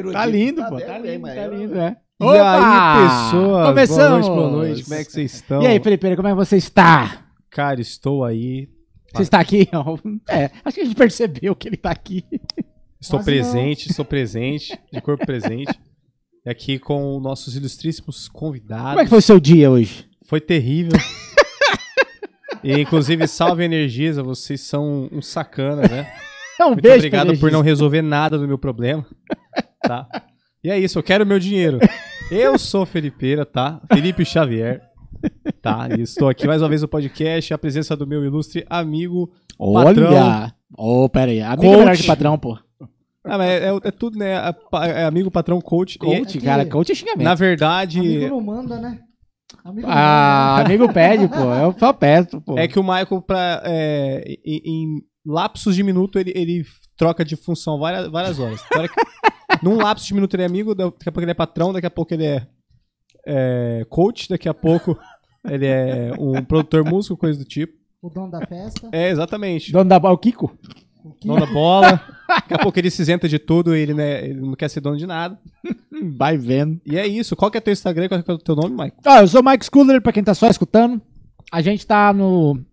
erudito. Tá lindo, pô. Tá hein, lindo, tá lindo, é. E aí, pessoas? Começamos! Boa noite, boa noite. Como é que vocês estão? E aí, Felipe, como é que você está? Cara, estou aí. Você está aqui? É, acho que a gente percebeu que ele tá aqui. Estou Quase presente, estou presente, de corpo presente. Aqui com nossos ilustríssimos convidados. Como é que foi o seu dia hoje? Foi terrível. e, inclusive, salve Energisa, vocês são um sacana, né? É um Muito beijo obrigado por não resolver nada do meu problema. Tá? E é isso, eu quero meu dinheiro. Eu sou Felipeira, tá? Felipe Xavier. Tá? E estou aqui mais uma vez no podcast, a presença do meu ilustre amigo. Olha! Ô, pera aí. Amigo Coach. melhor que patrão, pô. Ah, mas é, é- é tudo, né? É, é amigo, patrão, coach. Coach, que- cara. Coach é xingamento. Na verdade, Amigo não manda, né? Amigo não Ah, manda, amigo pede, pô. Eu só peço, pô. é que o Michael, pra, é, em lapsos de minuto, ele, ele troca de função várias, várias horas. Num lapso de minuto ele é amigo, daqui a pouco ele é patrão, daqui a pouco ele é, é, coach, daqui a pouco ele é um produtor músico, coisa do tipo. O dono da festa. É, exatamente. Dono da bola, o Kiko? O que... Dono da bola. Daqui a pouco ele se isenta de tudo, ele, né, ele não quer ser dono de nada. Vai vendo. E é isso. Qual que é teu Instagram? Qual que é o teu nome, Michael? Ó, eu sou o Mike Schooler, pra quem tá só escutando. A gente tá no,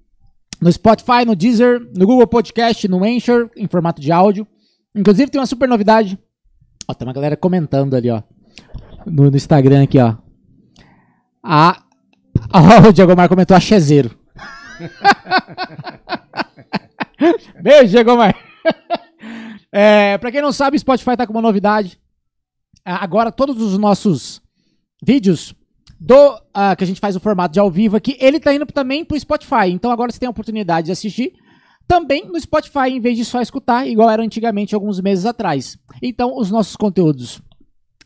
no Spotify, no Deezer, no Google Podcast, no Anchor, em formato de áudio. Inclusive tem uma super novidade. Ó, tem uma galera comentando ali, ó. No, no Instagram aqui, ó. A... Ó, o Diego Mar comentou achezeiro. Beijo, Diego Mar. É, pra quem não sabe, o Spotify tá com uma novidade. Ah, Agora todos os nossos vídeos do ah, que a gente faz o formato de ao vivo aqui, ele tá indo também pro Spotify. Então agora você tem a oportunidade de assistir também no Spotify, em vez de só escutar, igual era antigamente alguns meses atrás. Então os nossos conteúdos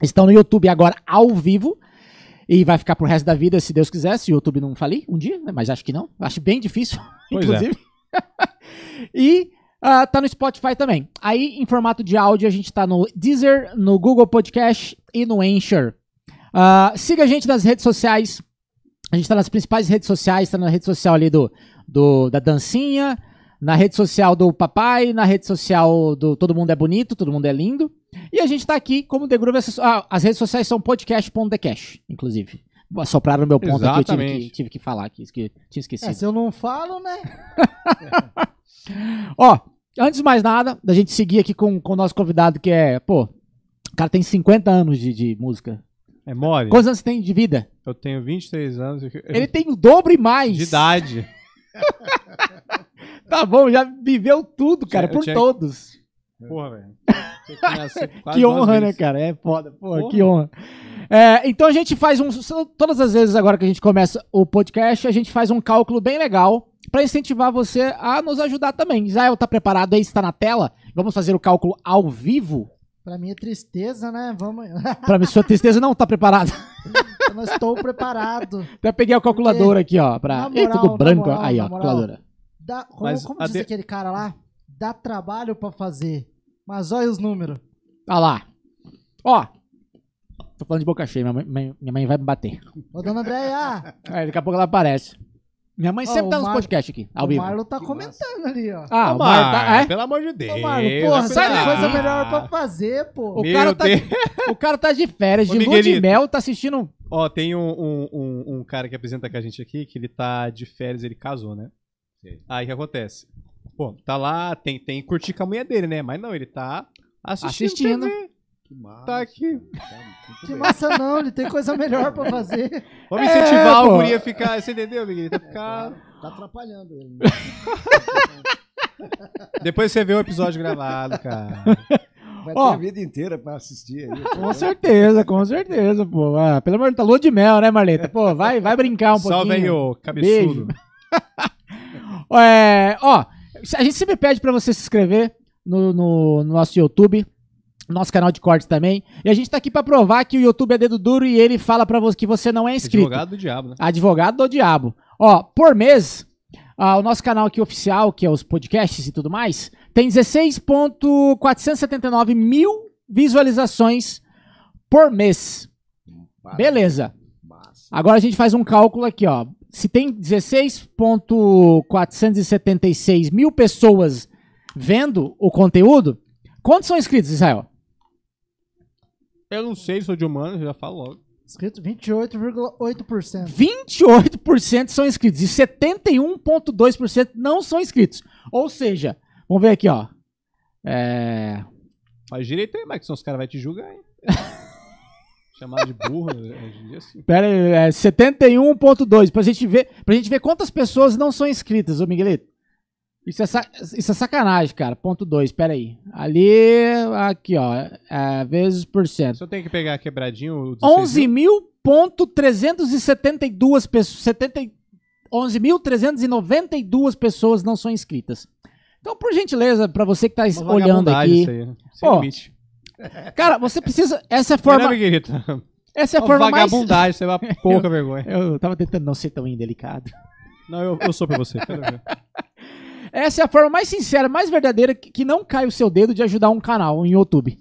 estão no YouTube agora ao vivo. E vai ficar pro resto da vida, se Deus quiser, se o YouTube não falir um dia, né? mas acho que não. Acho bem difícil, Pois é. inclusive. e ah, tá no Spotify também. Aí, em formato de áudio, a gente tá no Deezer, no Google Podcast e no Anchor. Ah, siga a gente nas redes sociais. A gente tá nas principais redes sociais, tá na rede social ali do, do da dancinha, na rede social do papai, na rede social do Todo Mundo é Bonito, Todo Mundo é Lindo. E a gente tá aqui como The Groove. Ah, as redes sociais são podcast.thecash, inclusive. Sopraram no meu ponto aqui, eu tive que, Exatamente. tive que falar aqui, esque- tinha esquecido. É, se eu não falo, né? Ó, antes de mais nada, da gente seguir aqui com, com o nosso convidado, que é, pô, o cara tem 50 anos de, de música. É mole? Quantos anos você tem de vida? Eu tenho 23 anos. eu- Ele tem o dobro e mais. De idade. Tá bom, já viveu tudo, cara, Eu por tinha- todos. Porra, velho. Que honra, né, cara? É foda, porra, Porra. que honra. É, então a gente faz um. Todas as vezes agora que a gente começa o podcast, a gente faz um cálculo bem legal pra incentivar você a nos ajudar também. Israel tá preparado aí, está na tela? Vamos fazer o cálculo ao vivo? Pra mim é tristeza, né? Vamos. Pra mim, sua tristeza não tá preparada. eu não estou preparado. Até peguei a calculadora aqui, ó. Pra... Ih, moral, tudo branco. moral, aí, ó, moral. calculadora. Dá, como Mas como diz de- aquele cara lá? Dá trabalho pra fazer. Mas olha os números. Olha lá. Ó. Tô falando de boca cheia, minha mãe, minha mãe vai me bater. Ô, dona Andréia, Aí, daqui a pouco ela aparece. Minha mãe Ó, sempre o tá nos Mar- podcasts aqui, ao o vivo. Marlon tá comentando ali, ó. Ah, o Mar tá, é? Pelo amor de Deus. Ô, Marlon, porra, sai tem daqui. coisa melhor pra fazer, pô. O Meu cara, tá, Deus. o cara tá de férias, Ô, de lua de mel, tá assistindo. Ó, tem um, um, um, um cara que apresenta com a gente aqui, que ele tá de férias, ele casou, né? Aí o que acontece? Pô, tá lá, tem, tem curtir com a mulher dele, né? Mas não, ele tá assistindo. Assistindo. TV. Que massa. Tá aqui. Que massa não, ele tem coisa melhor pra fazer. Vamos É, incentivar pô. o guri a ficar. Você entendeu, Miguel? Tá ficar. Tá atrapalhando ele. Depois você vê o episódio gravado, cara. Vai Ó. ter a vida inteira pra assistir aí. Com certeza, com certeza, pô. Ah, pelo amor de Deus, tá lua de mel, né, Marleta? Pô, vai, vai brincar um Salve aí, pouquinho. ô cabeçudo. É, ó, a gente sempre pede pra você se inscrever no, no- no nosso YouTube, nosso canal de cortes também. E a gente tá aqui pra provar que o YouTube é dedo duro e ele fala pra você que você não é inscrito. Advogado do diabo, né? Advogado do diabo. Ó, por mês, ah, o nosso canal aqui oficial, que é os podcasts e tudo mais, tem 16.479 mil visualizações por mês. Beleza. Massa. Agora a gente faz um cálculo aqui, ó. Se tem 16.476 mil pessoas vendo o conteúdo, quantos são inscritos, Israel? Eu não sei, sou de humano, já falo logo. Inscritos 28,8%. 28% são inscritos e 71,2% não são inscritos. Ou seja, vamos ver aqui, ó. É, Faz direito aí, Mike, senão os caras vão te julgar, hein? Chamar de burro, hoje em dia assim. pera aí, é 71,2 pra gente ver, pra gente ver quantas pessoas não são inscritas, ô Miguelito. Isso é, isso é sacanagem, cara. Ponto 2, pera aí. Ali, aqui, ó, é, vezes por cento. Se eu tenho que pegar quebradinho... o 16 mil, 11.372 pessoas, 70 e- 11.392 pessoas não são inscritas. Então, por gentileza, pra você que tá uma olhando vagabundagem aqui, isso aí, né? Sem Ó, limite. cara, você precisa, essa é a Forma... forma, Miguelito? essa é a Uma forma mais vagabundagem, você vai pouca vergonha. Eu tava tentando não ser tão indelicado. Não, eu, eu sou pra você. quero ver. Essa é a forma mais sincera, mais verdadeira que, não cai o seu dedo de ajudar um canal em YouTube.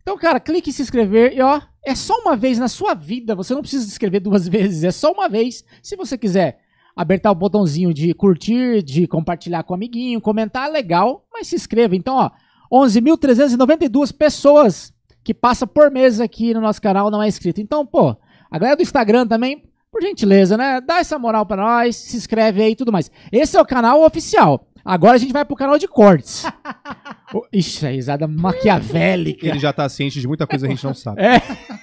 Então, cara, clique em se inscrever e ó, é só uma vez na sua vida, você não precisa se inscrever duas vezes, é só uma vez. Se você quiser apertar o botãozinho de curtir, de compartilhar com o amiguinho, comentar, legal, mas se inscreva. Então, ó, 11.392 pessoas que passam por mês aqui no nosso canal não é inscrito. Então, pô, a galera do Instagram também, por gentileza, né? Dá essa moral pra nós, se inscreve aí e tudo mais. Esse é o canal oficial. Agora a gente vai pro canal de cortes. O- Ixi, a risada maquiavélica. Ele já tá ciente de muita coisa que a gente não sabe. É.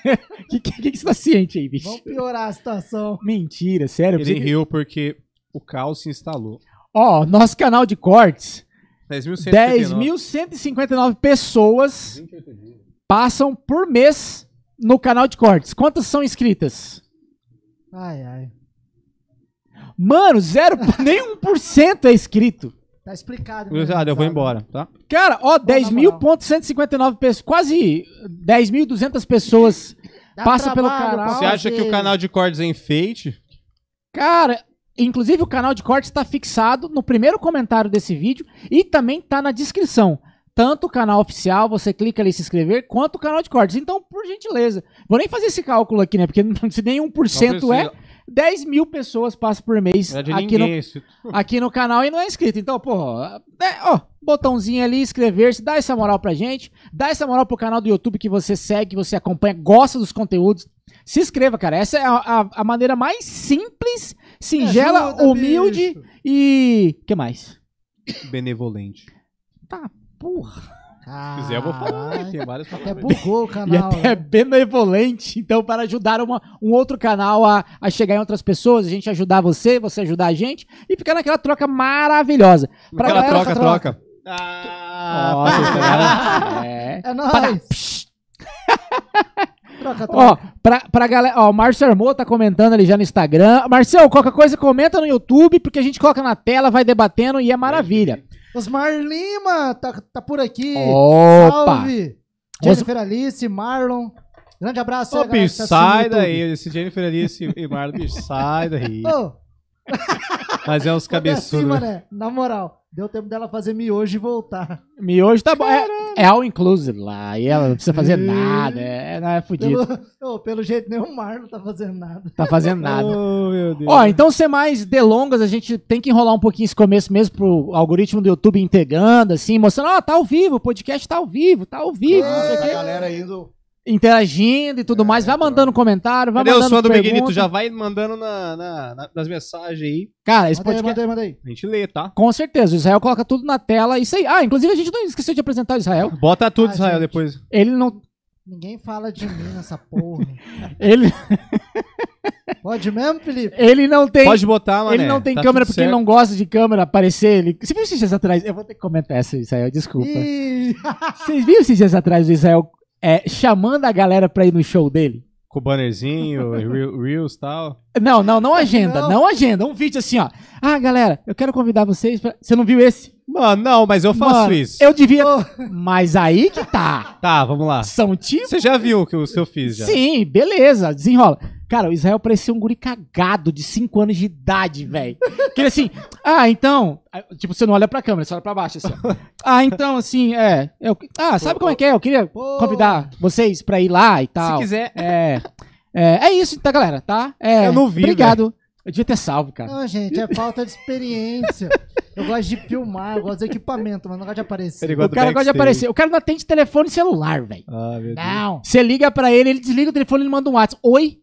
que, que, que que você tá ciente aí, bicho? Vamos piorar a situação. Mentira, sério. Ele riu porque o caos se instalou. Ó, nosso canal de cortes, 10.159. 10.159 pessoas passam por mês no canal de cortes. Quantas são inscritas? Ai, ai. Mano, zero, nem 1% é inscrito. Tá explicado. Gurizada, eu vou embora, tá? Cara, ó, na moral. 10.159 pessoas, quase 10.200 pessoas Dá passa pelo trabalho canal. Você acha que o canal de cortes é enfeite? Cara, inclusive o canal de cortes está fixado no primeiro comentário desse vídeo e também tá na descrição. Tanto o canal oficial, você clica ali em se inscrever, quanto o canal de cortes. Então, por gentileza, vou nem fazer esse cálculo aqui, né? Porque se nem 1% é, 10 mil pessoas passam por mês é aqui no, aqui no canal e não é inscrito. Então, pô, é, ó, botãozinho ali, inscrever-se, dá essa moral pra gente, dá essa moral pro canal do YouTube que você segue, que você acompanha, gosta dos conteúdos. Se inscreva, cara. Essa é a, a- a maneira mais simples, singela, ajuda, humilde bicho. e. que mais? Benevolente. Tá, porra. Se quiser, eu vou falar. Tem Até bugou o E canal. até né? benevolente, então, para ajudar uma- um outro canal a, a chegar em outras pessoas, a gente ajudar você, você ajudar a gente e ficar naquela troca maravilhosa. Pra Aquela galera- troca, troca. Ah, Nossa, pegaram? é. É Para- nóis. Psh. Troca, troca. Ó, pra, pra galera, ó, o Márcio Armô tá comentando ali já no Instagram. Marcelo, qualquer coisa comenta no YouTube, porque a gente coloca na tela, vai debatendo e é maravilha. Osmar Lima tá, tá por aqui. Opa! Salve! Jennifer Alice, Marlon. Grande abraço Ô, aí, galera bicho, tá sai daí. Esse Jennifer Alice e Marlon, bicho, sai daí. Ô, Mas é uns cadê assim, cabeçudos. né? Na moral, deu tempo dela fazer miojo e voltar. Miojo tá bom. É, é all inclusive lá. E ela não precisa fazer nada. É, não é fudido. Pelo, ô, pelo jeito, nem o Marlon tá fazendo nada. Tá fazendo nada. Oh, meu Deus. Ó, então sem mais delongas, a gente tem que enrolar um pouquinho esse começo mesmo pro algoritmo do YouTube integrando, assim, mostrando, ó, tá ao vivo, o podcast tá ao vivo, tá ao vivo, não sei o a galera indo. Interagindo e tudo mais. Vai mandando comentário, vai Cadê o mandando som do pergunta. Miguelito? Já vai mandando na, na- na- nas mensagens aí. Cara, esse Manda aí, podcast... manda aí, manda aí. A gente lê, tá? Com certeza, o Israel coloca tudo na tela. Isso aí. Ah, inclusive a gente não esqueceu de apresentar o Israel. Bota tudo, Ah, Israel, gente. depois. Ele não. Ninguém fala de mim nessa porra. Ele, Pode mesmo, Felipe? ele não tem. Pode botar, mano. ele não tem câmera porque ele não gosta de câmera aparecer. Ele... Você viu esses dias atrás? Eu vou ter que comentar essa, Israel, desculpa. Vocês viram esses dias atrás o Israel é, chamando a galera pra ir no show dele? Com o bannerzinho, Reel- Reels e tal. Não, não, não agenda, não. Não. agenda. Um vídeo assim, ó. Ah, galera, eu quero convidar vocês pra... Você não viu esse? Mano, não, mas eu faço Mano, isso. Eu devia. Mas aí que tá. Tá, vamos lá. São tipos. Você já viu o que o seu fiz já? Sim, beleza, desenrola. Cara, o Israel parecia um guri cagado de 5 anos de idade, velho. Que ele assim, ah, então. Tipo, você não olha pra câmera, você olha pra baixo, assim. ó. Ah, então, assim, é. eu- ah, sabe como é que é? Eu queria convidar vocês pra ir lá e Se tal. quiser. É. É, é isso, tá, galera, tá? É, Eu não vi, Obrigado. Eu devia ter salvo, cara. Não, gente, é falta de experiência. Eu gosto de filmar, eu gosto de equipamento, mas não gosto de aparecer. Ele O cara gosta de aparecer. O cara não atende telefone celular, velho. Ah, meu Deus. Não. Você liga pra ele, ele desliga o telefone e manda um WhatsApp. Oi?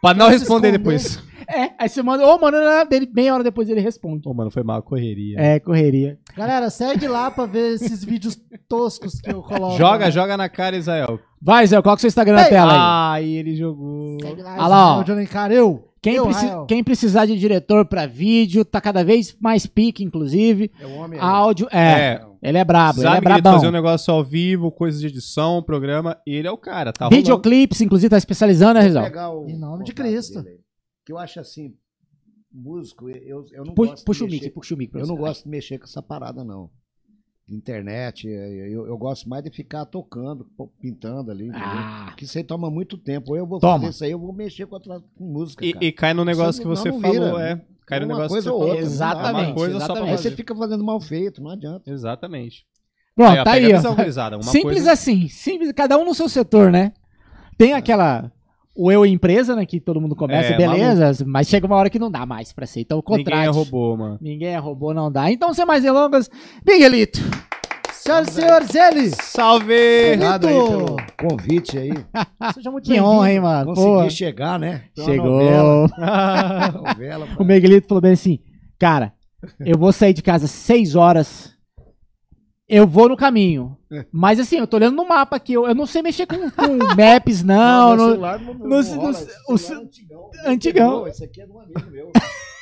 Pra não Quer se responder depois. É, aí você manda, ô, mano, dele, meia hora depois ele responde. Pô, mano, foi mal correria. É, correria. Galera, segue lá pra ver esses vídeos toscos que eu coloco. Joga, né? joga na cara, Israel. Vai, Zé, coloca o seu Instagram na Ei, tela aí. Ai, ele jogou. Segue lá, Ah lá, ó. Johnny. Quem, preci- quem precisar de diretor pra vídeo, tá cada vez mais pique, inclusive. É o homem. Áudio, é. É. Ele é brabo, ele é Sabe ele brabão. fazer um negócio ao vivo, coisas de edição, programa. Ele é o cara, tá rolando. Videoclips, inclusive, tá especializando, né, Rizal? Em nome de Cristo. dele. Que eu acho assim, músico, eu, eu não Pu- gosto Puxa de o mic, puxa o mic Eu não gosto de mexer com essa parada, não. Internet, eu, eu gosto mais de ficar tocando, pintando ali. entendeu? Ah, Porque isso aí toma muito tempo. Ou eu vou Toma. fazer isso aí, eu vou mexer com, outra, com música. E, cara. e cai no negócio Isso que você não falou, vira. é. Cai no Uma negócio coisa que você ou outra, Exatamente, Uma coisa só pra exatamente. Aí fazer. você fica fazendo mal feito, não adianta. Exatamente. pronto, ó, tá aí, ó. Simples coisa... assim, simples, cada um no seu setor, né? Tem aquela. O eu empresa, né? Que todo mundo começa, É, beleza, mas chega uma hora que não dá mais pra ser. Então, o Ninguém é robô, mano. Ninguém é robô, não dá. Então, sem mais delongas, Miguelito. Senhoras e senhores, ele! Salve! Obrigado aí pelo convite aí. Seja muito Que honra, hein, mano? Consegui Pô, chegar, né? Chegou. Novela, novela O Miguelito falou bem assim: Cara, eu vou sair de casa às 6 horas. Eu vou no caminho. Mas assim, eu tô olhando no mapa aqui. Eu, eu não sei mexer com, com maps, não. não- celular não, não, no- não no- rola, o celular ce- é antigão. antigão. Esse aqui é de um amigo meu.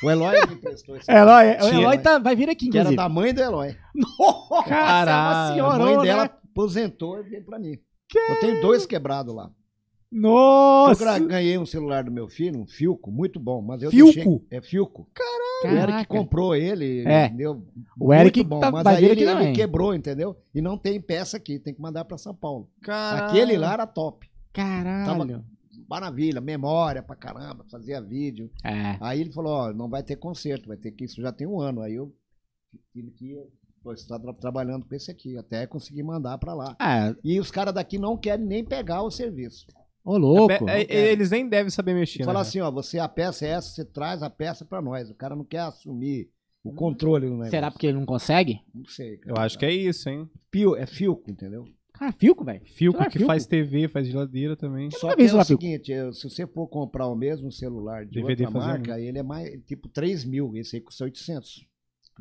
O Eloy me emprestou esse É, Eloy, o Tinha, Eloy né? tá, vai vir aqui, Que era inclusive. da mãe do Eloy. Nossa, Caralho, é uma A mãe dela né? aposentou e veio pra mim. Eu tenho dois quebrados lá. Eu Nossa! gra- ganhei um celular do meu filho, um Filco, muito bom. Mas eu Filco? deixei- É Filco. O Eric comprou ele. É. Entendeu? O Eric muito bom, tá- mas aí ele, ele quebrou, entendeu? E não tem peça aqui, tem que mandar pra São Paulo. Caralho. Aquele lá era top. Caralho. Maravilha, memória pra caramba, fazia vídeo. É. Aí ele falou, ó, não vai ter concerto, vai ter que isso já tem um ano. Aí eu tive que pô, estar tra- trabalhando com esse aqui, até conseguir mandar pra lá. É, E os caras daqui não querem nem pegar o serviço. Ô louco. É, é, eles nem devem saber mexer. Fala né? assim, ó, você a peça é essa, você traz a peça pra nós. O cara não quer assumir o controle do negócio. Será porque ele não consegue? Não sei, cara. Eu acho que é isso, hein? Fio, é filco, entendeu? Cara, Filco, velho. Filco que Filco. faz TV, faz geladeira também. Só que é o Filco. seguinte, é, se você for comprar o mesmo celular de DVD outra fazendo. marca, ele é mais, tipo, 3 mil. Esse aí custa 800.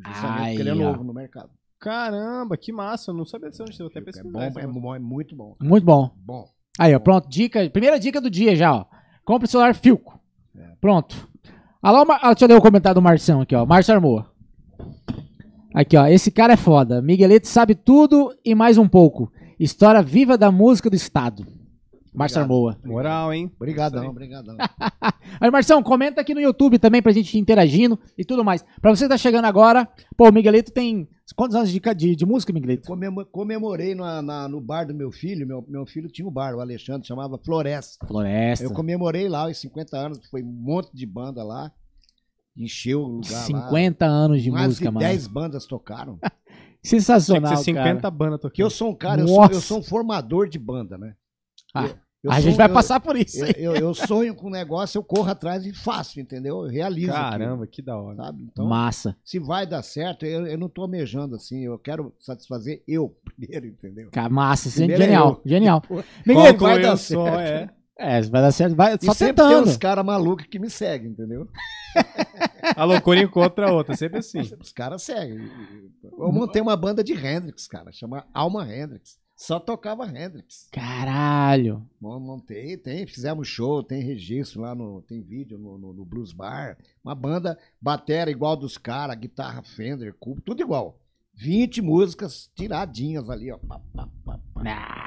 Justamente porque ele é ó. novo no mercado. Caramba, que massa. Eu não sabia dessa onde eu até É, pesquisar. bom, é, negócio. bom, é muito bom. Muito bom. Bom. Aí, ó, pronto. Dica, primeira dica do dia já, ó. Compre o celular Filco. Pronto. Alô, Mar... ah, deixa eu ler o comentário do Marção aqui, ó. Márcio Armoa. Aqui, ó. Esse cara é foda. Miguelito sabe tudo e mais um pouco. História viva da música do Estado. Obrigado. Armoa. Moral, hein? Obrigadão, obrigadão. Aí, Marção, comenta aqui no YouTube também pra gente ir interagindo e tudo mais. Pra você que tá chegando agora, pô, o Miguelito tem. Quantos anos de, de, de música, Miguelito? Comemo- comemorei na- na- no bar do meu filho. Meu, meu filho tinha um bar, o Alexandre, chamava Floresta. Floresta. Eu comemorei lá os 50 anos, foi um monte de banda lá. Encheu o lugar lá. 50 anos de Mais música, de mano. 10 bandas tocaram. Tinha que Sensacional, ser 50 cara. bandas Porque eu tocando. sou um cara, eu sou, eu sou um formador de banda, né? Ah, Eu- eu a sou- gente vai eu- passar por isso. Eu, eu- sonho com um negócio, eu corro atrás e faço, entendeu? Eu realizo. Caramba, que da hora. aquilo, sabe? Então, Massa. se vai dar certo, eu, não tô almejando assim, eu quero satisfazer eu primeiro, entendeu? Massa. É Primeiro é genial. Genial. Miguelito, vai dar só, certo. é. é, vai dar certo. Vai, E só sempre tem tentando. uns caras malucos que me seguem, entendeu? A loucura encontra a outra, sempre assim. Os caras seguem. Eu montei uma banda de Hendrix, cara, chama Alma Hendrix. Só tocava Hendrix. Caralho. Mon- Montei, tem, fizemos show, tem registro lá no. Tem vídeo no, no- no Blues Bar. Uma banda batera igual dos caras, guitarra Fender, cubo, tudo igual. 20 músicas tiradinhas ali, ó. Pá, pá, pá, pá.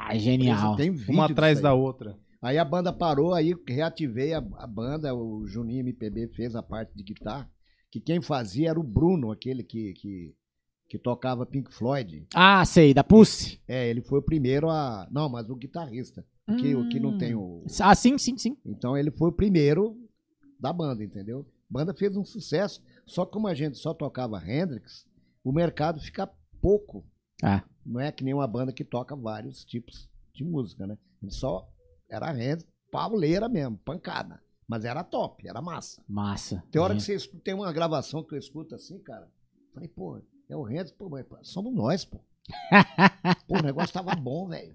Ah, genial. Tem vídeo Uma atrás da outra. Aí a banda parou, aí reativei a, a banda, o Juninho MPB fez a parte de guitarra, que quem fazia era o Bruno, aquele que, que, que tocava Pink Floyd. Ah, sei, da Pussy. É, ele foi o primeiro a. Não, mas o guitarrista. Que, o que não tem o. Ah, sim, sim, sim. Então ele foi o primeiro da banda, entendeu? A banda fez um sucesso. Só que como a gente só tocava Hendrix, o mercado fica pouco. Ah. Não é que nem uma banda que toca vários tipos de música, né? Gente só era Hendrix, pauleira mesmo, pancada. Mas era top, era massa. Massa. Tem hora que você tem uma gravação que eu escuto assim, cara. Falei, pô, é o Renzo, pô, mas somos nós, pô. pô, o negócio tava bom, velho.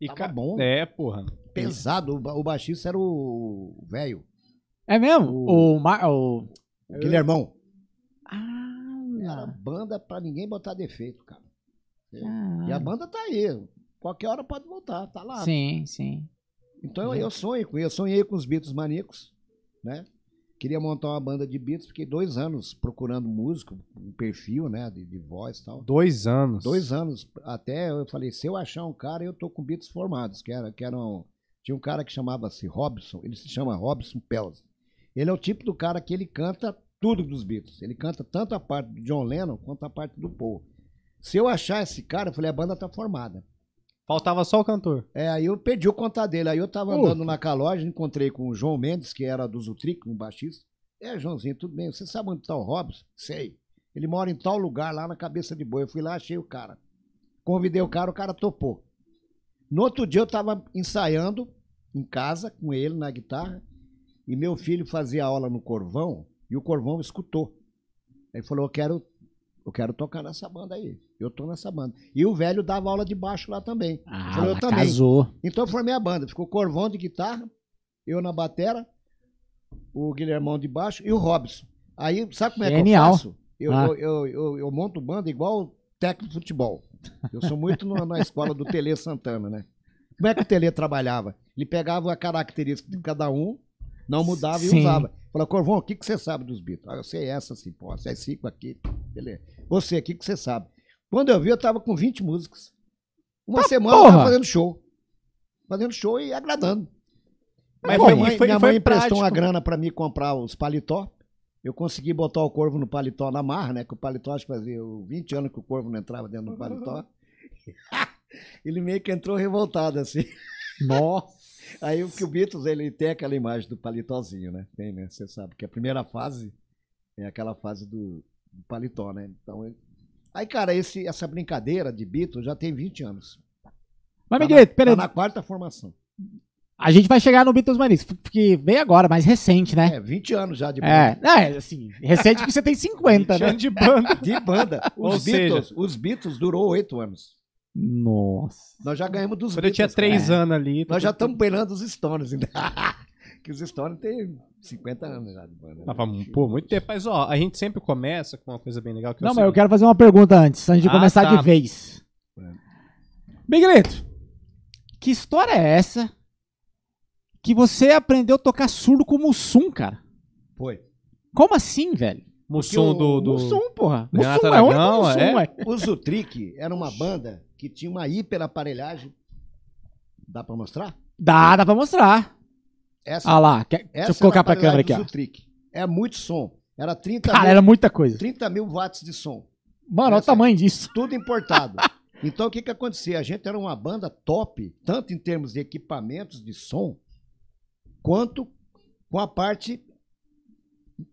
E Tava ca- bom. É, porra. Pesado. O, ba- o baixista era o velho, É mesmo? O- O. Mar... o... o Guilhermão. Era Ah, banda pra ninguém botar defeito, cara. ah. E a banda tá aí. Qualquer hora pode voltar, tá lá. Sim, sim. Então eu, eu sonho com eu sonhei com os Beatles maníacos, né? Queria montar uma banda de Beatles, fiquei dois anos procurando músico, um perfil, né, de, de voz e tal. Dois anos. Dois anos, até eu falei, se eu achar um cara, eu tô com Beatles formados, que era, que eram, tinha um cara que chamava-se Robson, ele se chama Robson Pels. Ele é o tipo do cara que ele canta tudo dos Beatles. Ele canta tanto a parte do John Lennon quanto a parte do Paul. Se eu achar esse cara, eu falei, a banda tá formada. Faltava só o cantor. É, aí eu perdi o contato dele. Aí eu tava andando na loja, encontrei com o João Mendes, que era do Zutric, um baixista. É, Joãozinho, tudo bem? Você sabe onde tá o Robson? Sei. Ele mora em tal lugar, lá na cabeça de boi. Eu fui lá, achei o cara. Convidei o cara, o cara topou. No outro dia eu tava ensaiando em casa com ele na guitarra. E meu filho fazia aula no Corvão e o Corvão escutou. Ele falou: Eu quero, eu quero tocar nessa banda aí. Eu tô nessa banda. E o velho dava aula de baixo lá também. Ah, eu também. casou. Então eu formei a banda. Ficou Corvão de guitarra, eu na batera, o Guilhermão de baixo e o Robson. Aí, sabe como é Genial. que eu faço? Eu, Ah. eu, eu, eu, eu monto banda igual técnico de futebol. Eu sou muito no- na escola do Tele Santana, né? Como é que o Tele trabalhava? Ele pegava a característica de cada um, não mudava Sim. e usava. Falava, Corvão, o que, que você sabe dos Beatles? Ah, eu sei essa, assim, pô, sei cinco aqui. Beleza. Você, o que, que você sabe? Quando eu vi, eu tava com 20 músicas. Uma semana eu porra! tava fazendo show. Fazendo show e agradando. Mas minha foi- mãe, foi- minha foi mãe emprestou prático. uma grana pra mim comprar os paletó. Eu consegui botar o corvo no paletó na marra, né? Que o paletó acho que fazia 20 anos que o corvo não entrava dentro do paletó. Ele meio que entrou revoltado, assim. Nossa. Aí o que o Beatles, ele tem aquela imagem do paletózinho, né? Tem, né? Você sabe que a primeira fase é aquela fase do, do paletó, né? Então, ele- Aí, cara, esse, essa brincadeira de Beatles já tem 20 anos. Mas, Tá Miguel, na, peraí. tá na quarta formação. A gente vai chegar no Beatles Manics, que veio agora, mais recente, né? É, 20 anos já de É, banda. é, assim, recente porque você tem 50, né? de banda. De banda. Ou Os, seja- Beatles, os Beatles durou 8 anos. Nossa. Nós já ganhamos dos Quando eu tinha Beatles. cara. três anos ali. Nós já estamos beirando os Stones ainda. que os Stones têm 50 anos já de banda. né? Tava, pô, muito tempo. Mas, ó, a gente sempre começa com uma coisa bem legal. Que é o Não, mas eu quero fazer uma pergunta antes, antes de Ah, começar tá. de vez. É. Miguelito, que história é essa que você aprendeu a tocar surdo com Mussum, cara? Foi. Como assim, velho? Mussum do. do... Mussum, porra. Renato Mussum é onde Mussum, é? ué? O Zutric era uma banda que tinha uma hiperaparelhagem. Dá pra mostrar? Dá, dá pra mostrar. Essa, Ah lá, quer- deixa eu colocar era a pra câmera aqui, ó. Zutric. É muito som. Era 30 Cara, mil, era muita coisa. 30 mil watts de som. Mano, olha o Essa- tamanho disso. Tudo importado. Então o que que acontecia? A gente era uma banda top, tanto em termos de equipamentos de som, quanto com a parte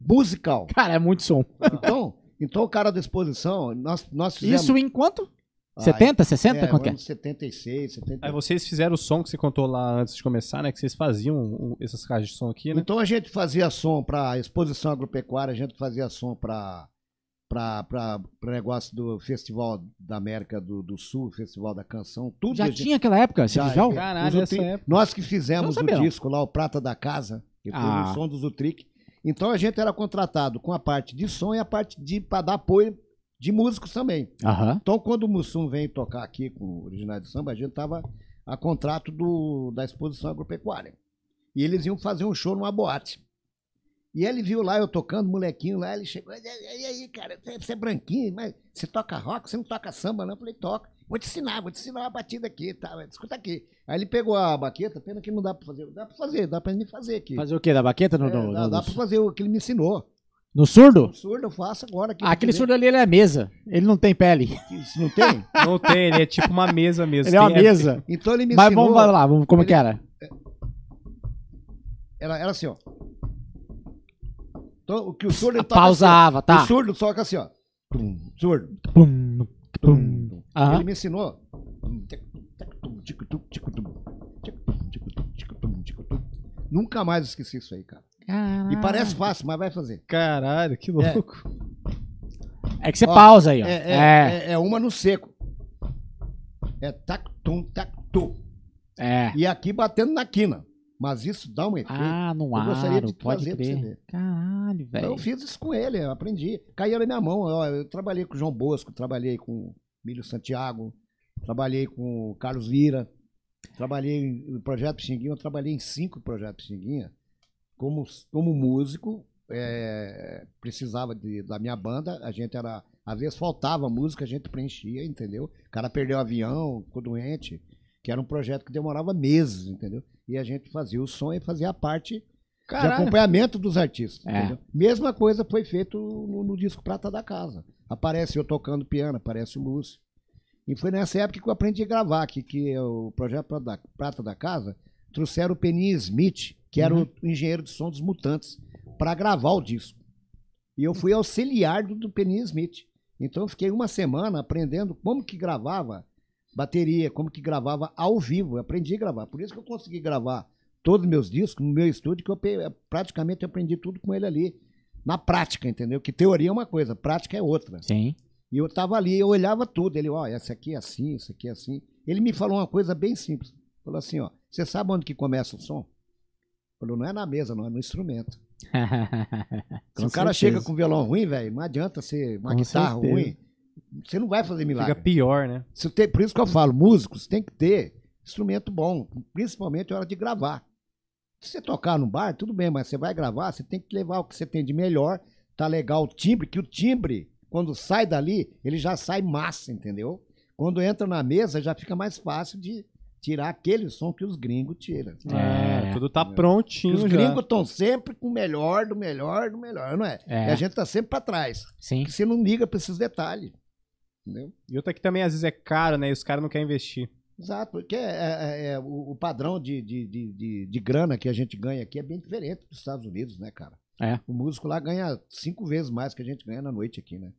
musical. Cara, é muito som. Então, então o cara da exposição, nós, nós fizemos... Isso em quanto? Ah, 70, 60? é, quanto é? ano 76, 78. Aí vocês fizeram o som que você contou lá antes de começar, né? Que vocês faziam o- essas caixas de som aqui, né? Então a gente fazia som para exposição agropecuária, a gente fazia som para para negócio do Festival da América do, do Sul, Festival da Canção, tudo. Já gente- tinha aquela época, esse Já, visual? é. Caralho, O essa época. Nós que fizemos Não o sabia, não. disco lá, o Prata da Casa, que foi Ah. o som do Zutric. Então a gente era contratado com a parte de som e a parte de para dar apoio de músicos também. Aham. Então quando o Mussum veio tocar aqui com o original de samba, a gente tava a contrato do, da exposição agropecuária. E eles iam fazer um show numa boate. E ele viu lá eu tocando, molequinho lá, ele chegou, e aí, cara, você- você é branquinho, mas você toca rock, você não toca samba, não? Eu falei, toca. Vou te ensinar, vou te ensinar uma batida aqui, tá? Escuta aqui. Aí ele pegou a baqueta, pena que não dá pra fazer. Dá pra fazer, dá pra me fazer aqui. Fazer o quê? Da baqueta? No, É, no, dá, no- dá pra fazer o que ele me ensinou. No surdo? Surdo eu faço agora. Aqui Ah, aquele surdo ali ele é mesa. Ele não tem pele. não tem? Não tem, ele é tipo uma mesa mesmo. Ele é uma Tem- mesa. Então ele me Mas ensinou. vamos lá, vamos, como ele- que era? Era, era assim, ó. Então, o que o surdo ele toca Pausava, assim, tá. O surdo toca assim, ó. Tum, surdo. Pum, pum. tum. Ele me ensinou. Nunca mais esqueci isso aí, cara. Caralho. E parece fácil, mas vai fazer. Caralho, que louco. É que você Ó, pausa aí, ó. É, é, É, é- é uma no seco. É tac-tum, tac-tum. é. E aqui batendo na quina. Mas isso dá um efeito. Ah, no Eu gostaria de pode trazer pra você ver. Caralho, Então, velho. eu fiz isso com ele, eu aprendi. Caía na minha mão. ó, Eu trabalhei com o João Bosco, trabalhei com o Milho Santiago, trabalhei com o Carlos Lira, trabalhei no Projeto Pixinguinha, eu trabalhei em cinco Projetos Pixinguinha. Como, como músico, é, precisava de- da minha banda, a gente era. Às vezes faltava música, a gente preenchia, entendeu? O cara perdeu o avião, ficou doente, que era um projeto que demorava meses, entendeu? E a gente fazia o som e fazia a parte de Caralho. acompanhamento dos artistas. É. entendeu? Mesma coisa foi feito no, no disco Prata da Casa. Aparece eu tocando piano, aparece o Lúcio. E foi nessa época que eu aprendi a gravar, que, que o projeto Prata da, Prata da Casa trouxeram o Penny Smith, que era o engenheiro de som dos Mutantes, para gravar o disco. E eu fui auxiliar do, do Penny Smith. Então eu fiquei uma semana aprendendo como que gravava bateria, como que gravava ao vivo. Eu aprendi a gravar. Por isso que eu consegui gravar todos os meus discos no meu estúdio, que eu pe- praticamente eu aprendi tudo com ele ali. Na prática, entendeu? Que teoria é uma coisa, prática é outra. Sim. E eu tava ali, eu olhava tudo. Ele, ó, essa aqui é assim, isso aqui é assim. Ele me falou uma coisa bem simples. Falou assim, ó, você sabe onde que começa o som? Falou, não é na mesa, não, é no instrumento. Se o cara certeza. chega com violão ruim, velho, não adianta ser uma Com guitarra certeza. ruim. Você não vai fazer milagre. Fica pior, né? Você tem- por isso que eu falo, músicos tem que ter instrumento bom, principalmente na hora de gravar. Se você tocar no bar, tudo bem, mas você vai gravar, você tem que levar o que você tem de melhor, tá legal o timbre, que o timbre, quando sai dali, ele já sai massa, entendeu? Quando entra na mesa, já fica mais fácil de tirar aquele som que os gringos tiram. É. É, tudo tá prontinho os gringos estão sempre com o melhor, do melhor, do melhor, não é? É. E a gente tá sempre pra trás. Sim. Porque você não liga pra esses detalhes. Entendeu? E outra que também às vezes é caro, né? E os caras não querem investir. Exato, porque é, é- é- o, o padrão de, de, de, de, de grana que a gente ganha aqui é bem diferente dos Estados Unidos, né, cara? É. O músico lá ganha cinco vezes mais que a gente ganha na noite aqui, né?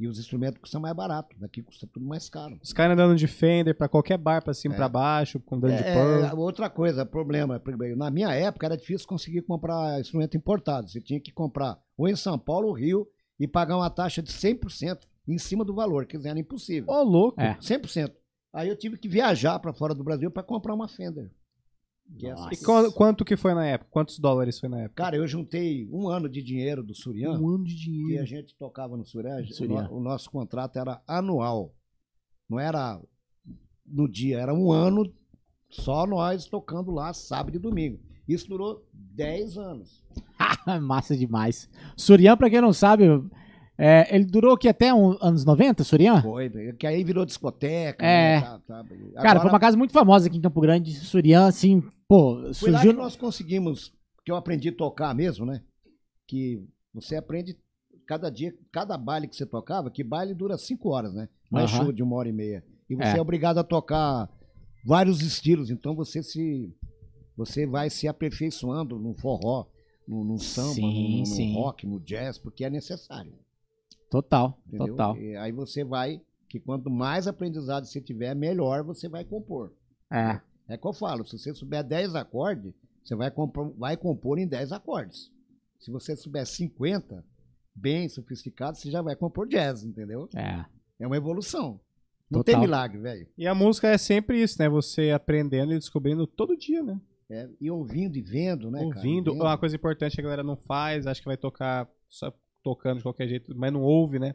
E os instrumentos custam mais barato, daqui custa tudo mais caro. Os caras andando de Fender pra qualquer bar, pra cima, É. pra baixo, com dano de É, Pearl. outra coisa, problema, na minha época era difícil conseguir comprar instrumento importado. Você tinha que comprar ou em São Paulo ou Rio e pagar uma taxa de 100% em cima do valor, dizer, era impossível. Ô, louco. É. 100%. Aí eu tive que viajar para fora do Brasil para comprar uma Fender. Que Nossa. E quan- quanto que foi na época? Quantos dólares foi na época? Cara, eu juntei um ano de dinheiro do Surian, Um ano de que a dinheiro. gente tocava no Surian. o Surian. no- O nosso contrato era anual. Não era no dia, era um ano só nós tocando lá sábado e domingo. Isso durou 10 anos. Massa demais. Surian, pra quem não sabe, é, ele durou aqui até um, anos 90, Surian? Foi, que aí virou discoteca. É. né, tá- tá. Cara, Agora, foi uma casa muito famosa aqui em Campo Grande. Surian, assim, pô, Foi lá surgiu. que nós conseguimos, que eu aprendi a tocar mesmo, né? Que você aprende cada dia, cada baile que você tocava, que baile dura cinco horas, né? Não é Aham. show de uma hora e meia. E você É. é. obrigado a tocar vários estilos, então você se você vai se aperfeiçoando no forró, no, no samba, Sim, no, no sim. rock, no jazz, porque é necessário, Total, entendeu? total. E aí você vai, que quanto mais aprendizado você tiver, melhor você vai compor. É. É que eu falo, se você souber 10 acordes, você vai compor, vai compor em 10 acordes. Se você souber 50, bem sofisticado, você já vai compor jazz, entendeu? É. É uma evolução. Não Total. tem milagre, velho. E a música é sempre isso, né? Você aprendendo e descobrindo todo dia, né? É, e ouvindo e vendo, né, cara? Ouvindo. Vendo. Uma coisa importante que a galera não faz, acha que vai tocar só tocando de qualquer jeito, mas não ouve, né?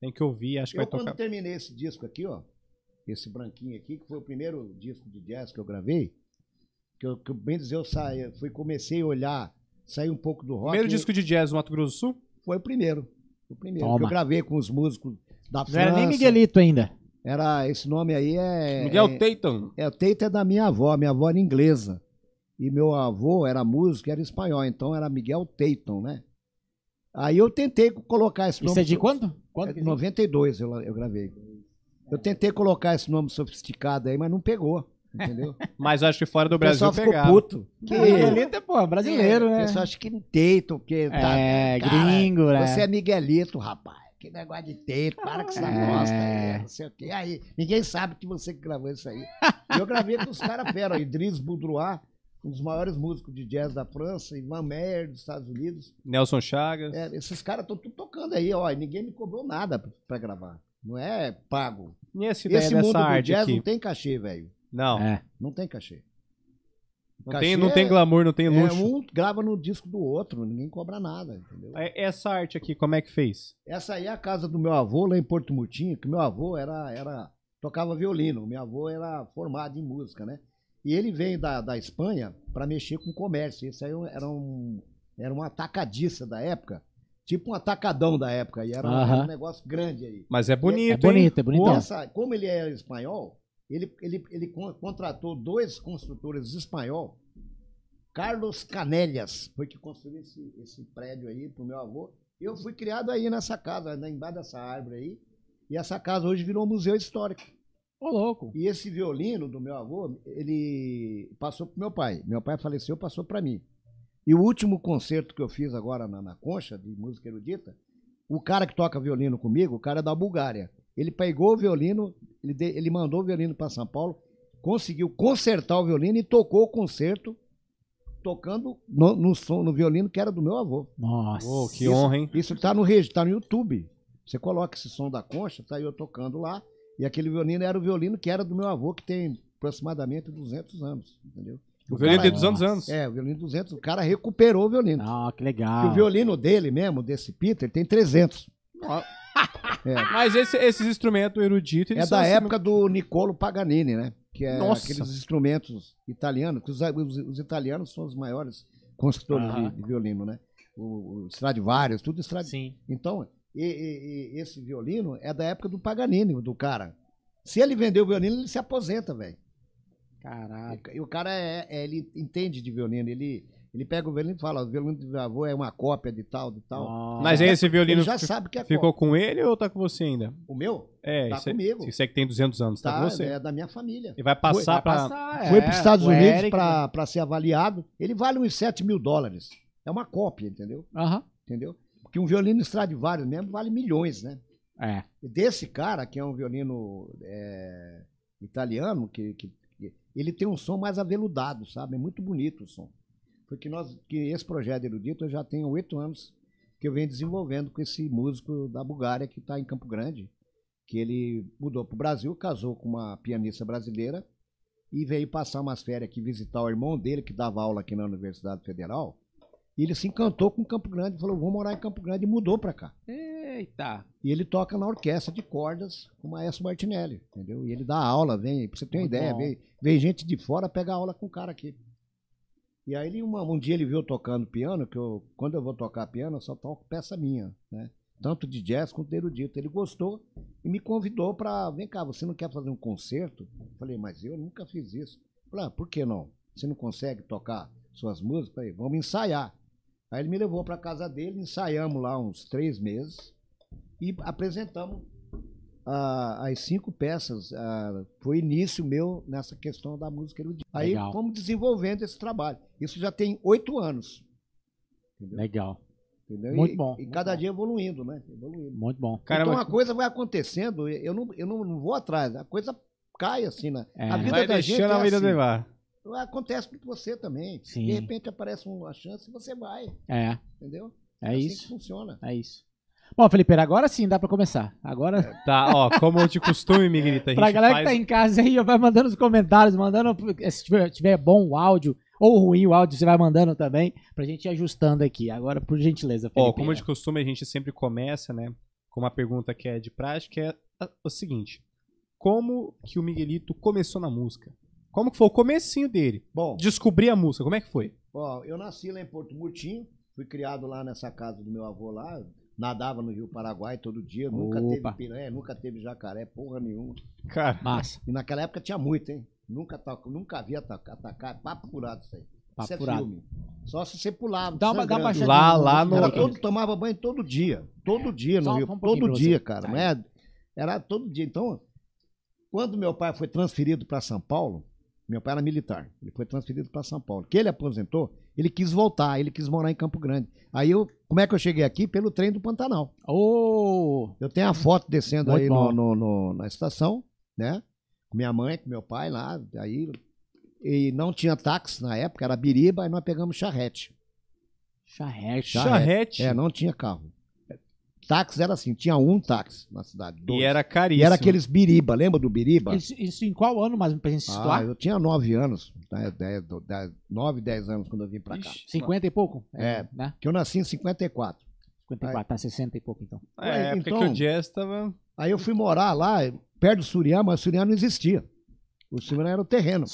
Tem que ouvir, acha que Eu, vai quando tocar. terminei esse disco aqui, ó, esse branquinho aqui, que foi o primeiro disco de jazz que eu gravei, que eu, que eu bem dizer, eu saí, fui, comecei a olhar, saí um pouco do rock. Primeiro e disco de jazz do Mato Grosso do Sul? Foi o primeiro. O primeiro. Toma. Que eu gravei com os músicos da Não França. era nem Miguelito ainda. Era, esse nome aí é. Miguel é, Tatum. é, o Teito é da minha avó, minha avó era inglesa. E meu avô era músico, era espanhol, então era Miguel Tayton, né? Aí eu tentei colocar esse nome. Isso é de so- quanto? É Quanto? de 92 eu, eu gravei. Eu tentei colocar esse nome sofisticado aí, mas não pegou, entendeu? Mas acho que fora do Brasil ficou pegava. puto. Que, Miguelito é, pô, brasileiro, é, né? O pessoal acha que Tayton, porque tá, É, cara, gringo, né? Você é Miguelito, rapaz. Que negócio de teito, para que você É. gosta aí, não sei o quê. Aí, ninguém sabe que você que gravou isso aí. Eu gravei com os caras fera, Idris Boudrois, um dos maiores músicos de jazz da França, Ivan Meyer dos Estados Unidos. Nelson Chagas. É, esses caras estão tudo tocando aí, ó, e ninguém me cobrou nada pra- pra gravar. Não é pago. E ideia Esse mundo dessa do arte jazz aqui? não tem cachê, velho. Não. É. Não tem cachê. Não, Cachê tem, não tem glamour, não tem é, luxo. um grava no disco do outro, ninguém cobra nada, entendeu? É- Essa arte aqui, como é que fez? Essa aí é a casa do meu avô lá em Porto Mutinho, que meu avô era, era tocava violino, meu avô era formado em música, né? E ele veio da, da Espanha para mexer com comércio. Esse aí era um, era um atacadista da época, tipo um atacadão da época, e era, um- Aham. um negócio grande aí. Mas é bonito, É bonito, é bonito. Pô, Essa, como ele era espanhol, ele, ele, ele con- contratou dois construtores espanhol, Carlos Canelhas, foi que construiu esse, esse prédio aí pro meu avô. Eu fui criado aí nessa casa, né, embaixo dessa árvore aí. E essa casa hoje virou um museu histórico. Ô, louco. E esse violino do meu avô, ele passou pro meu pai. Meu pai faleceu, passou para mim. E o último concerto que eu fiz agora na, na Concha, de música erudita, o cara que toca violino comigo, o cara é da Bulgária. Ele pegou o violino, ele, de- ele mandou o violino para São Paulo, conseguiu consertar o violino e tocou o concerto tocando no, no som, no violino que era do meu avô. Nossa. Ô, que Isso- honra, hein? Isso tá no, regi- tá no YouTube. Você coloca esse som da concha, tá eu tocando lá. E aquele violino era o violino que era do meu avô, que tem aproximadamente 200 anos, entendeu? O violino tem cara- 200 anos. É, o violino 200, o cara recuperou o violino. Ah, que E legal. o violino dele mesmo, desse Peter, tem 300. É, Mas esse- esses instrumentos eruditos, eles é da assim, época do Niccolo Paganini, né? Que é Nossa. aqueles instrumentos italianos, que os, os- os italianos são os maiores construtores de, de violino, né? O, o Stradivarius, tudo Stradivarius. Sim. Então, e- e- e esse violino é da época do Paganini, do cara. Se ele vender o violino, ele se aposenta, velho. Caralho. E o cara é, é- ele entende de violino, ele, ele pega o violino e fala, o violino do meu avô é uma cópia de tal, de tal. Nossa. Mas aí esse violino ele já sabe que é ficou cópia. com ele ou tá com você ainda? O meu É, Tá isso é- comigo. Isso é que tem 200 anos, tá, tá, com você. é da minha família. E vai passar passar, Foi é. para os Estados Unidos para ser avaliado. Ele vale uns 7 mil dólares. É uma cópia, entendeu? Aham. Entendeu? Porque um violino Stradivarius mesmo vale milhões, né? É. E desse cara, que é um violino é, italiano, que- que- ele tem um som mais aveludado, sabe? É muito bonito o som. Porque nós, que esse projeto erudito eu já tenho oito anos que eu venho desenvolvendo com esse músico da Bulgária que está em Campo Grande, que ele mudou para o Brasil, casou com uma pianista brasileira e veio passar umas férias aqui visitar o irmão dele que dava aula aqui na Universidade Federal. E ele se encantou com Campo Grande, falou: "Vou morar em Campo Grande" e mudou para cá. Eita. E ele toca na orquestra de cordas com o Maestro Martinelli, entendeu? E ele dá aula, vem, pra você ter uma Muito ideia, bom. vem, vem gente de fora pegar aula com o cara aqui. E aí ele, uma- um dia ele viu tocando piano, que eu, quando eu vou tocar piano, eu só toco peça minha, né? Tanto de jazz quanto de erudito. Ele gostou e me convidou para, vem cá, você não quer fazer um concerto? Eu falei, mas eu nunca fiz isso. Eu Falei, ah, por que não? Você não consegue tocar suas músicas? Eu Falei, vamos ensaiar. Aí ele me levou para casa dele, ensaiamos lá uns três meses e apresentamos ah, as cinco peças. ah, foi início meu nessa questão da música erudita. Aí Legal. fomos desenvolvendo esse trabalho. Isso já tem oito anos. Entendeu? Legal. Entendeu? Muito e, bom, E muito cada bom. dia evoluindo, né? Evoluindo. Muito bom. Caramba, então a coisa vai acontecendo, eu não, eu não, não vou atrás, a coisa cai assim, né? É. A vida vai da gente a é vida assim. levar. Acontece com você também. Sim. De repente aparece uma chance e você vai, É. entendeu? É assim isso. que funciona. É isso. Bom, Felipe, agora sim dá pra começar. Agora, Tá, ó, como de costume, Miguelito, a gente pra galera faz... que tá em casa aí, vai mandando os comentários, mandando. Se tiver, tiver bom o áudio ou ruim o áudio, você vai mandando também, pra gente ir ajustando aqui. Agora, por gentileza, Felipe. Ó, como de costume, a gente sempre começa, né, com uma pergunta que é de prática, que é a- o seguinte. Como que o Miguelito começou na música? Como que foi o comecinho dele? Bom, Descobrir a música, como é que foi? Ó, eu nasci lá em Porto Murtinho, fui criado lá nessa casa do meu avô lá, nadava no Rio Paraguai todo dia, nunca Opa. teve piranha, nunca teve jacaré, porra nenhuma. Cara, Massa. E naquela época tinha muito, hein? Nunca, nunca havia atacar, atacar, papo furado isso aí. Papo isso é furado. filme. Só se você pulava. Dá uma, dá uma baixadinha Lá- lá no- Era todo, tomava banho todo dia. Todo dia no Só- Rio. um todo dia, cara. Aí. Não é? Era todo dia. Então, quando meu pai foi transferido para São Paulo, meu pai era militar. Ele foi transferido para São Paulo. Que ele aposentou, ele quis voltar, ele quis morar em Campo Grande. Aí eu, como é que eu cheguei aqui? Pelo trem do Pantanal. Ô, Eu tenho a foto descendo Muito aí no, no- no- na estação, né? Com minha mãe, com meu pai lá. Aí e não tinha táxi na época, era biriba, e nós pegamos charrete. Charrete. Charrete. É, não tinha carro. Táxi era assim, tinha um táxi na cidade. dois. E era E caríssimo. era aqueles biriba, lembra do biriba? Isso, isso em qual ano, mais pra gente se Ah, situar? eu tinha nove anos, né, dez, dez, nove, dez anos quando eu vim pra cá. Ixi, 50 e pouco? É. Né? Que eu nasci em 54. 54, tá 60 e pouco então. É, a época Então- que o jazz tava... Aí eu fui morar lá, perto do Suriá, mas o Suriá não existia. O Suriá era o terreno.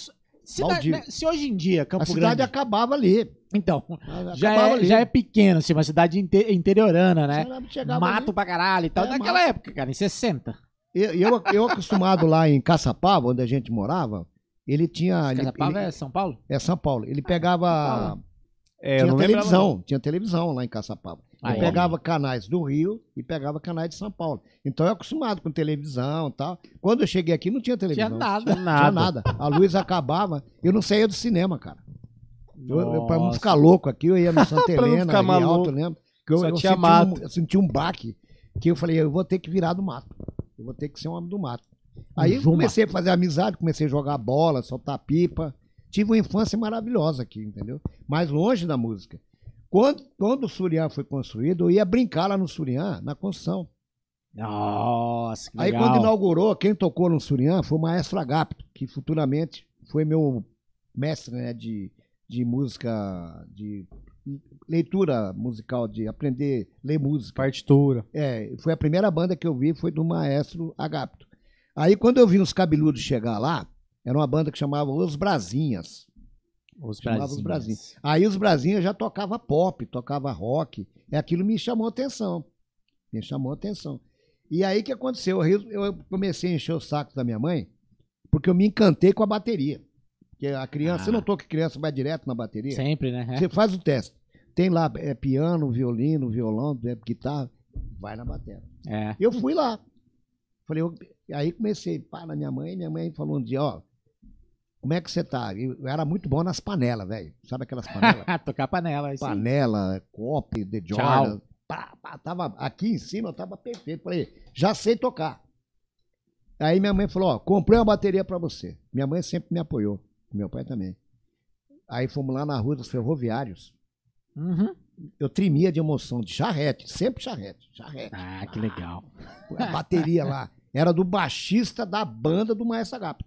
Baldio. né, se hoje em dia, Campo a cidade Grande... acabava ali. Então, Acabava já é, ali. já é pequeno, assim, uma cidade inte- interiorana, né? Mato ali. pra caralho e tal. É, Naquela mato. época, cara, em 60. Eu, eu, eu acostumado lá em Caçapava, onde a gente morava, ele tinha. Ele, Casapava ele- é São Paulo? é São Paulo. Ele pegava. É, eu tinha não lembrava, televisão, tinha televisão lá em Caçapava. Ah, Ele é? pegava canais do Rio e pegava canais de São Paulo. Então eu acostumado com televisão e tal. Quando eu cheguei aqui não tinha televisão. Tinha nada. Não tinha nada. A luz acabava. Eu não saía do cinema, cara. Eu, eu, pra não ficar louco aqui, eu ia no Santa Helena, ali maluco. alto, lembro. Que eu, Só eu tinha senti mato. Um, eu senti um baque que eu falei, eu vou ter que virar do mato. Eu vou ter que ser um homem do mato. Aí eu comecei a fazer amizade, comecei a jogar bola, soltar pipa. Tive uma infância maravilhosa aqui, entendeu? Mais longe da música. Quando, quando o Suriã foi construído, eu ia brincar lá no Suriã, na construção. Nossa, que Aí legal. quando inaugurou, quem tocou no Suriã foi o maestro Agapto, que futuramente foi meu mestre né, de, de música, de leitura musical, de aprender a ler música. Partitura. É, foi a primeira banda que eu vi, foi do maestro Agapto. Aí quando eu vi os cabeludos chegar lá, era uma banda que chamava Os Brasinhas. Os chamava os Brasinhas. Aí os Brasinhas já tocava pop, tocava rock, e aquilo me chamou atenção. Me chamou atenção. E aí o que aconteceu? Eu, comecei a encher o saco da minha mãe, porque eu me encantei com a bateria. Porque a criança, Ah. você notou que criança vai direto na bateria? Sempre, né? É. Você faz o teste. Tem lá é, piano, violino, violão, é, guitarra, vai na bateria. É. Eu fui lá. Falei, eu- aí comecei, pá, na minha mãe, minha mãe falou um dia, ó, como é que você tá? Eu era muito bom nas panelas, velho. Sabe aquelas panelas? Tocar panela. Isso. Panela, copo, The. Jordan. Pá, pá, tava aqui em cima, eu tava perfeito. Falei, já sei tocar. Aí minha mãe falou, ó, comprei uma bateria pra você. Minha mãe sempre me apoiou, meu pai também. Aí fomos lá na rua dos ferroviários. Uhum. Eu tremia de emoção, de charrete, sempre charrete, charrete. Ah, que legal. A bateria lá era do baixista da banda do Maestro Agapo.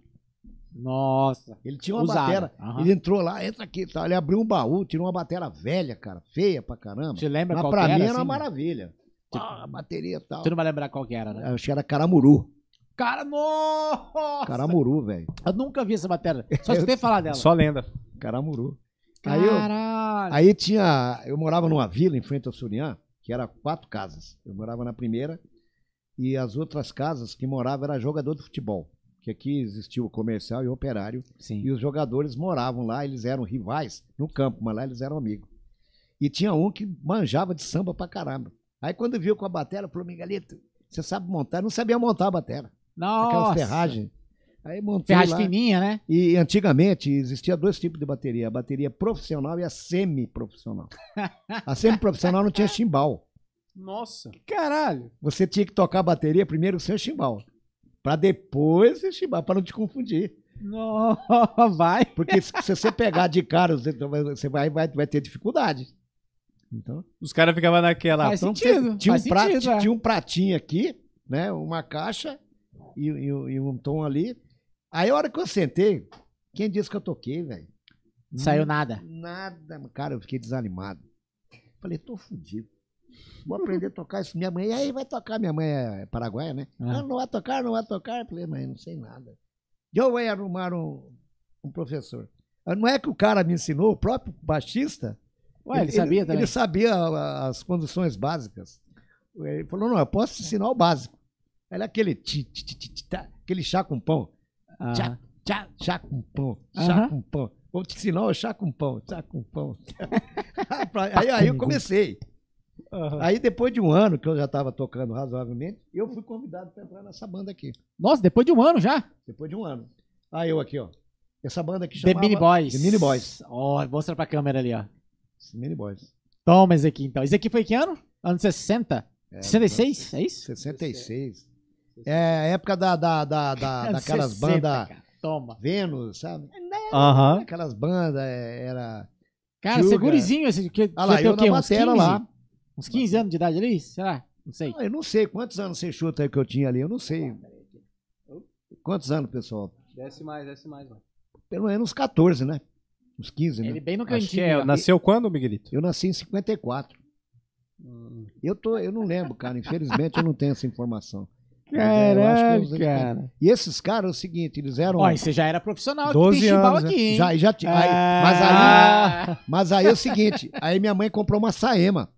Nossa. Ele tinha uma Usada. batera. Aham. Ele entrou lá, entra aqui, tá? ele abriu um baú, tirou uma batera velha, cara, feia pra caramba. Você lembra Mas qual pra que mim era? era uma assim? maravilha. Ah, a bateria e tal. Você não vai lembrar qual que era, né? Acho que era Caramuru. Cara, nossa! Caramuru, velho. Eu nunca vi essa matéria. Só escutei falar dela. Só lenda. Caramuru. Aí, eu- Caralho. aí tinha. Eu morava numa vila em frente ao Suriã, que era quatro casas. Eu morava na primeira e as outras casas que morava era jogador de futebol. Que aqui existia o comercial e o operário. Sim. E os jogadores moravam lá, eles eram rivais no campo, mas lá eles eram amigos. E tinha um que manjava de samba pra caramba. Aí quando viu com a bateria, falou, Miguelito, você sabe montar? Eu não sabia montar a bateria. Nossa. Aquelas ferragens. Aí montei Ferragem lá. fininha, né? E antigamente existia dois tipos de bateria, a bateria profissional e a semi-profissional. A semi-profissional não tinha chimbal. Nossa. Caralho. Você tinha que tocar a bateria primeiro sem o chimbal. Pra depois pra não te confundir. Nossa, vai. Porque se se você pegar de cara, você vai, você vai, vai, vai ter dificuldade. Então, Os caras ficavam naquela. Faz então sentido, você- tinha, faz um sentido, é. tinha um pratinho aqui, né? Uma caixa e, e- e um tom ali. Aí a hora que eu sentei, quem disse que eu toquei, velho? Saiu nada. Nada, cara, eu fiquei desanimado. Falei, tô fudido. Vou aprender a tocar isso. Minha mãe, e aí vai tocar. Minha mãe é paraguaia, né? Ah. Ah, não vai tocar, não vai tocar. Eu falei, mãe, não sei nada. Eu vou arrumar um, um professor. Ah, Não é que o cara me ensinou, o próprio baixista. Ué, ele, sabia também. Ele sabia a- as condições básicas. Ele falou, não, eu posso te ensinar o básico. Era aquele ti, ti, ti, ti, tá, aquele chá com pão. Ah. Chá, com pão, chá Aham. com pão. Vou te ensinar o chá com pão, chá com pão. aí, aí eu comecei. Aí depois de um ano que eu já estava tocando razoavelmente, eu fui convidado para entrar nessa banda aqui. Nossa, depois de um ano já. Depois de um ano. Aí eu aqui, ó. Essa banda aqui The chamava... Mini Boys. The Mini Boys. Ó, mostra pra câmera ali, ó. Mini Boys. Toma esse aqui, então. Esse aqui foi que ano? Anos 60? É, 66? É isso? 66. É a época da, da, da, da, daquelas 60, bandas. Toma. Vênus, sabe? Aham. Aquelas bandas, é, era. Cara, Sugar. você é gurizinho, esse, que, Ah lá, eu na batera 15? lá. Uns 15 anos de idade ali? Será? Não sei. Ah, Eu não sei quantos anos você chuta aí que eu tinha ali, eu não sei. Quantos anos, pessoal? Desce mais, desce mais, mano. Pelo menos uns 14, né? Uns 15, né? Ele bem no Acho que cantinho. é. Nasceu quando, Miguelito? Eu nasci em 54. Eu, tô, eu não lembro, cara. Infelizmente eu não tenho essa informação. É, eu acho que Caralho, os anos cara. E esses caras, é o seguinte, eles eram. Ó, e você já era profissional 12 aqui, tem chimbal anos, né? aqui, hein? já, já tinha. Ah. mas, aí, mas aí é o seguinte: aí minha mãe comprou uma Saema.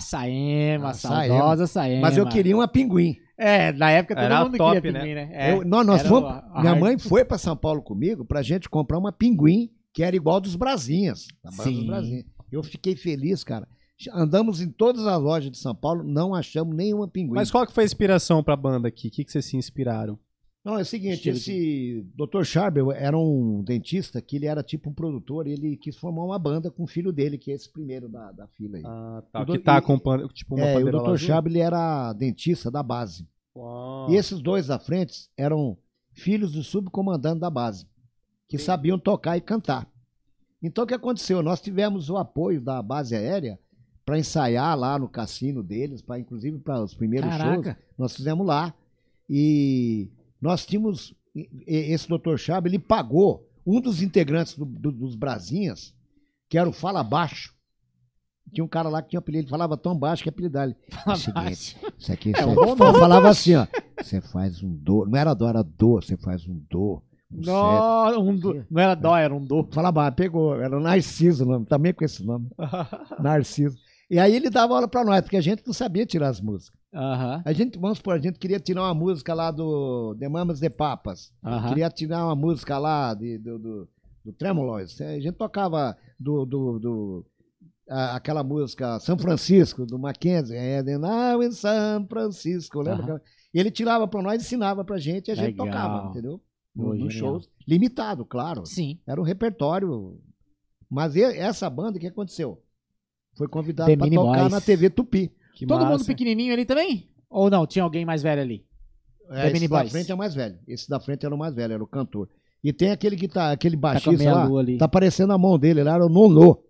Ah, Saema, Ah, saudosa Saema. Mas eu queria uma pinguim. É, na época todo Era mundo top, queria né? pinguim, né? É, Eu- nós nós fomos, a- a minha mãe foi para São Paulo comigo pra gente comprar uma pinguim que era igual dos Brasinhas. Sim. dos Brasinhas. Eu fiquei feliz, cara. Andamos em todas as lojas de São Paulo, não achamos nenhuma pinguim. Mas qual que foi a inspiração pra banda aqui? O que, que vocês se inspiraram? Não, é o seguinte, Estilo esse Dr. Charbel era um dentista que ele era tipo um produtor e ele quis formar uma banda com o filho dele, que é esse primeiro da, da fila aí. Ah, tá. Que Que tá tá acompanhando, tipo, uma é, o Dr. Charbel ele era dentista da base. E esses dois da frente eram filhos do subcomandante da base, que sabiam tocar e cantar. Então o que aconteceu? Nós tivemos o apoio da base aérea para ensaiar lá no cassino deles, para inclusive para os primeiros shows. Caraca. Nós fizemos lá. E nós tínhamos. Esse Dr. Chab, ele pagou um dos integrantes do- do- dos Brasinhas, que era o Fala Baixo. Tinha um cara lá que tinha apelido, ele falava tão baixo que É o seguinte, isso aqui, É, você um falava assim, ó. Você faz um do, não era dó, era do, você faz um do. Um um do- não era dó, era um do. Falava, pegou, era o Narciso o nome, também com esse nome, Narciso. E aí ele dava aula pra nós, porque a gente não sabia tirar as músicas. Aham, A gente, vamos supor, a gente queria tirar uma música lá do The Mamas de Papas. aham. Queria tirar uma música lá de, do, do, do Tremoloys. A gente tocava do, do, do- a- aquela música São Francisco, do Mackenzie. É, now in São Francisco. Lembra? E ele tirava pra nós, ensinava pra gente e a gente Legal. tocava, entendeu? No- Nos genial. shows. Limitado, claro. Sim. Era um repertório. Mas essa banda, o que aconteceu? Foi pra Mini tocar Boys. na TV Tupi. Que Todo massa. mundo pequenininho ali também? Ou não? Tinha alguém mais velho ali? É, esse da frente é o mais velho. Esse da frente era o mais velho, era o cantor. E tem aquele que tá, aquele Tá baixista meia lá, ali. tá aparecendo a mão dele, lá era o Nonô,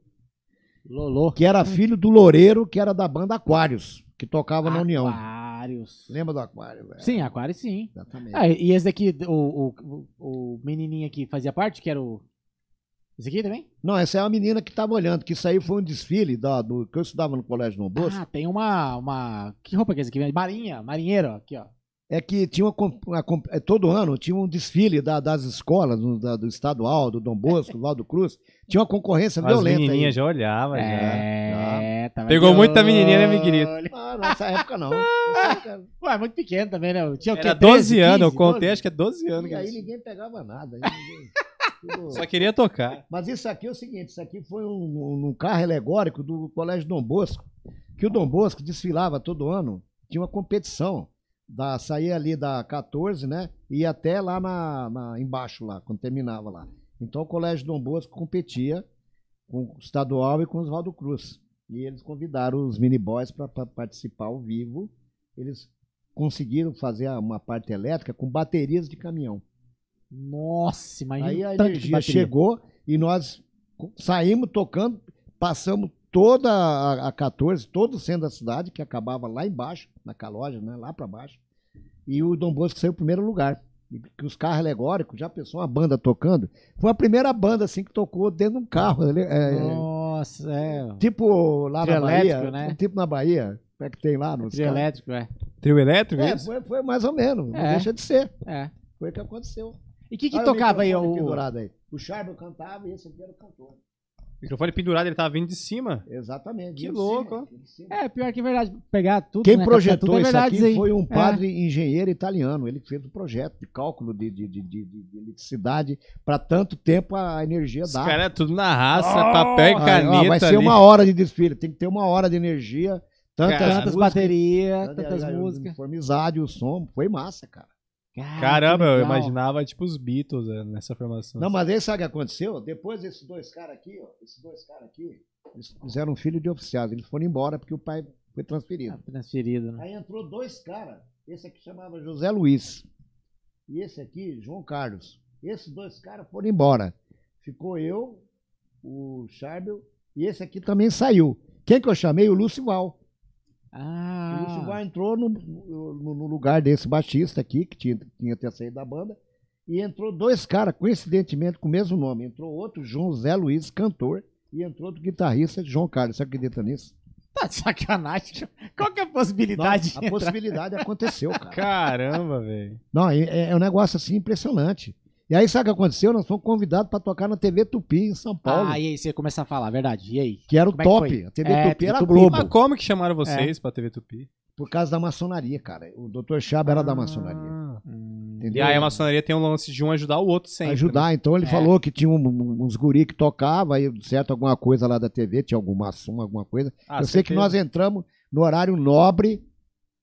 Lolô. que era filho do Loureiro, que era da banda Aquários, que tocava na União. Aquários. Lembra do Aquário? velho? Sim, Aquários sim. Exatamente. Ah, e esse daqui, o, o, o, o menininho aqui fazia parte, que era o... Esse aqui também? Não, essa é uma menina que tava olhando, que isso aí foi um desfile da, do, que eu estudava no Colégio Dom Bosco. Ah, tem uma, uma... Que roupa que é essa aqui? Marinha, marinheiro, aqui, ó. É que tinha uma, uma é, todo ano tinha um desfile da- das escolas, do, da- do estadual, do Dom Bosco, do Valdo Cruz. Tinha uma concorrência As violenta. aí. menininhas já olhavam, já. É, tava Pegou de muita menininha, né, olho. Miguelito? Ah, nessa época não. Nessa Ué, muito pequeno também, né? Tinha o quê? Era 13, 12 anos, eu 15, contei, 12? acho que é 12 anos. E aí ninguém pegava nada. aí ninguém- tudo- Só queria tocar. Mas isso aqui é o seguinte, isso aqui foi um, um carro alegórico do Colégio Dom Bosco, que o Dom Bosco desfilava todo ano, tinha uma competição, da, saía ali da 14, né, e até lá na, na- embaixo lá, quando terminava lá. Então o Colégio Dom Bosco competia com o estadual e com os Valdo Cruz. E eles convidaram os mini boys para participar ao vivo. Eles conseguiram fazer uma parte elétrica com baterias de caminhão. Nossa, imagina Aí a energia chegou e nós saímos tocando, passamos toda a, a 14, todo o centro da cidade, que acabava lá embaixo, na caloja, né, lá para baixo. E o Dom Bosco saiu em primeiro lugar. E que os carros alegóricos, já pensou uma banda tocando? Foi a primeira banda assim que tocou dentro de um carro. é, Nossa, é. tipo lá Trio na Bahia. né? Tipo na Bahia. Como é que tem lá? Nos Trio carros? elétrico, é. Trio elétrico, É, isso? foi, foi mais ou menos. Não É. deixa de ser. É. Foi o que aconteceu. E o que, que tocava aí? microfone O... pendurado aí. O Charbo cantava e esse aqui era o cantor. O microfone pendurado, ele tava vindo de cima. Exatamente. Que louco, cima. É, pior que é verdade. Pegar tudo. Quem né, projetou tudo é isso verdade aqui aí. foi um É. padre engenheiro italiano. Ele fez o projeto de cálculo de, de, de, de, de- de eletricidade para tanto tempo a energia Os dá. caras é tudo na raça, papel e Aí, ó, caneta vai ser ali. uma hora de desfile. Tem que ter uma hora de energia. Tantas, Cara, Tantas músicas, baterias, tantas- tantas a músicas. Uniformidade, o som. Foi massa, cara. Cara, Caramba, eu imaginava tipo os Beatles é, nessa formação. Não, mas aí sabe o que aconteceu? Depois desses dois caras aqui, ó, esses dois caras aqui, eles fizeram um filho de oficiais. Eles foram embora porque o pai foi transferido. Ah, Transferido, né? Aí entrou dois caras. Esse aqui chamava José Luiz. E esse aqui, João Carlos. Esses dois caras foram embora. Ficou eu, o Charbel, e esse aqui também saiu. Quem que eu chamei? O Lúcio Val. O Lúcio Val Ah, entrou no, no- no lugar desse baixista aqui, que tinha, tinha até saído da banda, e entrou dois caras, coincidentemente, com o mesmo nome. Entrou outro, João Zé Luiz, cantor, e entrou outro guitarrista, João Carlos. Você acredita nisso? tá de sacanagem. Qual que é a possibilidade? Não, a possibilidade aconteceu, cara. Caramba, velho. Não, é, é um negócio assim impressionante. E aí, sabe o que aconteceu? Nós fomos convidados para tocar na TV Tupi, em São Paulo, Ah, e aí você começa a falar, verdade. E aí? que era o como é top. foi? A TV É, Tupi era Tupi. Globo, Mas como que chamaram vocês pra TV Tupi? por causa da maçonaria, cara. O Dr. Chaba era da maçonaria. Ah. Hum, E aí a maçonaria tem um lance de um ajudar o outro sempre. né? ajudar. Então ele É. falou que tinha um- uns guri que tocava, aí certo alguma coisa lá da TV, tinha algum maçom, alguma coisa. Ah, Eu sei que nós entramos no horário nobre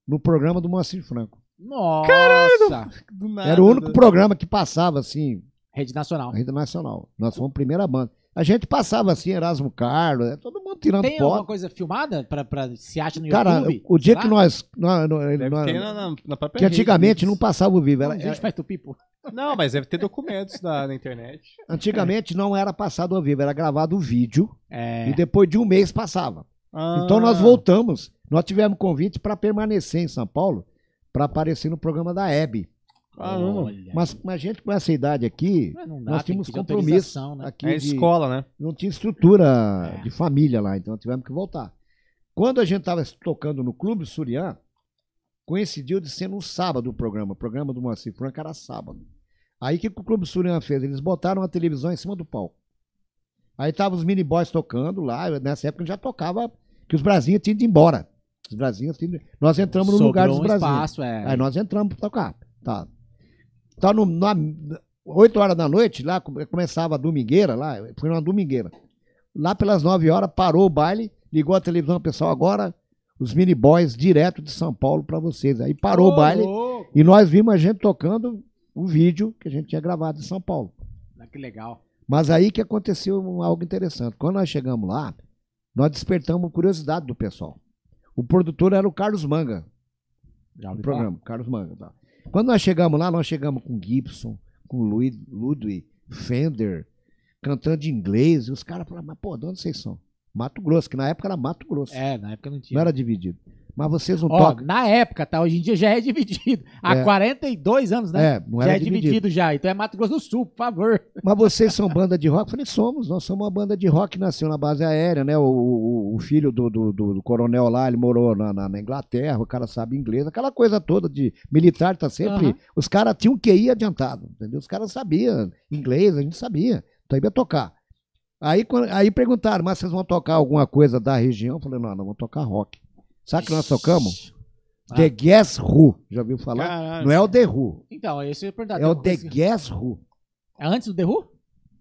no programa do Moacir Franco. Nossa! Do nada, Era o único do- programa que passava assim, Rede Nacional. rede nacional. Nós fomos a primeira banda. A gente passava assim, Erasmo Carlos, né, todo mundo tirando Tem alguma foto. coisa filmada pra, pra se acha no Cara, YouTube? o dia Será? que nós. nós, nós- Deve nós- ter na, na, que antigamente rede, não passava o vivo. Era, a gente faz tupi, pô? Não, mas deve ter documentos na, na internet. antigamente não era passado ao vivo, era gravado o vídeo É. e depois de um mês passava. Ah. Então nós voltamos. Nós tivemos convite para permanecer em São Paulo para aparecer no programa da Hebe. Caramba. Mas com a gente com essa idade aqui, Mas não dá, nós tínhamos compromisso né? aqui É de- escola, né? não tinha estrutura É. de família lá, então tivemos que voltar. Quando a gente estava tocando no Clube Surian, coincidiu de ser no sábado o programa. O programa do Moacir Franco era sábado. Aí o que, que o Clube Surian fez? Eles botaram a televisão em cima do palco. Aí estavam os mini boys tocando lá. Nessa época já tocava que os Brasinhas tinham ido embora. Os ido... Nós entramos no Sobrou lugar dos um espaço, é. Aí nós entramos pra tocar. Tá. Tá no, na, 8 horas da noite, lá come- começava a domingueira, lá, foi numa domingueira. Lá pelas 9 horas parou o baile, ligou a televisão, pessoal, agora os mini boys direto de São Paulo pra vocês. Aí parou Ô, o baile louco. e nós vimos a gente tocando o vídeo que a gente tinha gravado em São Paulo. Ah, Que legal. Mas aí que aconteceu um- algo interessante. Quando nós chegamos lá, nós despertamos curiosidade do pessoal. O produtor era o Carlos Manga, Já do programa, Carlos Manga. Tá. Quando nós chegamos lá, nós chegamos com Gibson, com Louis- Ludwig, Fender, cantando em inglês, e os caras falaram, mas pô, de onde vocês são? Mato Grosso, que na época era Mato Grosso. É, na época não tinha. não era dividido. Mas vocês não Ó, tocam. na época, tá? Hoje em dia já é dividido. Há É. 42 anos, né? É, não já era é dividido. dividido. já. Então é Mato Grosso do Sul, por favor. Mas vocês são banda de rock? Eu falei, somos, nós somos uma banda de rock que nasceu na base aérea, né? O, o- o filho do, do- do- coronel lá, ele morou na, na- na Inglaterra, o cara sabe inglês, aquela coisa toda de militar tá sempre. Aham. Os caras tinham QI adiantado, entendeu? Os caras sabiam inglês, a gente sabia, sabia tocar. Aí, aí perguntaram, mas vocês vão tocar alguma coisa da região? Eu falei, não, nós vamos tocar rock. Sabe o que nós tocamos? Ah. The Guess Who. Já ouviu falar? Caralho. Não é o The Who, Então, esse eu ia perguntar. é o The coisa- Guess Who. É antes do The Who?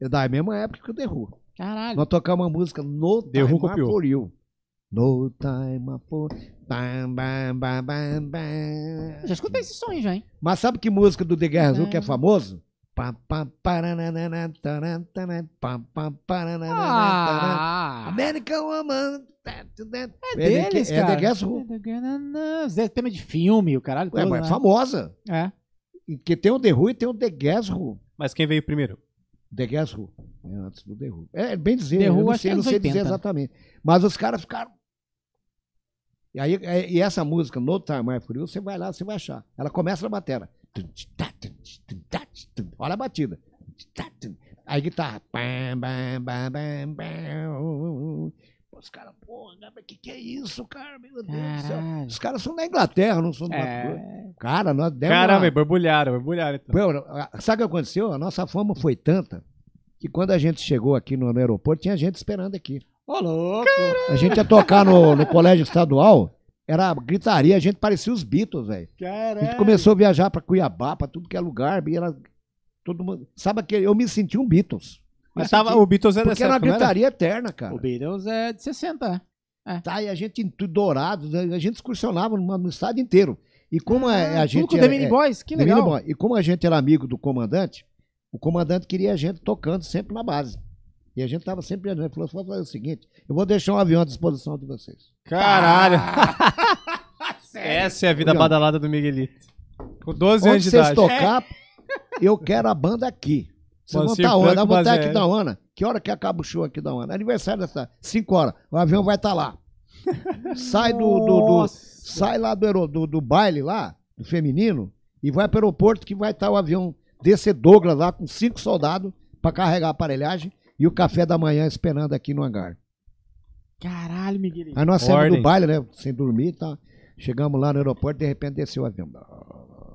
É da mesma época que o The Who. Caralho. Nós tocamos uma música No The Who Time copiou. for You. No Time for bam, bam, bam, bam, bam. Já escutei esse som aí já, hein? Mas sabe que música do The Guerra Azul que é É. famoso? Ah! American Woman. É deles, é cara. The Guess Who. É tema de filme, o caralho É, todo, mas é né? famosa. É. E Que tem o The Who e tem o The Guess Who. Mas quem veio primeiro? The Guess Who. É antes do The Who. É bem dizer, The eu Who não sei, é não sei dizer 80. exatamente. Mas os caras ficaram. E, aí, é- e essa música, No Time I For You, você vai lá, você vai achar. Ela começa na batera. Olha a batida. Aí guitarra. Os caras, porra, o que, que é isso, cara? Meu Deus do céu. Os caras são da Inglaterra, não são do. É. Cara, nós demos. Caramba, uma- borbulharam, borbulharam. Então. Pô, Sabe o que aconteceu? A nossa fama foi tanta que quando a gente chegou aqui no, no aeroporto, tinha gente esperando aqui. Ô, louco! A gente ia tocar no, no colégio estadual, era gritaria, a gente parecia os Beatles, velho. A gente começou a viajar pra Cuiabá, pra tudo que é lugar, e era todo mundo. Sabe aquele? Eu me senti um Beatles. Mas tava, senti- o Beatles era Porque era uma não era? gritaria eterna, cara. O Beatles é de 60. Tá, e a gente em tudo dourado, a gente excursionava no, no estado inteiro. E como a, a Ah, gente. tudo com era- The Mini é, Boys, que The legal. E como a gente era amigo do comandante, o comandante queria a gente tocando sempre na base. E a gente tava sempre ele falou, vou fazer o seguinte, eu vou deixar um avião à disposição de vocês. Caralho. Essa é a vida badalada do Miguelito. Com 12 anos Onde de vocês idade. tocar, eu quero a banda aqui. Vocês vão estar onde? Franco Eu vou estar aqui da Ona. Que hora que acaba o show aqui da Ona? Aniversário dessa 5 horas. O avião vai estar lá. Sai do, do- do- sai lá do, do, do baile lá, do feminino, e vai para o aeroporto que vai estar o avião desse Douglas lá com cinco soldados para carregar a aparelhagem e o café da manhã esperando aqui no hangar. Caralho, Miguelito. Aí nós saímos Ordem. do baile, né? Sem dormir, tá? Chegamos lá no aeroporto, de repente desceu o avião.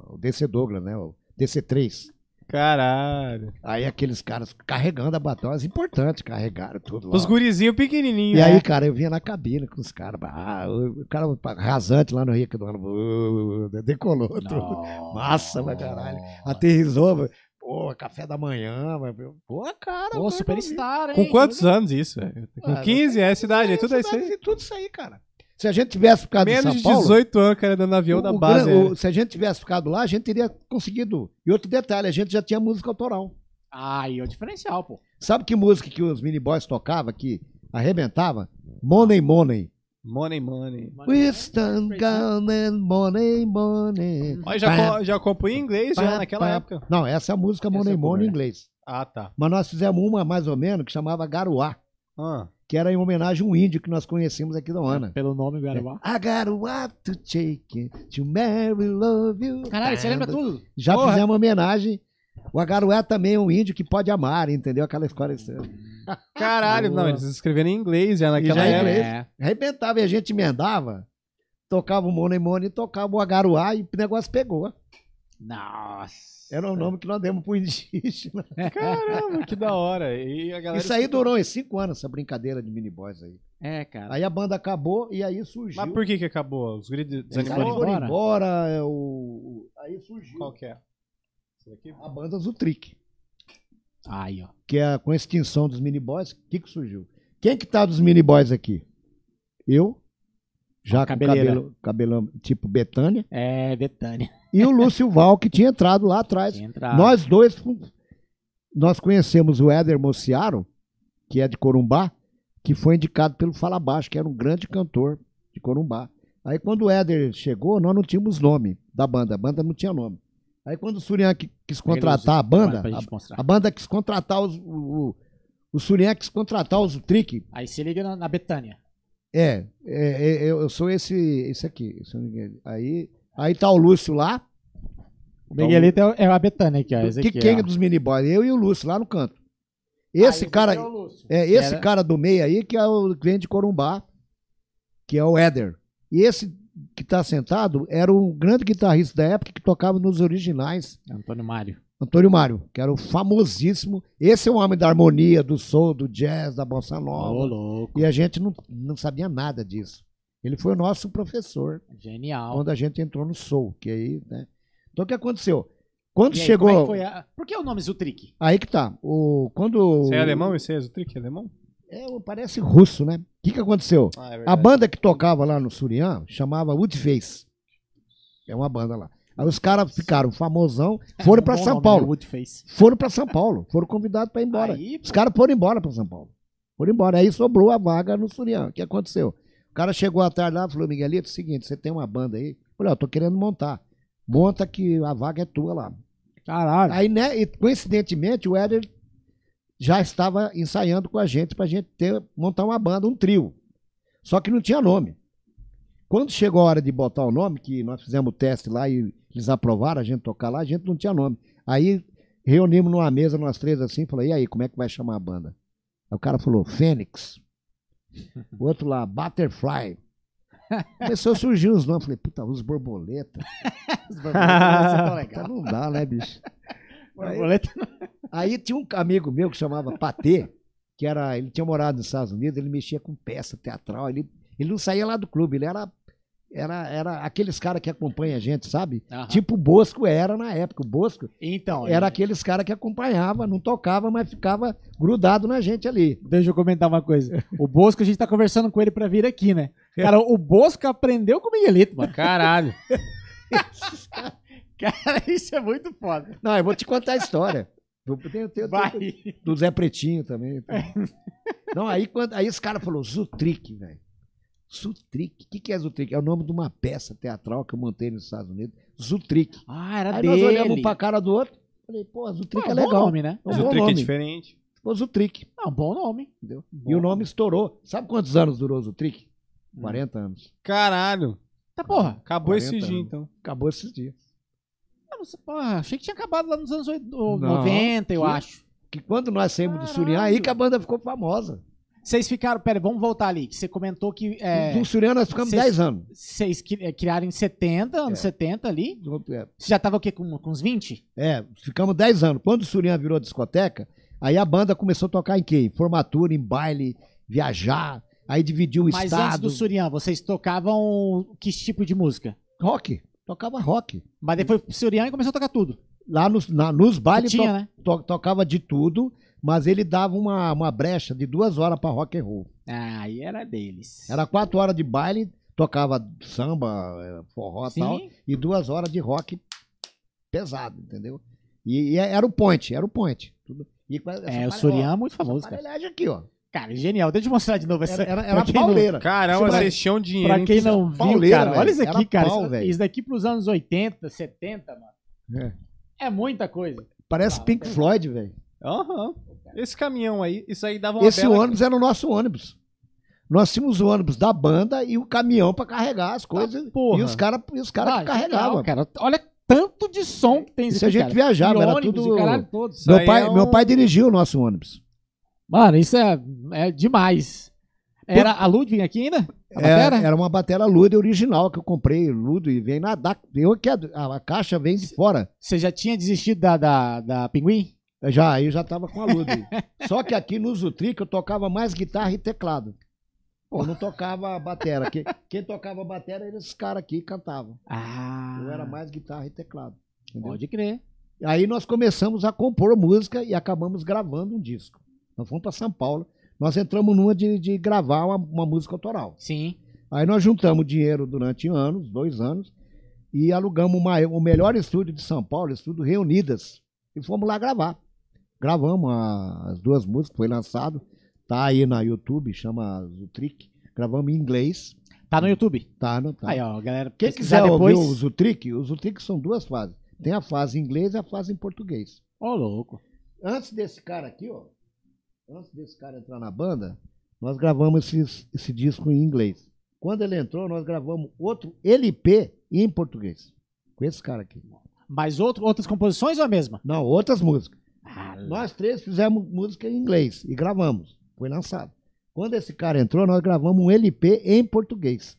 O DC Douglas, né? O DC-3. Caralho. Aí aqueles caras carregando a batalhas importantes, carregaram tudo lá. Os gurizinhos pequenininhos. E aí, né? cara, eu vinha na cabine com os caras. Ah, o cara rasante lá no Rio, que do ano, decolou tudo. Nossa. Massa pra caralho. Aterrizou. Pô, café da manhã, velho. pô, cara. Pô, mano, superstar, hein? Com quantos anos isso? velho? Com Ah, 15, é a cidade, é tudo isso aí. Tudo isso aí, cara. Se a gente tivesse ficado em Menos São de Paulo, 18 anos, cara, dando avião o- da o base. gran- é. o- se a gente tivesse ficado lá, a gente teria conseguido. E outro detalhe, a gente já tinha música autoral. Aí é o diferencial, pô. Sabe que música que os mini boys tocavam, que arrebentava? Money, money. Money, money. We stand gone money, money. Olha, já, co- já compõe em inglês já naquela época. Não, essa é a música Essa Money é boa, Money em né? inglês. Ah, tá. Mas nós fizemos uma mais ou menos que chamava Garuá, Ah, que era em homenagem a um índio que nós conhecemos aqui da Ana. Pelo nome, Guarabá. I got what to take it to marry, love you. Caralho, você lembra tudo? Já Porra. fizemos uma homenagem. O Agarué também é um índio que pode amar, entendeu? Aquela história. assim. caralho, não, eles escreveram em inglês já naquela já época. É. Arrebentava e a gente emendava. Tocava o Money Money, tocava o Agaruá e o negócio pegou. Nossa. Era o nome que nós demos pro indígena. Caramba, que da hora. E a galera Isso aí escutou. durou uns cinco anos, essa brincadeira de mini boys aí. É, cara. Aí a banda acabou e aí surgiu. Mas por que que acabou? Os Eles desanimaram? foram embora? embora. é, o... Aí surgiu Qual que é? A banda Zutrick. Aí, ó. que é com a extinção dos mini boys, o que que surgiu? Quem que tá dos mini boys aqui? Eu, já com cabelo, cabelão tipo Betânia, É, Betânia. e o Lúcio Val, que tinha entrado lá atrás. Entra. Nós dois, nós conhecemos o Éder Mociaro, que é de Corumbá, que foi indicado pelo Fala Baixo, que era um grande cantor de Corumbá. Aí quando o Éder chegou, nós não tínhamos nome da banda, a banda não tinha nome. Aí quando o Surian qui- quis contratar a banda, a, a banda quis contratar os, o, o, quis contratar os Trick. Aí se liga na, na Betânia. É, é, é, eu eu sou esse, esse aqui. aí, aí tá o Lúcio lá. O Miguelito é, o- é a Betânia aqui, ó. Esse que aqui, quem ó. é dos mini boys? Eu e o Lúcio lá no canto. Esse Ah, cara, é é esse Era- cara do meio aí que é o vem de Corumbá, que é o Éder. E esse que tá sentado era o grande guitarrista da época que tocava nos originais, Antônio Mário. Antônio Mário, que era o famosíssimo. Esse é o homem da harmonia, do soul, do jazz, da bossa Ô, nova. louco. E a gente não, não sabia nada disso. Ele foi o nosso professor Genial. quando a gente entrou no soul, que aí, né? Então o que aconteceu? Quando aí, chegou, é que foi a- Por que o nome Zutrick? aí que tá. O quando Você é alemão? Esse é o trick alemão? É, parece russo, né? O que que aconteceu? Ah, é A banda que tocava lá no Surian chamava Woodface. É uma banda lá. Aí os caras ficaram famosão, foram pra bom São nome, Paulo. né? Woodface. Foram pra São Paulo, foram convidados pra ir embora. Aí, Os caras foram embora pra São Paulo. Foram embora. Aí sobrou a vaga no Surian. O que aconteceu? O cara chegou à tarde lá e falou: Miguelito, é o seguinte, você tem uma banda aí? Eu falei: Ó, tô querendo montar. Monta que a vaga é tua lá. Caralho. Aí, né, e coincidentemente, o Éder já estava ensaiando com a gente pra gente ter, montar uma banda, um trio. Só que não tinha nome. Quando chegou a hora de botar o nome, que nós fizemos o teste lá e eles aprovaram a gente tocar lá, a gente não tinha nome. Aí reunimos numa mesa, nós três assim, falou, e aí, como é que vai chamar a banda? Aí o cara falou, Fênix. O outro lá, Butterfly. Começou a surgir os nomes. Falei, puta, os borboleta. Os borboletas Tá, legal. não dá, né, bicho? Aí- Borboleta. Aí tinha um amigo meu que chamava Patê, que era, ele tinha morado nos Estados Unidos, ele mexia com peça teatral, ele, ele não saía lá do clube, ele era era, era aqueles caras que acompanham a gente, sabe? Aham. Tipo o Bosco era na época. O Bosco Então, era ele- aqueles caras que acompanhava, não tocava, mas ficava grudado na gente ali. Deixa eu comentar uma coisa. O Bosco, a gente tá conversando com ele pra vir aqui, né? Cara, o Bosco aprendeu com o Miguelito, mano. Caralho. Cara, isso é muito foda. Não, eu vou te contar a história. Eu tenho- tenho- Vai. tenho- do Zé Pretinho também. Não, aí, quando, aí esse cara falou, Zutrick, velho. Zutrick. O que, que é Zutrick? É o nome de uma peça teatral que eu montei nos Estados Unidos. Zutrick. Ah, era Aí dele. nós olhamos um pra cara do outro. Falei, pô, Zutric Ah, é bom legal. nome, né? É o trick é nome. diferente. Ficou Zutric, É um bom nome. entendeu? Bom. E o nome estourou. Sabe quantos anos durou o Zutric? Hum. 40 anos. Caralho. Tá porra. Acabou 40 esse dia, anos. então. Acabou esses dias. Porra, achei que tinha acabado lá nos anos oit- Não, 90, eu que- acho. Que quando nós saímos do. Surian, aí que a banda ficou famosa. Vocês ficaram. Pera, vamos voltar ali. Que você comentou que é, Do Surian nós ficamos Cês- 10 anos. vocês é, criaram em 70, anos É. 70 ali. É, Você já tava o quê? Com, com uns 20? É, ficamos 10 anos. Quando o Surian virou discoteca, aí a banda começou a tocar em quê? Em formatura, em baile, viajar. Aí dividiu o Mas antes estado. do Surian, vocês tocavam que tipo de música? Rock. Tocava rock. Mas depois foi pro Surian e começou a tocar tudo. Lá nos, na- nos bailes tinha, to- né? to- tocava de tudo, mas ele dava uma, uma brecha de duas horas pra rock and roll. Ah, aí era deles. Era quatro horas de baile, tocava samba, eh, forró e tal, e duas horas de rock pesado, entendeu? E, e era o point, era o point. Tudo. E É, o apare- Surian ó, é muito famoso, cara. aparelhagem aqui, ó. Cara, genial. Deixa eu mostrar de novo essa. Era, era, quem não- pauleira. Caramba, Pra- vocês tinham dinheiro. Pra quem não viu, pauleira, cara, olha velho. isso aqui, Era cara. pau, isso, isso daqui pros anos 80, 70, mano. É. É muita coisa. Parece Ah, Pink Floyd, velho. Aham. Esse caminhão aí, isso aí dava uma Esse bela... ônibus era o nosso ônibus. Nós tínhamos o ônibus da banda e o caminhão pra carregar as coisas. porra. e os caras os cara Ah, carregavam. cara. Olha tanto de som que tem Isso isso a gente cara. viajava, E era ônibus, tudo- e caralho todo. Isso Meu pai, é meu um- pai dirigiu o nosso ônibus. Mano, isso é, é demais. Era a Ludwig aqui ainda? É, batera? era uma batera Ludo original que eu comprei, Ludo, e vem na da, eu que a, a, a caixa vem de fora. Você já tinha desistido da, da, da Pinguim? Já, eu já tava com a Ludo. Só que aqui no Zutric eu tocava mais guitarra e teclado. Eu não tocava batera. Quem, quem tocava batera eram esses caras aqui que cantavam. Ah. Eu era mais guitarra e teclado. Entendeu? Pode crer. Aí nós começamos a compor música e acabamos gravando um disco. Nós fomos para São Paulo. Nós entramos numa de, de gravar uma, uma música autoral. Sim. Aí nós juntamos dinheiro durante anos, dois anos, e alugamos uma- o melhor estúdio de São Paulo, estúdio Reunidas, e fomos lá gravar. Gravamos a- as duas músicas, foi lançado, tá aí na YouTube, chama Zutric. Gravamos em inglês, Tá no YouTube. tá? Não, tá. Aí, ó, galera. Quem quiser depois. ouvir o Zutric, o Zutric são duas fases. Tem a fase em inglês e a fase em português. Ô, louco. Antes desse cara aqui, ó, antes desse cara entrar na banda, nós gravamos esses- esse disco em inglês. Quando ele entrou, nós gravamos outro LP em português. Com esse cara aqui. Mas outro, outras composições ou a mesma? Não, outras músicas. Ah, Nós três fizemos música em inglês e gravamos. Foi lançado. Quando esse cara entrou, nós gravamos um LP em português.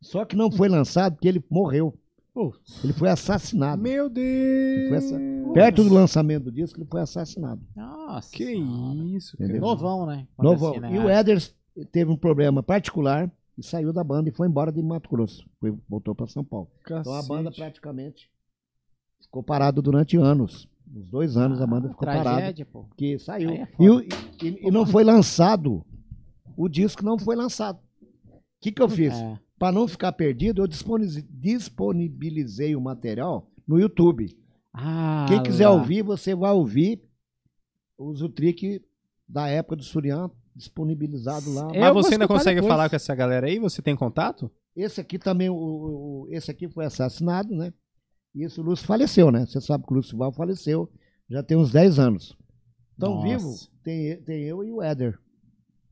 Só que não foi lançado porque ele morreu. Ele foi assassinado. Meu Deus. Essa- Perto do lançamento do disco, ele foi assassinado. Nossa. Que isso, cara. Entendeu? Novão, né? Quando Novão. assim, né? E o Eders teve um problema particular e saiu da banda e foi embora de Mato Grosso. Foi, voltou para São Paulo. Então a banda Cacete. praticamente ficou parada durante anos. Uns dois anos a banda Ah, ficou parada. tragédia, pô. Porque saiu. É E, e- e não foi lançado. O disco não foi lançado. O que, que eu fiz? É. Para não ficar perdido, eu disponibilizei, o material no YouTube. Ah, Quem quiser lá. ouvir, você vai ouvir o Zutric da época do Surian disponibilizado lá. Mas Eu vou você ainda consegue depois. falar com essa galera aí? Você tem contato? Esse aqui também, o- o- esse aqui foi assassinado, né? E esse Lúcio faleceu, né? Você sabe que o Lúcio Val faleceu já tem uns 10 anos. Então, Nossa. vivo, tem, tem eu e o Éder.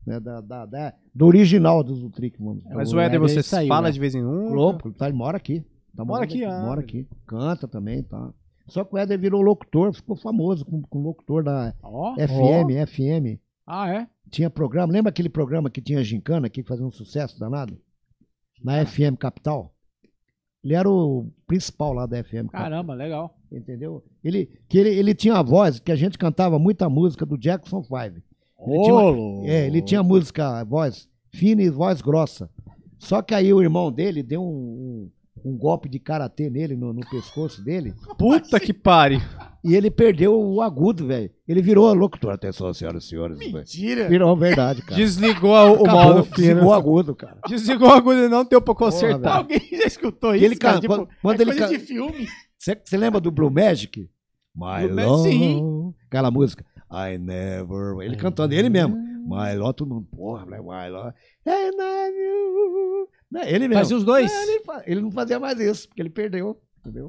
Né? Da, da- da- do original do Zutric, mano. Mas o Éder, Éder você saiu, fala né? de vez em um? Globo, tá, ele mora aqui. Tá Mora aqui, ah. Mora aqui. Canta também, tá. Só que o Éder virou locutor, ficou famoso com, com locutor da Ó. FM, FM. Ah, é? Tinha programa, lembra aquele programa que tinha gincana aqui que fazia um sucesso danado? Na FM Capital? Ele era o principal lá da FM. Caramba, legal. Entendeu? Ele, que ele, ele tinha a voz, que a gente cantava muita música do Jackson 5. Ele tinha, uma- é, ele tinha música, voz fina e voz grossa. Só que aí o irmão dele deu um, um, um golpe de karatê nele, no, no pescoço dele, Puta que pare. e ele perdeu o agudo, velho. Ele virou locutor. Atenção, senhoras e senhores. Mentira. Virou verdade, cara. Desligou o Acabou, modo fino. desligou o agudo, cara. Desligou o agulha e não deu pra Porra, consertar. velho. Alguém já escutou E isso, ele cara? Tipo, quando- quando é ele coisa de filme. Você lembra do Blue Magic? My Blue Magic, sim. Aquela música. I never. Ele cantando, ele mesmo. My love, todo mundo. Porra, né? My love. And I knew. Né, Ele mesmo. Fazia os dois. É, ele, ele não fazia mais isso, porque ele perdeu. Entendeu?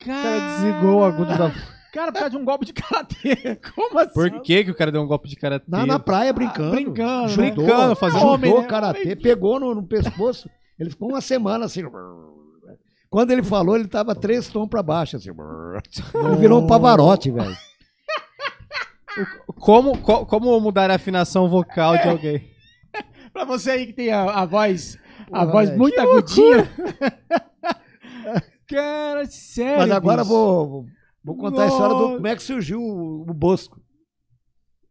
O cara desligou o agudo da. Cara, por causa de um golpe de karatê. Como assim? Por que, que o cara deu um golpe de karatê? Na, na praia, brincando. brincando, Judô? Brincando, fazendo judô, homem, né? karatê. Pegou no, no pescoço. Ele ficou uma semana assim. Quando ele falou, ele tava três tons pra baixo, assim. Ele virou um pavarote, velho. Como, co- como mudar a afinação vocal de alguém? Pra você aí que tem a, a voz, a Porra, voz muito agudinha. Cara, sério. Mas agora bicho. vou, vou, contar a história do Nossa. como é que surgiu o, o Bosco.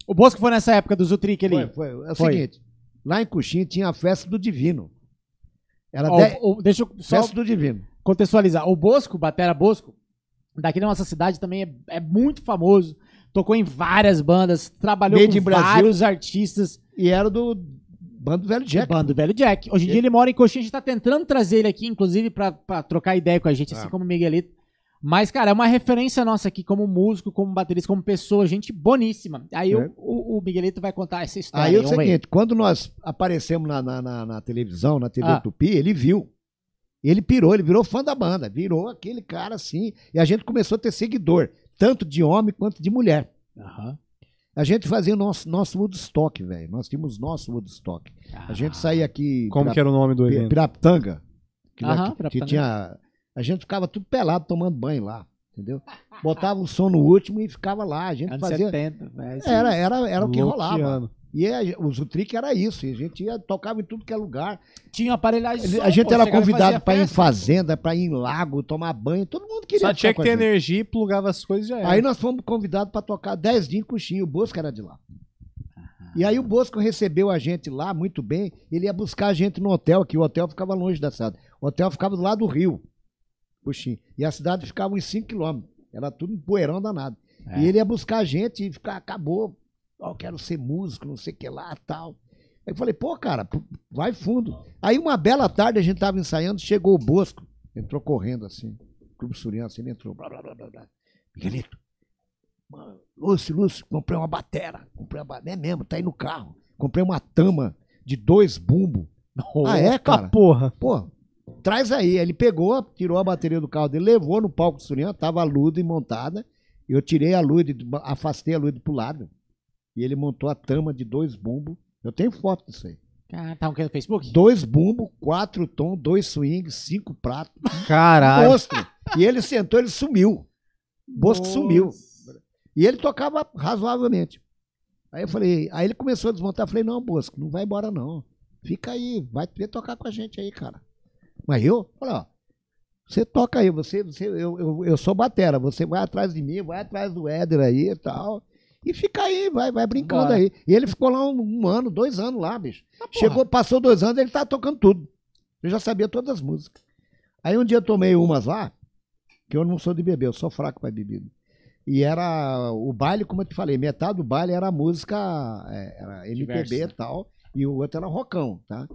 O Bosco foi nessa época do Zutrick ali. Foi, foi. É o Foi. seguinte, lá em Coxim tinha a festa do Divino. Era Ó, de- o- deixa eu só festa do Divino. contextualizar. O Bosco, Batera Bosco, daqui da nossa cidade também é, é muito famoso. Tocou em várias bandas, trabalhou Made com Brasil. vários artistas E era do Bando Velho Jack. bando Velho Jack. Hoje em dia ele mora em Coxinha, a gente tá tentando trazer ele aqui, inclusive, pra, pra trocar ideia com a gente, assim Ah. como o Miguelito. Mas, cara, é uma referência nossa aqui como músico, como baterista, como pessoa, gente boníssima. Aí o- É. o, o Miguelito vai contar essa história. Aí é o vamos seguinte, quando nós aparecemos na, na, na- na televisão, na TV Ah. Tupi, ele viu. Ele pirou, ele virou fã da banda. Virou aquele cara assim. E a gente começou a ter seguidor, tanto de homem quanto de mulher. Aham. A gente fazia o nosso, nosso Woodstock, velho. Nós tínhamos nosso Woodstock. A gente saía aqui. Como Pira- que era o nome do evento? Pirapitanga. Que, lá Aham, que- tinha, a gente ficava tudo pelado tomando banho lá, entendeu? Botava o som no último e ficava lá. A gente Anos fazia. 70, velho. Era, era, era o que rolava. E a- o Zutrick era isso. e A gente ia, tocava em tudo que é lugar. Tinha aparelhagem de som, A gente pô, era convidado para ir em fazenda, para ir em lago, tomar banho. Todo mundo queria Só tinha que ter energia e plugava as coisas e já era. Aí nós fomos convidados para tocar 10 dias em Coxinha. O Bosco era de lá. E aí o Bosco recebeu a gente lá muito bem. Ele ia buscar a gente no hotel, que o hotel ficava longe da cidade. O hotel ficava do lado do rio, Coxinha. E a cidade ficava uns 5 quilômetros. Era tudo um poeirão danado. É. E ele ia buscar a gente e ficar, acabou. Eu quero ser músico, não sei o que lá tal. Aí eu falei, pô, cara, vai fundo. Aí uma bela tarde a gente tava ensaiando, chegou o Bosco, entrou correndo assim, Clube Suriano, assim, ele entrou, blá blá blá blá blá. Miguelito, mano, Lúcio, Lúcio, comprei uma batera, comprei uma batera, é mesmo, tá aí no carro. Comprei uma tama de dois bumbos. Ah, é, cara? porra. Pô, traz aí. Ele pegou, tirou a bateria do carro dele, levou no palco do Suriano, tava a luz montada. Eu tirei a luz, afastei a luz pro lado. E ele montou a tama de dois bumbos. Eu tenho foto disso aí. Ah, tá no Facebook? Dois bumbos, quatro tom, dois swings, cinco pratos. Caralho. Monstro. E ele sentou, ele sumiu. O Bosco sumiu. E ele tocava razoavelmente. Aí eu falei, aí ele começou a desmontar. Eu falei, não, Bosco, não vai embora não. Fica aí, vai tocar com a gente aí, cara. Mas eu, falei, ó, você toca aí, você, você eu, eu, eu sou batera, você vai atrás de mim, vai atrás do Éder aí e tal. E fica aí, vai, vai brincando Bora. aí. E ele ficou lá um, um ano, dois anos lá, bicho. Chegou, passou dois anos, ele tá tocando tudo. Eu já sabia todas as músicas. Aí um dia eu tomei umas lá, que eu não sou de beber, eu sou fraco para bebida. E era o baile, como eu te falei, metade do baile era música, é, era MPB e tal, e o outro era rockão, tá?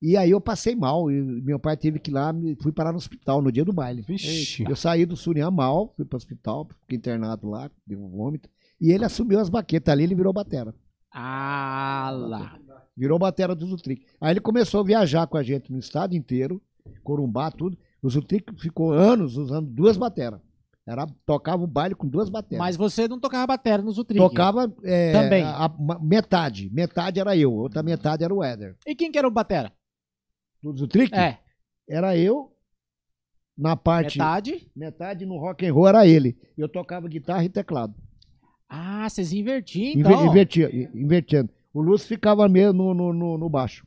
E aí eu passei mal, e meu pai teve que ir lá, fui parar no hospital no dia do baile. Vixe. Eu saí do Surian mal, fui para o hospital, fiquei internado lá, deu um vômito, e ele assumiu as baquetas ali, ele virou batera. Ah lá. Virou batera do Zutric. Aí ele começou a viajar com a gente no estado inteiro, Corumbá, tudo. O Zutric ficou anos usando duas bateras. Era, tocava o baile com duas bateras. Mas você não tocava bateria no Zutrick. tocava é, Também. a- a- metade. Metade era eu, outra metade era o Éder. E quem que era o batera? Do Zutric, É, era eu. Na parte. Metade. metade. no rock and roll era ele. Eu tocava guitarra e teclado. Ah, vocês invertiam, Inver- então. invertia, invertendo. O Lúcio ficava mesmo no, no, no- no baixo.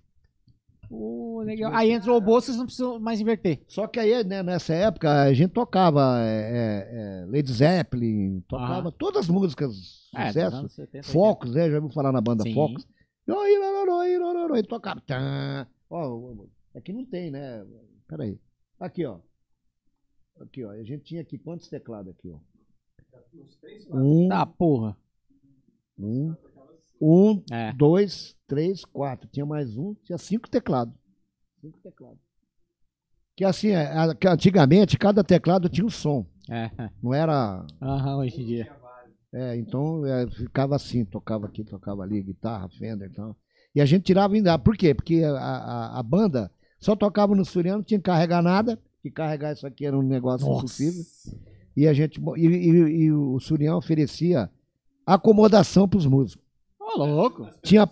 Pô, legal. Aí entrou o bolso, vocês não precisam mais inverter. Só que aí, né, nessa época, a gente tocava é, é, é, Led Zeppelin, tocava Ah. todas as músicas, É, sucesso. anos 70, Focus, né? Já ouviu falar na banda Sim. Focus? Lororoi, tocava. Ó, aqui não tem, né? Peraí. Aqui, ó. Aqui, ó. A gente tinha aqui quantos teclados aqui, ó? Um, Tá, porra. um, um, É. dois, três, quatro. Tinha mais um, tinha cinco teclados. Cinco teclados. Que assim, é, a- que antigamente cada teclado tinha um som. É. Não era. Aham, hoje em dia. É, então é, ficava assim, tocava aqui, tocava ali, guitarra, Fender e tal. E a gente tirava ainda. Por quê? Porque a, a, a banda só tocava no Suriano, não tinha que carregar nada, que carregar isso aqui era um negócio impossível. E a gente. E, e- e o Surião oferecia acomodação pros músicos. Ô, louco. Tinha,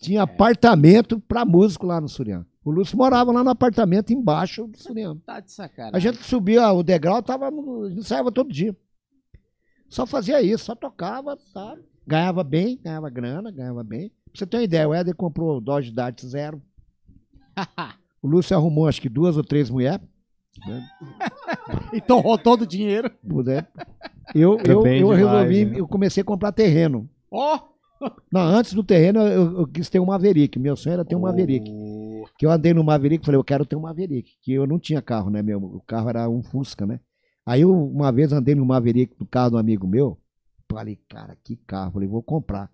tinha apartamento pra músico lá no Surião. O Lúcio morava lá no apartamento embaixo do Surião. Tá de sacanagem. A gente subia o degrau, tava, no- a gente ensaiava todo dia. Só fazia isso, só tocava, tá? ganhava bem, ganhava grana, ganhava bem. Pra você ter uma ideia, o Éder comprou o Dodge Dart Zero. O Lúcio arrumou acho que duas ou três mulheres. e torrou todo o dinheiro. Mulher. Eu, eu, eu demais, resolvi, né? eu comecei a comprar terreno. Ó. Não, antes do terreno eu, eu quis ter um Maverick. Meu sonho era ter um Maverick. Que eu andei no Maverick e falei, eu quero ter um Maverick. Que eu não tinha carro, né, meu? O carro era um Fusca, né? Aí eu, uma vez andei no Maverick do carro do amigo meu. Falei, cara, que carro. Falei, vou comprar.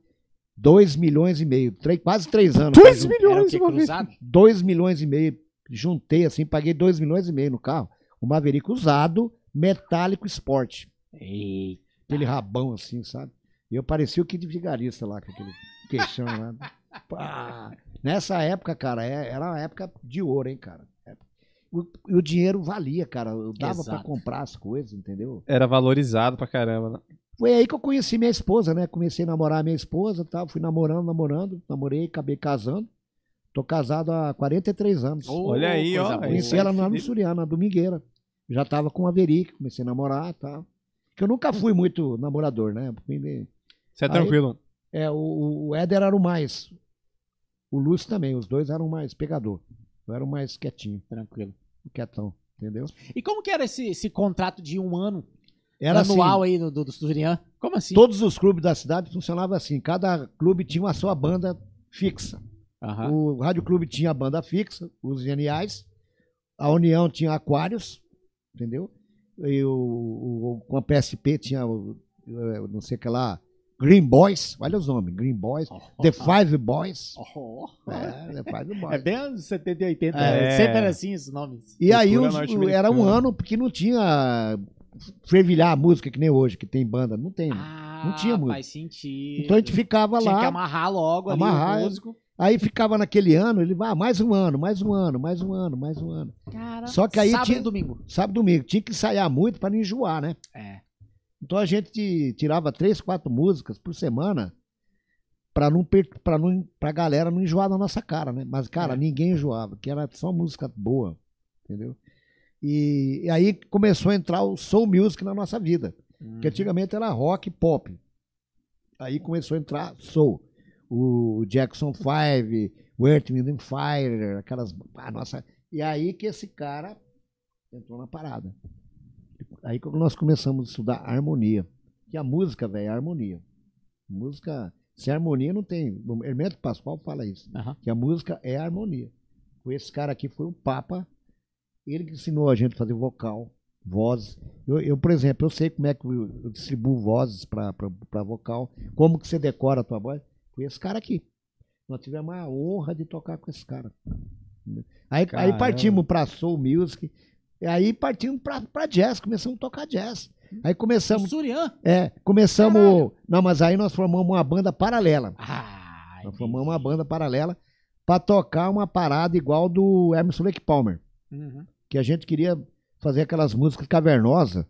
2 milhões e meio. Três, quase três anos. pra Dois jun- Era o milhões que, uma vez. cruzado? 2 milhões e meio. Juntei assim, paguei 2 milhões e meio no carro. O Maverick usado, metálico Sport. Eita. Aquele rabão assim, sabe? E eu parecia o Kid Vigarista lá, com aquele queixão lá. Pá. Nessa época, cara, é- era uma época de ouro, hein, cara. O, e o dinheiro valia, cara. Eu dava pra Exato. comprar as coisas, entendeu? Era valorizado pra caramba. né? Foi aí que eu conheci minha esposa, né? Comecei a namorar minha esposa tal. Fui namorando, namorando. Namorei, acabei casando. Tô casado há 43 anos. Ô, Olha aí, ó. Conheci ela lá no Felipe. Suriano, na Domingueira. Já tava com a Veric, comecei a namorar e tal. Porque eu nunca fui muito namorador, né? Você é Aí- tranquilo. É, o, o Éder era o mais. O Lúcio também, os dois eram mais pegador. Eu era o mais quietinho, Tranquilo. quietão, entendeu? E como que era esse, esse contrato de um ano Era anual assim, aí do, do, do Surian? Como assim? todos os clubes da cidade funcionavam assim, cada clube tinha uma sua banda fixa. Aham. O Rádio Clube tinha a banda fixa, os geniais. A União tinha Aquários, entendeu? E o, o- com a PSP tinha, o, o- não sei o que lá, Green Boys, olha os nomes, Green Boys, The Five Boys. Oh. É, The Five Boys. É bem anos 70 e 80. É. Sempre era assim esses nomes. E aí os- era um ano porque não tinha fervilhar a música que nem hoje, que tem banda, não tem. Ah, Não tinha música. faz sentido. então a gente ficava Tinha que lá, amarrar logo ali Amarrar, o é. músico. Aí ficava naquele ano, ele vai, ah, mais um ano, mais um ano, mais um ano, mais um ano. Cara, Só que aí sábado tinha- e domingo. Sábado e domingo, tinha que ensaiar muito para não enjoar, né? É. Então a gente tirava três, quatro músicas por semana pra não para não pra galera não enjoar da nossa cara, né? Mas cara, É. ninguém enjoava, que era só música boa, entendeu? E, e aí começou a entrar o soul music na nossa vida, Uhum. que antigamente era rock e pop. Aí começou a entrar soul. O Jackson 5, o Earth, Wind and Fire, aquelas a nossa e aí que esse cara entrou na parada. Aí que nós começamos a estudar harmonia. Que a música, velho, é harmonia. Música, sem harmonia não tem. O Hermeto Pascoal fala isso. Aham. Que a música é harmonia. Esse cara aqui foi o Papa. Ele que ensinou a gente a fazer vocal, voz. Eu, eu, por exemplo, eu sei como é que eu, eu distribuo vozes para vocal. Como que você decora a tua voz. Foi esse cara aqui. Nós tivemos a honra de tocar com esse cara. Aí, aí partimos para soul music. Aí partimos para jazz, começamos a tocar jazz. Aí começamos, Surian? é, começamos, não, mas aí nós formamos uma banda paralela. Ah, Nós formamos uma banda paralela para tocar uma parada igual do Emerson Lake Palmer, Uhum. que a gente queria fazer aquelas músicas cavernosas,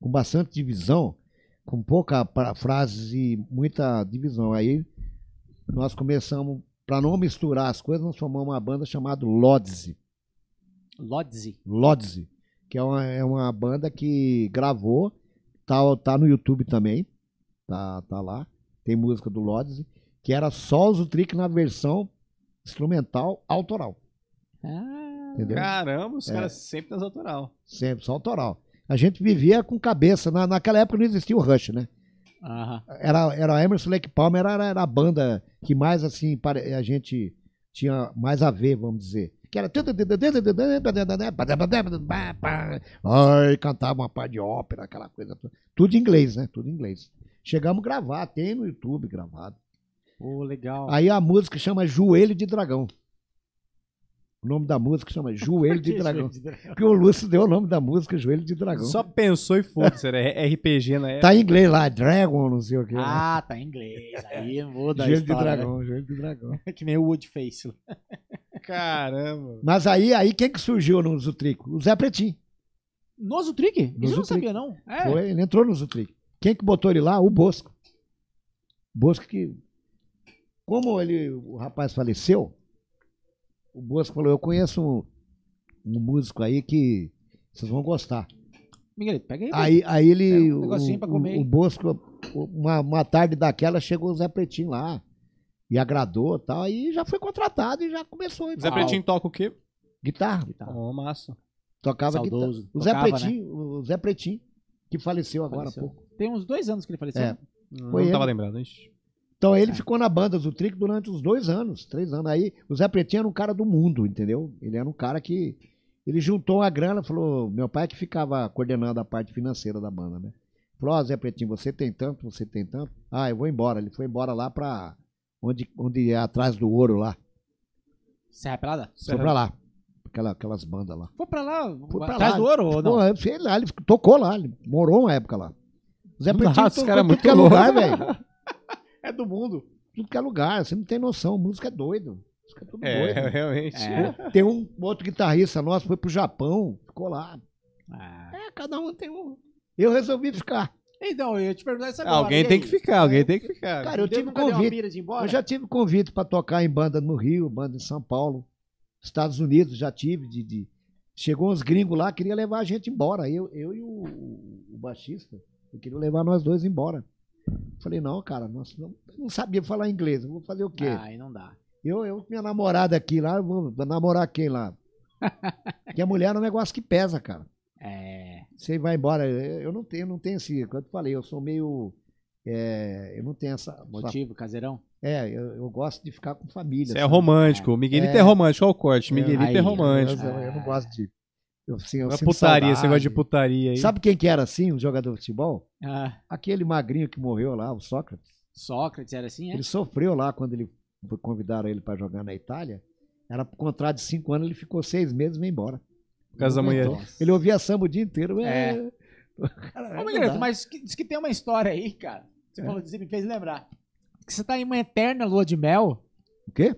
com bastante divisão, com pouca pra- frases e muita divisão. Aí nós começamos, para não misturar as coisas, nós formamos uma banda chamada Lodze. Lodzi. Lodze, que é uma, é uma banda que gravou, tá, tá no YouTube também, tá, tá lá, tem música do Lodze, que era só os Trick na versão instrumental autoral, Ah, entendeu? Caramba, os É. caras sempre nas autoral. Sempre, só autoral. A gente vivia com cabeça, na, naquela época não existia o Rush, né? Aham. Era, era Emerson Lake Palmer, era, era a banda que mais assim, a gente tinha mais a ver, vamos dizer. Que era. Ai, cantava uma parte de ópera, aquela coisa. Tudo em inglês, né? Tudo em inglês. Chegamos a gravar, tem no YouTube gravado. Pô, legal. Aí a música chama Joelho de Dragão. O nome da música chama Joelho de Dragão. Porque o Lúcio deu o nome da música Joelho de Dragão. Só pensou e foda-se, era RPG na época. Tá em inglês lá, Dragon, não sei o que. né? Ah, tá em inglês. Aí muda a Joelho de Dragão, Joelho de Dragão. né? Que nem o Woodface. Caramba. Mas aí, aí quem que surgiu no Zutrico? O Zé Pretinho. No Zutrick? Isso eu não sabia, não. É. Foi, ele entrou no Zutrick. Quem que botou ele lá? O Bosco. Bosco que. Como ele, o rapaz faleceu, o Bosco falou: Eu conheço um, um músico aí que vocês vão gostar. Miguelito, pega aí. Aí, aí ele. É, um negocinho o, pra comer o, Bosco, uma, uma tarde daquela, chegou o Zé Pretinho lá. E agradou e tal. Aí já foi contratado e já começou. Zé Pretinho toca o quê? Guitarra. Ó, massa. Tocava Saudoso. guitarra. O Zé Tocava, né? Pretinho, o Zé Pretinho, que faleceu agora Faleceu. há pouco. Tem uns dois anos que ele faleceu. É. Não Foi tava ele. lembrado. Ixi. Então É. ele ficou na banda Zutric durante uns dois anos, três anos. Aí o Zé Pretinho era um cara do mundo, entendeu? Ele era um cara que. Ele juntou a grana, falou. Meu pai que ficava coordenando a parte financeira da banda, né? Falou: Ó, Zé Pretinho, você tem tanto, você tem tanto. Ah, eu vou embora. Ele foi embora lá pra. Onde, onde é atrás do ouro lá. Serra Pelada? Foi pra lá. Aquela, aquelas bandas lá. Foi pra lá, Foi pra atrás lá. do ouro ou não? Pô, sei lá, ele tocou lá, ele morou uma época lá. O Zé Pretinho Nossa, tocou cara, muito é louco. lugar, velho. É do mundo. Tudo que é lugar, você não tem noção. Música é doido. Música é tudo doido. É, realmente. É. Tem um outro guitarrista nosso, foi pro Japão, ficou lá. Ah. É, cada um tem um. Eu resolvi ficar. Então, eu ia te perguntar isso agora. Alguém tem que ficar, alguém tem que ficar. Cara, eu tive convite. Eu já tive convite pra tocar em banda no Rio, banda em São Paulo. Estados Unidos já tive. De, de- Chegou uns gringos lá, queria levar a gente embora. Eu, eu e o, o baixista. Eu queria levar nós dois embora. Falei, não, cara, nós não, eu não sabia falar inglês. Eu vou fazer o quê? Ah, aí não dá. Eu, eu com minha namorada aqui lá, vou namorar quem lá? Porque a mulher é um negócio que pesa, cara. É. Você vai embora. Eu eu não tenho, não tenho esse. Como eu te falei, eu sou meio. é, eu não tenho essa. essa- Motivo, caseirão? é, eu, eu gosto de ficar com família. Você é sabe? romântico. O Miguelito é, É. romântico. Olha o corte. Miguelito Aí, é romântico. eu- eu não gosto de. Eu, assim, eu é putaria, você saudade. gosta de putaria aí. Sabe quem que era assim, um jogador de futebol? Ah, Aquele magrinho que morreu lá, o Sócrates. Sócrates era assim, é? Ele sofreu lá quando ele foi- convidaram ele para jogar na Itália. Era por contrato de cinco anos, ele ficou seis meses e veio embora. Por causa da mulher. Ele ouvia samba o dia inteiro. É. É. Cara, Ô, não Miguelito, mas que- diz que tem uma história aí, cara. Você É. falou disso, me fez lembrar. Que você tá em uma eterna lua de mel. O quê?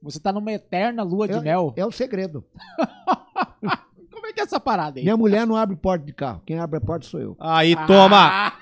Você tá numa eterna lua de Eu- mel. É o segredo. Que é essa parada aí? Minha mulher não abre porta de carro. Quem abre a porta sou eu. Aí, toma! Ah,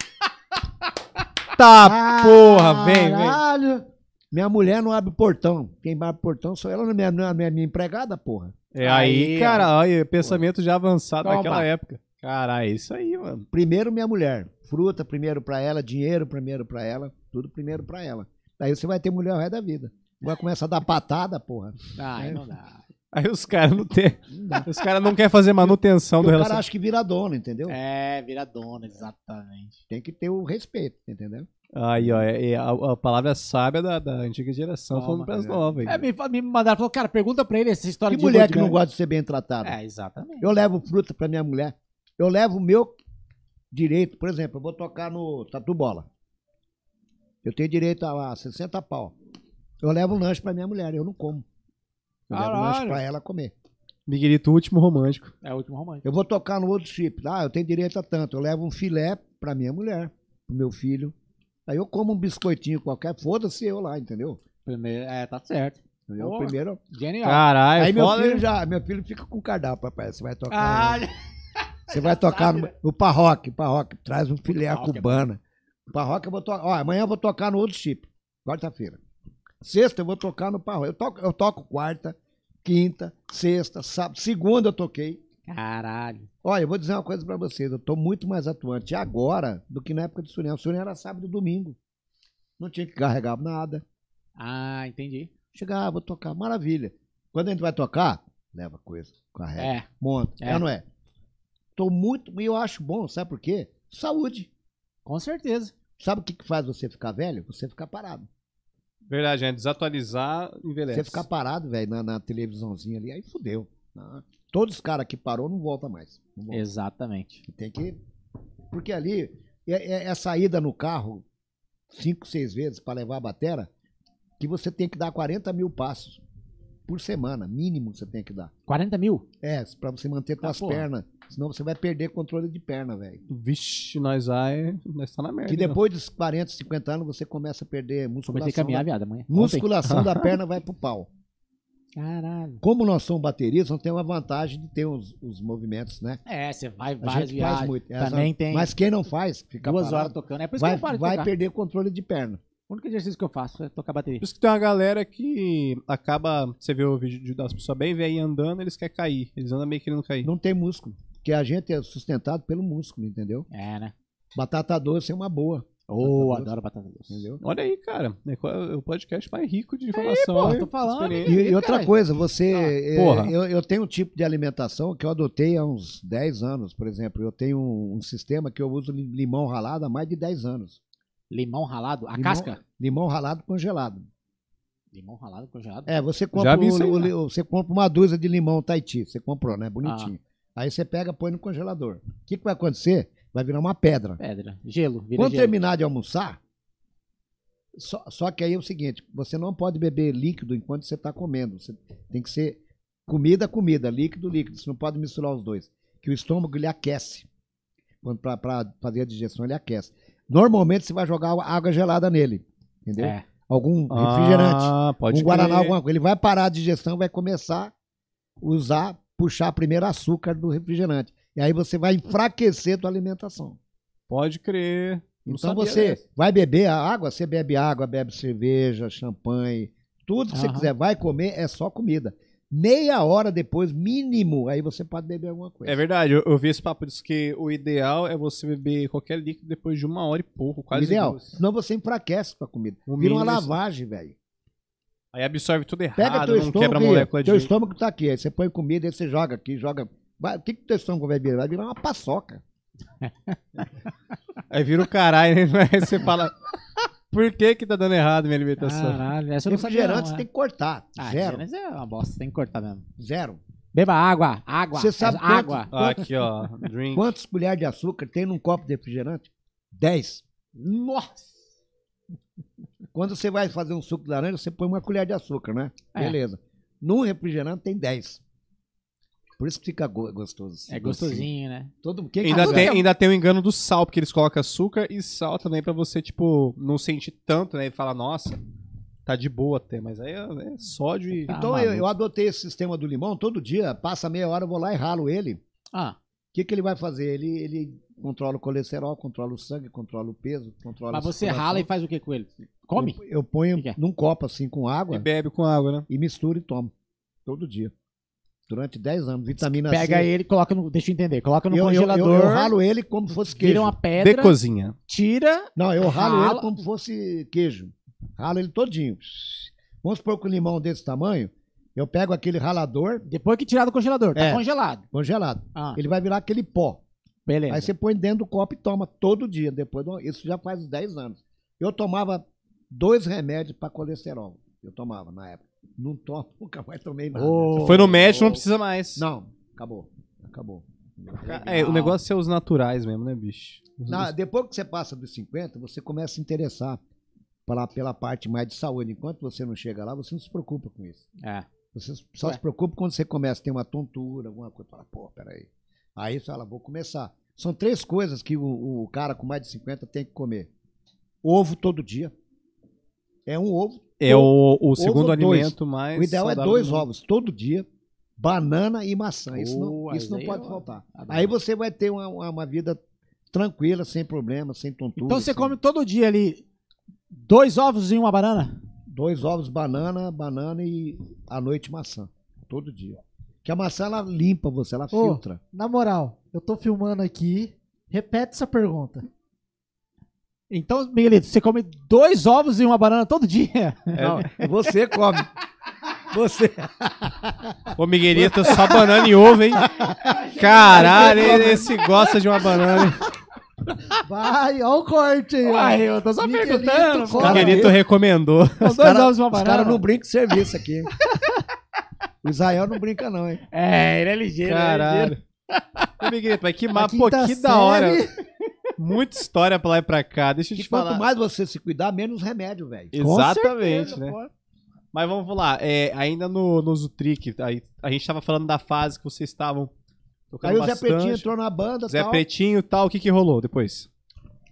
Tá, porra, vem, vem. Caralho. Minha mulher não abre portão. Quem abre portão sou ela, não é minha, não é minha, minha empregada, porra. É aí, Aí, cara, olha, pensamento já avançado Toma. naquela época. Caralho, é isso aí, mano. Primeiro minha mulher. Fruta primeiro pra ela, dinheiro primeiro pra ela, tudo primeiro pra ela. Daí você vai ter mulher o resto da vida. Vai começar a dar patada, porra. Ah, aí É. não dá. Aí os caras não tem. Não. Os caras não querem fazer manutenção E do o cara relacionamento. acha que vira dono, entendeu? É, vira dona, exatamente. Tem que ter o respeito, entendeu? Aí, ó, é, é a, a palavra sábia da, da antiga geração Toma, falando pras é. novas. É, me, me mandaram, falou, cara, pergunta pra ele essa história Que de mulher que não gosta de ser bem tratada? É, exatamente. Eu levo fruta pra minha mulher. Eu levo o meu direito. Por exemplo, eu vou tocar no Tatu Bola. Eu tenho direito a lá, 60 pau. Eu levo um lanche pra minha mulher, eu não como. Eu levo um lanche Caralho. pra ela comer. Miguelito, o último romântico. É o último romântico. Eu vou tocar no outro chip. Ah, eu tenho direito a tanto. Eu levo um filé pra minha mulher, pro meu filho. Aí eu como um biscoitinho qualquer, foda-se eu lá, entendeu? Primeiro, é, tá certo. Entendeu? Boa. Primeiro. Genial. Caralho, Aí meu foda, filho hein? já, meu filho fica com cardápio, papai. Você vai tocar. Ah, né? Você vai tocar no, no Parroque, Parroque, traz um filé à Parroque é cubana. O Parroque eu vou tocar. Ó, amanhã eu vou tocar no outro chip. Quarta-feira. Sexta eu vou tocar no Parroque. Eu toco, eu toco quarta, quinta, sexta, sábado. Segunda eu toquei. Caralho. Olha, eu vou dizer uma coisa pra vocês. Eu tô muito mais atuante agora do que na época do Surião. O Surião era sábado e domingo. Não tinha que carregar nada. Ah, entendi. Chegava, vou tocar. Maravilha. Quando a gente vai tocar, leva coisa, carrega, É, monta. É. É. não é? Tô muito. E eu acho bom, sabe por quê? Saúde. com certeza. Sabe o que, que faz você ficar velho? Você ficar parado. Verdade, é desatualizar, envelhece. Você ficar parado, velho, na, na televisãozinha ali, aí fudeu. Ah, Todos os caras que parou não volta mais. Não volta. Exatamente. Tem que. Porque ali é, é, é saída no carro cinco, seis vezes para levar a batera, que você tem que dar 40 mil passos por semana, mínimo você tem que dar. 40 mil? É, pra você manter Tá, tuas porra. pernas. Senão você vai perder controle de perna, velho. Vixe, nós aí, nós tá na merda. Que então. depois dos 40, 50 anos você começa a perder Comecei musculação. a caminhar, da, viado, amanhã. musculação da perna vai pro pau. Caralho. Como nós somos bateristas, nós temos a vantagem de ter os, os movimentos, né? É, você vai A várias gente faz viagens. muito. Essa- Também tem Mas quem não faz, fica duas parado, horas tocando. É por isso vai, que eu paro de vai tocar. perder o controle de perna. O único exercício que eu faço é tocar bateria. Por isso que tem uma galera que acaba. Você vê o vídeo de- das pessoas bem velhinhas andando, eles querem cair. Eles andam meio querendo cair. Não tem músculo. Porque a gente é sustentado pelo músculo, entendeu? É, né? Batata doce é uma boa, Ô, doce. adoro batata doce. entendeu? Olha aí, cara. É é o podcast mais rico de Aí, informação. pô, hein? tô falando. Experiência. E, e outra Caralho. coisa, você. Ah, é, porra. eu, eu tenho um tipo de alimentação que eu adotei há uns 10 anos, por exemplo. Eu tenho um, um sistema que eu uso li- limão ralado há mais de 10 anos. Limão ralado? A Limão- casca? Limão ralado congelado. Limão ralado congelado? É, você compra, aí, o- o- né? você compra uma dúzia de limão Tahiti. Você comprou, né? Bonitinho. Aí você pega põe no congelador. O que, que vai acontecer? Vai virar uma pedra. Pedra. Gelo. Quando gelo. terminar de almoçar, só, só que aí é o seguinte: você não pode beber líquido enquanto você está comendo. Você tem que ser comida, comida, líquido, líquido. Você não pode misturar os dois. Que o estômago ele aquece. Para fazer a digestão, ele aquece. Normalmente você vai jogar água gelada nele. Entendeu? É. Algum refrigerante. Ah, pode um Guaraná, alguma coisa. Ele vai parar a digestão, vai começar a usar, puxar primeiro açúcar do refrigerante. E aí você vai enfraquecer a tua alimentação. Pode crer. Não Então você dessa. vai beber a água, você bebe água, bebe cerveja, champanhe, tudo que você Aham. quiser, vai comer, é só comida. Meia hora depois, mínimo, aí você pode beber alguma coisa. É verdade, eu, eu vi esse papo disso que o ideal é você beber qualquer líquido depois de uma hora e pouco, O quase ideal. duas. Senão você enfraquece com a comida. O Vira uma mínimo é lavagem, velho. Aí absorve tudo errado, Pega teu não estômago, quebra a aí, molécula teu de estômago tá aqui, aí você põe comida, aí você joga aqui, joga. Vai- O que que teu estômago vai virar? Vai virar uma paçoca. Aí vira o caralho, né? Aí você fala, por que que tá dando errado minha alimentação? Caralho, essa eu não sabia Refrigerante não, você é. tem que cortar. Ah, Zero. Mas é uma bosta, tem que cortar mesmo. Zero. Beba água, água. Você sabe é, quanto- água. Ah, aqui, ó, drink. Quantas colheres de açúcar tem num copo de refrigerante? Dez. Nossa. Quando você vai fazer um suco de laranja, você põe uma colher de açúcar, né? É. Beleza. Num refrigerante tem 10. Por isso que fica go- gostoso. É gostosinho, né? Todo, quem Ainda tem, ainda tem o engano do sal, porque eles colocam açúcar e sal também pra você, tipo, não sentir tanto, né? E falar, nossa, tá de boa até, mas aí é, é sódio e. Tá. Então maluco. eu, eu adotei esse sistema do limão todo dia, passa meia hora, eu vou lá e ralo ele. Ah, que, que ele vai fazer? Ele, ele controla o colesterol, controla o sangue, controla o peso, controla mas você circulação. rala e faz o que com ele? Come? Eu, eu ponho Que que é? num copo assim com água E bebe com água, né? e misturo e tomo. Todo dia. Durante 10 anos. Vitamina Pega C. ele, coloca no. Deixa eu entender. Coloca no eu, eu- eu- congelador. Eu, ralo ele como se fosse queijo. vira uma pedra. De cozinha. Tira. Não, eu ralo Rala. ele como se fosse queijo. Ralo ele todinho. Vamos supor que o limão desse tamanho, eu pego aquele ralador Depois que tirar do congelador. Tá É. congelado. congelado. Ah, Ele vai virar aquele pó. beleza. Aí você põe dentro do copo e toma todo dia. Depois, do- isso já faz 10 anos. Eu tomava dois remédios para colesterol. Eu tomava na época. Não tomo, nunca mais tomei nada. Ô, Foi no médico, não precisa mais. Não, acabou. Acabou. É, o negócio é ser os naturais mesmo, né, bicho? Na- depois que você passa dos 50, você começa a se interessar pela, pela parte mais de saúde. Enquanto você não chega lá, você não se preocupa com isso. É. Você só Ué. se preocupa quando você começa a ter uma tontura, alguma coisa. Fala, pô, peraí. Aí você fala, vou começar. São três coisas que o, o cara com mais de 50 tem que comer: ovo todo dia. É um ovo. É o, o segundo alimento mais. o ideal é dois ovos todo dia, banana e maçã. Isso não, isso não pode eu faltar. adoro. Aí você vai ter uma, uma, uma vida tranquila, sem problema, sem tontura. Então você come todo dia ali dois ovos e uma banana? Dois ovos, banana, banana e à noite maçã. Todo dia. Que a maçã ela limpa você, ela Ô. filtra. Na moral, eu tô filmando aqui. Repete essa pergunta. Então, Miguelito, você come dois ovos e uma banana todo dia? Não, você come. Você. Ô, Miguelito, só banana e ovo, hein? Caralho, esse gosta de uma banana. Vai, ó o corte aí. Uai, eu tô só Miguelito perguntando. O Miguelito recomendou. Cara- Os caras não brincam de serviço aqui. O Israel não brinca, não, hein? É, ele é ligeiro. ele é ligeiro. Caralho. Ô, Miguelito, mas que A mapa, pô, que da hora. série. Muita história pra lá e pra cá. Deixa eu Que te quanto falar. mais você se cuidar, menos remédio, velho. Exatamente, certeza, né? pô. Mas vamos lá, é, ainda no, no Zutrick, aí, a gente tava falando da fase que vocês estavam Aí o Zé bastante. Pretinho entrou na banda Zé tal. Pretinho e tal, o que que rolou depois?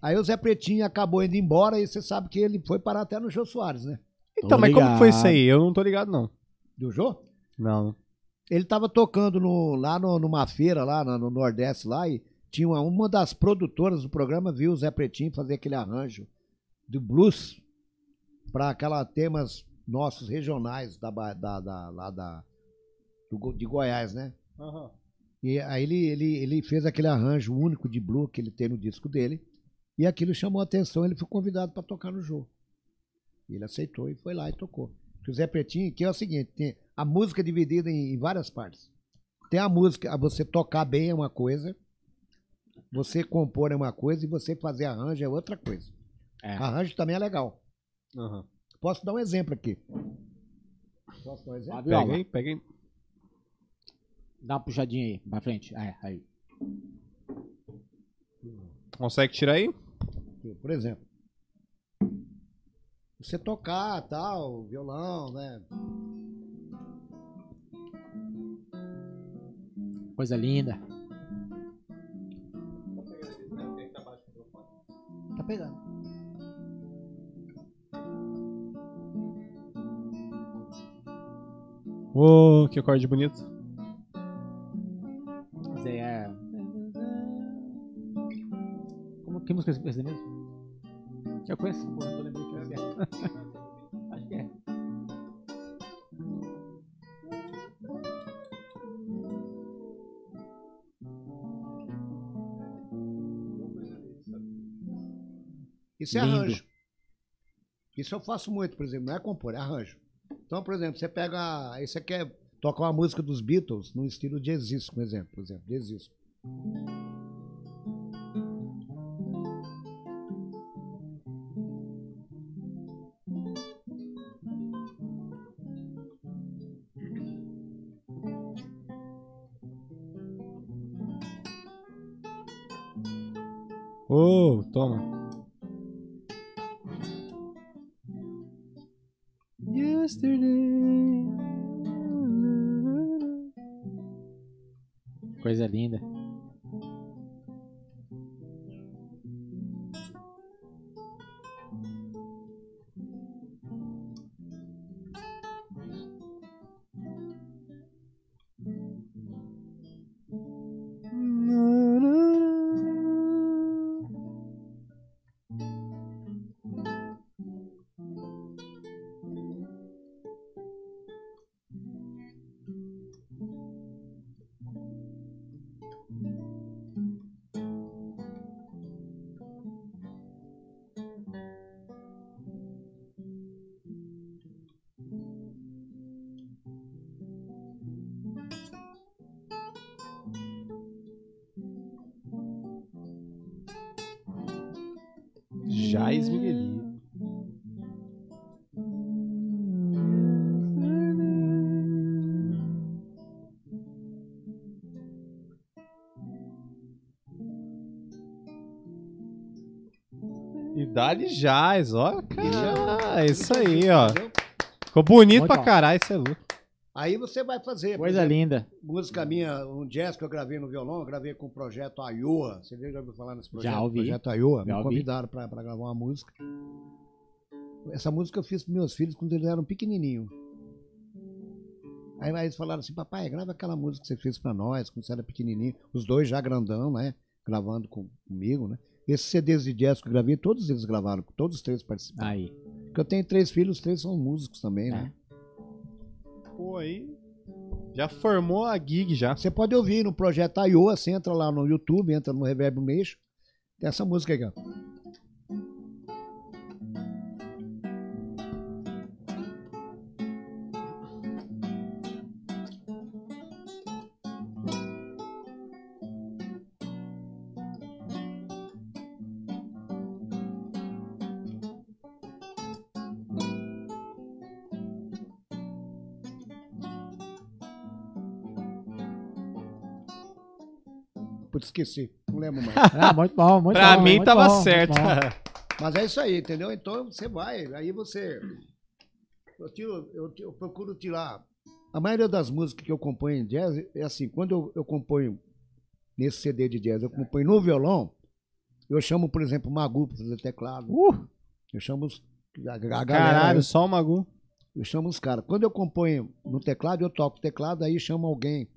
Aí o Zé Pretinho acabou indo embora e você sabe que ele foi parar até no Jô Soares, né? Então, Tô mas como que foi isso ligado. aí? Eu não tô ligado, não. Do Jô? Não. Ele tava tocando no- lá no- numa feira, lá no, no Nordeste, lá, e tinha uma, uma das produtoras do programa, viu o Zé Pretinho fazer aquele arranjo do blues para aquela temas nossos regionais da, da, da, lá da, do de Goiás, né? E aí ele, ele, ele fez aquele arranjo único de blues que ele tem no disco dele, e aquilo chamou a atenção, ele foi convidado para tocar no jogo. E ele aceitou e foi lá e tocou. O Zé Pretinho, que é o seguinte, tem a música é dividida em, em várias partes. Tem a música, a você tocar bem é uma coisa, você compor é uma coisa e você fazer arranjo é outra coisa. É. Arranjo também é legal. Aham. Posso dar um exemplo aqui. Posso dar um exemplo? A viola. Pega aí, pega aí. Dá uma puxadinha aí, pra frente. É, aí. Consegue tirar aí? Por exemplo, você tocar tal, violão, né? Coisa linda. Tá pegando. Ô, que acorde bonito. Música é essa mesmo? Eu conheço, não tô lembrando que é. Acho que é. Isso é Lindo. arranjo. Isso eu faço muito, por exemplo, não é compor, é arranjo. Então, por exemplo, você pega. Aí você quer tocar uma música dos Beatles no estilo jazzisco, por exemplo, por exemplo, jazzisco. E jazz, ó. Cara, é isso aí, ó. Ficou bonito Muito pra bom. caralho, isso é louco. Aí você vai fazer. por Coisa exemplo, linda. Música minha, um jazz que eu gravei no violão, eu gravei com o projeto Ayoa. Você já ouviu falar nesse projeto? Já ouvi. Projeto Ayoa. Já Me ouvi. convidaram pra, pra gravar uma música. Essa música eu fiz pros meus filhos quando eles eram pequenininhos. Aí eles falaram assim, papai, grava aquela música que você fez pra nós, quando você era pequenininho. Os dois já grandão, né? Gravando com- comigo, né? Esses CDs de jazz que eu gravei, todos eles gravaram, todos os três participaram. Aí. Porque eu tenho três filhos, os três são músicos também, né? Pô, aí. Já formou a gig já. Você pode ouvir no projeto Aioa, você entra lá no YouTube, entra no Reverb Meixo, tem essa música aqui, ó. Esqueci, não lembro mais. Ah, muito bom, muito pra bom. mim muito tava bom, certo. Mas é isso aí, entendeu? Então você vai, aí você. Eu, tiro, eu, eu procuro tirar. A maioria das músicas que eu componho em jazz é assim, quando eu, eu componho nesse CD de jazz, eu componho no violão, eu chamo, por exemplo, o Magu para fazer teclado. Uh, Eu chamo os, a, a galera. Caralho, só o Magu. Eu chamo os caras. Quando eu componho no teclado, eu toco o teclado, aí chamo alguém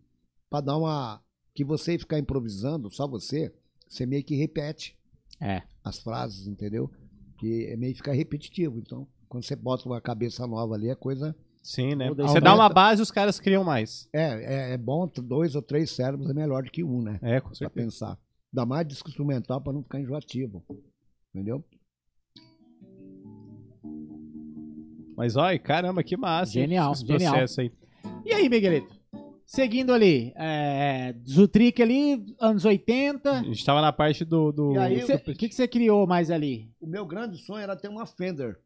pra dar uma. Que você ficar improvisando, só você, você meio que repete É. as frases, entendeu? Que é meio que ficar repetitivo. Então, quando você bota uma cabeça nova ali, é coisa. Sim, né? Você dá uma base e os caras criam mais. É, é, é bom, dois ou três cérebros é melhor do que um, né? É, com Pra certeza. pensar. Dá mais disco instrumental pra não ficar enjoativo. Entendeu? Mas olha, caramba, que massa. Genial, esse genial. processo aí. E aí, Miguelito? Seguindo ali, é, Zutrick ali, anos 80. A gente tava na parte do. do... E aí, O que, que, que você criou mais ali? O meu grande sonho era ter uma Fender.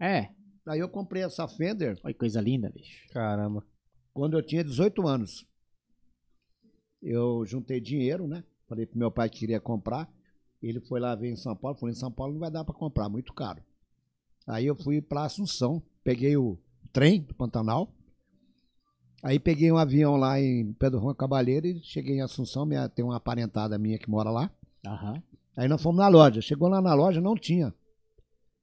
É. Aí eu comprei essa Fender Olha que coisa linda, bicho. Caramba. quando eu tinha 18 anos. Eu juntei dinheiro, né? Falei pro meu pai que queria comprar. Ele foi lá ver em São Paulo. Falei, em São Paulo não vai dar para comprar, muito caro. Aí eu fui para Assunção, peguei o trem do Pantanal. Aí peguei um avião lá em Pedro Juan Cabalheiro e cheguei em Assunção. Minha, tem uma parentada minha que mora lá. Aham. Aí nós fomos na loja. Chegou lá na loja, não tinha.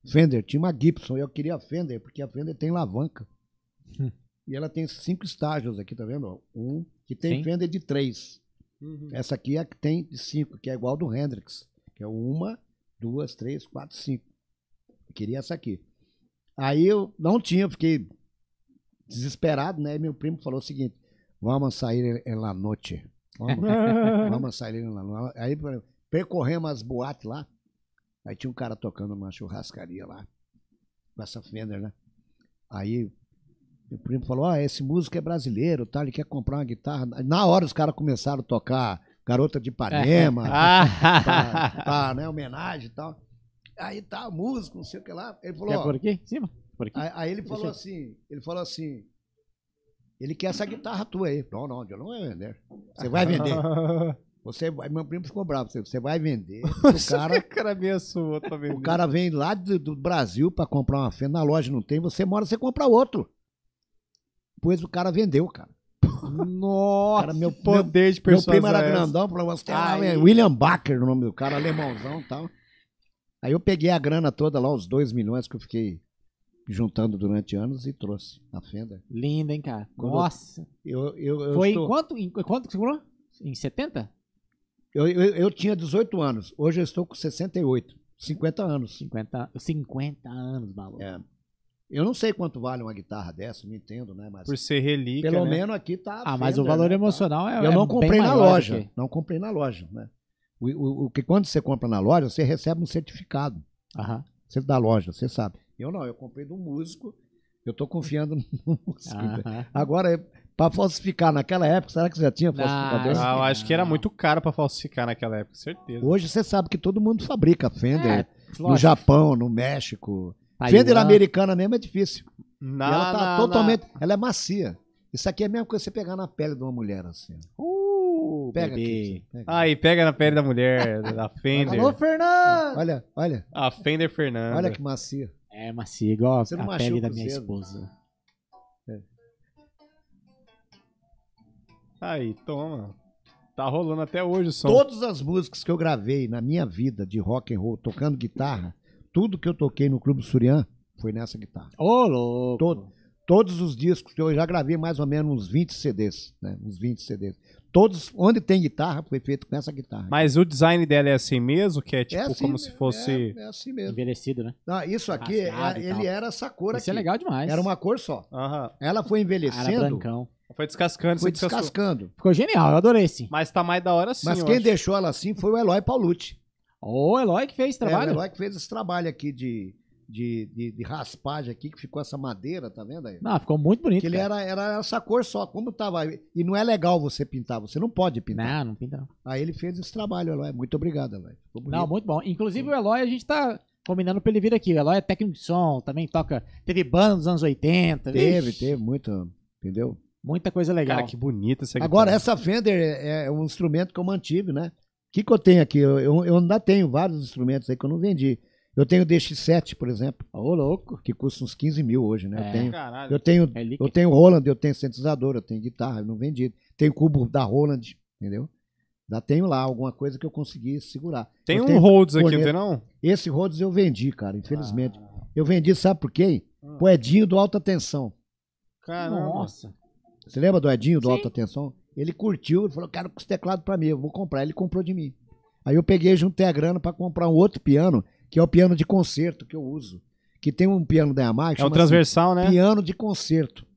Fender, tinha uma Gibson. Eu queria a Fender, porque a Fender tem alavanca. Hum. E ela tem cinco estágios aqui, tá vendo? Um, que tem Sim. Fender de três. Essa aqui é a que tem de cinco, que é igual do Hendrix. Que é uma, duas, três, quatro, cinco. Eu queria essa aqui. Aí eu não tinha, fiquei desesperado, né? E meu primo falou o seguinte: vamos sair la noite. Vamos, vamos sair la noite. Aí percorremos as boates lá. Aí tinha um cara tocando numa churrascaria lá. Com essa Fender, né? Aí meu primo falou: Ó, esse músico é brasileiro, tá? Ele quer comprar uma guitarra. Na hora os caras começaram a tocar Garota de Ipanema, pra, Ah! né, homenagem e tal. Aí tá, músico, não sei o que lá. Ele falou: Quer por aqui? Em cima? Por aqui? Aí, aí ele falou Deixa assim, ele falou assim, ele quer essa guitarra tua aí. Não, não, eu não vou vender. Você vai vender. Você vai, meu primo ficou bravo. Você, vai vender. O cara, O cara abençoou também. o cara vem lá do, do Brasil pra comprar uma fenda, na loja não tem, você mora, você compra outro. Depois o cara vendeu, cara. Nossa, Cara, meu- poder de Meu primo era é essa. grandão, falou, é William Baker, o nome do cara, alemãozão e tal. Aí eu peguei a grana toda lá, os 2 milhões que eu fiquei juntando durante anos e trouxe a fenda. Linda, hein, cara? Quando- Nossa. Eu, eu, eu Foi estou- em quanto? Em quanto que você falou? Em 70? Eu, eu, eu tinha 18 anos, hoje eu estou com 68, 50 anos. 50, 50 anos, maluco. É. Eu não sei quanto vale uma guitarra dessa, não entendo, né? Mas Por ser relíquia, pelo né? menos aqui tá. Ah, mas o valor né? emocional é. Eu é não bem comprei na loja. que- Não comprei na loja, né? O, o, o que quando você compra na loja, você recebe um certificado. Aham. Você da loja, você sabe. Eu não, eu comprei de um músico. Eu tô confiando no músico. Agora, para falsificar naquela época, será que você já tinha falsificador? Não. Ah, eu acho que era muito caro pra falsificar naquela época, certeza. Hoje você sabe que todo mundo fabrica Fender. É, no lógico. Japão, no México. Taiwan. Fender americana mesmo é difícil. Na, ela tá na- totalmente. Ela é macia. Isso aqui é a mesma coisa que você pegar na pele de uma mulher, assim. Uh, Pega bebê. aqui. pega. Aí, pega na pele da mulher, da Fender. Alô, Fernando! Olha, olha, A Fender Fernanda. olha que macia. É macia, igual Você não a pele da minha esposa. Aí, toma. Tá rolando até hoje o som. Todas as músicas que eu gravei na minha vida de rock and roll, tocando guitarra, tudo que eu toquei no Clube Surian foi nessa guitarra. Ô, louco. Todo. Todos os discos que eu já gravei mais ou menos uns 20 CDs, né? Uns 20 CDs. Todos, onde tem guitarra, foi feito com essa guitarra. Mas o design dela é assim mesmo? Que é tipo é assim, como se fosse. É, é assim mesmo. Envelhecido, né? Não, isso aqui, é- ele era essa cor Isso aqui. é legal demais. Era uma cor só. Aham. Ela foi envelhecendo, brancão. Foi descascando, foi descascou. descascando. Ficou genial, eu adorei esse. Mas tá mais da hora sim. Mas quem acho. deixou ela assim foi o Eloy Paulucci. Ô, Eloy que fez esse É, o trabalho. Eloy que fez esse trabalho aqui de, de, de, de raspagem aqui, que ficou essa madeira, tá vendo aí? Não, ficou muito bonito. Que ele era, era essa cor só, como tava. E não é legal você pintar, você não pode pintar. Não, não pinta não. Aí ele fez esse trabalho, Eloy. Muito obrigado, Eloy. Ficou bonito. Não, muito bom. Inclusive o Eloy, a gente tá combinando pra ele vir aqui. O Eloy é técnico de som, também toca. Teve banda nos anos 80. Teve, vixe, teve, muito. Entendeu? Muita coisa legal. Cara, que bonita essa Agora, essa Fender é, é um instrumento que eu mantive, né? O que, que eu tenho aqui? Eu, eu, eu ainda tenho vários instrumentos aí que eu não vendi. Eu tenho o DX7, por exemplo, Ô, louco. que custa uns 15 mil hoje, né? É. Eu tenho, Caralho. eu tenho, Relíquia. eu tenho Roland, eu tenho sintetizador, eu tenho guitarra, eu não vendi. Tenho cubo da Roland, entendeu? Ainda tenho lá alguma coisa que eu consegui segurar. Tem Eu um tenho Rhodes aqui, não tem não? Esse Rhodes eu vendi, cara, infelizmente. Ah. Eu vendi, sabe por quê? Pro Edinho do Alta Tensão. Caramba. Nossa. Você lembra do Edinho do Sim. Alta Tensão? Ele curtiu, ele falou, quero esse teclado pra mim, eu vou comprar. Ele comprou de mim. Aí eu peguei, juntei a grana pra comprar um outro piano, que é o piano de concerto que eu uso. Que tem um piano da Yamaha É o transversal, né? piano de concerto.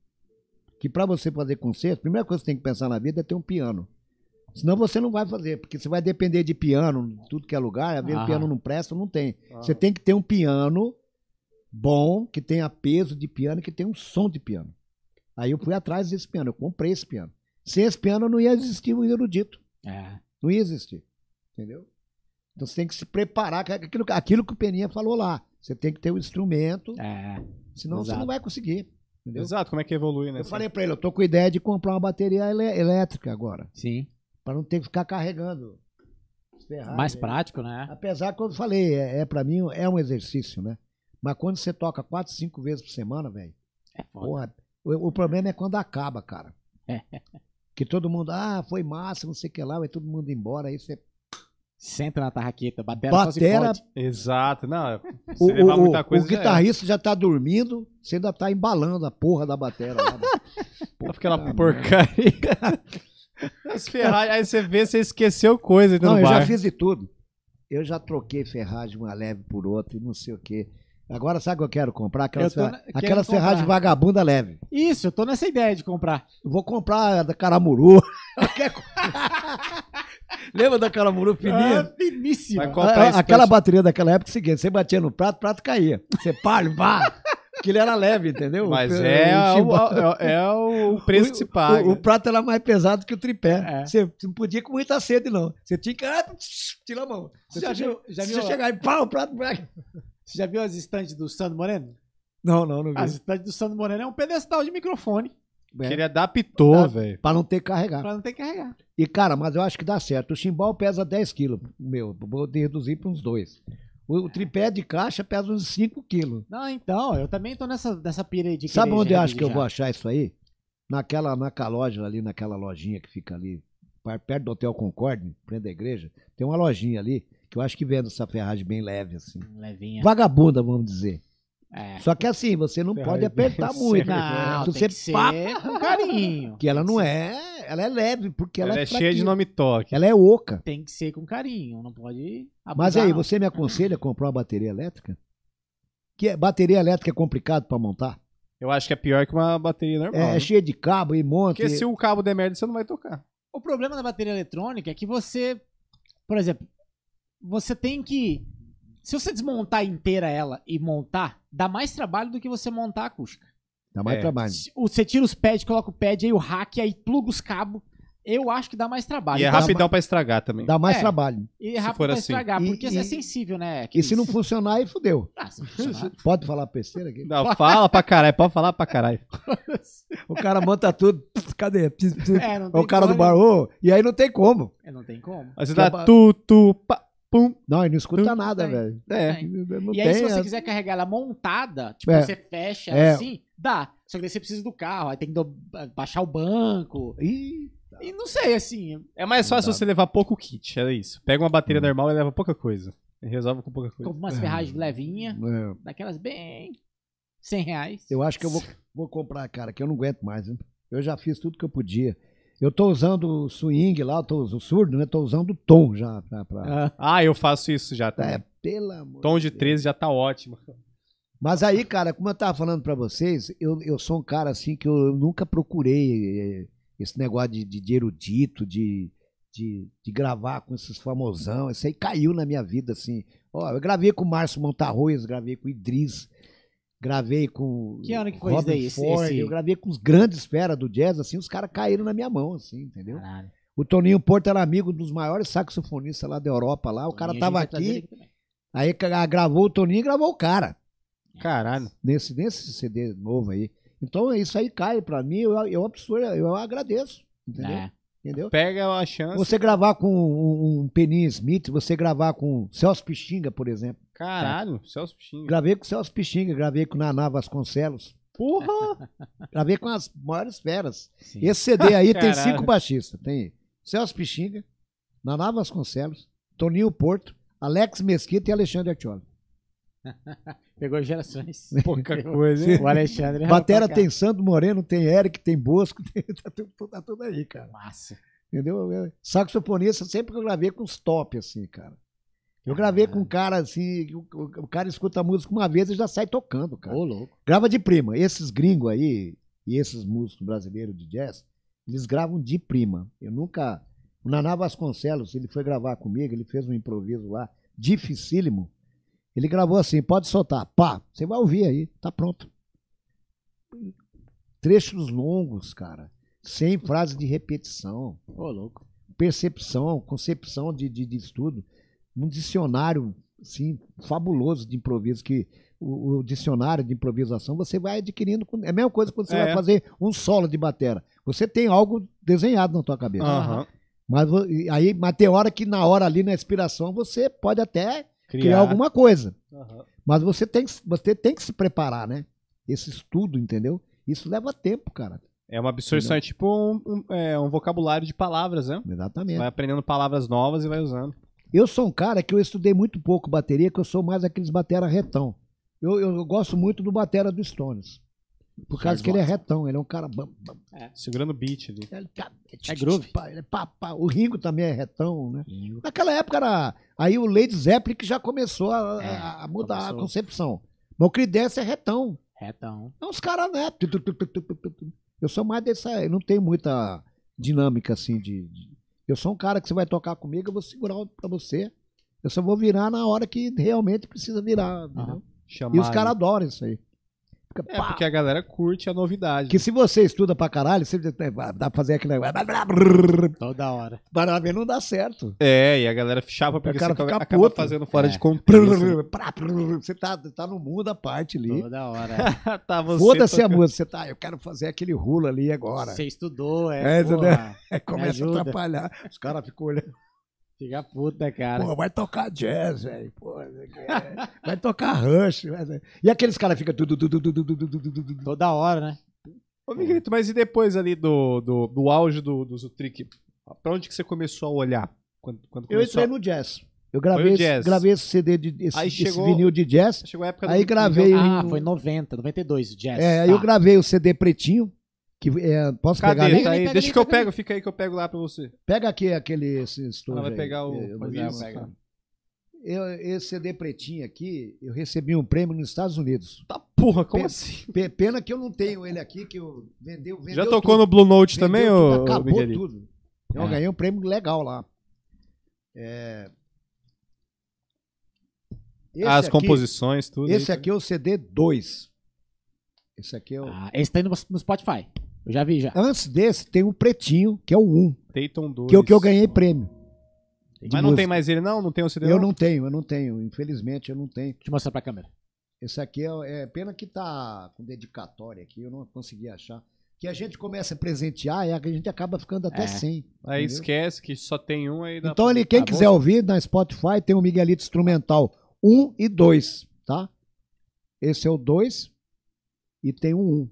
Que pra você fazer concerto, a primeira coisa que você tem que pensar na vida é ter um piano. Senão você não vai fazer, porque você vai depender de piano, tudo que é lugar, às vezes o piano não presta, não tem. Ah. Você tem que ter um piano bom, que tenha peso de piano, que tenha um som de piano. Aí eu fui atrás desse piano, eu comprei esse piano. Sem esse piano não ia existir o erudito. É. Não ia existir. Entendeu? Então você tem que se preparar, é aquilo, aquilo que o Peninha falou lá. Você tem que ter o instrumento, É. senão você Exato. não vai conseguir. Entendeu? Exato, como é que evolui, né? Eu falei pra ele, eu tô com ideia de comprar uma bateria elé- elétrica agora, Sim. Pra não ter que ficar carregando. ferragens. Mais prático, né? Apesar que eu falei, é, é para mim é um exercício, né? Mas quando você toca quatro, cinco vezes por semana, velho, É porra, o, o problema é quando acaba, cara. É. Que todo mundo, ah, foi massa, não sei o que lá, vai todo mundo embora, aí você Senta na tarraqueta, batera, só se Batera. Exato. Não, o, se levar o- muita coisa. o já é. guitarrista já, tá dormindo, você ainda tá embalando a porra da bateria lá. né? Tá aquela porcaria. As ferragens, aí você vê, você esqueceu coisa Não, eu bar. já fiz de tudo. Eu já troquei ferragem uma leve por outra e não sei o quê. Agora sabe o que eu quero comprar? Aquelas, Eu na- aquelas ferragens vagabunda leve. Isso, eu tô nessa ideia de comprar. Eu vou comprar a da Caramuru. Quer co- Lembra da Caramuru fininha? Ah, finíssima. Vai comprar A- aquela bateria daquela época é o seguinte: você batia no prato, o prato caía. Você palha, pá. Aquilo era leve, entendeu? Mas O- é, o é, é o preço que se paga. O, o prato era mais pesado que o tripé. É. Você, não podia com muita sede, não. Você tinha que. Ah, tira a mão. Você Já tinha- já se viu- você chegar e pá, o prato. Você já viu as estantes do Sandro Moreno? Não, não, não vi. As estantes do Sandro Moreno é um pedestal de microfone É, Que ele adaptou, velho. Pra não ter que carregar. pra não ter que carregar. E, cara, mas eu acho que dá certo. O chimbal pesa 10 quilos, meu. Vou reduzir para uns 2. O, o tripé de caixa pesa uns 5 quilos. Não, então, eu também tô nessa, nessa pira aí de Sabe onde eu acho que eu vou achar isso aí? Naquela, naquela loja ali, naquela lojinha que fica ali, per- perto do Hotel Concorde, frente da igreja. Tem uma lojinha ali que eu acho que vende essa ferragem bem leve, assim. Levinha. Vagabunda, vamos dizer. É. Só que assim, você não pode apertar bem muito. Não, Se tem você que ser pá, com carinho. que ela não é, ela é leve, porque ela, Ela é, é cheia de nome toque. Ela é oca. Tem que ser com carinho, não pode abusar, Mas aí, não. você me aconselha a comprar uma bateria elétrica? Que é- bateria elétrica é complicado pra montar? Eu acho que é pior que uma bateria normal. É, né? cheia de cabo e monta. Porque se o cabo der merda, você não vai tocar. O problema da bateria eletrônica é que você, por exemplo, você tem que. Se você desmontar inteira ela e montar, dá mais trabalho do que você montar a acústica. Dá mais É. trabalho. Você tira os pads, coloca o pad, aí o hack, aí pluga os cabos. Eu acho que dá mais trabalho. E é rapidão pra estragar também. Dá mais É. trabalho. E é rápido pra assim. estragar, porque e- é sensível, né? E se não funcionar, aí fudeu. Ah, se não funcionar. Pode falar besteira aqui? Não, fala pra caralho, pode falar pra caralho. O cara monta tudo. Cadê? É, não É tem o cara do como. bar, ô, e aí não tem como. É, não tem como. Aí você Que é dá tu, tu, pá, pum. Não, e não escuta Hum, nada, tem. velho. É. Tem. Não E aí, se você é- quiser carregar ela montada, tipo, É. você fecha É. ela assim, dá. Só que daí você precisa do carro, aí tem que do- baixar o banco. Ih, E não sei, assim. É mais fácil você levar pouco kit, é isso. Pega uma bateria Hum. normal e leva pouca coisa. E resolve com pouca coisa. Compra umas ferragens levinha, é, daquelas bem. 100 reais. eu acho que eu vou, vou comprar, cara, que eu não aguento mais. Viu? Eu já fiz tudo que eu podia. Eu tô usando o swing lá, eu tô, o surdo, né? Tô usando o tom já. Pra, pra- Ah, Ah, eu faço isso já também. É, pelo amor Tom de Deus. 13 já tá ótimo. Mas aí, cara, como eu tava falando pra vocês, eu, eu sou um cara assim que eu nunca procurei eh, esse negócio de, de, de erudito, de, de, de gravar com esses famosão. Isso aí caiu na minha vida, assim. Ó, eu gravei com o Márcio Montarroias, gravei com o Idris, gravei com Que ano que foi Robin isso daí, Ford, esse- eu gravei com os grandes feras do jazz, assim, os caras caíram na minha mão, assim, entendeu? caralho. O Toninho Porto era amigo dos maiores saxofonistas lá da Europa, lá, o cara Toninho, tava a gente vai trazer aqui, aí ca- gravou o Toninho e gravou o cara Caralho. nesse, nesse CD novo aí. Então isso aí cai pra mim, eu, eu, absurdo, eu agradeço. Entendeu? É. entendeu? Pega a chance. Você gravar com um, um Peninha Smith, você gravar com Celso Pixinga, por exemplo. Caralho, Celso Pichinho. Gravei com Celso Pixinga, gravei com Naná Vasconcelos. Porra! Gravei com as maiores feras. Sim. Esse CD aí tem cinco baixistas. Tem Celso Pixinga, Naná Vasconcelos, Toninho Porto, Alex Mesquita e Alexandre Artioli. Pegou gerações. Pouca coisa, hein? O Alexandre. Batera rapaz, tem Sandro Moreno, tem Eric, tem Bosco, tem, tá, tudo, tá tudo aí, cara. Massa. Entendeu? Eu- Saxofonista, sempre que eu gravei com os top, assim, cara. Eu gravei com um cara assim, o, o- cara escuta a música uma vez e já sai tocando, cara. Ô, louco. Grava de prima. Esses gringos aí, e esses músicos brasileiros de jazz, eles gravam de prima. Eu nunca. O Naná Vasconcelos, ele foi gravar comigo, ele fez um improviso lá, dificílimo. Ele gravou assim, pode soltar. Pá, você vai ouvir aí, tá pronto. Trechos longos, cara. Sem frase de repetição Ô, louco. percepção, concepção de, de, de estudo, um dicionário assim, fabuloso de improviso, que o, o dicionário de improvisação você vai adquirindo. É a mesma coisa quando você É. vai fazer um solo de batera. Você tem algo desenhado na tua cabeça. Aham. Mas, aí, mas tem hora que na hora ali na inspiração você pode até criar, alguma coisa. Aham. Mas você tem, que- você tem que se preparar, né? Esse estudo, entendeu? Isso leva tempo, cara. É uma absorção, é tipo um, um- é, um vocabulário de palavras, né? Exatamente. Vai aprendendo palavras novas e vai usando. Eu sou um cara que eu estudei muito pouco bateria, que eu sou mais aqueles batera retão. Eu, eu gosto muito do batera do Stones. Por causa que ele é retão, ele é um cara. bam, bam, Segurando o beat ali. ele tá- É groove. ele é pá, pá. O Ringo também é retão, né? Naquela época era. Aí o Lady Zeppelin que já começou a, É, a- mudar começou. a concepção. Mas o Creedence é retão. Retão. É uns caras, né? Eu sou mais dessa. Eu não tenho muita dinâmica assim de. de- Eu sou um cara que você vai tocar comigo, eu vou segurar pra você. Eu só vou virar na hora que realmente precisa virar. Chamar E os caras adoram isso aí. Fica, É pá. porque a galera curte a novidade. Que se você estuda pra caralho, você dá pra fazer aquele negócio. Toda hora. Ver, não dá certo. É, e a galera chapa porque O cara você fica acaba puto. fazendo fora É. de contexto. Você tá, tá no mundo à parte ali. Toda hora. tá você Foda-se a música. Você tá, eu quero fazer aquele rulo ali agora. Você estudou, É, é. começa a atrapalhar. Os caras ficam olhando. Fica puta, cara. Pô, vai tocar jazz, velho. É- Vai tocar rush. E aqueles caras ficam. tudo, tudo, tudo, tudo, tudo, tudo, tudo. Toda hora, né? Ô, Miguelito, mas e depois ali do, do, do auge do, do Zutrick? Pra onde que você começou a olhar? Quando, quando Eu entrei no jazz. Eu gravei, Foi o esse, jazz. gravei esse CD, de, esse, Aí esse chegou- vinil de jazz. Chegou a época do... Aí gravei. Ah, o- foi 90, 92, o jazz. É, aí Tá. eu gravei o CD pretinho. Que, é, posso Cadê? pegar ali? Tá aí. Pega ali, Deixa pega que eu ali, pego, fica aí que eu pego lá pra você. Pega aqui aquele esse estojo Ela vai pegar o- Eu, pega. esse CD pretinho aqui, eu recebi um prêmio nos Estados Unidos. Tá porra, como assim? Pe- Pena que eu não tenho ele aqui, que eu vendeu, vendeu Já tocou tudo. no Blue Note Vendeu também, ô Acabou Miguelito? tudo. Eu É. ganhei um prêmio legal lá. É, esse As aqui- composições, tudo. Esse aí. aqui é o CD 2. Esse aqui é o... Ah, esse tá aí no, no Spotify. Eu já vi já. Antes desse tem um pretinho, que é o 1, Dayton 2. que é o que eu ganhei prêmio. Mas não tem música. mais ele, não? Não tem o CD, Eu não tenho, eu não tenho. Infelizmente, eu não tenho. Deixa eu mostrar pra câmera. Esse aqui é, é pena que tá com dedicatória aqui, eu não consegui achar. Que a gente começa a presentear e a gente acaba ficando até É. sem. Aí entendeu? esquece que só tem um aí. Então, ele, quem Tá quiser ouvir na Spotify, tem o Miguelito Instrumental 1 e 2, tá? Esse é o 2 e tem o 1.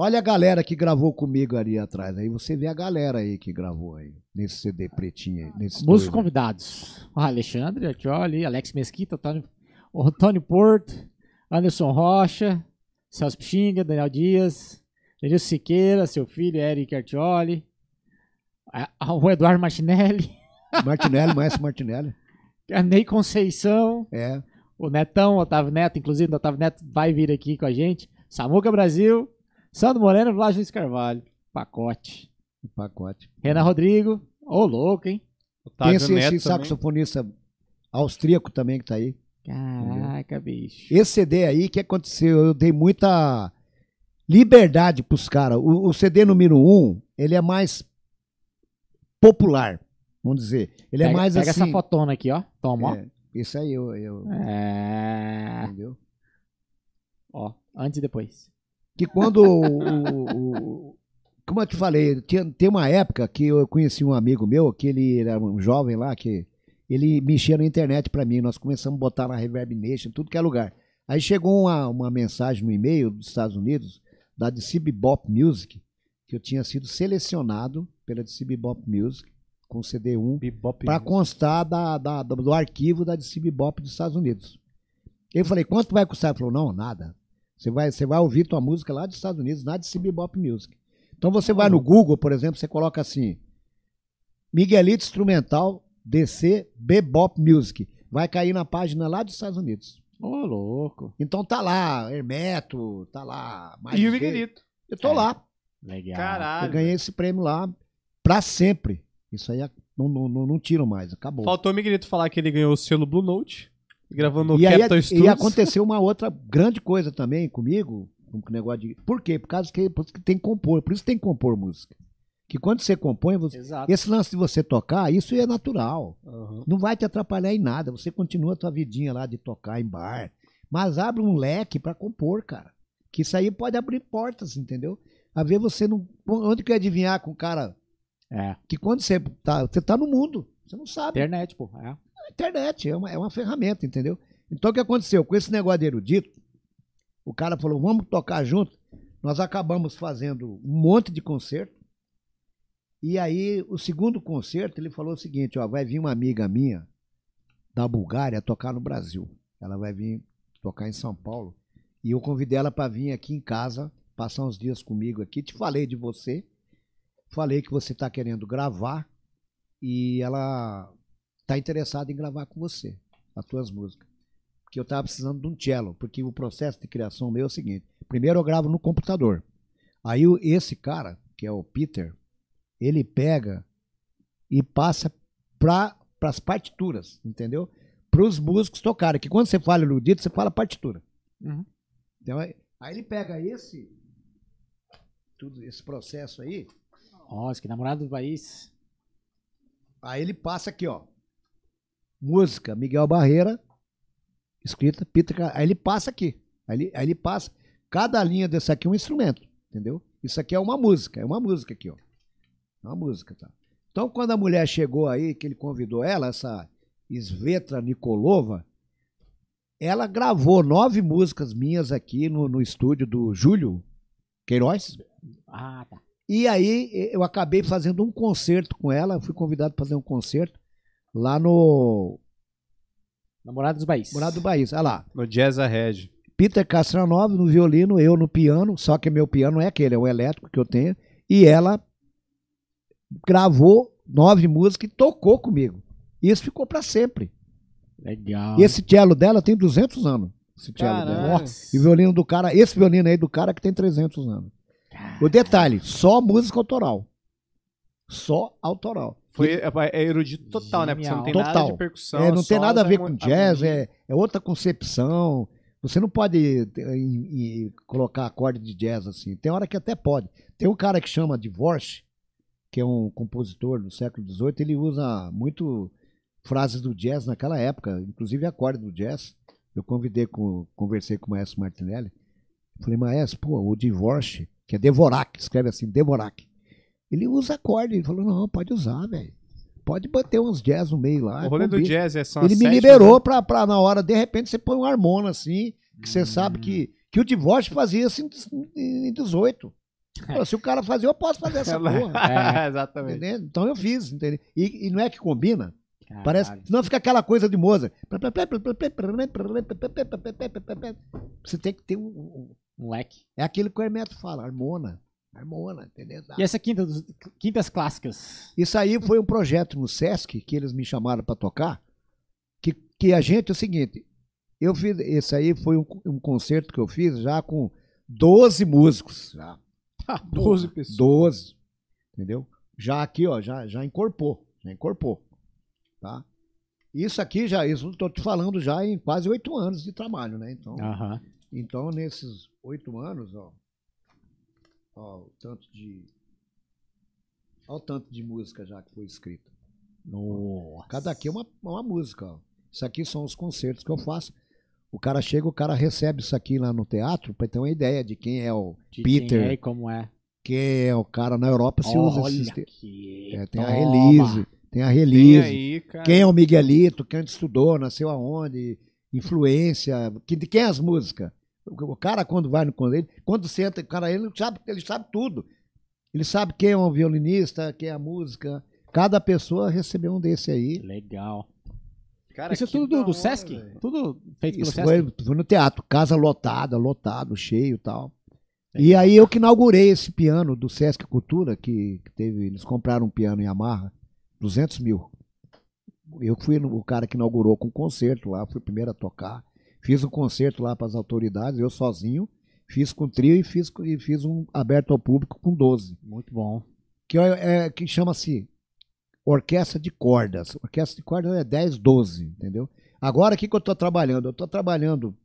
Olha a galera que gravou comigo ali atrás. Aí você vê a galera aí que gravou aí, nesse CD pretinho aí. Nesse Músicos convidados. O Alexandre, Artioli, Alex Mesquita, Antônio, Antônio Porto, Anderson Rocha, Celso Pixinga, Daniel Dias, Denilson Siqueira, seu filho, Eric Artioli, o Eduardo Martinelli, Martinelli, Maestro Martinelli. a Ney Conceição, É. o Netão, Otávio Neto, inclusive o Otávio Neto vai vir aqui com a gente, Samuca Brasil, Sandro Moreno, Vlad Luiz Carvalho, pacote. pacote. Renan Rodrigo, ô louco, hein? Tem Otávio esse, Neto esse também. saxofonista austríaco também que tá aí. Caraca, bicho. Esse CD aí, o que aconteceu? Eu dei muita liberdade pros caras. O, o CD número 1, um, ele é mais popular, vamos dizer. Ele é pega, mais pega assim. essa fotona aqui, ó. Toma, ó. É, esse aí eu, eu É. entendeu? Ó, antes e depois. Que quando o, o- como eu te falei, tinha, tem uma época que eu conheci um amigo meu, que ele era um jovem lá, que ele mexia na internet pra mim, nós começamos a botar na Reverb Nation, tudo que é lugar. Aí chegou uma, uma mensagem no e-mail dos Estados Unidos, da DC Bebop Music, que eu tinha sido selecionado pela DC Bebop Music, com CD1, Bebop. para constar da, da- do, do arquivo da DC Bebop dos Estados Unidos. Eu falei, quanto vai custar? Ele falou, não, nada. Você vai, você vai ouvir tua música lá dos Estados Unidos, nada de CB Bop Music. Então você vai no Google, por exemplo, você coloca assim, Miguelito Instrumental DC Bebop Music. Vai cair na página lá dos Estados Unidos. Ô, louco. Então tá lá, Hermeto, tá lá. mais E o. Miguelito. Eu tô É. lá. Legal. Eu Caralho. ganhei esse prêmio lá pra sempre. Isso aí é- não, não, não, não tiram mais, acabou. Faltou o Miguelito falar que ele ganhou o selo Blue Note. Gravando no e aí Capitol e Studios. aconteceu uma outra grande coisa também comigo, com o negócio de. Por quê? Por causa que, por que tem que compor, por isso tem que compor música. Que quando você compõe, você- esse lance de você tocar, isso é natural. Aham. Não vai te atrapalhar em nada. Você continua a tua vidinha lá de tocar em bar. Mas abre um leque pra compor, cara. Que isso aí pode abrir portas, entendeu? A ver você não. Onde que eu ia adivinhar com o cara É. que quando você tá, você tá no mundo, você não sabe. Internet, pô. É. Internet é uma, é uma ferramenta, entendeu? Então o que aconteceu? Com esse negócio de erudito, o cara falou, vamos tocar junto. Nós acabamos fazendo um monte de concerto. E aí, o segundo concerto, ele falou o seguinte, ó, vai vir uma amiga minha da Bulgária tocar no Brasil. Ela vai vir tocar em São Paulo. E eu convidei ela para vir aqui em casa, passar uns dias comigo aqui. Te falei de você. Falei que você está querendo gravar. E ela tá interessada em gravar com você as tuas músicas. Porque eu tava precisando de um cello, porque o processo de criação meu é o seguinte: primeiro eu gravo no computador. Aí esse cara, que é o Peter, ele pega e passa para as partituras, entendeu? Para os músicos tocarem. Que quando você fala erudito, você fala partitura. Uhum. Então, aí, aí ele pega esse tudo esse processo aí, Nossa, que namorado do país. Aí ele passa aqui, ó. Música, Miguel Barreira, escrita, Peter. Ca- Aí ele passa aqui. Aí ele, aí ele passa. Cada linha desse aqui é um instrumento, entendeu? Isso aqui é uma música, é uma música aqui, ó. É uma música, tá? Então, quando a mulher chegou aí, que ele convidou ela, essa Svetra Nikolova, ela gravou nove músicas minhas aqui no, no estúdio do Júlio Queiroz. Ah, tá. E aí eu acabei fazendo um concerto com ela, fui convidado para fazer um concerto lá no Namorado dos país. Morado do Bahia. Olha lá, No Jazz Red. Peter Castranov no violino, eu no piano, só que meu piano não é aquele, é o elétrico que eu tenho. E ela gravou nove músicas e tocou comigo. E isso ficou para sempre. Legal. E esse cello dela tem 200 anos. Esse cello dela. E o violino do cara, esse violino aí do cara que tem 300 anos. O detalhe, só música autoral. Só autoral. Foi, é, é erudito total, né? Porque você não tem nada Total. de percussão. É, não tem nada a ver com jazz, é, é outra concepção. Você não pode eh, colocar acorde de jazz assim. Tem hora que até pode. Tem um cara que chama Divorce, que é um compositor do século XVIII, ele usa muito frases do jazz naquela época, inclusive acorde do jazz. Eu convidei, com, conversei com o Maestro Martinelli. Falei, Maestro, pô, o Divorce, que é Devorak, escreve assim, Devorak. Ele usa acorde. Ele falou, não, pode usar, velho. Pode bater uns jazz no meio lá. O rolê do combina." jazz é só Ele me liberou pra, pra, na hora, de repente, você põe um harmona assim, que você sabe que, que o divórcio fazia assim em 18. Pô, se o cara fazia, eu posso fazer essa porra. É. Exatamente. entendeu? Então eu fiz, entendeu? E, e não é que combina. Caralho. Parece, não fica aquela coisa de Mozart. Você tem que ter um. um- Moleque. É aquilo que o Hermeto fala, harmona. Harmona, entendeu? E essa quinta dos, quintas clássicas? Isso aí foi um projeto no Sesc que eles me chamaram para tocar. Que, que a gente é o seguinte: eu fiz. Esse aí foi um, um concerto que eu fiz já com 12 músicos. Já. 12 pessoas. 12. Entendeu? Já aqui, ó, já, já incorporou. Já incorporou. Tá? Isso aqui já, isso tô te falando já em quase oito anos de trabalho, né? Então, Aham. então nesses oito anos, ó, ó, o tanto de. Olha o tanto de música já que foi escrita. Nossa. Cada aqui é uma, uma música. Ó. Isso aqui são os concertos que eu faço. O cara chega, o cara recebe isso aqui lá no teatro para ter uma ideia de quem é o De Peter, Quem é e como é. quem é o cara na Europa se usa Olha esse sistema. aqui. É, tem a release, tem a Tem release. cara. Quem é o Miguelito, quem estudou, nasceu aonde, influência, de quem é as músicas. O, cara quando vai no quando ele, quando senta, o cara ele sabe, ele sabe tudo. Ele sabe quem é um violinista, quem é a música. Cada pessoa recebeu um desse aí. Legal. Cara, Isso é tudo do, do Sesc? velho. Tudo feito pelo Isso Sesc? foi, foi no teatro, casa lotada, lotado, cheio e tal. E aí eu que inaugurei esse piano do Sesc Cultura, que, que teve, eles compraram um piano em Amarra, 200 mil. Eu fui no- o cara que inaugurou com um concerto lá, fui o primeiro a tocar. Fiz um concerto lá para as autoridades, eu sozinho. Fiz com trio e fiz, e fiz um aberto ao público com 12 Muito bom. que, é, é- que chama-se orquestra de cordas. Orquestra de cordas é 10, 12, entendeu? Agora, o que, que eu estou trabalhando? Eu estou trabalhando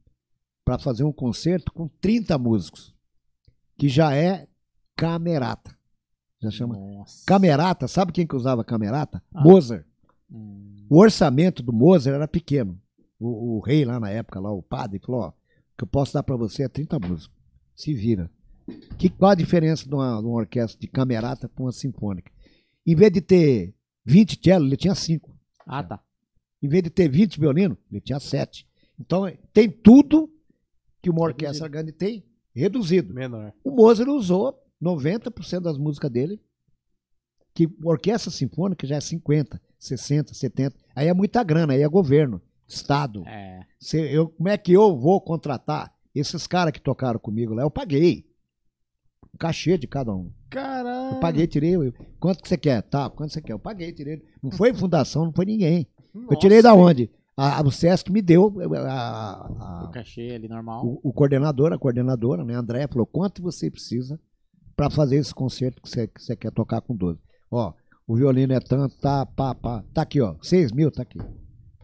para fazer um concerto com 30 músicos, que já é camerata. Já chama. Nossa. Camerata, sabe quem que usava camerata? Ah. Mozart. Hum, O orçamento do Mozart era pequeno. O, o rei lá na época, lá, o padre, falou: ó, o que eu posso dar para você é 30 músicos. Se vira. Que, qual a diferença de uma, de uma orquestra de camerata para uma sinfônica? Em vez de ter 20 cello, ele tinha 5. Ah, tá. Em vez de ter 20 violinos, ele tinha 7. Então, tem tudo que uma orquestra grande tem reduzido. Menor. O Mozart usou 90% das músicas dele, que orquestra sinfônica já é 50, 60, 70. Aí é muita grana, aí é governo, Estado. É. Cê- eu, como é que eu vou contratar esses caras que tocaram comigo lá? Eu paguei. O cachê de cada um. Caralho. Eu paguei, tirei. eu- quanto que você quer? Tá, quanto você quer? Eu paguei, tirei. Não foi fundação, não foi ninguém. eu tirei da onde? A, a- o Sesc me deu. a- a- O cachê ali normal. o, o coordenador, a coordenadora, né, André, falou: quanto você precisa para fazer esse concerto que você, que você quer tocar com 12? Ó, o violino é tanto, tá, pá, pá. Tá aqui, ó, 6 mil, tá aqui.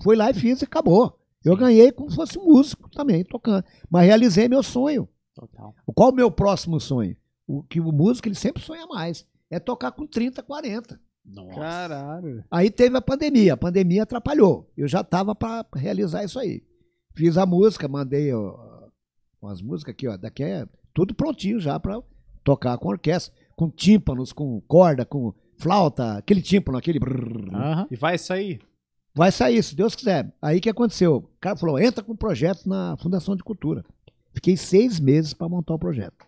Fui lá e fiz e acabou. Eu ganhei como se fosse músico também, tocando. Mas realizei meu sonho. Total. Qual o meu próximo sonho? O que o músico ele sempre sonha mais. É tocar com 30, 40. Nossa. Caralho. Aí teve a pandemia, a pandemia atrapalhou. Eu já estava para realizar isso aí. Fiz a música, mandei ó, umas músicas aqui, ó, daqui é tudo prontinho já para tocar com orquestra, com tímpanos, com corda, com flauta, aquele tímpano, aquele brrr. E vai sair? Vai sair, se Deus quiser. Aí o que aconteceu? O cara falou: entra com um projeto na Fundação de Cultura. Fiquei seis meses para montar o projeto.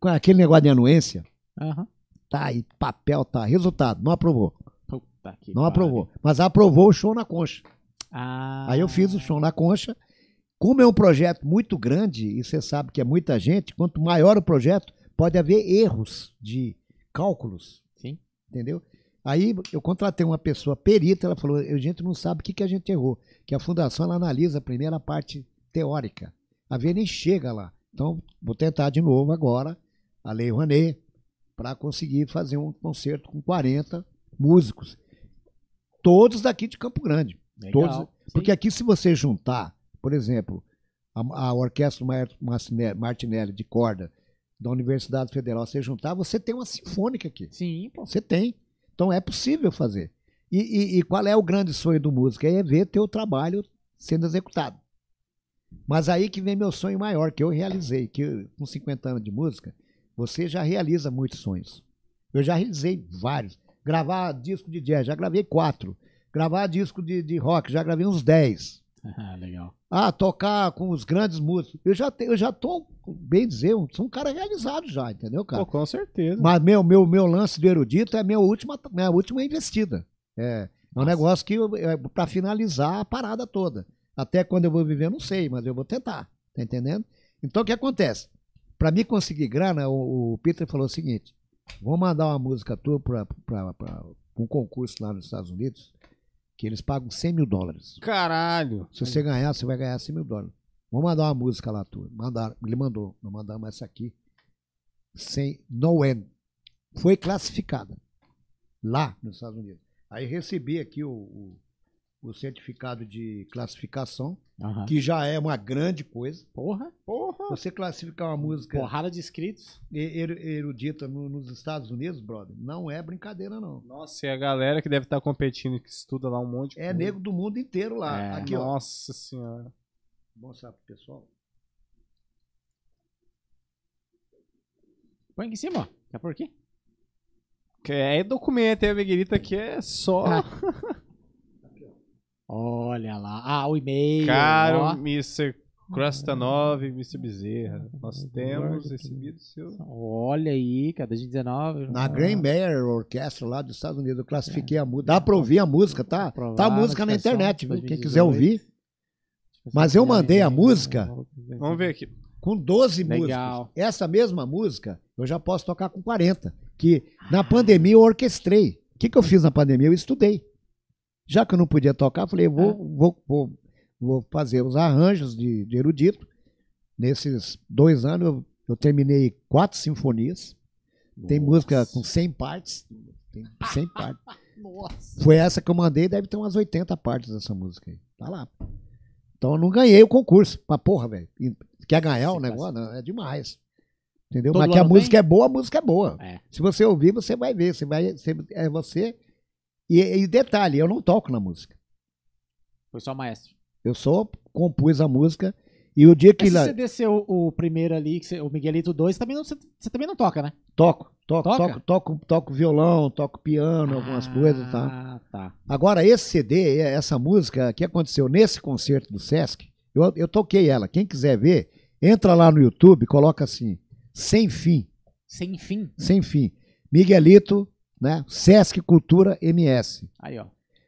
Com aquele negócio de anuência, Aham. tá aí, papel, tá. Resultado, não aprovou. Puta que Não pariu. aprovou. Mas aprovou o show na concha. Ah. Aí eu fiz o show na concha. Como é um projeto muito grande, e você sabe que é muita gente, quanto maior o projeto, pode haver erros de cálculos. Sim. Entendeu? Aí eu contratei uma pessoa perita, ela falou: a gente não sabe o que, que a gente errou. Que a fundação ela analisa primeiro a parte teórica. A V nem chega lá. Então, vou tentar de novo agora a Lei Rouanet para conseguir fazer um concerto com 40 músicos. Todos daqui de Campo Grande. Legal. Todos, porque aqui, se você juntar, por exemplo, a, a Orquestra Martinelli de corda da Universidade Federal, você juntar, você tem uma sinfônica aqui. Sim, pô. Você tem. Então é possível fazer. E, e- e qual é o grande sonho do músico? É ver teu trabalho sendo executado. Mas aí que vem meu sonho maior, que eu realizei, que com 50 anos de música, você já realiza muitos sonhos. Eu já realizei vários. Gravar disco de jazz, já gravei quatro. Gravar disco de, de rock, já gravei uns dez. Ah, legal. Ah, tocar com os grandes músicos. Eu já, te- eu já tô, bem dizer, sou um cara realizado já, entendeu, cara? Pô, com certeza. Mas meu, meu, meu lance do erudito é minha última, minha última investida. É, é um negócio que é para finalizar a parada toda. Até quando eu vou viver, não sei, mas eu vou tentar. Tá entendendo? Então o que acontece? Para mim conseguir grana, o, o Peter falou o seguinte: vamos mandar uma música tua para um concurso lá nos Estados Unidos, que eles pagam 100 mil dólares. Caralho. Se você ganhar, você vai ganhar 100 mil dólares. Vamos mandar uma música lá tua. Mandaram, ele mandou. Nós mandamos essa aqui. Sem No End. Foi classificada. Lá nos Estados Unidos. Aí recebi aqui o, o, o certificado de classificação, Aham. que já é uma grande coisa. Porra. Porra. Você classificar uma música Porrada de inscritos. e- er- erudita no- nos Estados Unidos, brother, não é brincadeira, não. Nossa, e a galera que deve estar competindo, que estuda lá um monte de É nego do mundo inteiro lá. É. Aqui, ó. Nossa senhora. Vou mostrar pro pessoal. Põe aqui em cima, ó. Quer por quê? Que É documento, hein, a Miguelita que é só. Ah. Olha lá. Ah, o e-mail. Caro ó. Mr. Crosta 9, Mr. Bezerra. Nós temos recebido seu. Olha aí, cara, 2019. Na Green Bear Orquestra lá dos Estados Unidos, eu classifiquei a música. Dá pra ouvir a música, tá? Tá a música na internet, viu? Quem 2018. quiser ouvir. Mas eu mandei a música Vamos ver aqui. com 12 Legal. músicas. Essa mesma música eu já posso tocar com 40. Que na pandemia eu orquestrei. O que, que eu fiz na pandemia? Eu estudei. Já que eu não podia tocar, eu falei, eu vou, vou, vou, vou fazer os arranjos de, de erudito. Nesses dois anos eu, eu terminei quatro sinfonias. Tem música com 100 partes. Tem 100 partes. Nossa. Foi essa que eu mandei, deve ter umas 80 partes dessa música aí. Tá lá. Então eu não ganhei o concurso. Mas porra, velho. Quer ganhar o Sim, negócio? Não, é demais. Entendeu? Todo Mas que a música tem? é boa, a música é boa. É. Se você ouvir, você vai ver. Você vai, você- é você. E, e detalhe, eu não toco na música. Foi só maestro. Eu só compus a música. E o dia que Mas se lá. você desceu o primeiro ali, você- o Miguelito 2, também não, você, você também não toca, né? Toco, toco, Toca? toco, toco, toco violão, toco piano, algumas coisas, tá? Ah, tá. Agora, esse CD, essa música, que aconteceu nesse concerto do Sesc, eu, eu toquei ela. Quem quiser ver, entra lá no YouTube, coloca assim, Sem Fim, Sem fim. Sem Fim. Miguelito, né? Sesc Cultura MS. Aí, ó.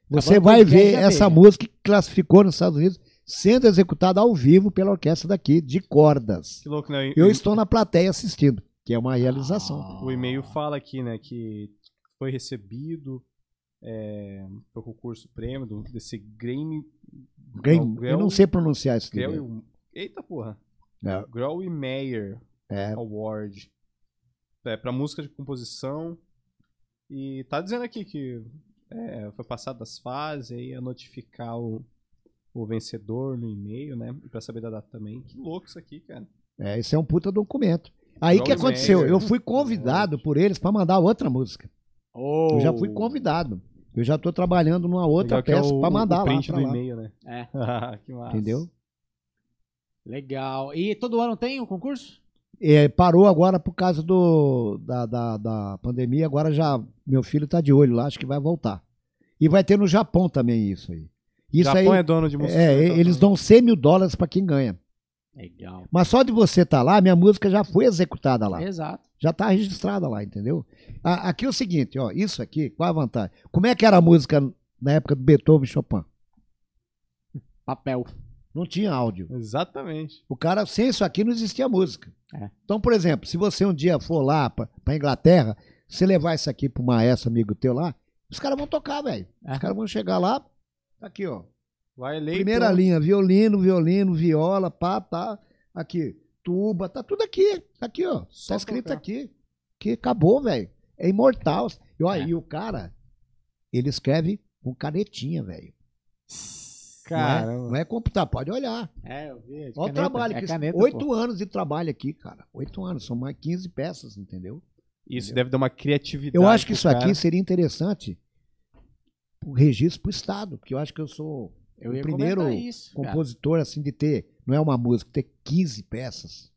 Você Acabando o vai ver essa veja. música que classificou nos Estados Unidos, sendo executada ao vivo pela orquestra daqui, de cordas. Que louco, né? Eu O- estou na plateia assistindo, que é uma realização. O e-mail fala aqui, né, que foi recebido é, pro concurso prêmio do, desse Grammy. Grem- Grel- eu não sei pronunciar isso. Direito. Eita porra. É. Grell Mayer É, Award. É, pra música de composição. E tá dizendo aqui que é, foi passado das fases, aí ia notificar o, o vencedor no e-mail, né? E pra saber da data também. Que louco isso aqui, cara. É, esse é um puta documento. Aí o que aconteceu? Eu fui convidado por eles para mandar outra música. Oh. Eu já fui convidado. Eu já tô trabalhando numa outra Legal é peça o- para mandar o lá, print pra do lá. e-mail, né? É, que massa. Entendeu? legal. E todo ano tem o concurso? É, parou agora por causa do, da, da, da pandemia. Agora já meu filho tá de olho lá, acho que vai voltar. E vai ter no Japão também isso aí. Isso Japão aí, é dono de música. é, instrumental eles dão 100 mil dólares para quem ganha. Legal. Mas só de você estar lá, minha música já foi executada lá. Exato. Já tá registrada lá, entendeu? A- Aqui é o seguinte, ó, isso aqui, qual a vantagem? Como é que era a música na época do Beethoven e Chopin? Papel. Não tinha áudio. Exatamente. O cara, sem isso aqui, não existia música. É. Então, por exemplo, se você um dia for lá pra, pra Inglaterra, você levar isso aqui pro maestro amigo teu lá, os caras vão tocar, velho. É. Os caras vão chegar lá, tá aqui, ó. Vai ler. Primeira então. linha, violino, violino, viola, pá, tá. Aqui, tuba, tá tudo aqui. Tá aqui, ó. Só tá escrito tocar. aqui. Que acabou, velho. É imortal. E, ó, É. e o cara, ele escreve com canetinha, velho. Não é, não é computar, pode olhar. É, eu vi. Olha o trabalho. É que caneta, Oito pô. anos de trabalho aqui, cara. Oito anos, são mais 15 peças, entendeu? Isso deve dar uma criatividade. Eu acho que isso cara. aqui seria interessante o registro pro Estado, porque eu acho que eu sou Eu o primeiro isso, cara. compositor assim de ter, não é uma música, ter 15 peças.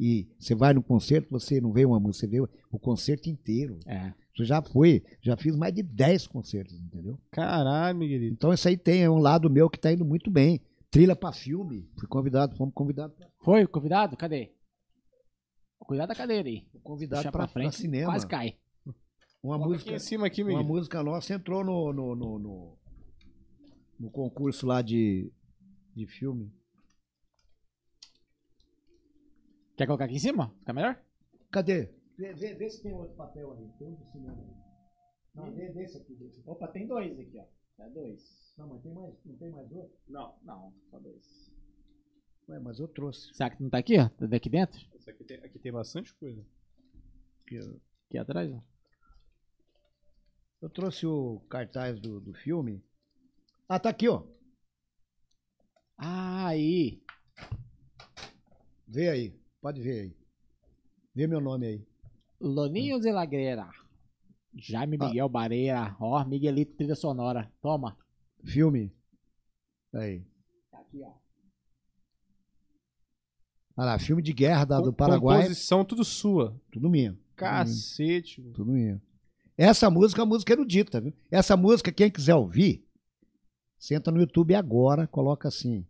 E você vai no concerto, você não vê uma música, você vê o concerto inteiro. É. Já foi, já fiz mais de 10 concertos, entendeu? Caralho, Miguelito. Então isso aí tem é um lado meu que tá indo muito bem. Trilha pra filme, fui convidado, fomos convidados pra, Foi, convidado? Cadê? Cuidado da cadeira aí. convidado pra, pra frente, pra cinema. quase cai. Uma Coloca música, aqui em cima aqui, uma Miguel. música nossa entrou no, no, no, no, no concurso lá de, de filme. Quer colocar aqui em cima? Fica melhor? Cadê? Vê, vê, vê se tem outro papel ali. Tem um do cinema ali. Não, vê desse aqui, desse aqui. Opa, tem dois aqui, ó. É dois. Não, mas tem mais, não tem mais outro? Não, não, só dois. Ué, mas eu trouxe. Será que não tá aqui, ó? Tá daqui dentro? Aqui tem, aqui tem bastante coisa. Aqui atrás, ó. Eu trouxe o cartaz do, do filme. Ah, tá aqui, ó. Ah, aí. Vê aí. Pode ver aí. Vê meu nome aí. Loninho de Lagreira. Jaime Ah. Miguel Bareira. Ó, Miguelito Trilha Sonora. Toma. Filme. Aí. Tá aqui, ó. Olha lá, filme de guerra da, do Paraguai. Composição tudo sua. Tudo minha. Cacete. mano. Tudo minha. Essa música é uma música erudita, viu? Essa música, quem quiser ouvir, senta no YouTube agora, coloca assim.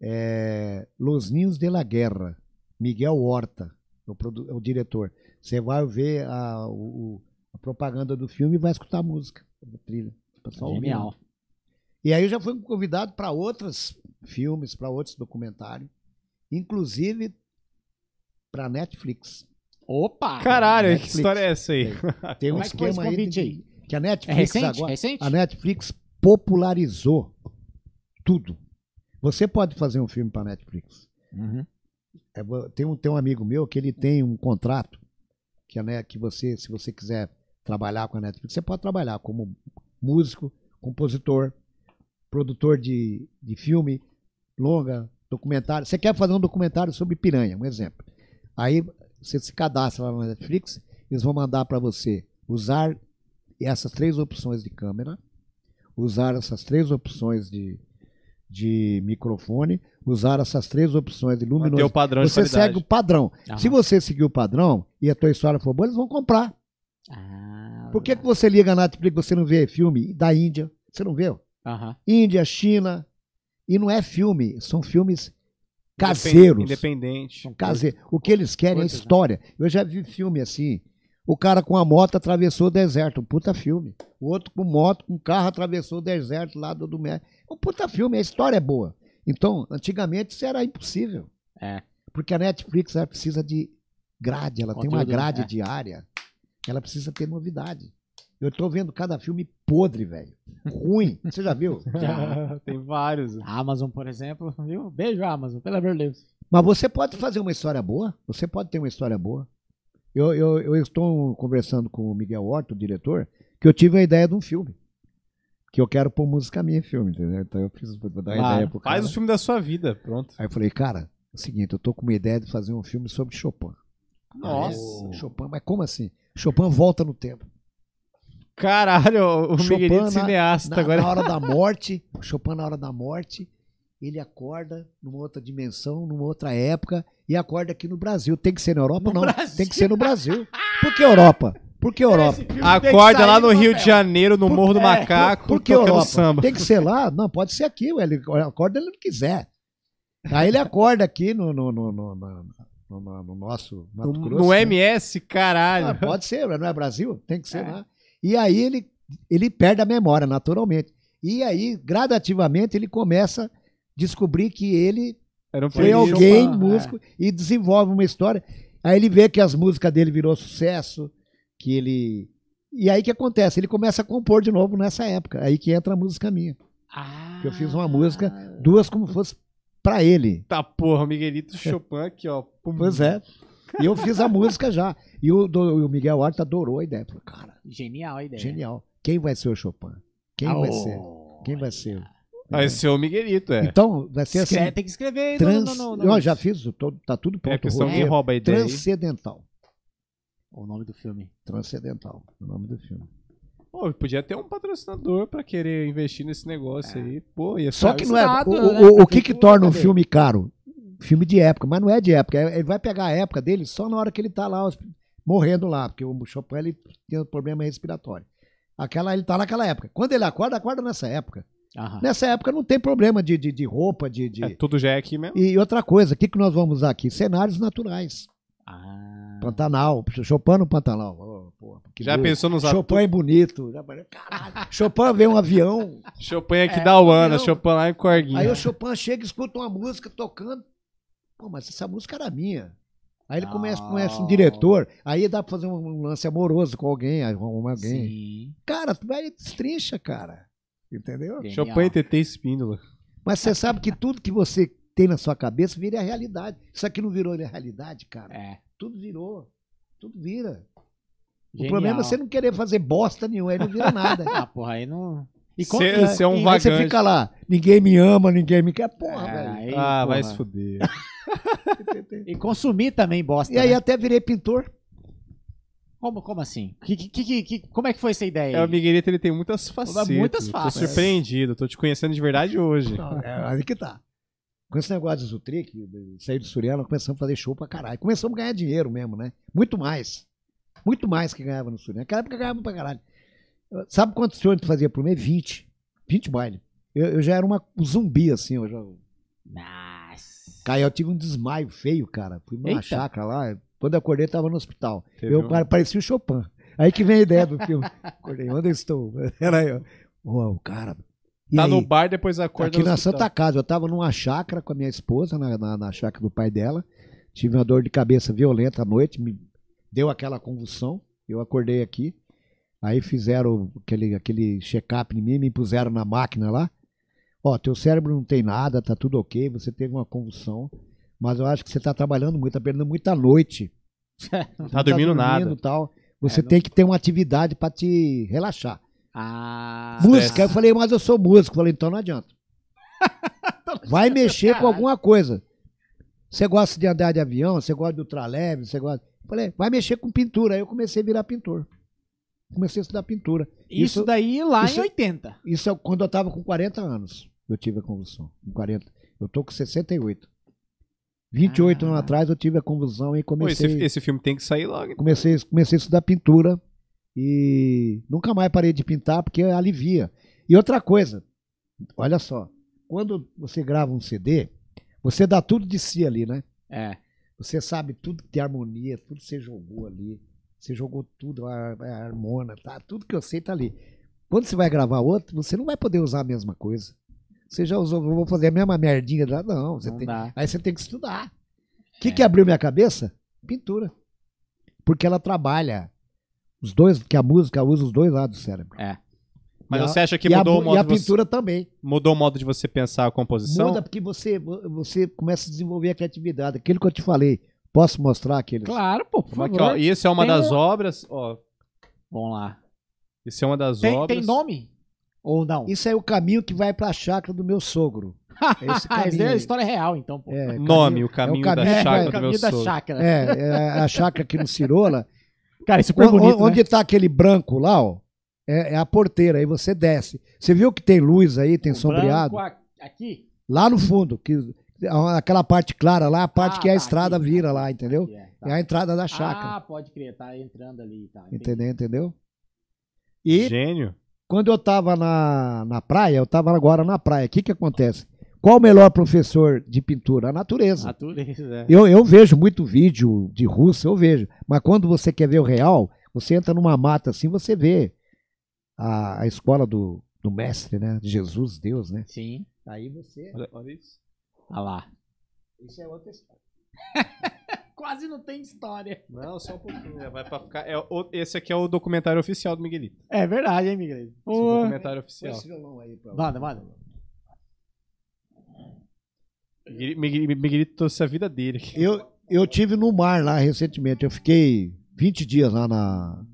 É, Los Ninhos de la Guerra. Miguel Horta, o, é o diretor. Você vai ver a, o- a propaganda do filme e vai escutar a música, a trilha. Pessoal ouvindo. Genial. E aí eu já fui convidado para outros filmes, para outros documentários, inclusive para Netflix. Opa! Caralho, que Netflix. história é essa aí? Tem um Como é que foi esse esquema aí, de- aí? que a É Netflix recente? agora, recente? a Netflix popularizou tudo. Você pode fazer um filme para Netflix. Uhum. É, tem, um, tem um amigo meu que ele tem um contrato que, Net- que você, se você quiser trabalhar com a Netflix, você pode trabalhar como músico, compositor, produtor de, de filme, longa, documentário. Você quer fazer um documentário sobre piranha, um exemplo. Aí você se cadastra lá na Netflix, eles vão mandar para você usar essas três opções de câmera, usar essas três opções de, de microfone, usar essas três opções de Manter o luminosidade. padrão Você segue o padrão. Aham. Se você seguir o padrão e a tua história for boa, eles vão comprar. Ah, Por que, que você liga na Netflix e você não vê filme da Índia? Você não vê? Aham. Índia, China. E não é filme, são filmes caseiros. Independente. Caseiros. O que eles querem é né? história. Eu já vi filme assim. O cara com a moto atravessou o deserto, um puta filme. O outro com moto, com carro, atravessou o deserto lá do, do México. Um puta filme, a história é boa. Então, antigamente isso era impossível. É. Porque a Netflix ela precisa de grade, ela tem uma Conteúdo, grade é. diária. Ela precisa ter novidade. Eu tô vendo cada filme podre, velho. Ruim. Você já viu? Já. Tem vários. A Amazon, por exemplo, viu? Beijo, Amazon, pelo amor de Deus. Mas você pode fazer uma história boa. Você pode ter uma história boa. Eu, eu, eu estou conversando com o Miguel Horta, o diretor, que eu tive a ideia de um filme. Que eu quero pôr música minha em filme, entendeu? Então eu fiz vou dar a Claro. ideia pro cara. Faz o filme da sua vida, pronto. Aí eu falei, cara, é o seguinte, eu tô com uma ideia de fazer um filme sobre Chopin. Nossa. Chopin, mas como assim? Chopin volta no tempo. Caralho, o Chopin Miguelito na- cineasta Na, agora. na hora da morte, Chopin na hora da morte, ele acorda numa outra dimensão, numa outra época, e acorda aqui no Brasil. Tem que ser na Europa? No não. Brasil. Tem que ser no Brasil. Por que Europa? Por que Europa? Acorda lá no Rio de Janeiro, no Por- Morro do é, Macaco, Por que tocando Europa? samba. Tem que ser lá? Não, pode ser aqui. ué, Ele acorda ele não quiser. Aí ele acorda aqui no, no, no, no, no- no- no nosso Mato No, Grosso. no né? MS, caralho. Ah, pode ser, não é Brasil? Tem que ser É. lá. E aí ele, ele perde a memória, naturalmente. E aí, gradativamente, ele começa a descobrir que ele Era um foi feliz. alguém, Chopin, músico, e desenvolve uma história. Aí ele vê que as músicas dele virou sucesso, que ele... E aí que acontece? Ele começa a compor de novo nessa época. Aí que entra a música minha. Ah. Eu fiz uma música, duas como fosse pra ele. Tá porra, o Miguelito Chopin aqui, ó. Pum. Pois é. E eu fiz a música já. E o, do- o Miguel Horta adorou a ideia. Falou, cara, Genial a ideia. Genial. Quem vai ser o Chopin? Quem Ah, vai ô. ser? Quem vai ser? Vai ser o Miguelito, é. Então, vai ser assim. Escreve- tem que escrever Trans... no, no, no, no- Eu já fiz, tô- tá tudo É pronto. a questão roteiro. rouba a ideia. Transcendental. O nome do filme. Transcendental, o nome do filme. Pô, podia ter um patrocinador pra querer investir nesse negócio aí. Pô, ia Só que não é. Estado, O, né? o- o que, que torna um cadê? filme caro? Filme de época, mas não é de época. é- Ele vai pegar a época dele só na hora que ele tá lá morrendo lá, porque o Chopin ele tem um problema respiratório. Aquela, ele tá naquela época. Quando ele acorda, acorda nessa época. Aham. Nessa época não tem problema de, de, de roupa, de. de- É, tudo já é aqui mesmo. E outra coisa, o que, que nós vamos usar aqui? Cenários naturais. Ah. Pantanal, Chopin no Pantanal. Ô, porra, que Já doido. pensou nos Chopin é bonito. Caralho. Chopin vê um avião. Chopin aqui É, da Uana, não. Chopin lá em Corguinho. Aí o Chopin chega e escuta uma música tocando. Pô, mas essa música era minha. Aí ele começa, Não. conhece um diretor, aí dá pra fazer um, um lance amoroso com alguém, arruma alguém. Sim. Cara, tu vai destrincha, cara. Entendeu? Genial. Chopin e TT Espíndola. Mas você sabe que tudo que você tem na sua cabeça vira realidade. Isso aqui não virou realidade, cara. É. Tudo virou. Tudo vira. O Genial. problema é você não querer fazer bosta nenhuma, aí não vira nada. Ah, porra, aí não. E cê é um E você fica lá, ninguém me ama, ninguém me quer. Porra, É, velho. aí, ah, porra. vai se fuder. E consumir também bosta. E aí né? até virei pintor. Como, como assim? Que, que, que, que- como é que foi essa ideia? É, o? Miguelito ele tem muitas facetas. muitas Tô faces. surpreendido, tô te conhecendo de verdade hoje. Não, é aí que tá. Com esse negócio de Zutric, de sair do Suriano, começamos a fazer show pra caralho. Começamos a ganhar dinheiro mesmo, né? Muito mais. Muito mais que ganhava no Suriano. Naquela época ganhava pra caralho. Sabe quantos shows a gente fazia por mês? 20. 20 baile. Eu, eu já era uma, um zumbi, assim. Eu já, Nossa. Cara, eu tive um desmaio feio, cara. Fui numa Eita. chácara lá. Quando eu acordei, eu tava no hospital. Teve eu um- pare- parecia o Chopin. Aí que vem a ideia do filme. Acordei, onde eu estou? Era eu. Uau, cara. E Tá aí? no bar, depois acorda Aqui no na hospital. Santa Casa, eu tava numa chácara com a minha esposa, na, na, na chácara do pai dela. Tive uma dor de cabeça violenta à noite, me deu aquela convulsão. Eu acordei aqui. Aí fizeram aquele, aquele check-up em mim, me puseram na máquina lá. Ó, teu cérebro não tem nada, tá tudo ok, você teve uma convulsão. Mas eu acho que você tá trabalhando muito, tá perdendo muita noite. Não tá dormindo nada. e Tal. Você É, não- tem que ter uma atividade pra te relaxar. Ah. Música, eu falei, mas eu sou músico. Eu falei, então não adianta. Vai mexer com alguma coisa. Você gosta de andar de avião, você gosta de ultraleve, você gosta. Eu falei, vai mexer com pintura. Aí eu comecei a virar pintor. Comecei a estudar pintura. Isso, Isso- daí lá isso- em 80. Isso é quando eu tava com 40 anos. Eu tive a convulsão. Com 40. Eu tô com 68. 28 Ah. anos atrás eu tive a convulsão e Pô, comecei. esse, esse filme tem que sair logo. então. comecei, comecei a estudar pintura e nunca mais parei de pintar porque alivia. E outra coisa, olha só, quando você grava um CD, você dá tudo de si ali, né? É. Você sabe tudo que tem harmonia, tudo que você jogou ali. Você jogou tudo, a, a harmona, tá? Tudo que eu sei tá ali. Quando você vai gravar outro, você não vai poder usar a mesma coisa. Você já usou, vou fazer a mesma merdinha lá? Não, você Não tem. Aí você tem que estudar. O que, É. que abriu minha cabeça? Pintura. Porque ela trabalha os dois, que a música usa os dois lados do cérebro. É. Mas E a- você acha que a mudou mu- o modo E a de você, pintura também. mudou o modo de você pensar a composição? Muda porque você, você começa a desenvolver a criatividade. Aquilo que eu te falei. Posso mostrar aqueles? Claro, pô, por é favor. ó, e esse é uma Tem das um- obras, ó, Vamos lá. esse é uma das Tem, obras. tem nome? Ou não? Isso é o caminho que vai pra chácara do meu sogro. É esse Ah, isso é a história real, então, pô. É, Nome, caminho- o caminho, é o caminho da chácara vai- do caminho meu da sogro. chácara. É, é a chácara aqui no Cirola. Cara, é super O- bonito, onde né? tá aquele branco lá, ó, é, é a porteira. Aí você desce. Você viu que tem luz aí, tem O sombreado? branco Aqui? Lá no fundo, que, aquela parte clara lá, a parte Ah, que a tá, estrada aqui, vira aqui, lá, entendeu? é, tá. É a entrada da chácara. Ah, pode crer, tá entrando ali, tá. entendeu? Entendeu? E Gênio. quando eu tava na, na praia, eu tava agora na praia, o que que acontece? Qual o melhor professor de pintura? A natureza. Natureza, é. Eu, eu vejo muito vídeo de russo, eu vejo. Mas quando você quer ver o real, você entra numa mata assim, você vê a, a escola do, do mestre, né? Jesus, Deus, né? Sim. Aí você. Olha, olha isso. Olha lá. Isso é outra história. Quase não tem história. Não, só um pouquinho. né? Vai pra ficar. É, o- esse aqui é o documentário oficial do Miguelito. É verdade, hein, Miguel? Esse é o documentário oficial. Esse violão aí pra Manda, manda. Miguel- Miguel- Miguelito trouxe a vida dele aqui. Eu, eu tive no mar lá recentemente. Eu fiquei 20 dias lá na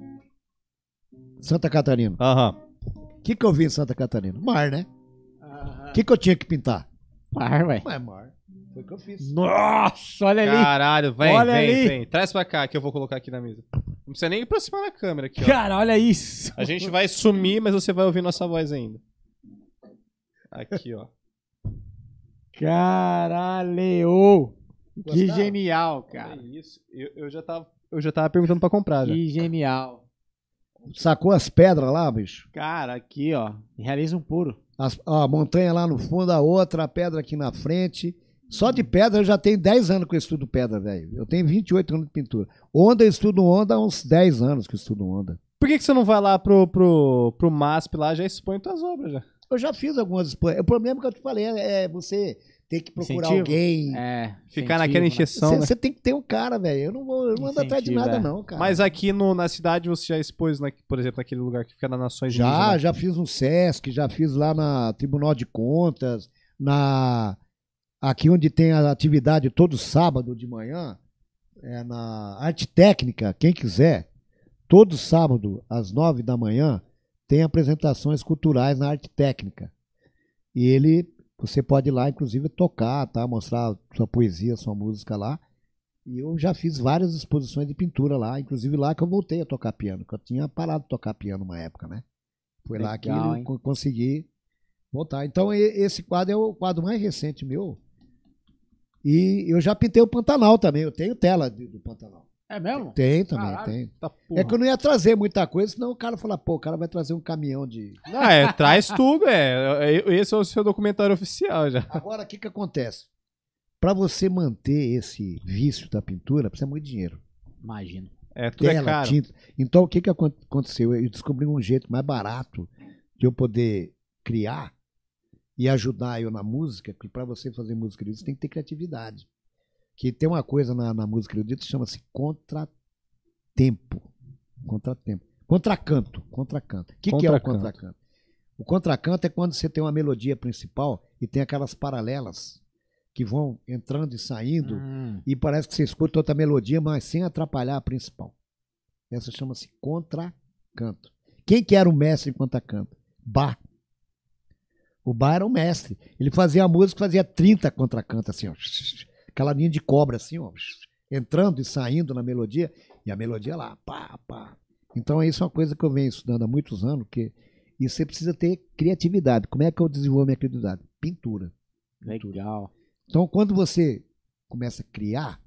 Santa Catarina. Aham. O que, que eu vi em Santa Catarina? Mar, né? Ah, O que, que eu tinha que pintar? Par, velho. Mas mar. Foi o que eu fiz. Nossa, olha ali. Caralho, vem, Olha vem, ali. vem. Traz pra cá que eu vou colocar aqui na mesa. Não precisa nem aproximar da câmera aqui, ó. Cara, olha isso. A gente vai sumir, mas você vai ouvir nossa voz ainda. Aqui, ó. Caralho. Que Gostaram? genial, Cara, cara. isso. Eu, eu já tava, eu já tava perguntando pra comprar, já. Que genial. Sacou as pedras lá, bicho? Cara, aqui, ó. Realismo puro. As- ó, a montanha lá no fundo, a outra, a pedra aqui na frente. Só de pedra eu já tenho 10 anos que eu estudo pedra, velho. Eu tenho 28 anos de pintura. Onda eu estudo onda há uns 10 anos que eu estudo onda. Por que, que você não vai lá pro, pro, pro MASP lá já expõe tuas obras já? Eu já fiz algumas expo- O problema que eu te falei é, é você ter que procurar Incentivo? alguém. É. Ficar naquela né? encheção, Você né? você tem que ter um cara, velho. Eu não vou, eu não ando atrás de nada, é. não, cara. Mas aqui no, na cidade você já expôs, na, por exemplo, naquele lugar que fica nas Nações Já, Indígenas. já fiz no Sesc, já fiz lá na Tribunal de Contas, na aqui onde tem a atividade todo sábado de manhã, é na Arte Técnica, quem quiser, todo sábado às nove da manhã tem apresentações culturais na Arte Técnica. E ele, você pode ir lá, inclusive, tocar, tá? mostrar sua poesia, sua música lá. E eu já fiz várias exposições de pintura lá, inclusive lá que eu voltei a tocar piano, que eu tinha parado de tocar piano uma época, né? Foi lá que Legal, eu hein? co- consegui voltar. Então, esse quadro é o quadro mais recente meu. E eu já pintei o Pantanal também, eu tenho tela do Pantanal. É mesmo? Tem também, Caralho. tem. Tá, É que eu não ia trazer muita coisa, senão o cara fala, pô, o cara vai trazer um caminhão de. Não, é, traz tudo, é. É, Esse é o seu documentário oficial já. Agora, o que que acontece? Pra você manter esse vício da pintura, precisa muito dinheiro. Imagino. É, tudo é Tela, caro. tinta. Então, o que que acon- aconteceu? Eu descobri um jeito mais barato de eu poder criar e ajudar eu na música, que para você fazer música você tem que ter criatividade. Que tem uma coisa na, na música erudita que chama-se contratempo. Contratempo. Contracanto. Contracanto. O que, que é o Contracanto. contracanto? O contracanto é quando você tem uma melodia principal e tem aquelas paralelas que vão entrando e saindo Hum. e parece que você escuta outra melodia, mas sem atrapalhar a principal. Essa chama-se contracanto. Quem que era o mestre em contracanto? Bach. O Bach era o mestre. Ele fazia a música, fazia 30 contracantos, assim, ó. Aquela linha de cobra, assim, ó. Entrando e saindo na melodia, e a melodia lá, pá, pá. Então, isso é uma coisa que eu venho estudando há muitos anos, que e você precisa ter criatividade. Como é que eu desenvolvo minha criatividade? Pintura. Legal. Então, quando você começa a criar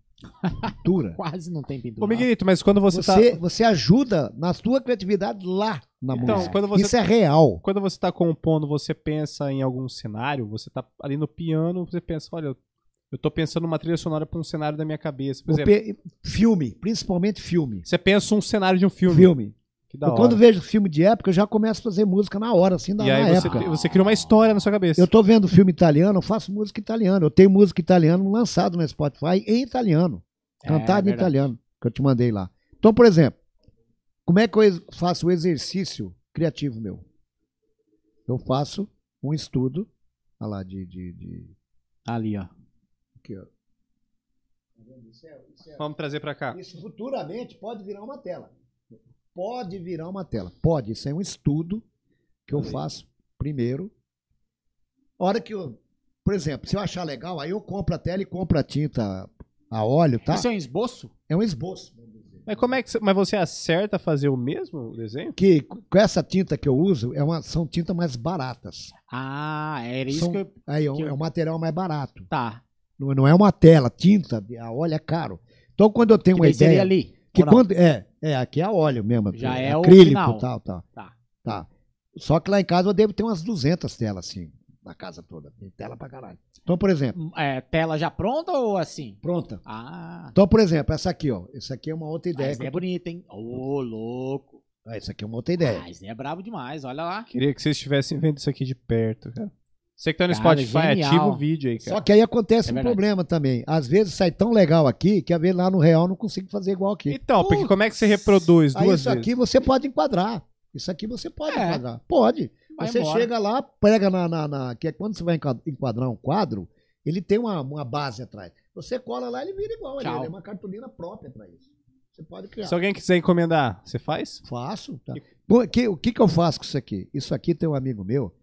pintura, Quase não tem pintura. Ô, Miguelito, mas quando você, você, tá. você ajuda na sua criatividade lá na Então, música. quando você- Isso é real. Quando você tá compondo, você pensa em algum cenário, você tá ali no piano, você pensa, olha, eu tô pensando numa trilha sonora pra um cenário da minha cabeça. Por exemplo, pe- filme, principalmente filme. você pensa um cenário de um filme. Filme. Que da Eu, hora. quando vejo filme de época, eu já começo a fazer música na hora, assim, da, E aí na você, época. você cria uma história na sua cabeça. Eu tô vendo filme italiano, eu faço música italiana. Eu tenho música italiana lançado no Spotify em italiano. É, Cantada em verdade. italiano, que eu te mandei lá. Então, por exemplo, como é que eu faço o exercício criativo meu? Eu faço um estudo, olha lá, de. de, de Ali, ó. Aqui, ó. Vamos trazer pra cá. Isso futuramente pode virar uma tela. Pode virar uma tela. Pode. Isso é um estudo que eu faço primeiro. Hora que eu. Por exemplo, se eu achar legal, aí eu compro a tela e compro a tinta a óleo, tá? Isso é um esboço? É um esboço. Mas como é que você, mas você acerta fazer o mesmo desenho? Que com essa tinta que eu uso, é uma, são tintas mais baratas. Ah, era isso São- que eu... Aí é um, que eu- é um material mais barato. Tá. Não, é uma tela, tinta, a óleo é caro. Então, quando eu tenho Que uma seria ideia. ali. Que quando, é, é, aqui é a óleo mesmo. Já é é o acrílico, final. tal, tal. Tá. Tá. Só que lá em casa eu devo ter umas 200 telas, assim, na casa toda. Tem tela pra caralho. Então, por exemplo, É, tela já pronta ou assim? pronta. Ah, Então, por exemplo, essa aqui, ó. Essa aqui é uma outra ideia. mas é bonita, hein? Ô, louco. Ah, essa aqui é uma outra ideia. Ah, isso é brabo demais, olha lá. Queria que vocês estivessem vendo isso aqui de perto, cara. Você que tá no Cara, Spotify, genial. ativa o vídeo aí, cara. Só que aí acontece É um problema também. Às vezes sai tão legal aqui que a ver lá no real não consigo fazer igual aqui. Então, porque como é que você reproduz Aí duas isso vezes? aqui você pode enquadrar. Isso aqui você pode É. enquadrar. Pode. Vai você embora. chega lá, pega na, na, na- Que é quando você vai enquad- enquadrar um quadro, ele tem uma, uma base atrás. Você cola lá, ele vira igual. Ele, Tchau. ele é uma cartolina própria para isso. Você pode criar. Se alguém quiser encomendar, você faz? Faço. Tá. Bom, que- o que, que eu faço com isso aqui? Isso aqui tem um amigo meu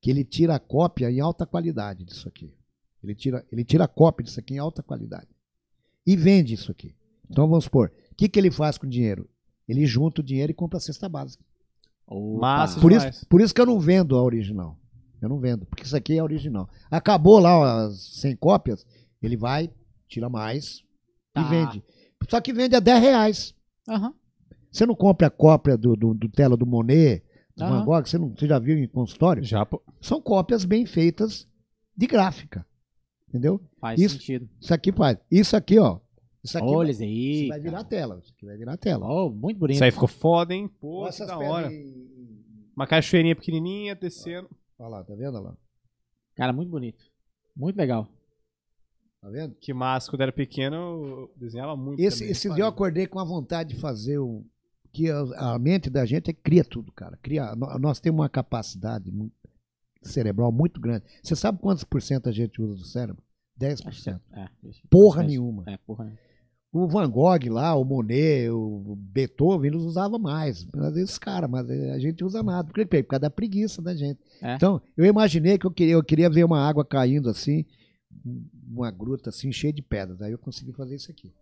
que ele tira a cópia em alta qualidade disso aqui. Ele tira, ele tira a cópia disso aqui em alta qualidade. E vende isso aqui. Então vamos supor, o que, que ele faz com o dinheiro? Ele junta o dinheiro e compra a cesta básica. Massa. Por Demais. isso, por isso que eu não vendo a original. Eu não vendo, porque isso aqui é original. Acabou lá as 100 cópias, ele vai, tira mais Tá. e vende. Só que vende a 10 reais. Aham. Você não compra a cópia do, do, do tela do Monet, do Aham. Van Gogh, você, não, você já viu em consultório? Já, pô. São cópias bem feitas de gráfica. Entendeu? Faz Isso- sentido. Isso aqui faz. Isso aqui, ó. Isso aqui Olha vai, aí. isso vai virar tela. Isso aqui vai virar tela. Oh, muito bonito. Isso aí ficou foda, hein? Pô, que da hora. Uma cachoeirinha pequenininha, descendo. Olha lá, tá vendo? Olha lá. Cara, muito bonito. Muito legal. Tá vendo? Que massa, quando era pequeno, eu desenhava muito Esse, também. esse dia eu acordei com a vontade de fazer o. Que a, a mente da gente é cria tudo, cara. Cria, nó- nós temos uma capacidade cerebral muito grande. Você sabe quantos por cento a gente usa do cérebro? 10%. Acho que é. isso. Porra nenhuma. É, porra nenhuma. O Van Gogh lá, o Monet, o Beethoven, eles usavam mais. Mas esses caras, mas a gente usa nada. Por? Por causa da preguiça da gente. É. Então, eu imaginei que eu queria, eu queria ver uma água caindo assim, uma gruta assim, cheia de pedras. Aí eu consegui fazer isso aqui.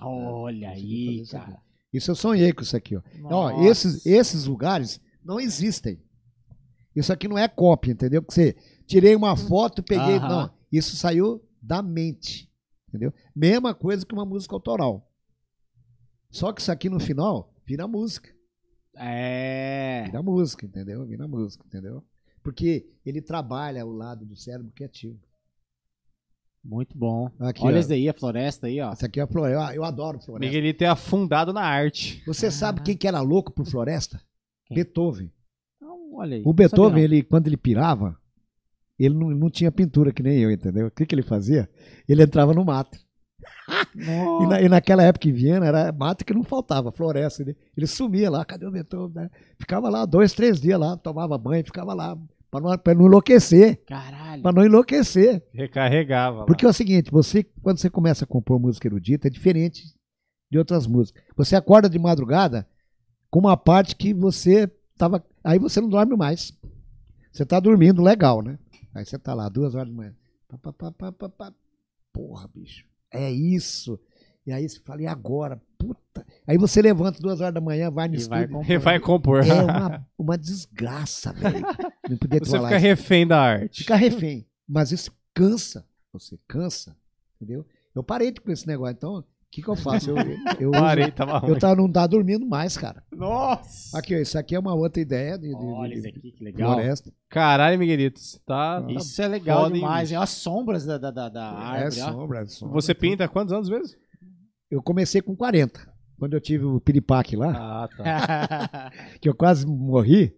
Olha aí, isso aqui. Isso eu sonhei com isso aqui, ó. Ó, esses, esses lugares não existem. Isso aqui não é cópia, entendeu? Que você tirei uma foto, peguei. Aham. Não, isso saiu da mente. Entendeu? Mesma coisa que uma música autoral. Só que isso aqui no final vira música. É. Vira música, entendeu? Vira música, entendeu? Porque ele trabalha o lado do cérebro que é ativo. Muito bom. Aqui, Olha ó. isso daí, a floresta aí, ó. Essa aqui é a floresta. Eu adoro floresta. Miguelito é afundado na arte. Você sabe quem que era louco por floresta? Quem? Beethoven. Então, olha aí. O Beethoven, ele, quando ele pirava, ele não, não tinha pintura que nem eu, entendeu? O que, que ele fazia? Ele entrava no mato. E, na- e naquela época em Viena era mato que não faltava, floresta. Ele, ele sumia lá, cadê o Beethoven? né? Ficava lá dois, três dias lá, tomava banho, ficava lá, para não, pra não enlouquecer. Caralho. Para não enlouquecer. Recarregava. lá. Porque é o seguinte, você, quando você começa a compor música erudita, é diferente de outras músicas. Você acorda de madrugada com uma parte que você tava. Aí você não dorme mais. Você tá dormindo legal, né? Aí você tá lá, duas horas da manhã. Pá, pá, pá, pá, pá, pá. Porra, bicho. É isso. E aí você fala, e agora? Puta. Aí você levanta duas horas da manhã, vai no E vai estúdio. Ele vai compor. É uma, uma desgraça, velho. Não podia Você fica isso. refém da arte. Fica refém. Mas isso cansa. Você cansa. Entendeu? Eu parei com esse negócio. Então, o que, que eu faço? Eu, eu, Parei, tava ruim. eu tava, não tava dormindo mais, cara. Nossa! Aqui, ó, isso aqui é uma outra ideia de, de- Olha isso aqui, que legal. floresta. Caralho, Miguelito, você tá. Isso é legal demais, hein? As sombras da, da, da, da É árvore, ó. sombra, é sombra. Você pinta há quantos anos mesmo? Eu comecei com 40. Quando eu tive o piripaque lá, Ah, tá. que eu quase morri,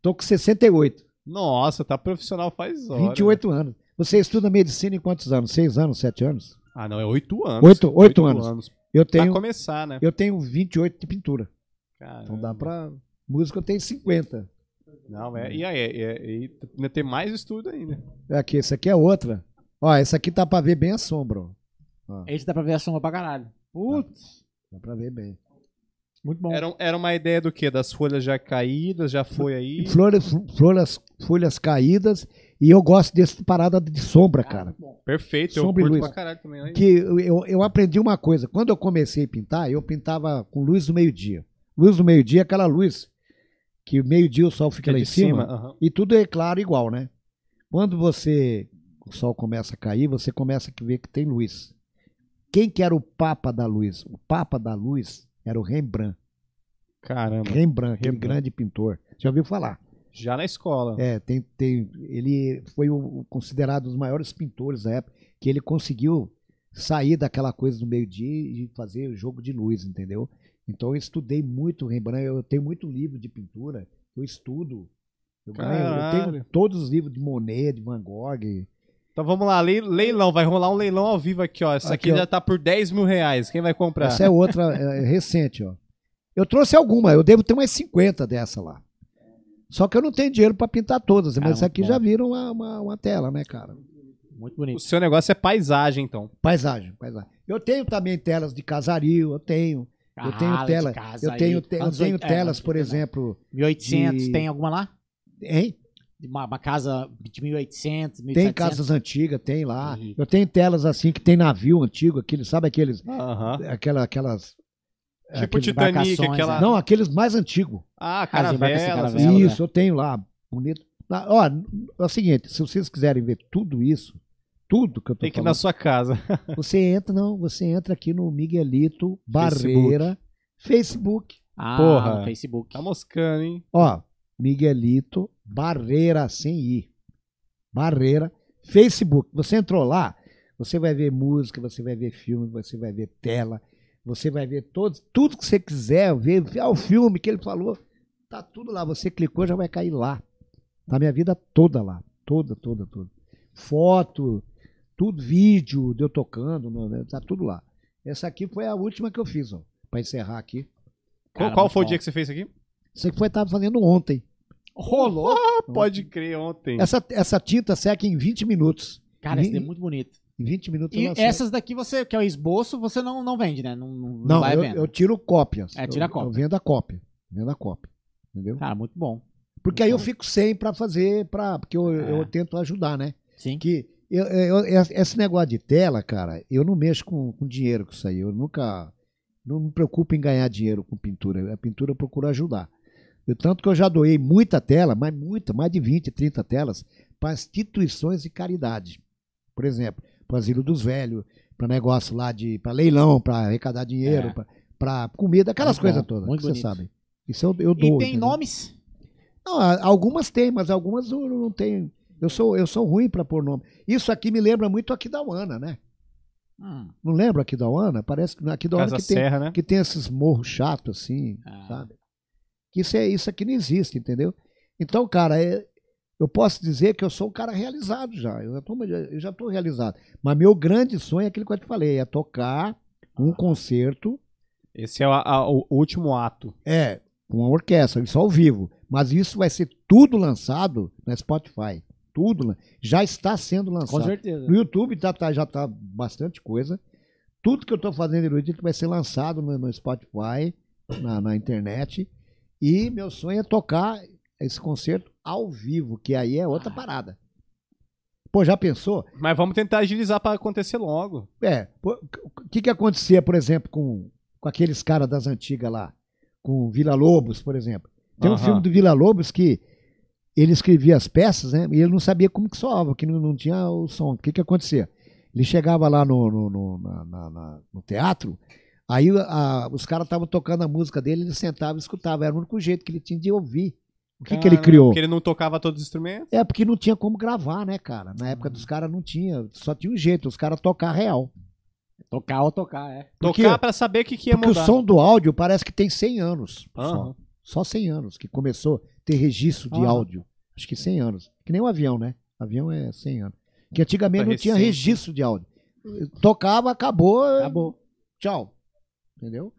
tô com 68. Nossa, tá profissional faz horas. 28 anos. Você estuda medicina em quantos anos? Seis anos? Sete anos? Ah, não, é oito anos. Oito- oito anos. Eu Pra tenho, começar, né? eu tenho 28 de pintura. Caramba. Então dá pra. Música eu tenho 50. Não, é, e aí, é, é, ainda tem mais estudo ainda. Aqui, essa aqui é outra. Ó, essa aqui tá pra ver bem a sombra. Ó. Ó, Esse dá pra ver a sombra pra caralho. Putz. dá pra ver bem. Muito bom. Era, era uma ideia do quê? Das folhas já caídas, já foi aí. Flores, flores, folhas caídas. E eu gosto desse parada de sombra, cara. Perfeito, eu Sombra e curto luz. pra caralho também. Aí. Que eu, eu, eu aprendi uma coisa. Quando eu comecei a pintar, eu pintava com luz do meio-dia. Luz do meio-dia é aquela luz que meio-dia o sol fica é lá em cima. aham. E tudo é claro igual, né? Quando você o sol começa a cair, você começa a ver que tem luz. Quem que era o papa da luz? O papa da luz era o Rembrandt. Caramba. Rembrandt, aquele Rembrandt. grande pintor. Já ouviu falar? Já na escola. É, tem, tem, ele foi o, considerado um dos maiores pintores da época, que ele conseguiu sair daquela coisa do meio-dia e fazer o jogo de luz, entendeu? Então eu estudei muito Rembrandt, eu tenho muito livro de pintura, eu estudo. Eu, ganho, eu tenho todos os livros de Monet, de Van Gogh. Então vamos lá, lei- leilão. Vai rolar um leilão ao vivo aqui, ó. Essa aqui, Aqui, ó. já tá por 10 mil reais. Quem vai comprar? Essa é outra é, recente, ó. Eu trouxe alguma, eu devo ter umas 50 dessa lá. Só que eu não tenho dinheiro para pintar todas, Cara, mas essa aqui bom. já viram uma, uma, uma tela, né, cara? Muito O bonito. seu negócio é paisagem, então. Paisagem, paisagem. Eu tenho também telas de casario, eu tenho. Eu tenho Ah, tela. de casa Eu tenho, te- eu tenho é, telas, por 80. exemplo. 1800, de- tem alguma lá? Hein? Uma, uma casa de 1800, 1700. Tem casas antigas, tem lá. Ih. Eu tenho telas assim que tem navio antigo, aqueles, sabe aqueles. Aham. Aquela, aquelas. Tipo aqueles- Titanic, aquela. Não, aqueles mais antigos. Ah, caravela. essas- né? Isso, eu tenho lá. Bonito. Ah, Ó, é o seguinte, se vocês quiserem ver tudo isso, tudo que eu tô Tem que ir falando, na sua casa. você entra, não, você entra aqui no Miguelito Barreira Facebook. Ah, Porra. Facebook. Tá moscando, hein? Ó, Miguelito Barreira sem i. Barreira Facebook. Você entrou lá, você vai ver música, você vai ver filme, você vai ver tela, você vai ver todos, tudo que você quiser ver, ah, o filme que ele falou, tá tudo lá. Você clicou, já vai cair lá. Tá minha vida toda lá, toda, toda, toda. Foto, tudo, vídeo de eu tocando, né, tá tudo lá. Essa aqui foi a última que eu fiz, ó, para encerrar aqui. Qual, Cara, qual muito foi o dia que você fez aqui? Isso aqui foi tava fazendo ontem. Rolou. Pode crer, ontem. Essa, essa tinta seca em 20 minutos. Cara, esse E- é muito bonito. Em 20 minutos E essas daqui, você, que é o esboço, você não, não vende, né? Não, não, Não, vai eu, vendo. eu tiro cópias. É, tira Eu- cópia. Eu vendo a cópia. Vendo a cópia. Entendeu? Cara, muito bom. Porque aí eu fico sem pra fazer, pra, porque eu, É. eu tento ajudar, né? Sim. Que eu- eu- esse negócio de tela, cara, eu não mexo com, com dinheiro com isso aí. Eu nunca. Não me preocupo em ganhar dinheiro com pintura. A pintura eu procuro ajudar. Eu, tanto que eu já doei muita tela, mas muita, mais de 20, 30 telas, para instituições de caridade. Por exemplo, para o Asilo dos Velhos, para negócio lá de. para leilão, para arrecadar dinheiro, É. pra comida, aquelas Muito coisas bom, todas, que vocês sabem. Isso eu, eu E dou. tem entendeu? nomes? Não, algumas tem, mas algumas eu não tenho. Eu sou, eu sou ruim pra pôr nome. Isso aqui me lembra muito aqui da Uana, né? Hum. Não lembra aqui da Uana? Parece que aqui da Uana Casa que tem, Serra, né? que tem esses morros chatos assim, Ah. sabe? Isso, é, isso aqui não existe, entendeu? Então, cara, é- eu posso dizer que eu sou um cara realizado já. Eu já tô, eu já tô realizado. Mas meu grande sonho é aquilo que eu te falei, é tocar um concerto, Esse é a- a- o último ato. é, com uma orquestra, isso ao vivo. Mas isso vai ser tudo lançado na Spotify. Tudo já está sendo Com lançado. certeza. No YouTube tá, tá- já tá bastante coisa. Tudo que eu tô fazendo erudito vai ser lançado no, no Spotify, na, na internet. E meu sonho é tocar esse concerto ao vivo, que aí é outra parada. Pô, já pensou? Mas vamos tentar agilizar pra acontecer logo. É, o que que acontecia, por exemplo, com, com aqueles caras das antigas lá? Com Vila Lobos, por exemplo. Tem um filme do Vila Lobos que ele escrevia as peças, né? E ele não sabia como que soava, que não, não tinha o som. O que que acontecia? Ele chegava lá no, no, no, na- na- na- no teatro, aí a- os caras estavam tocando a música dele, ele sentava e escutava. Era o único jeito que ele tinha de ouvir. O que, que ele criou? Porque ele não tocava todos os instrumentos. É porque não tinha como gravar, né, cara? Na época dos caras não tinha, só tinha um jeito, os caras tocar real. Tocar ou tocar, é. Porque- Tocar pra saber o que, que ia Porque mudar. o som do áudio parece que tem 100 anos. Só, Aham. só 100 anos que começou a ter registro de Aham. áudio. Acho que 100 anos. Que nem o avião, né? avião é 100 anos. Que antigamente Tá não tinha registro de áudio. Tocava, acabou, Acabou. tchau. Entendeu?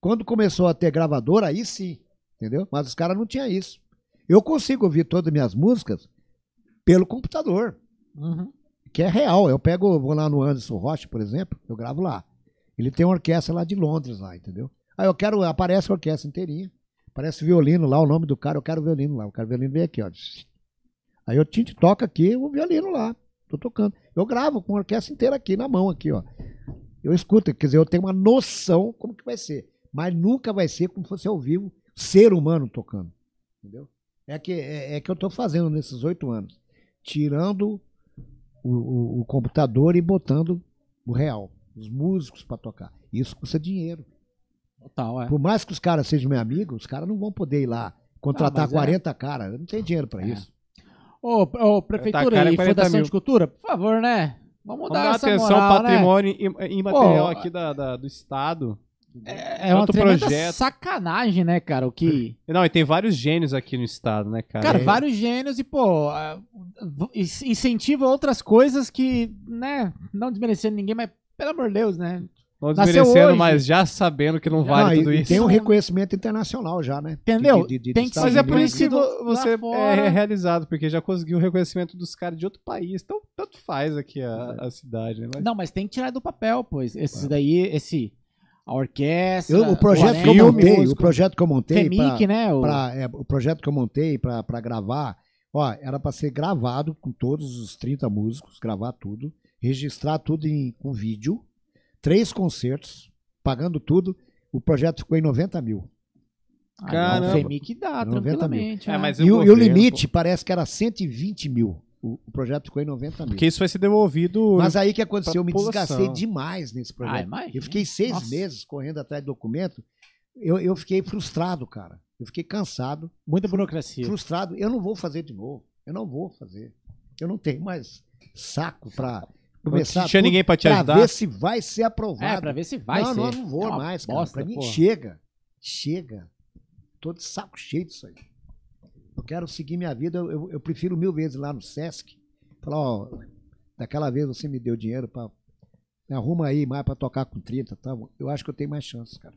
Quando começou a ter gravadora, aí sim. Entendeu? Mas os caras não tinham isso. Eu consigo ouvir todas as minhas músicas pelo computador Uhum. que é real. Eu pego, vou lá no Anderson Rocha, por exemplo, eu gravo lá. Ele tem uma orquestra lá de Londres, lá, entendeu? Aí eu quero, aparece a orquestra inteirinha. Aparece violino lá, o nome do cara, eu quero violino lá. Eu quero violino vem aqui, ó. Aí eu te toca aqui o violino lá. Tô tocando. Eu gravo com a orquestra inteira aqui na mão, aqui, ó. Eu escuto, quer dizer, eu tenho uma noção como que vai ser. Mas nunca vai ser como se fosse ao vivo, ser humano tocando. Entendeu? É que, é, é que eu tô fazendo nesses oito anos. Tirando o, o- o computador e botando o real, os músicos para tocar. Isso custa dinheiro. Total, é. Por mais que os caras sejam meus amigos, os caras não vão poder ir lá contratar Ah, mas é. 40 caras. Eu não tenho dinheiro para É. isso. Ô, ô, prefeitura Tá, cara, é e 40 Fundação mil. de Cultura, por favor, né? Vamos Vamos dar dar essa atenção moral, ao né? patrimônio im- imaterial Pô, aqui da, da- do Estado. É, é uma projeto. sacanagem, né, cara? O que. Não, e tem vários gênios aqui no Estado, né, cara? Cara, É. vários gênios e, pô, incentiva outras coisas que, né, não desmerecendo ninguém, mas pelo amor de Deus, né? Não desmerecendo, hoje. mas já sabendo que não vale tudo e isso. tem um reconhecimento internacional já, né? Entendeu? De- de- de- Tem que Mas é por isso que você é realizado, porque já conseguiu o reconhecimento dos caras de outro país. Então, tanto faz aqui a, a cidade, né? Mas- Não, mas tem que tirar do papel, pois. Esse daí, esse. A orquestra. Eu- o projeto que eu filme, montei, o projeto que eu montei pra- Femic, né? O, pra- é, o projeto que eu montei para gravar, ó, era para ser gravado com todos os 30 músicos, gravar tudo, registrar tudo em, com vídeo, três concertos, pagando tudo. O projeto ficou em 90 mil. Ah, Caramba. O Femic dá, 90 mil. É, né? mas E, o, limite parece que era 120 mil. O, o projeto ficou em 90 mil. Porque isso vai ser devolvido. Mas aí que aconteceu, eu me população. desgastei demais nesse Ah, projeto. imagina. eu fiquei seis Nossa. meses correndo atrás de documento. Eu, eu fiquei frustrado, cara. Eu fiquei cansado. Muita burocracia. frustrado. Eu não vou fazer de novo. Eu não vou fazer. Eu não tenho mais saco para Não começar tinha ninguém pra te pra ajudar. ver se vai ser aprovado. É, pra ver se vai não, ser. não, eu não vou É mais, cara. bosta, pra mim, porra. chega. Chega. Tô de saco cheio disso aí. Eu quero seguir minha vida. Eu, eu- eu prefiro mil vezes ir lá no Sesc. Falar, ó, daquela vez você me deu dinheiro para me arruma aí mais para tocar com 30, tá? Eu acho que eu tenho mais chances, cara.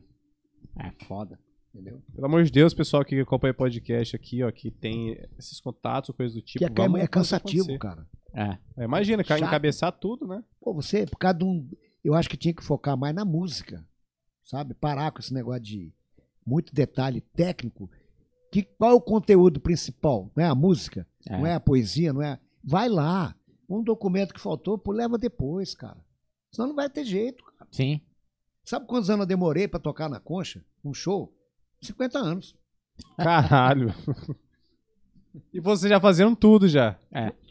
É foda. Entendeu? Pelo amor de Deus, pessoal que acompanha o podcast aqui, ó, que tem esses contatos, coisas do tipo. que é, vamos é cansativo, cara. É. É, imagina, Chato. encabeçar tudo, né? Pô, você, por causa de um. Eu acho que tinha que focar mais na música, sabe? Parar com esse negócio de muito detalhe técnico. Que, qual é o conteúdo principal? Não é a música? É. Não é a poesia? Não é. Vai lá. Um documento que faltou, pô, leva depois, cara. Senão não vai ter jeito. cara. Sim. Sabe quantos anos eu demorei pra tocar na concha? Um show? 50 anos. Caralho. e você já fazendo tudo já.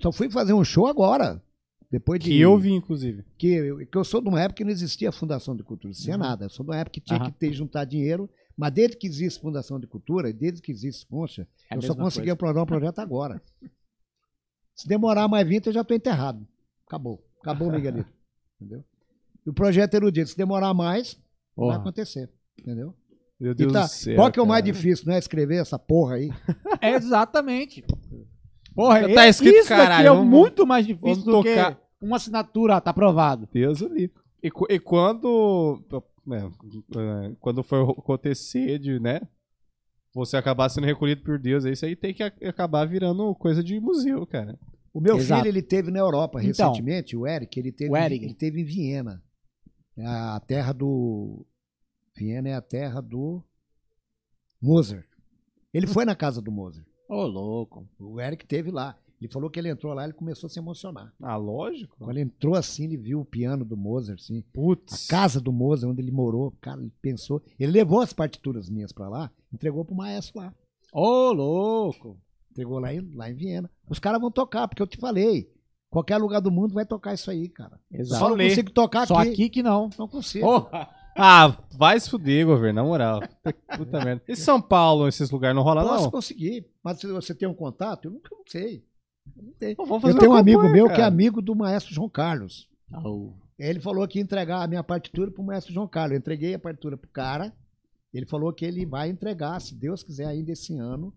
Só fui fazer um show agora. Depois de, Que eu vi, inclusive. que eu, que eu sou de uma época que não existia Fundação de Cultura, não existia nada. Eu sou de uma época que tinha Aham. que ter juntar dinheiro, mas desde que existe Fundação de Cultura, desde que existe Concha, É eu só consegui coisa. aprovar o projeto agora. Se demorar mais 20, eu já estou enterrado. Acabou. Acabou, Miguelito. Entendeu? E o projeto erudito, se demorar mais, vai Porra. acontecer. Entendeu? Meu Deus tá- do céu. qual que é o mais cara. difícil, não é escrever essa porra aí? Exatamente. Porra, tá e- escrito, isso daqui caralho, é vamos- muito mais difícil do tocar. que uma assinatura, tá aprovado. Deus o livre. E, e quando. né, é, quando for acontecer de, né? Você acabar sendo recolhido por Deus, aí isso aí tem que acabar virando coisa de museu, cara. O meu Exato. filho, ele teve na Europa Então. recentemente, o Eric, ele teve, O Eric. ele teve em Viena. É A terra do. Viena é a terra do Mozart. Ele foi na casa do Mozart. Ô, louco. O Eric teve lá. Ele falou que ele entrou lá e ele começou a se emocionar. Ah, lógico. Quando ele entrou assim, ele viu o piano do Mozart, assim. A Putz. casa do Mozart, onde ele morou. Cara, ele pensou. Ele levou as partituras minhas pra lá, entregou pro maestro lá. Ô, louco. Entregou lá em, lá em Viena. Os caras vão tocar, porque eu te falei. Qualquer lugar do mundo vai tocar isso aí, cara. Exato. Só não consigo tocar Só aqui. aqui que não. Não consigo. Porra. Ah, vai se fuder, governo, na moral. Puta merda. E São Paulo, esses lugares não rola, Posso não? conseguir. Mas se você tem um contato, eu eu não sei. Eu, não tenho. Pô, Eu tenho um amigo meu que é cara. amigo do maestro João Carlos. Ô, Ele falou que ia entregar a minha partitura pro maestro João Carlos. Eu entreguei a partitura pro cara. Ele falou que ele vai entregar, se Deus quiser, ainda esse ano.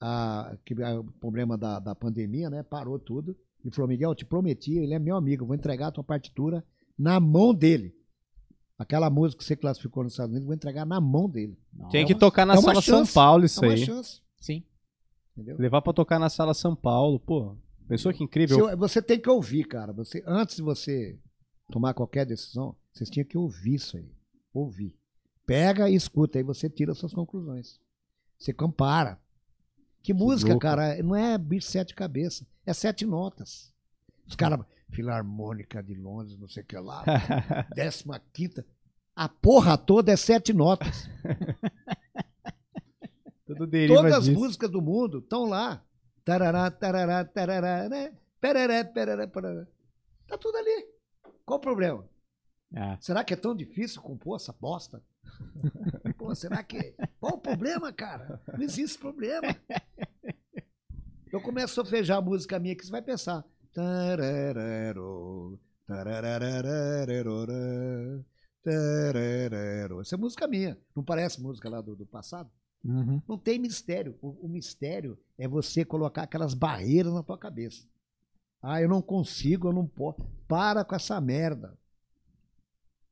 A, que, a- o problema da, da pandemia, né? Parou tudo. Ele falou, Miguel, eu te prometi, ele é meu amigo, eu vou entregar a tua partitura na mão dele. Aquela música que você classificou nos Estados Unidos, eu vou entregar na mão dele. não. Tem É que uma- tocar na é sala chance. São Paulo, isso é uma aí. chance, Sim. entendeu? Levar pra tocar na sala São Paulo, pô. Pensou que incrível? você tem que ouvir, cara. Você, antes de você tomar qualquer decisão, vocês tinham que ouvir isso aí. Ouvir. Pega e escuta, aí você tira suas conclusões. Você compara. Que música, cara, não é bicho sete cabeças, é sete notas. Os caras, Filarmônica de Londres, não sei o que lá, décima quinta. A porra toda é sete notas. Tudo deriva Todas as disso. músicas do mundo estão lá. Tarará, tarará, tarará, né? Pereré, pereré, pereré. Tá tudo ali. Qual o problema? É. Será que é tão difícil compor essa bosta? Pô, será que. Qual o problema, cara? Não existe problema. Eu começo a sofejar a música minha que você vai pensar. Essa é música minha. Não parece música lá do, do passado? Uhum. Não tem mistério. O, o mistério é você colocar aquelas barreiras na tua cabeça. Ah, eu não consigo, eu não posso. Para com essa merda.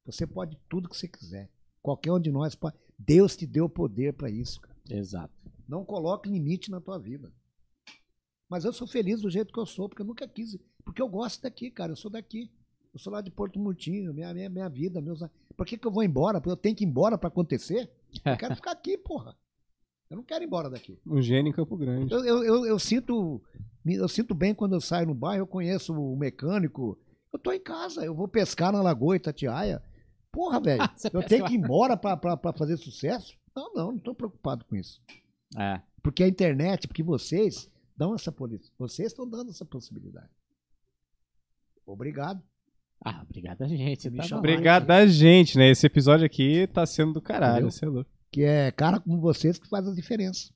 Você pode tudo que você quiser. Qualquer um de nós pode. Deus te deu poder para isso, cara. Exato. Não coloque limite na tua vida. Mas eu sou feliz do jeito que eu sou, porque eu nunca quis. Porque eu gosto daqui, cara. Eu sou daqui. Eu sou lá de Porto Murtinho, minha, minha, minha vida, meus. Por que, que eu vou embora? Porque eu tenho que ir embora para acontecer? Eu quero ficar aqui, porra. Eu não quero ir embora daqui. Um gênio em Campo Grande. Eu, eu, eu, eu sinto eu sinto bem quando eu saio no bairro, eu conheço o mecânico. Eu tô em casa, eu vou pescar na Lagoa Itatiaia. Porra, velho, eu tenho que ir embora pra fazer sucesso? Não, não, não tô preocupado com isso. É. Porque a internet, porque vocês dão essa vocês estão dando essa possibilidade. Obrigado. Ah, obrigado a gente. Me Tá. Obrigado a gente, né? Esse episódio aqui tá sendo do caralho, você é louco. Que é cara como vocês que faz a diferença.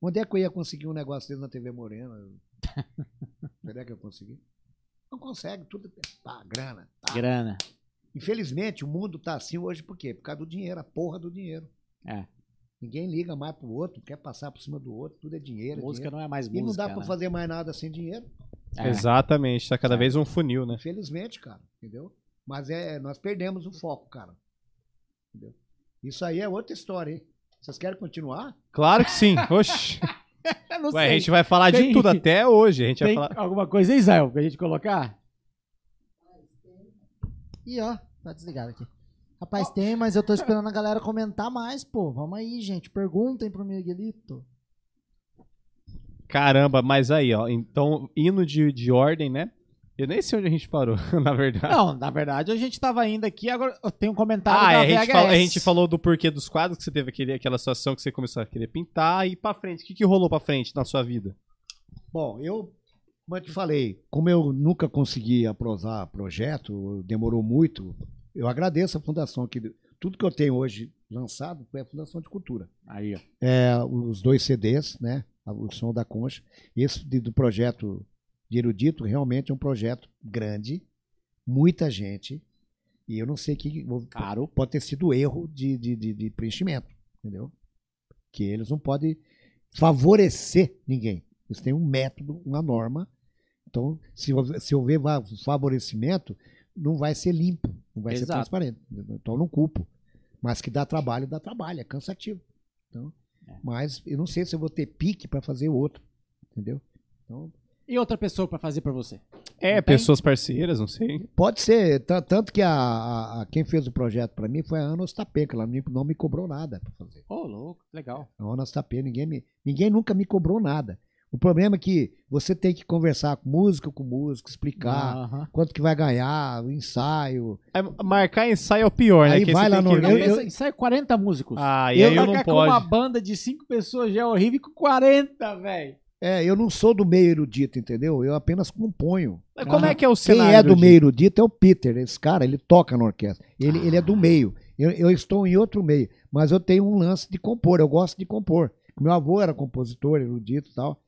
Onde é que eu ia conseguir um negócio desse na TV Morena? Onde é que eu consegui? Não consegue, tudo é pá, grana. tá. Grana. Infelizmente, o mundo tá assim hoje por quê? Por causa do dinheiro, a porra do dinheiro. É. Ninguém liga mais pro outro, quer passar por cima do outro, tudo é dinheiro. é Música dinheiro. não é mais E não música. dá pra né? fazer mais nada sem dinheiro. É. Exatamente, tá cada vez um funil, né? Infelizmente, cara, entendeu? Mas é, nós perdemos o foco, cara. Entendeu? Isso aí é outra história, hein? Vocês querem continuar? Claro que sim. Oxi. Ué, a gente vai falar Tem- de tudo até hoje. A gente Tem vai falar. alguma coisa aí, Israel, pra gente colocar? Ih, ó, tá desligado aqui. Rapaz, tem, mas eu tô esperando a galera comentar mais, pô. Vamos aí, gente. Perguntem pro Miguelito. Caramba, mas aí, ó. Então, indo de, de ordem, né? Eu nem sei onde a gente parou, na verdade. Não, na verdade a gente tava indo aqui, agora tem um comentário Ah, da é, a, gente VHS. falou, a gente falou do porquê dos quadros, que você teve aquele, aquela situação que você começou a querer pintar e pra frente. O que, que rolou pra frente na sua vida? Bom, eu Como eu te falei, como eu nunca consegui aprovar projeto, demorou muito, eu agradeço a fundação que tudo que eu tenho hoje lançado foi a Fundação de Cultura. Aí, ó. É, os dois CDs, né? O Som da Concha. Esse do projeto de Erudito realmente é um projeto grande, muita gente, e eu não sei que Caro. pode ter sido erro de, de, de, de preenchimento, entendeu? Que eles não podem favorecer ninguém. Eles têm um método, uma norma. Então, se, houver- se houver favorecimento, não vai ser limpo, não vai ser Exato. transparente. Então, eu não culpo. Mas que dá trabalho, dá trabalho, é cansativo. Então, É. Mas eu não sei se eu vou ter pique para fazer outro, entendeu? Então, E outra pessoa pra fazer pra você? É, Não tem? pessoas parceiras, não sei. Pode ser, ta- tanto que a, a- a- quem fez o projeto para mim foi a Ana Ostapenca, ela me- não me cobrou nada para fazer. Ô, louco, legal. A Ana Ostapenca, ninguém, me, ninguém nunca me cobrou nada. O problema é que você tem que conversar com músico, com músico, explicar quanto que vai ganhar, o ensaio. É, Marcar ensaio é o pior, né? Aí vai lá no- que- Eu- pensa, sai 40 músicos. Ah, e eu- aí eu não Marcar com uma banda de 5 pessoas já é horrível e com 40, velho. É, eu não sou do meio erudito, entendeu? Eu apenas componho. Mas Como é que é o Quem cenário? é do meio erudito é o Peter, esse cara, ele toca na orquestra. Ele, ele é do meio. Eu, eu estou em outro meio, mas eu tenho um lance de compor, eu gosto de compor. Meu avô era compositor, erudito e tal.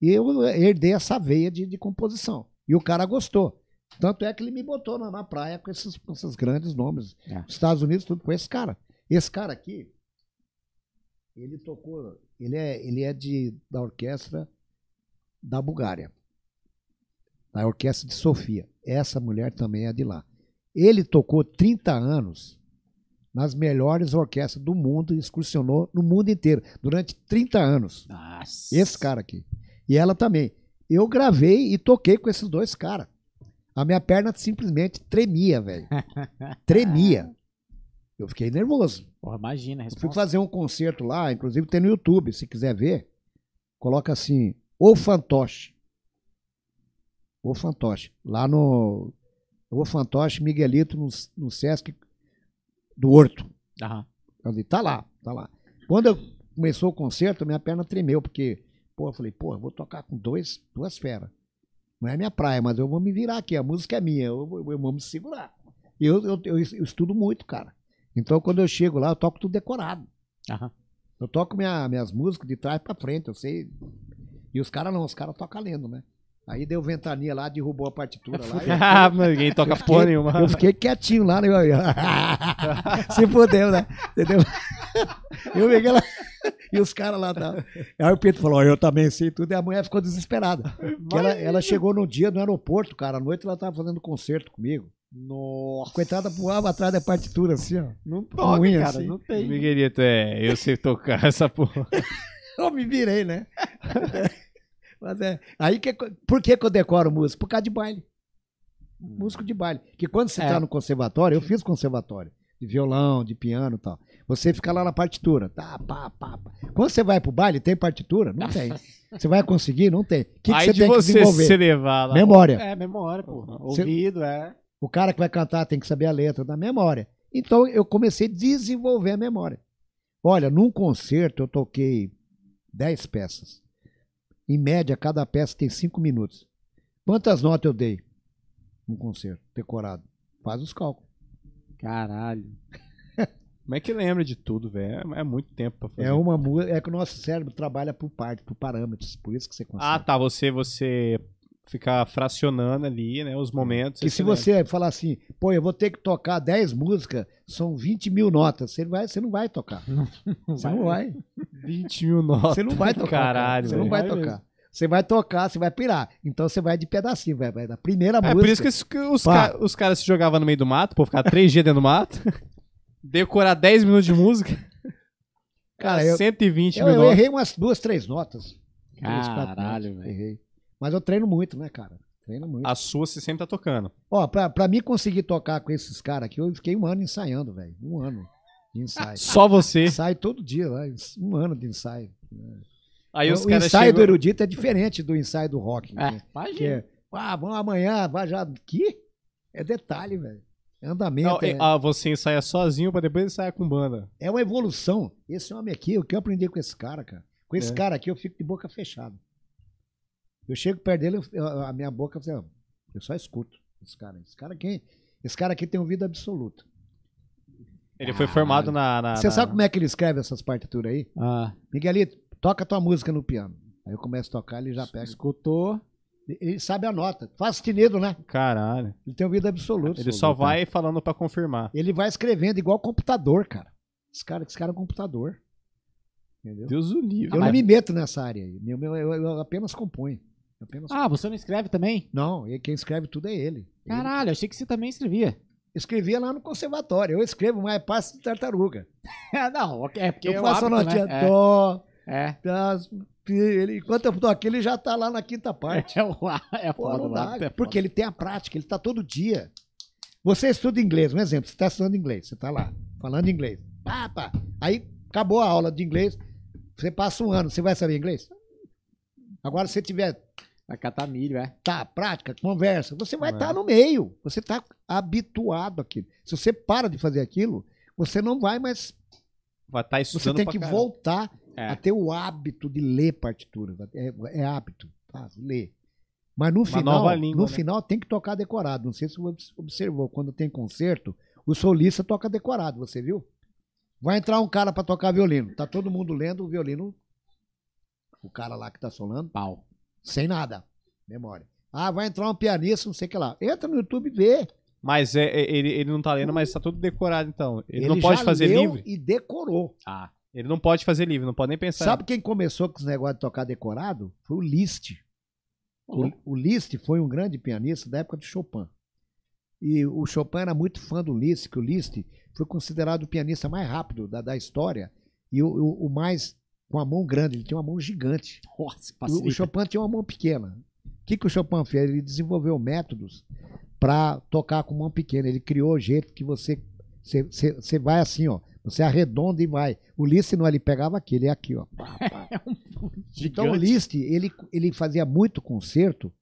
E eu herdei essa veia de, de composição. E o cara gostou. Tanto é que ele me botou na, na praia com esses, com esses grandes nomes. É. Estados Unidos, tudo com esse cara. Esse cara aqui, ele tocou. Ele é, ele é de, da orquestra da Bulgária. Da orquestra de Sofia. Essa mulher também é de lá. Ele tocou 30 anos nas melhores orquestras do mundo e excursionou no mundo inteiro durante 30 anos. Nossa. Esse cara aqui. E ela também. Eu gravei e toquei com esses dois caras. A minha perna simplesmente tremia, velho. Tremia. Eu fiquei nervoso. Porra, imagina a Eu fui resposta. fazer um concerto lá, inclusive tem no YouTube, se quiser ver. Coloca assim, O Fantoche. O Fantoche. Lá no. O Fantoche Miguelito no, no Sesc do Horto. Aham. Falei, tá lá, tá lá. Quando eu começou o concerto, minha perna tremeu, porque, pô, eu falei, pô, eu vou tocar com dois, duas feras. Não é minha praia, mas eu vou me virar aqui, a música é minha, eu, vou- eu vou me segurar. Eu, eu, eu, eu estudo muito, cara. Então, quando eu chego lá, eu toco tudo decorado. Aham. Eu toco minha- minhas músicas de trás pra frente, eu sei. E os caras não, os caras tocam lendo, né? Aí deu ventania lá, derrubou a partitura lá. eu- Ah, mas ninguém toca porra nenhuma. eu fiquei quietinho lá, né? Se fudeu, né? Entendeu? Eu peguei lá. E os caras lá. Tá. Aí o Pedro falou: "Ó, Eu também sei tudo. E a mulher ficou desesperada. Porque ela, ela chegou no dia no aeroporto, cara. À noite ela tava fazendo concerto comigo. Nossa. Coitada voava atrás da partitura, assim, ó. Não toca, unha, cara. assim. Não tem. Miguelito, é, eu sei tocar essa porra. Eu me virei, né? Mas é. Aí que, por que, que eu decoro música? Por causa de baile. Músico de baile. Que quando você É. tá no conservatório, eu fiz conservatório. De violão, de piano e tal. Você fica lá na partitura. Tá, pá, pá, pá. Quando você vai pro baile, tem partitura? Não tem. Você vai conseguir? Não tem. O que, que Aí você de tem que você desenvolver? se levar lá. Memória. É, memória, pô. Você- Ouvido, é. O cara que vai cantar tem que saber a letra da memória. Então eu comecei a desenvolver a memória. Olha, num concerto eu toquei 10 peças. Em média, cada peça tem 5 minutos. Quantas notas eu dei num concerto decorado? Faz os cálculos. Caralho. Como é que lembra de tudo, velho? É, é muito tempo pra fazer. É uma mu- é que o nosso cérebro trabalha por parte, por parâmetros, por isso que você consegue. Ah, tá. Você, você ficar fracionando ali, né? Os momentos. Aí se lembra. você falar assim, pô, eu vou ter que tocar 10 músicas, são 20 mil notas, você, vai, você não vai tocar. Você não vai. 20 mil notas. Você não vai tocar. cara. Caralho, Você não vai Vai tocar. mesmo. Você vai tocar, você vai pirar. Então você vai de pedacinho, vai, vai da primeira É música. por isso que os, os, ca- os caras se jogavam no meio do mato, pô, ficar três dias dentro do mato, decorar 10 minutos de música. Cara, eu, 120 eu, mil eu notas. errei umas duas, três notas. Caralho, velho. Errei. Mas eu treino muito, né, cara? Treino muito. A sua você sempre tá tocando. Ó, pra, pra mim conseguir tocar com esses caras aqui, eu fiquei um ano ensaiando, velho. Um ano de ensaio. Só você. Ensaio todo dia, lá, um ano de ensaio. Aí os o ensaio do erudito é diferente do ensaio do rock. É, né? Que imagina. é, ah, vamos amanhã, vai já. Que? É detalhe, velho. Andamento. Não, é, ah, você ensaia sozinho pra depois ensaiar com banda. é uma evolução. Esse homem aqui, o que eu aprendi com esse cara, cara. Com esse É. cara aqui, eu fico de boca fechada. Eu chego perto dele, eu- a minha boca, assim, ó, eu só escuto esse cara. Esse cara aqui, esse cara aqui tem ouvido absoluto. Ele foi formado na. na- Você na- sabe como é que ele escreve essas partituras aí? Ah, Miguelito, toca tua música no piano. Aí eu começo a tocar, ele já pega. escutou. Ele sabe a nota. Faz tinido, né? Caralho. Ele tem ouvido absoluto. Ele só vai falando pra confirmar. Ele vai escrevendo igual computador, cara. Esse cara, esse cara é um computador. Entendeu? Deus o livre. Eu não me meto nessa área aí. Meu, meu, eu, eu apenas componho. Eu apenas Ah, você não escreve também? Não, e quem escreve tudo é ele. Ele Caralho, achei que você também escrevia. escrevia lá no conservatório. Eu escrevo mais passo de tartaruga. Não, é porque Eu é faço a hábito, notinha né? dó, É, das, ele, enquanto eu tô aqui, ele já tá lá na quinta parte. é, é, é Pô, foda, o dá, é foda. porque ele tem a prática, ele tá todo dia. Você estuda inglês, um exemplo, você está estudando inglês, você tá lá, falando inglês. Pá, pá. Aí acabou a aula de inglês, você passa um ano, você vai saber inglês? Agora, se você tiver Vai catar milho, é. tá, prática, conversa, você vai É. estar no meio. Você está habituado àquilo. Se você para de fazer aquilo, você não vai mais. Vai estar Você estudando tem pra que caralho. voltar É. a ter o hábito de ler partitura. É, é hábito, tá? Ler. Mas no final, nova língua, no né? final tem que tocar decorado. Não sei se você observou, quando tem concerto, o solista toca decorado, você viu? Vai entrar um cara para tocar violino. Tá todo mundo lendo o violino. O cara lá que tá solando, Pau. sem nada. Memória. Ah, vai entrar um pianista, não sei o que lá. Entra no YouTube e vê. Mas é, é- ele, ele não tá lendo, mas tá tudo decorado, então. Ele, não pode fazer livre? E decorou. Ah. Ele não pode fazer livre, não pode nem pensar. Sabe quem começou com esse negócio de tocar decorado? Foi o Liszt. O, o Liszt foi um grande pianista da época de Chopin. E o Chopin era muito fã do Liszt, que o Liszt foi considerado o pianista mais rápido da, da história e o, o- o mais com a mão grande. Ele tinha uma mão gigante. Nossa, O, o. Chopin tinha uma mão pequena. O que, que o Chopin fez? Ele desenvolveu métodos para tocar com mão pequena. Ele criou o jeito que você, você, você, você vai assim, ó. Você arredonda e vai. O Liszt não, ele pegava aqui, ele é aqui, ó. Pá, pá. Então o. Liszt, ele, ele fazia muito concerto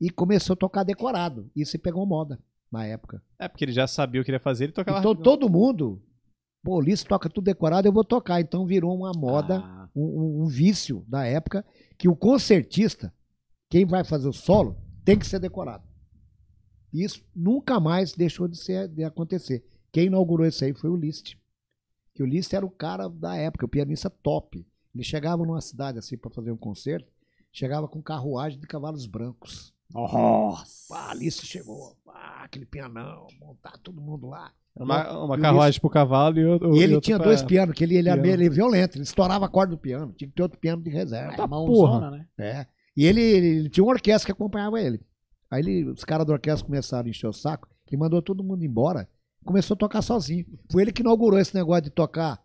e começou a tocar decorado. Isso pegou moda na época. É, porque ele já sabia o que ele ia fazer, ele tocava Então todo mundo, pô, o Liszt toca tudo decorado, eu vou tocar. Então virou uma moda Ah, um, um- um vício da época que o concertista, quem vai fazer o solo, tem que ser decorado. E isso nunca mais deixou de, ser, de acontecer. Quem inaugurou isso aí foi o Liszt. Que o Liszt era o cara da época, o pianista top. Ele chegava numa cidade assim para fazer um concerto, chegava com carruagem de cavalos brancos. Nossa. Pá, Liszt chegou, pá, aquele pianão, montar todo mundo lá. Uma, uma o carruagem pro cavalo e outro. E ele outro tinha pra- dois pianos, que ele, ele era piano. meio ele violento, ele estourava a corda do piano, tinha que ter outro piano de reserva. É mãozona, né? É. E ele, ele tinha uma orquestra que acompanhava ele. Aí ele- os caras da orquestra começaram a encher o saco, ele mandou todo mundo embora, começou a tocar sozinho. Foi ele que inaugurou esse negócio de tocar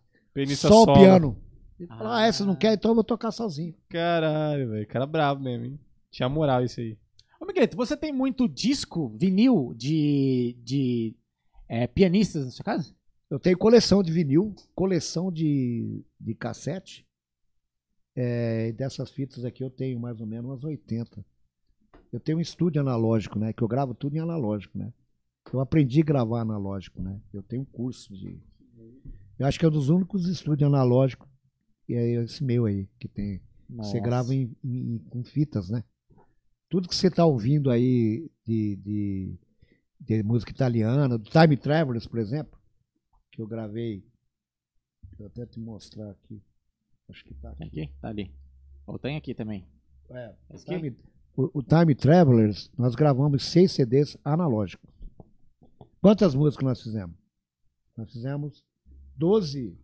só o piano. Ele falou, Ah. ah, essa não quer, então eu vou tocar sozinho. Caralho, velho. Cara bravo mesmo, hein? Tinha moral isso aí. Ô, Miguelito, você tem muito disco, vinil de, de é, pianistas na sua casa? Eu tenho coleção de vinil, coleção de, de cassete. É, e dessas fitas aqui eu tenho mais ou menos umas 80. Eu tenho um estúdio analógico, né? Que eu gravo tudo em analógico, né? Eu aprendi a gravar analógico, né? Eu tenho um curso de. Eu acho que é um dos únicos estúdios analógicos. E é esse meu aí, que tem. Você Nossa. grava em, em- com fitas, né? Tudo que você está ouvindo aí de, de, de música italiana, do Time Travelers, por exemplo, que eu gravei. Vou até te mostrar aqui. Acho que tá Tem aqui. aqui? Tá ali. Ou tem aqui também. É, o? Time, o- o Time Travelers, nós gravamos seis CDs analógicos. Quantas músicas nós fizemos? Nós fizemos 12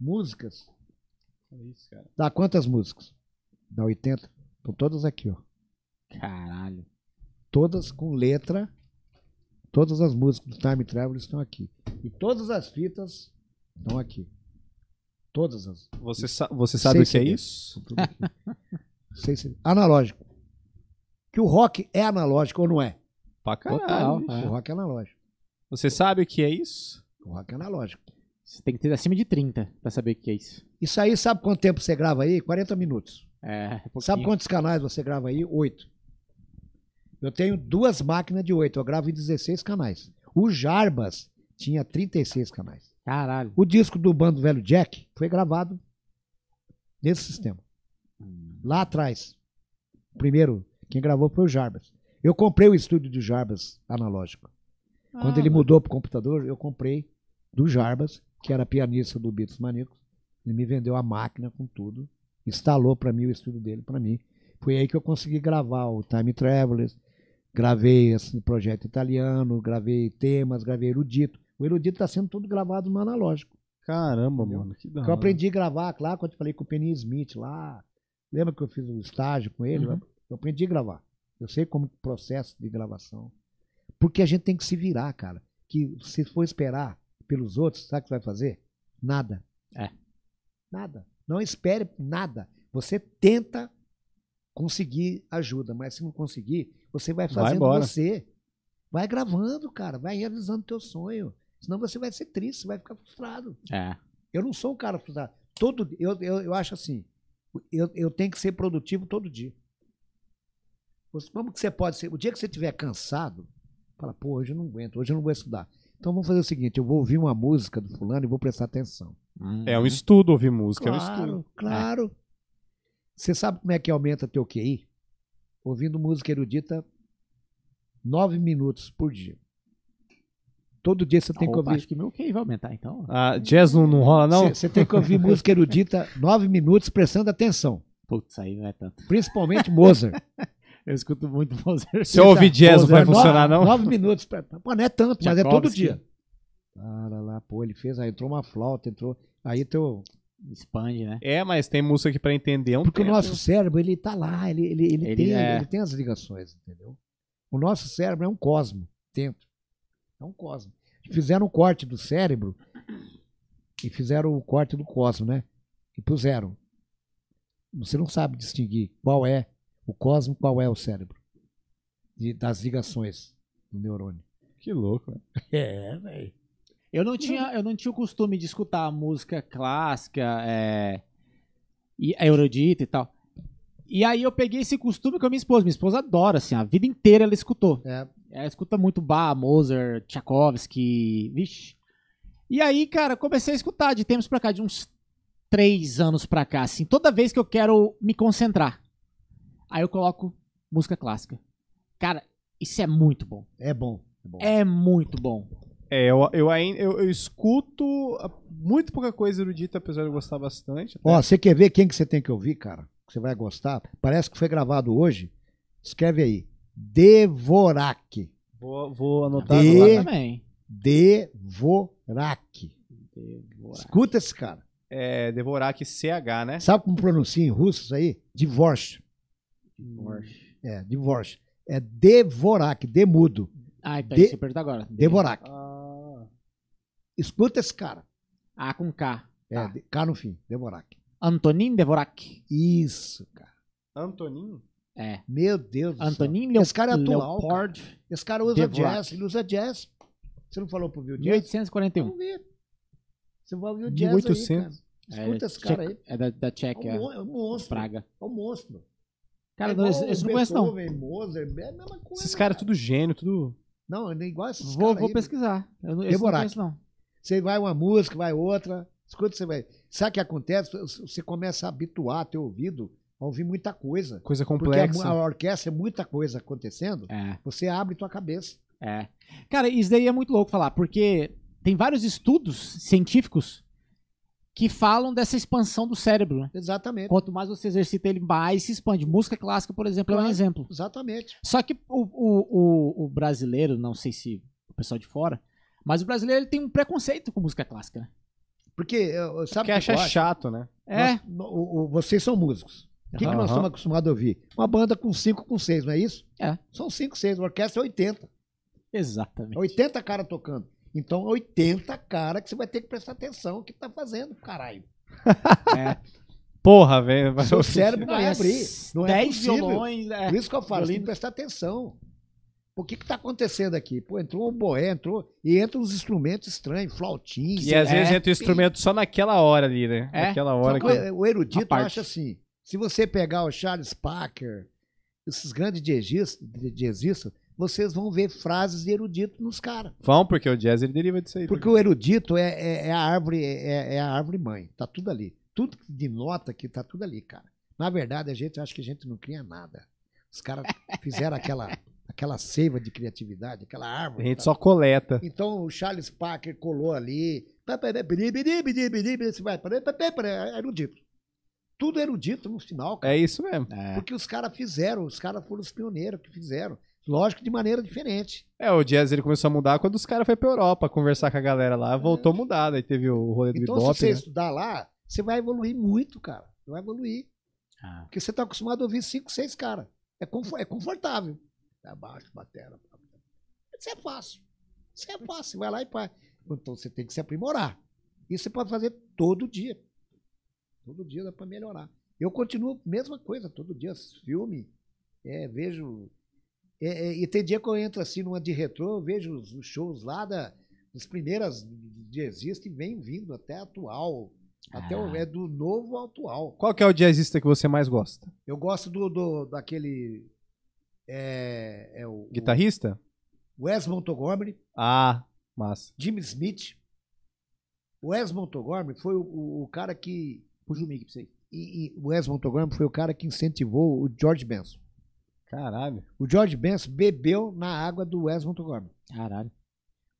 músicas. Olha isso, cara. Dá quantas músicas? Dá 80. Estão todas aqui, ó. Caralho. todas com letra. Todas as músicas do Time Travel estão aqui. E todas as fitas estão aqui. Todas as. Você, sa- você sabe o que é isso? Sei se- Analógico. Que o rock é analógico ou não é? Pra Total. caralho. É. O rock é analógico. Você sabe o que é isso? O rock é analógico. Você tem que ter acima de 30 pra saber o que é isso. Isso aí, sabe quanto tempo você grava aí? 40 minutos. É, pouquinho. Sabe quantos canais você grava aí? Oito. Eu tenho duas máquinas de oito. Eu gravo em 16 canais. O Jarbas tinha 36 canais. Caralho. O disco do Bando Velho Jack foi gravado nesse sistema. Lá atrás. Primeiro, quem gravou foi o Jarbas. Eu comprei o estúdio do Jarbas analógico. Quando Ah, ele mudou pro computador, eu comprei do Jarbas, que era pianista do Beats Maníacos. Ele me vendeu a máquina com tudo, instalou para mim o estúdio dele para mim. Foi aí que eu consegui gravar o Time Travelers, gravei esse projeto italiano, gravei temas, gravei erudito. O erudito está sendo tudo gravado no analógico. Caramba, Entendeu? mano. Que da Que eu hora. aprendi a gravar lá quando eu falei com o Penny Smith lá. Lembra que eu fiz um estágio com ele? Uhum. Eu aprendi a gravar. Eu sei como que processo de gravação. Porque a gente tem que se virar, cara. Que se for esperar pelos outros, sabe o que você vai fazer? Nada. É. Nada. Não espere nada. Você tenta conseguir ajuda, mas se não conseguir, você vai Vai fazendo embora. você. Vai gravando, cara. Vai realizando teu sonho. Senão você vai ser triste, você vai ficar frustrado. É. Eu não sou um cara frustrado. Todo, eu, eu, eu acho assim, eu, eu tenho que ser produtivo todo dia. Como que você pode ser? O dia que você estiver cansado, fala, pô, hoje eu não aguento, hoje eu não vou estudar. Então vamos fazer o seguinte, eu vou ouvir uma música do fulano e vou prestar atenção. É um estudo ouvir música, é um Claro, estudo. claro. Você sabe como é que aumenta teu QI? Ouvindo música erudita nove minutos por dia. Todo dia você tem que Opa, ouvir Acho que meu QI vai aumentar, então. Ah, jazz não, não rola, não? Você tem que ouvir música erudita nove minutos prestando atenção. Putz, aí não é tanto. Principalmente Mozart. Eu escuto muito Mozart. Se eu ouvir jazz, não vai funcionar, nove, não? Nove minutos. pra- Pô, não é tanto, mas é todo dia. Cara lá, pô, ele fez, aí entrou uma flauta, entrou. Aí teu. Expande, né? É, mas tem música que pra entender um Porque o tempo. nosso cérebro, ele tá lá, ele, ele, ele, Ele tem, é- ele tem as ligações, entendeu? O nosso cérebro é um cosmo dentro. É um cosmo. Fizeram o corte do cérebro e fizeram o corte do cosmo, né? E puseram. Você não sabe distinguir qual é o cosmo, qual é o cérebro. De- das ligações do neurônio. Que louco, velho. É, velho. Eu não tinha, eu não tinha o costume de escutar música clássica, é, e erudita e tal. E aí eu peguei esse costume com a minha esposa. Minha esposa adora, assim, a vida inteira ela escutou. É, Ela escuta muito Bach, Mozart, Tchaikovsky, vixe. E aí, cara, comecei a escutar de tempos pra cá, de uns três anos pra cá, assim, toda vez que eu quero me concentrar. Aí eu coloco música clássica. Cara, isso é muito bom. é bom. É bom. É muito bom. É, eu, eu, eu, eu escuto ah, muito pouca coisa erudita, apesar de eu gostar bastante. até. Ó, você quer ver quem que você tem que ouvir, cara? Que você vai gostar? Parece que foi gravado hoje. Escreve aí. Devorak. Vou, vou anotar De- agora. Lá também. Devorak. Devorar. Escuta esse cara. É, Devorak CH, né? Sabe como pronuncia em russo isso aí? Divorce. Porsche. É, divorce. É Devorak, demudo. Ah, então De- você pergunta agora. Devorak. Ah, Escuta esse cara. A com K. É, de- K no fim, Devorak. Antonin Devorak. Isso, cara. Antonin? É. Meu Deus do céu. Antonin Leo Esse cara é atual, Leopold, Esse cara usa Devorak. jazz, ele usa jazz. Você não falou pro Viu Jazz? 1841. Vamos ver. Você vai ouvir o jazz aí, 1800. cara. Escuta esse cara aí. É da, da É Tchequia, um, é um monstro. Praga. É um monstro. Cara, é não, esse, esse não conheço não. Mozart, é a mesma coisa. Esses caras cara. tudo gênio, tudo. Não, é igual esses Vou, vou aí, pesquisar. Eu não, conheço não. Você vai uma música, vai outra. Escuta, você vai. Sabe o que acontece? Você começa a habituar teu ouvido a ouvir muita coisa. Coisa Porque a, complexa. a orquestra é muita coisa acontecendo. É, Você abre tua cabeça. é. Cara, isso daí é muito louco falar, porque tem vários estudos científicos que falam dessa expansão do cérebro. né? Exatamente. Quanto mais você exercita ele, mais se expande. Música clássica, por exemplo, é um Claro. exemplo. Exatamente. Só que o, o, o, o brasileiro, não sei se o pessoal de fora, mas o brasileiro ele tem um preconceito com música clássica, né? Porque, eu- sabe Que acha chato, né? É. Nós- o- o- vocês são músicos. O que, que nós estamos acostumados a ouvir? Uma banda com 5, com 6, não é isso? É. São 5, 6. A orquestra é 80. Exatamente. É 80 caras tocando. Então, 80 caras que você vai ter que prestar atenção no que tá fazendo, caralho. É. Porra, velho. Seu cérebro Não, vai abrir. Não é 10 possível. violões. É. Por isso que eu falo, tem que prestar atenção. O que que tá acontecendo aqui? Pô, entrou um boé, entrou... E entram uns instrumentos estranhos, flautinhos. E às É. vezes entra o instrumento só naquela hora ali, né? É. Naquela hora que. o- o erudito acha assim, se você pegar o Charles Parker, esses grandes jazzistas, vocês vão ver frases de erudito nos caras. Vão, porque o jazz ele deriva disso aí. Porque o erudito é, é- é a árvore, é, é a árvore mãe. Tá tudo ali. Tudo de nota que tá tudo ali, cara. Na verdade, a gente acha que a gente não cria nada. Os caras fizeram aquela, aquela seiva de criatividade, aquela A árvore. gente tá? só coleta. Então o Charles Parker colou ali. Você vai. É erudito. Tudo erudito no final, cara. É isso mesmo. É. Porque os caras fizeram, os caras foram os pioneiros que fizeram. Lógico, de maneira diferente. É, o jazz ele começou a mudar quando os caras foram pra Europa conversar com a galera lá, voltou a mudar. Daí teve o rolê do Então, bebop, se você né? estudar lá, você vai evoluir muito, cara. Você vai evoluir. Ah. Porque você tá acostumado a ouvir cinco, seis caras. É, é confortável. Abaixo, batera. Isso é fácil. Isso é fácil. Você vai lá e faz. Então você tem que se aprimorar. Isso você pode fazer todo dia. Todo dia dá pra melhorar. Eu continuo, mesma coisa, todo dia, filme, é, vejo. É, é, e tem dia que eu entro assim numa de retrô, eu vejo os, os shows lá da, das primeiras de existe e vem vindo até atual. Até o, Ah. é do novo ao atual. Qual que é o jazzista que você mais gosta? Eu gosto do, do daquele. É, é o, Guitarrista? o Wes Montgomery, Ah, massa. Jimmy Smith. O Wes Montgomery foi o, o, o cara que. Puxa o mic pra você. E, e o Wes Montgomery foi o cara que incentivou o George Benson. Caralho. O George Benson bebeu na água do Wes Montgomery. Caralho.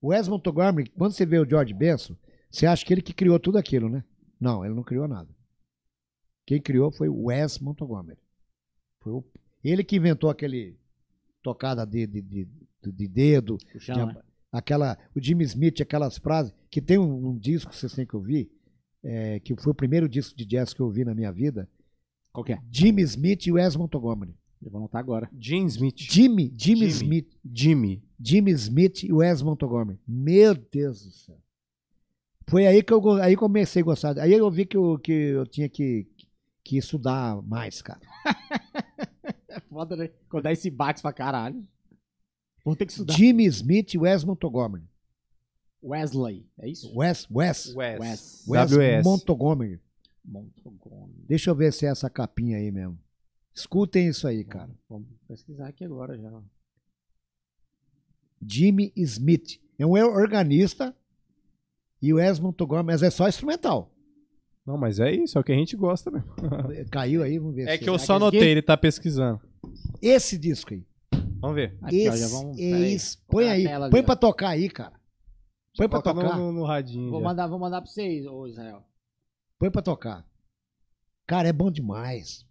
O Wes Montgomery, quando você vê o George Benson, você acha que ele que criou tudo aquilo, né? Não, ele não criou nada. Quem criou foi o Wes Montgomery. Foi o- ele que inventou aquele tocada de, de, de, de dedo, Puxando, né? aquela, o Jimmy Smith, aquelas frases, que tem um, um disco que vocês têm que ouvir, é, que foi o primeiro disco de jazz que eu ouvi na minha vida, Qual que é? Jimmy Smith e Wes Montgomery. Eu vou anotar agora. Jim Smith. Jimmy, Jimmy, Jimmy. Smith, Jimmy. Jimmy Smith e Wes Montgomery. Meu Deus do céu. Foi aí que eu aí comecei a gostar. Aí eu vi que eu, que eu tinha que, que estudar mais, cara. É foda, né? Quando dá esse bax pra caralho. Vou ter que estudar. Jimmy Smith e Wes Montgomery. Wesley, é isso? Wes, Wes, Wes. Wes. Wes. Montgomery. Montgomery. Deixa eu ver se é essa capinha aí mesmo. Escutem isso aí, cara. Vamos pesquisar aqui agora já. Jimmy Smith. É um organista e o Wes Montgomery, mas é só instrumental. Não, mas é isso, é o que a gente gosta mesmo. Caiu aí, vamos ver. É se- que eu só que notei, ele tá pesquisando. Esse disco aí. Vamos ver. Aqui, ó, esse, já vamos. esse. Põe aí. Põe ó. pra tocar aí, cara. Põe pra tocar. No, no, no radinho. Vou já. mandar, vou mandar pra vocês, ô Israel. Põe pra tocar. Cara, é bom demais.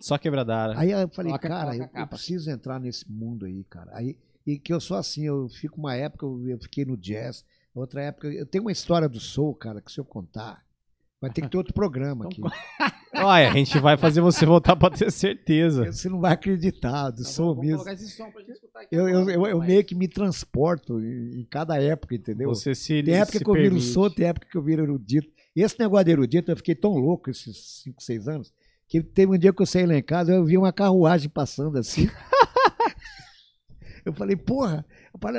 Só quebradara. Aí eu falei, Coloca- cara, coloca eu, eu capa. preciso entrar nesse mundo aí, cara. Aí, e que eu sou assim, eu fico uma época, eu, eu fiquei no jazz, outra época. Eu tenho uma história do soul, cara, que se eu contar, vai ter que ter outro programa aqui. Então, Olha, a gente vai fazer você voltar pra ter certeza. Você não vai acreditar, do Então, soul mesmo. colocar esse som pra gente escutar aqui. Eu, eu, agora, eu, eu meio que me transporto em, em cada época, entendeu? Você se Tem época se que eu viro permite. soul, tem época que eu viro erudito. E esse negócio de erudito, eu fiquei tão louco esses 5, 6 anos, que teve um dia que eu saí lá em casa, eu vi uma carruagem passando assim. eu falei, porra,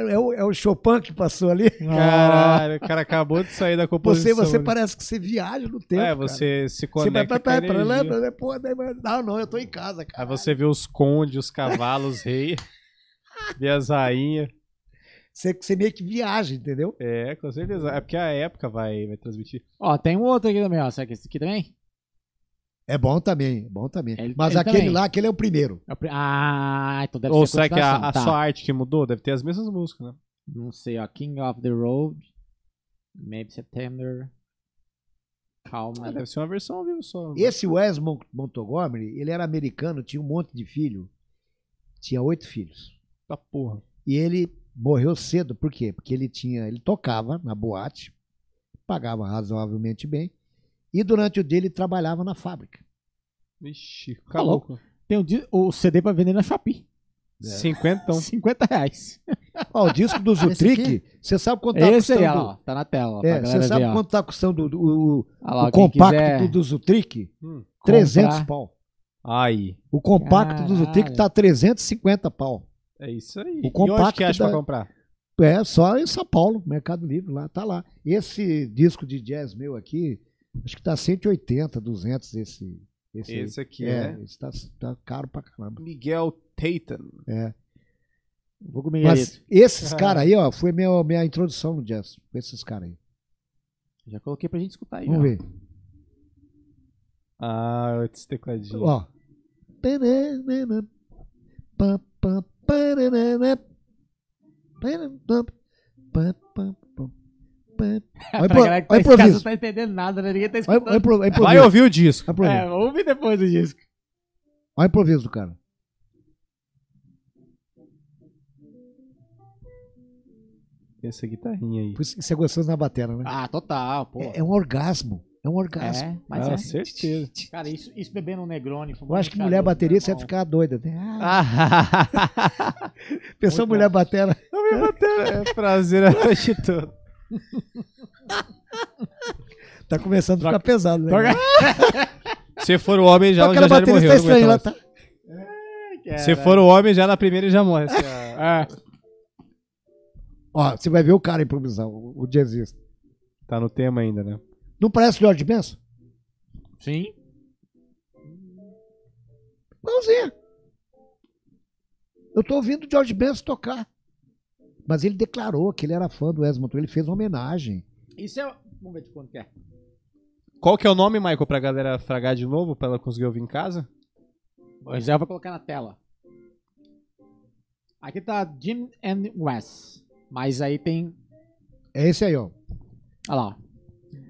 é o, é o Chopin que passou ali. Caralho, o cara acabou de sair da Você, composição. você né? parece que você viaja no tempo. É, cara. você se Você vai conecta pra, pra, pra, pra, porra, não, não, eu tô em casa, Aí cara. você vê os condes, os cavalos, os reis, vê as rainhas. Você, você meio que viaja, entendeu? É, com certeza. É porque a época vai, vai transmitir. Ó, tem um outro aqui também, ó. Será que esse aqui também? É bom também, é bom também. Ele- Mas ele aquele também. lá, aquele é o primeiro. É o pri- Ah, então deve Ou ser será que a, a. Tá. sua arte que mudou? Deve ter as mesmas músicas, né? Não sei, ó. King of the Road. Maybe September. Calma. Ah, deve ser uma versão ao vivo só. Esse Wes Mon- Montgomery, ele era americano, tinha um monte de filho. Tinha oito filhos. da porra. E ele morreu cedo, por quê? Porque ele tinha, ele tocava na boate, pagava razoavelmente bem, e durante o dia ele trabalhava na fábrica. Vixe, Tá acabou. Tem um o CD pra vender na Shopee. É. Cinquentão. 50 reais. Ó, o disco do Zutrick, você sabe quanto tá Esse aí, custando? ó. Tá na tela. É, você sabe ver, quanto tá custando o, o- lá, o compacto quiser do, Zutrick? Hum. 300 comprar. pau. Aí. O compacto do Zutrick Caralho. tá 350 pau. É isso aí. O e compacto onde que acha da- pra comprar? É, só em São Paulo, Mercado Livre, lá, tá lá. Esse disco de jazz meu aqui, acho que tá 180, 200 esse. Esse. Esse aqui é, é. esse tá, tá caro pra caramba. Miguel Tatum. É. Vou Mas esses caras aí, ó, foi minha, minha introdução no jazz. com Esses caras aí. Já coloquei pra gente escutar aí. Vamos ó. ver. Ah, esse tecladinho. Ó. Olha o pra galera que tá o em casa improviso. não tá entendendo nada, né? Ninguém tá escutando. olha o impro- olha o Vai ouvir o disco. O improviso. É, ouve depois do disco. Olha o improviso do cara. Essa guitarrinha aí. Por isso que você é gostoso na bateria, né? Ah, total, pô. É, é um orgasmo. É um orgasmo. É, mas Ah, é. certeza. Cara, isso, isso bebendo um Negroni. Eu acho que mulher bateria você vai ficar doida. né? Ah, Ah, pensou muito mulher batera. é prazer a noite toda. Tá começando a ficar pesado, né? Se for o homem, já, já, já ele morreu. tá aguenta tá? mais. Se for o homem, já na primeira ele já morre. assim, ó. É. Ó, você vai ver o cara improvisar, o, o jazzista. Tá no tema ainda, né? Não parece o George Benson? Sim. Igualzinho. Eu tô ouvindo o George Benson tocar. Mas ele declarou que ele era fã do Wes Montgomery. Ele fez uma homenagem. Isso é. Vamos ver de quanto que é. Qual que é o nome, Michael, pra galera fragar de novo, pra ela conseguir ouvir em casa? O Zé vai colocar na tela. Aqui tá Jim and Wes. Mas aí tem. É esse aí, ó. Olha lá.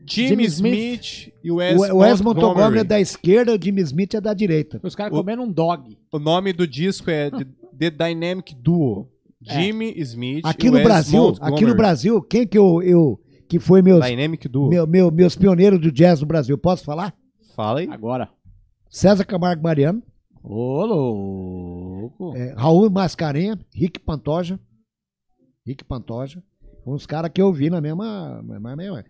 Jimmy, Jimmy Smith, Smith e o Wes, o Wes Montgomery. Montgomery é da esquerda, o Jimmy Smith é da direita. Os caras comendo um dog. O nome do disco é The Dynamic Duo. É. Jimmy Smith Aqui no Brasil, Montgomery. aqui no Brasil, quem que eu, eu que foi meus, Dynamic Duo. meu, meu- meus pioneiros do jazz no Brasil, posso falar? Fala aí. Agora. César Camargo Mariano, Ô, louco. é, Raul Mascarenha, Rick Pantoja. Rick Pantoja. Uns caras que eu vi na mesma. na mesma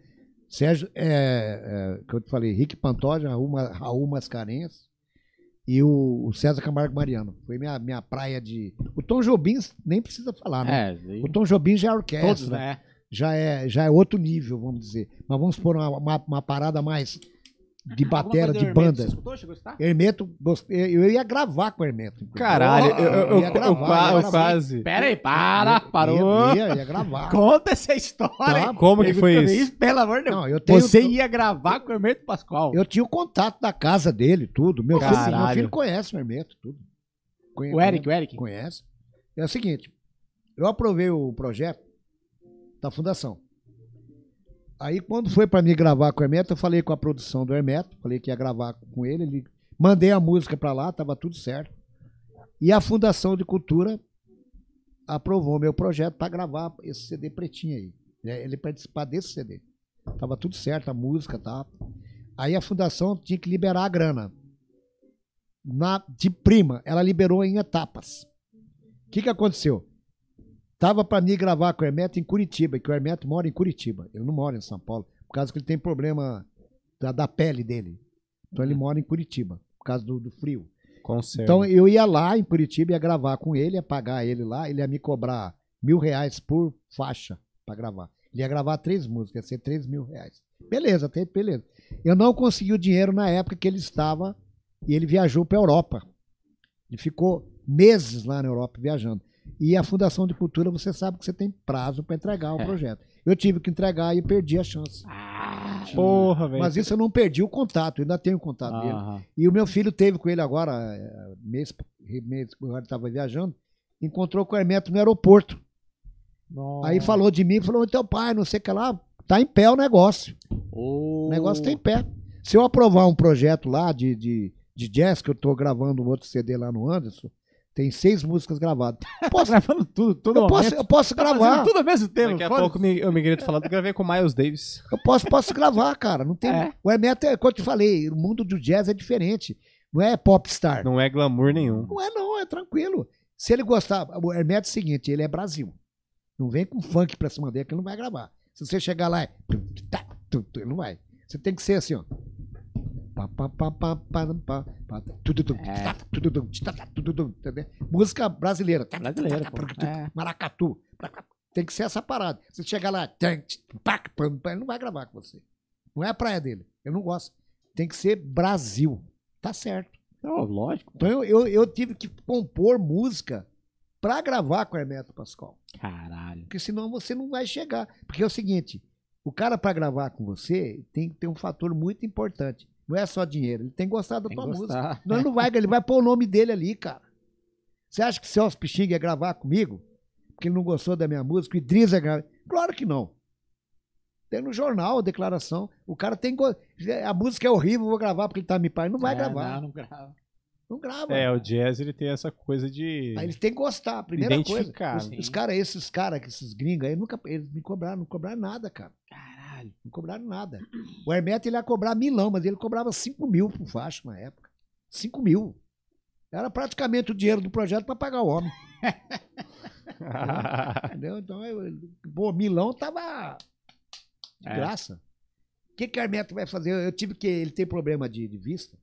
Sérgio, é, é, que eu te falei, Rick Pantoja, Raul, Raul Mascarenhas e o, o César Camargo Mariano. Foi minha, minha praia de. O Tom Jobim nem precisa falar, né? É, O Tom Jobim já é orquestra. todos, né? já é, já é outro nível, vamos dizer. Mas vamos pôr uma, uma, uma parada mais de batera, de banda. Hermeto, gostei- eu ia gravar com o Hermeto. Caralho, eu, eu- eu- ia eu gravar, eu quase. Pera aí, para, parou. Ia, ia, ia gravar. Conta essa história. Tá, Como que foi isso? Pelo amor de Deus. Não, eu tenho, Você ia gravar com o Hermeto Pascoal. eu tinha o contato da casa dele, tudo. Meu filho, meu filho conhece o Hermeto, tudo. Conhe- O Eric, o Eric. Conhece. É o seguinte, eu aprovei o projeto da fundação. Aí quando foi pra mim gravar com o Hermeto, eu falei com a produção do Hermeto, falei que ia gravar com ele, ele mandei a música pra lá, tava tudo certo. E a Fundação de Cultura aprovou meu projeto pra gravar esse CD pretinho aí. né, Ele participar desse CD. Tava tudo certo, a música, tá? Aí a fundação tinha que liberar a grana. Na, de prima, ela liberou em etapas. O que, que aconteceu? Tava para mim gravar com o Hermeto em Curitiba, que o Hermeto mora em Curitiba. Ele não mora em São Paulo, por causa que ele tem problema da, da pele dele. Então ele mora em Curitiba, por causa do, do frio. Conserva. Então eu ia lá em Curitiba, ia gravar com ele, ia pagar ele lá, ele ia me cobrar mil reais por faixa para gravar. Ele ia gravar três músicas, ia ser três mil reais. Beleza, até beleza. Eu não consegui o dinheiro na época que ele estava e ele viajou para Europa. Ele ficou meses lá na Europa viajando. E a Fundação de Cultura, você sabe que você tem prazo para entregar o É. projeto. Eu tive que entregar e perdi a chance. Ah, Porra, velho. Mas isso eu não perdi o contato, eu ainda tenho o contato dele. aham. E o meu filho teve com ele agora, eh, mês, mês ele estava viajando, encontrou com o Hermeto no aeroporto. Aí falou de mim, falou, teu pai, não sei o que lá, tá em pé o negócio. O negócio tá em pé. Se eu aprovar um projeto lá de, de, de jazz, que eu tô gravando um outro CD lá no Anderson, tem seis músicas gravadas. Tá Posso, gravando tudo, todo eu, posso, eu posso Tá gravar. tudo ao mesmo tempo. Daqui a foda-se. pouco me- o Miguelito falando que eu gravei com o Miles Davis. Eu posso, posso gravar, cara. Não tem. É. O Hermeto, é, como eu te falei, o mundo do jazz é diferente. Não é popstar. Não é glamour nenhum. Não é, não, é tranquilo. Se ele gostar, o Hermeto é o seguinte, ele é Brasil. Não vem com funk pra cima dele que ele não vai gravar. Se você chegar lá, é... ele não vai. Você tem que ser assim, ó. Música brasileira. Brasileira, É. Maracatu. Tem que ser essa parada. Se chegar lá, ele não vai gravar com você. Não é a praia dele. Eu não gosto. Tem que ser Brasil. Tá certo. Não, lógico. Então eu, eu, eu tive que compor música pra gravar com o Hermeto Pascoal. Caralho. Porque senão você não vai chegar. Porque é o seguinte, o cara pra gravar com você tem que ter um fator muito importante. Não é só dinheiro, ele tem que gostar da Tem tua que música. gostar. Não, vai, ele vai pôr o nome dele ali, cara. Você acha que Celso Pixinga ia gravar comigo? Porque ele não gostou da minha música? O Idris ia gravar? Claro que não. Tem no jornal a declaração. O cara tem. go- A música é horrível, vou gravar porque ele tá me pai. Não vai É, gravar. Não, não grava. Não grava. É, o jazz ele tem essa coisa de Aí eles têm que gostar. A primeira coisa. identificar. Os, os caras, esses caras, esses gringos aí, nunca, eles me cobraram, não cobraram nada, cara. Não cobraram nada. O Hermeto ele ia cobrar milão, mas ele cobrava 5 mil por faixa na época. 5 mil. Era praticamente o dinheiro do projeto para pagar o homem. Entendeu? Então, eu, pô, milão tava de É. graça. O que, que o Hermeto vai fazer? Eu, eu tive que. Ele tem problema de, de vista.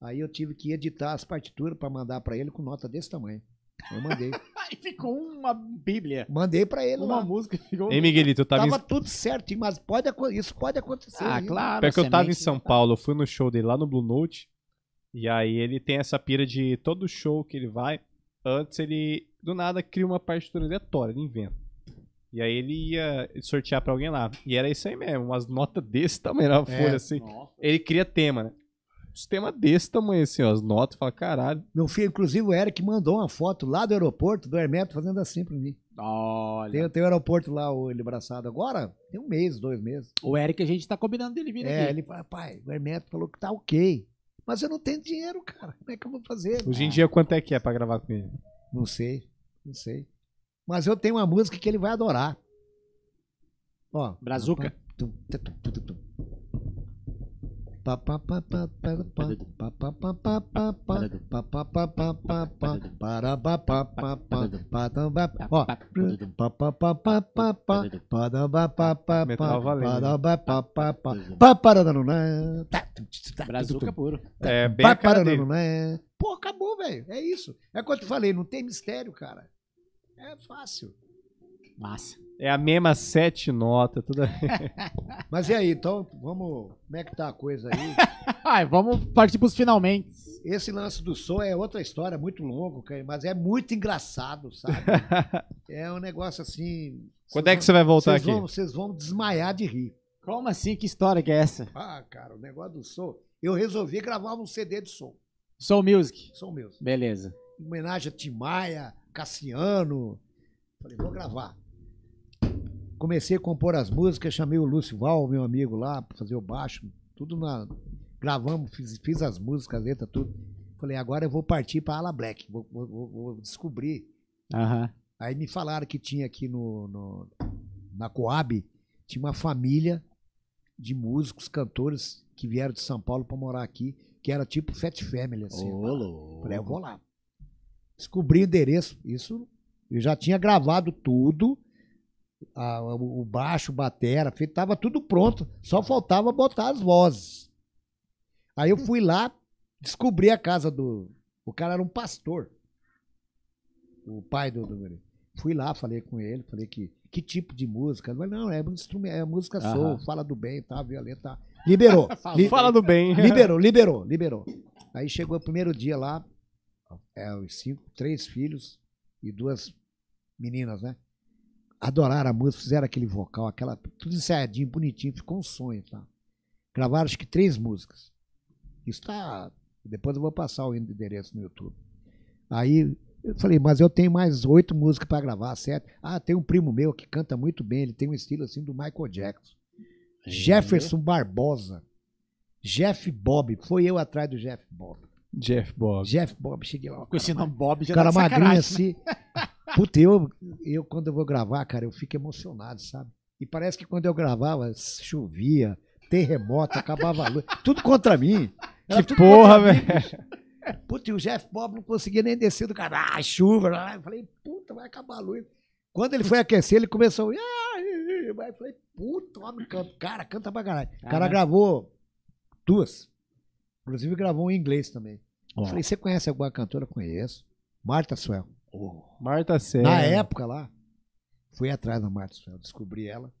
Aí eu tive que editar as partituras para mandar para ele com nota desse tamanho. Eu mandei. Aí ficou uma bíblia. Mandei para ele Uma lá. música ficou... Ei, Miguelito, eu tava, Tava em... tudo certinho, mas pode, isso pode acontecer. Ah, ainda. claro. Pior que eu tava em semente São tá. Paulo, eu fui no show dele lá no Blue Note. E aí ele tem essa pira de todo show que ele vai, antes ele do nada cria uma partitura aleatória, ele inventa. E aí ele ia sortear pra alguém lá. E era isso aí mesmo, umas notas desse tamanho na folha, assim. Nossa. Ele cria tema, né? Os temas desse tamanho, assim, ó, as notas, fala, caralho. Meu filho, inclusive, o Eric mandou uma foto lá do aeroporto, do Hermeto, fazendo assim pra mim. Olha. Tem, tem o aeroporto lá, o ele abraçado agora, tem um mês, dois meses. O Eric, a gente tá combinando dele vir É, aqui. ele fala, pai, o Hermeto falou que tá ok. Mas eu não tenho dinheiro, cara. Como é que eu vou fazer? Hoje em dia, quanto é que é pra gravar com ele? Não sei, não sei. Mas eu tenho uma música que ele vai adorar. Ó. Brazuca. Tum, tum, tum, Metal valendo. Brazuca é puro. É, bem a cara dele. Né? Pô, acabou, velho. É isso. É quanto eu falei, não tem mistério, cara. É fácil. Massa. É a mesma sete notas, tudo Mas e aí, então, vamos. Como é que tá a coisa aí? Ai, vamos partir pros finalmente. Esse lance do som é outra história, muito longo, mas é muito engraçado, sabe? É um negócio assim. Quando é que você vai voltar vocês aqui? Vão, vocês vão desmaiar de rir. Como assim? Que história que é essa? Ah, cara, o negócio do som. Eu resolvi gravar um CD de som. Soul Music. Som mesmo. Beleza. Em homenagem a Tim Maia, Cassiano. Falei, vou gravar. Comecei a compor as músicas, chamei o Lúcio Val, meu amigo lá, pra fazer o baixo. Tudo na. Gravamos, fiz, fiz as músicas, a letra, tudo. Falei, agora eu vou partir pra Ala Black. Vou, vou- vou- descobrir. Aham. Aí me falaram que tinha aqui no, no- na Coab, tinha uma família de músicos, cantores que vieram de São Paulo pra morar aqui, que era tipo Fat Family, assim. Louco. Falei, eu vou lá. Descobri o endereço. Isso, eu já tinha gravado tudo. A- o o baixo, batera, tava tudo pronto. Só faltava botar as vozes. Aí eu fui lá, descobri a casa do. O cara era um pastor. O pai do. do fui lá, falei com ele, falei que. Que tipo de música? Ele falou, não, é, é música soul, Aham. fala do bem, tá, violenta. Liberou. Li- Fala do bem. Liberou, liberou, liberou. Aí chegou o primeiro dia lá, é, os cinco, três filhos e duas meninas, né? Adoraram a música, fizeram aquele vocal, aquela, tudo ensaiadinho, bonitinho, ficou um sonho, tá? Gravaram acho que três músicas. Isso tá. Depois eu vou passar o endereço no YouTube. Aí eu falei, mas eu tenho mais oito músicas para gravar, certo? Ah, tem um primo meu que canta muito bem, ele tem um estilo assim do Michael Jackson. Jefferson Barbosa. Jeff Bob. Foi eu atrás do Jeff Bob. Jeff Bob. Jeff Bob, cheguei lá. Com esse nome Bob já O cara tá magrinho né? Puta, eu, eu quando eu vou gravar, cara, eu fico emocionado, sabe? E parece que quando eu gravava, chovia, terremoto, acabava a luz. Tudo contra mim. Era Que porra, velho. Puta, e o Jeff Bob não conseguia nem descer do cara. Ah, chuva. Eu falei, puta, vai acabar a luz. Quando ele foi aquecer, ele começou. Aí eu falei, puta, homem canta. Cara, canta pra caralho. O cara Ah. gravou duas. Inclusive gravou em inglês também. Eu falei, você conhece alguma cantora? Conheço. Marta Suel. Marta Séria. Na época lá, fui atrás da Marta Suel, descobri ela.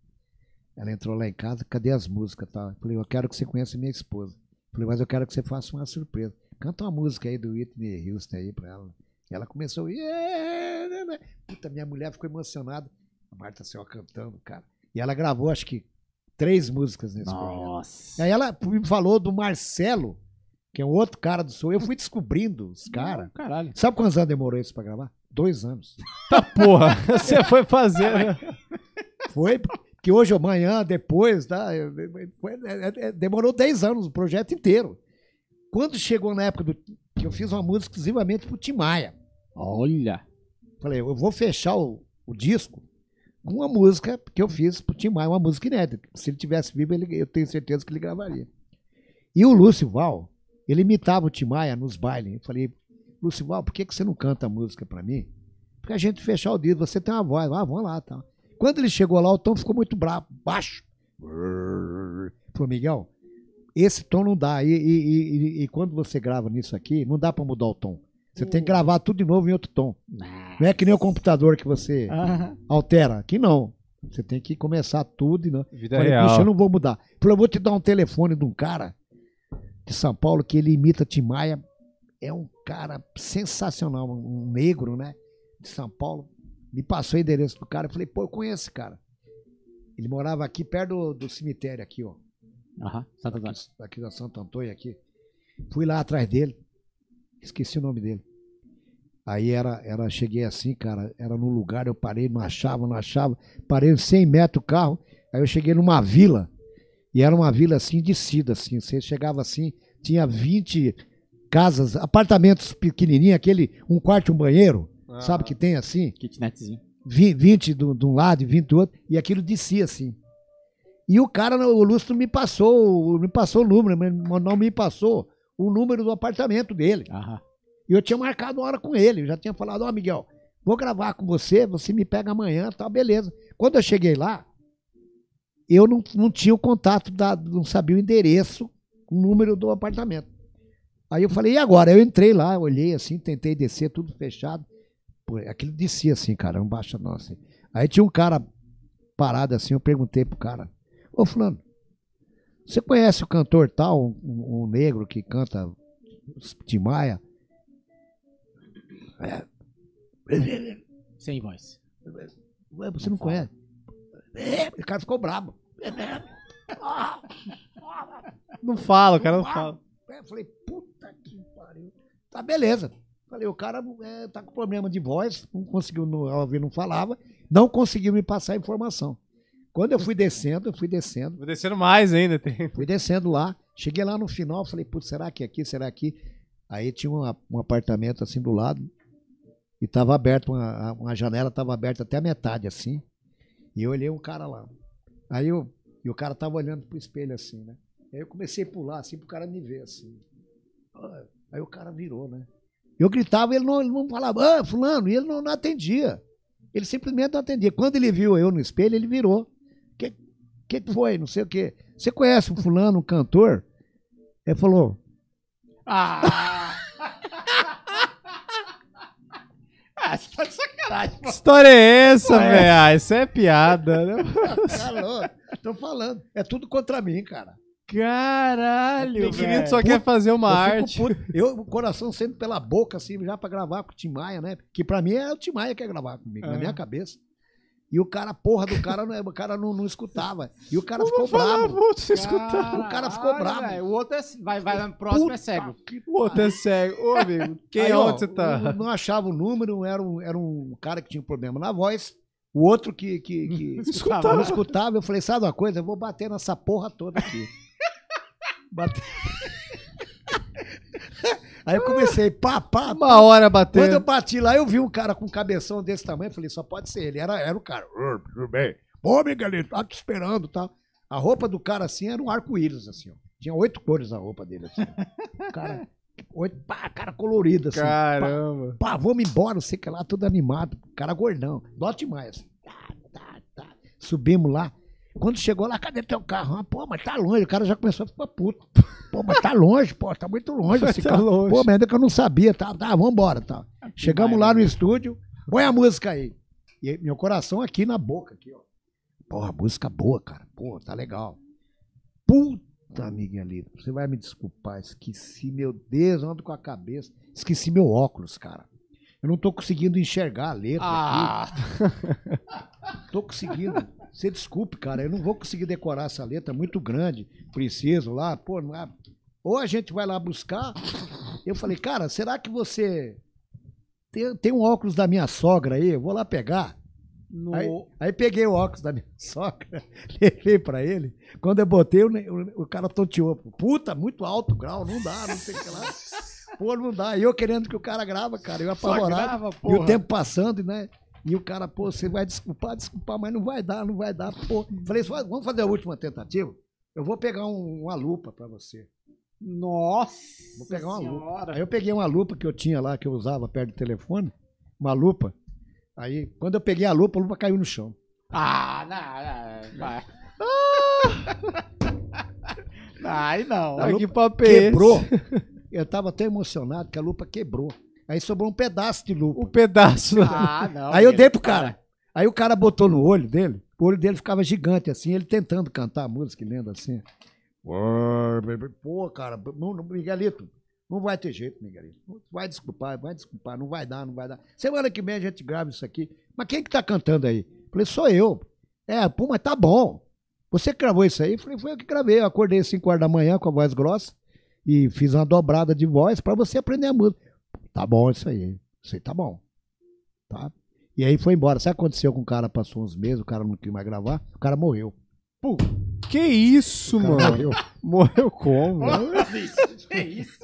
Ela entrou lá em casa, cadê as músicas tal? Eu falei, eu quero que você conheça minha esposa. Falei, mas eu quero que você faça uma surpresa. Canta uma música aí do Whitney Houston aí pra ela. E ela começou, "Yeah, né, né." puta, minha mulher ficou emocionada. A Marta Suel cantando, cara. E ela gravou, acho que, três músicas nesse projeto. Nossa. Aí ela me falou do Marcelo, que é outro cara do som. Eu fui descobrindo os caras. Caralho. Sabe quantos anos demorou isso pra gravar? Dois anos. Porra, você foi fazer, né? Foi, porque hoje, amanhã, depois, tá? É- é- demorou 10 anos o projeto inteiro. Quando chegou na época do, que eu fiz uma música exclusivamente pro Tim Maia, Olha. falei, eu vou fechar o, o disco com uma música que eu fiz pro Tim Maia, uma música inédita. Se ele tivesse vivo, ele- eu tenho certeza que ele gravaria. E o Lúcio Val, ele imitava o Tim Maia nos bailes. Eu falei, Lúcio Val, por que, que você não canta a música pra mim? Porque a gente fechar o disco, você tem uma voz, ah, vamos lá, tá. Quando ele chegou lá, o tom ficou muito bravo, baixo. Falou, Miguel, esse tom não dá. E, e- e- e quando você grava nisso aqui, não dá pra mudar o tom. Você tem que gravar tudo de novo em outro tom. Não é que nem o computador que você Aham. altera. Aqui não. Você tem que começar tudo. e Não. Vida Falei, real. bicho, eu não vou mudar. Falei, eu vou te dar um telefone de um cara de São Paulo que ele imita Tim Maia. É um cara sensacional, um negro, né? De São Paulo. Me passou o endereço do cara. Eu falei, pô, eu conheço esse cara. Ele morava aqui perto do, do cemitério, aqui, ó. Aham. Santo Antônio. Aqui, aqui da Santo Antônio, aqui. Fui lá atrás dele. Esqueci o nome dele. Aí era, era, cheguei assim, cara, era num lugar, eu parei, não achava, não achava. Parei 100 metros o carro. Aí eu cheguei numa vila. E era uma vila assim, descida, assim. Você chegava assim, tinha 20 casas, apartamentos pequenininhos, aquele um quarto e um banheiro, sabe que tem assim? Kitnetzinho. vi- 20 de um de um lado e 20 do outro, e aquilo descia assim. E o cara, o Lúcio me passou, me passou o número, mas não me passou o número do apartamento dele. Aham. E eu tinha marcado uma hora com ele, eu já tinha falado, ó Miguel, vou gravar com você, você me pega amanhã, tá, beleza. Quando eu cheguei lá, eu não, não tinha o contato, da, não sabia o endereço, o número do apartamento. Aí eu falei, e agora? Eu entrei lá, olhei assim, tentei descer, tudo fechado. Pô, aquilo descia assim, cara, um baixa nossa. Aí tinha um cara parado assim, eu perguntei pro cara, ô fulano, você conhece o cantor tal, um, um negro que canta Tim Maia? Sem voz. Ué, você não conhece? É, o cara ficou brabo. Não fala, o cara não fala. É, eu falei, puta. Tá, beleza. Falei, o cara é, tá com problema de voz, não conseguiu, não, ouvir não falava, não conseguiu me passar a informação. Quando eu fui descendo, eu fui descendo, Vou descendo mais ainda. Tem... fui descendo lá, cheguei lá no final, falei, putz, será que é aqui, será aqui? Aí tinha uma- um apartamento assim do lado, e tava aberto, uma, uma janela tava aberta até a metade assim, e eu olhei um cara lá. Aí eu, e o cara tava olhando pro espelho assim, né? Aí eu comecei a pular assim pro cara me ver assim. Aí o cara virou, né? Eu gritava, ele não, ele não falava, ah, fulano, e ele não, não atendia. Ele simplesmente não atendia. Quando ele viu eu no espelho, ele virou. Que que, que foi? Não sei o quê. Você conhece um fulano, um cantor? Ele falou, Ah! ah, você tá de sacanagem, Que história é essa, velho? Ah, isso é piada. né? Cara, ó, tô falando. É tudo contra mim, cara. Caralho, O querido só quer fazer uma eu arte. puto. Eu, o coração sempre pela boca, assim, já pra gravar com o Tim Maia, né? Que pra mim é o Tim Maia que quer gravar comigo, na É. minha cabeça. E o cara, porra do cara, não é- o cara não, não escutava. E o cara ficou bravo. Vou te escutar. O cara ficou bravo. velho. O outro é, vai, vai, no próximo é Puta cego. que O outro é cego. Ô, amigo, quem Aí, é ó, onde você tá? um não achava o número, era um, era um cara que tinha um problema na voz. O outro que, que, que Escutava. não escutava. Eu falei, sabe uma coisa? Eu vou bater nessa porra toda aqui. Bate- Aí eu comecei, pá, pá, pá. Uma hora Quando eu bati lá, eu vi um cara com um cabeção desse tamanho. Falei, só pode ser ele. Era, era o cara. "Ô, Tudo bem. Ô, Miguelito, tá te esperando, tá? A roupa do cara, assim, era um arco-íris, assim, ó. Tinha oito cores a roupa dele, assim. O cara, oito, pá, cara colorido, assim. Pá, Caramba. pá, vamos embora, sei que lá, todo animado. Cara gordão. Dote mais. Assim. Tá, tá, tá. Subimos lá. Quando chegou lá, cadê teu carro? Ah, pô, mas tá longe. O cara já começou a ficar puto. Pô, mas tá longe, pô, tá muito longe esse Tá carro. longe. Pô, mas ainda que eu não sabia, tá, tá, vambora, tá. Chegamos lá no estúdio, põe a música aí. E meu coração aqui na boca, aqui, ó. Porra, música boa, cara. Pô, tá legal. Puta, Miguelito, você vai me desculpar, esqueci, meu Deus, eu ando com a cabeça. Esqueci meu óculos, cara. Eu não tô conseguindo enxergar a letra Ah! aqui. Tô conseguindo. Você desculpe, cara, eu não vou conseguir decorar essa letra, é muito grande. Preciso lá, pô, não é... ou a gente vai lá buscar. Eu falei, cara, será que você tem, tem um óculos da minha sogra aí? Eu vou lá pegar. No... Aí, aí peguei o óculos da minha sogra, levei pra ele. Quando eu botei, o, o, o cara toteou. Puta, muito alto grau, não dá, não sei o que lá. Pô, não dá. E eu querendo que o cara grava, cara, eu apavorado. grava, E o tempo passando, né? E o cara, pô, você vai desculpar, desculpar, mas não vai dar, não vai dar. Pô, falei, "Só- vamos fazer a última tentativa? Eu vou pegar um- uma lupa pra você. Nossa. Vou pegar uma lupa. senhora. Aí eu peguei uma lupa que eu tinha lá, que eu usava perto do telefone, uma lupa. Aí, quando eu peguei a lupa, a lupa caiu no chão. Ah, não, não, vai. Não, Aí não. A lupa que papo é? Quebrou. Eu tava tão emocionado que a lupa quebrou. Aí sobrou um pedaço de lupa. O pedaço. Ah, não. Aí eu dei pro cara. Aí o cara botou no olho dele, o olho dele ficava gigante assim, ele tentando cantar a música e lendo assim. Pô, cara, Miguelito, não vai ter jeito, Miguelito. Vai desculpar, vai desculpar, não vai dar, não vai dar. Semana que vem a gente grava isso aqui. Mas quem que tá cantando aí? Falei, sou eu. É, pô, mas tá bom. Você que gravou isso aí? Falei, foi eu que gravei. Eu acordei às 5 horas da manhã com a voz grossa e fiz uma dobrada de voz pra você aprender a música. Tá bom isso aí. Isso aí tá bom. Tá? E aí foi embora. Sabe o que aconteceu com o cara? Passou uns meses, o cara não quis mais gravar, o cara morreu. Que isso, mano? morreu. Morreu como? Que isso?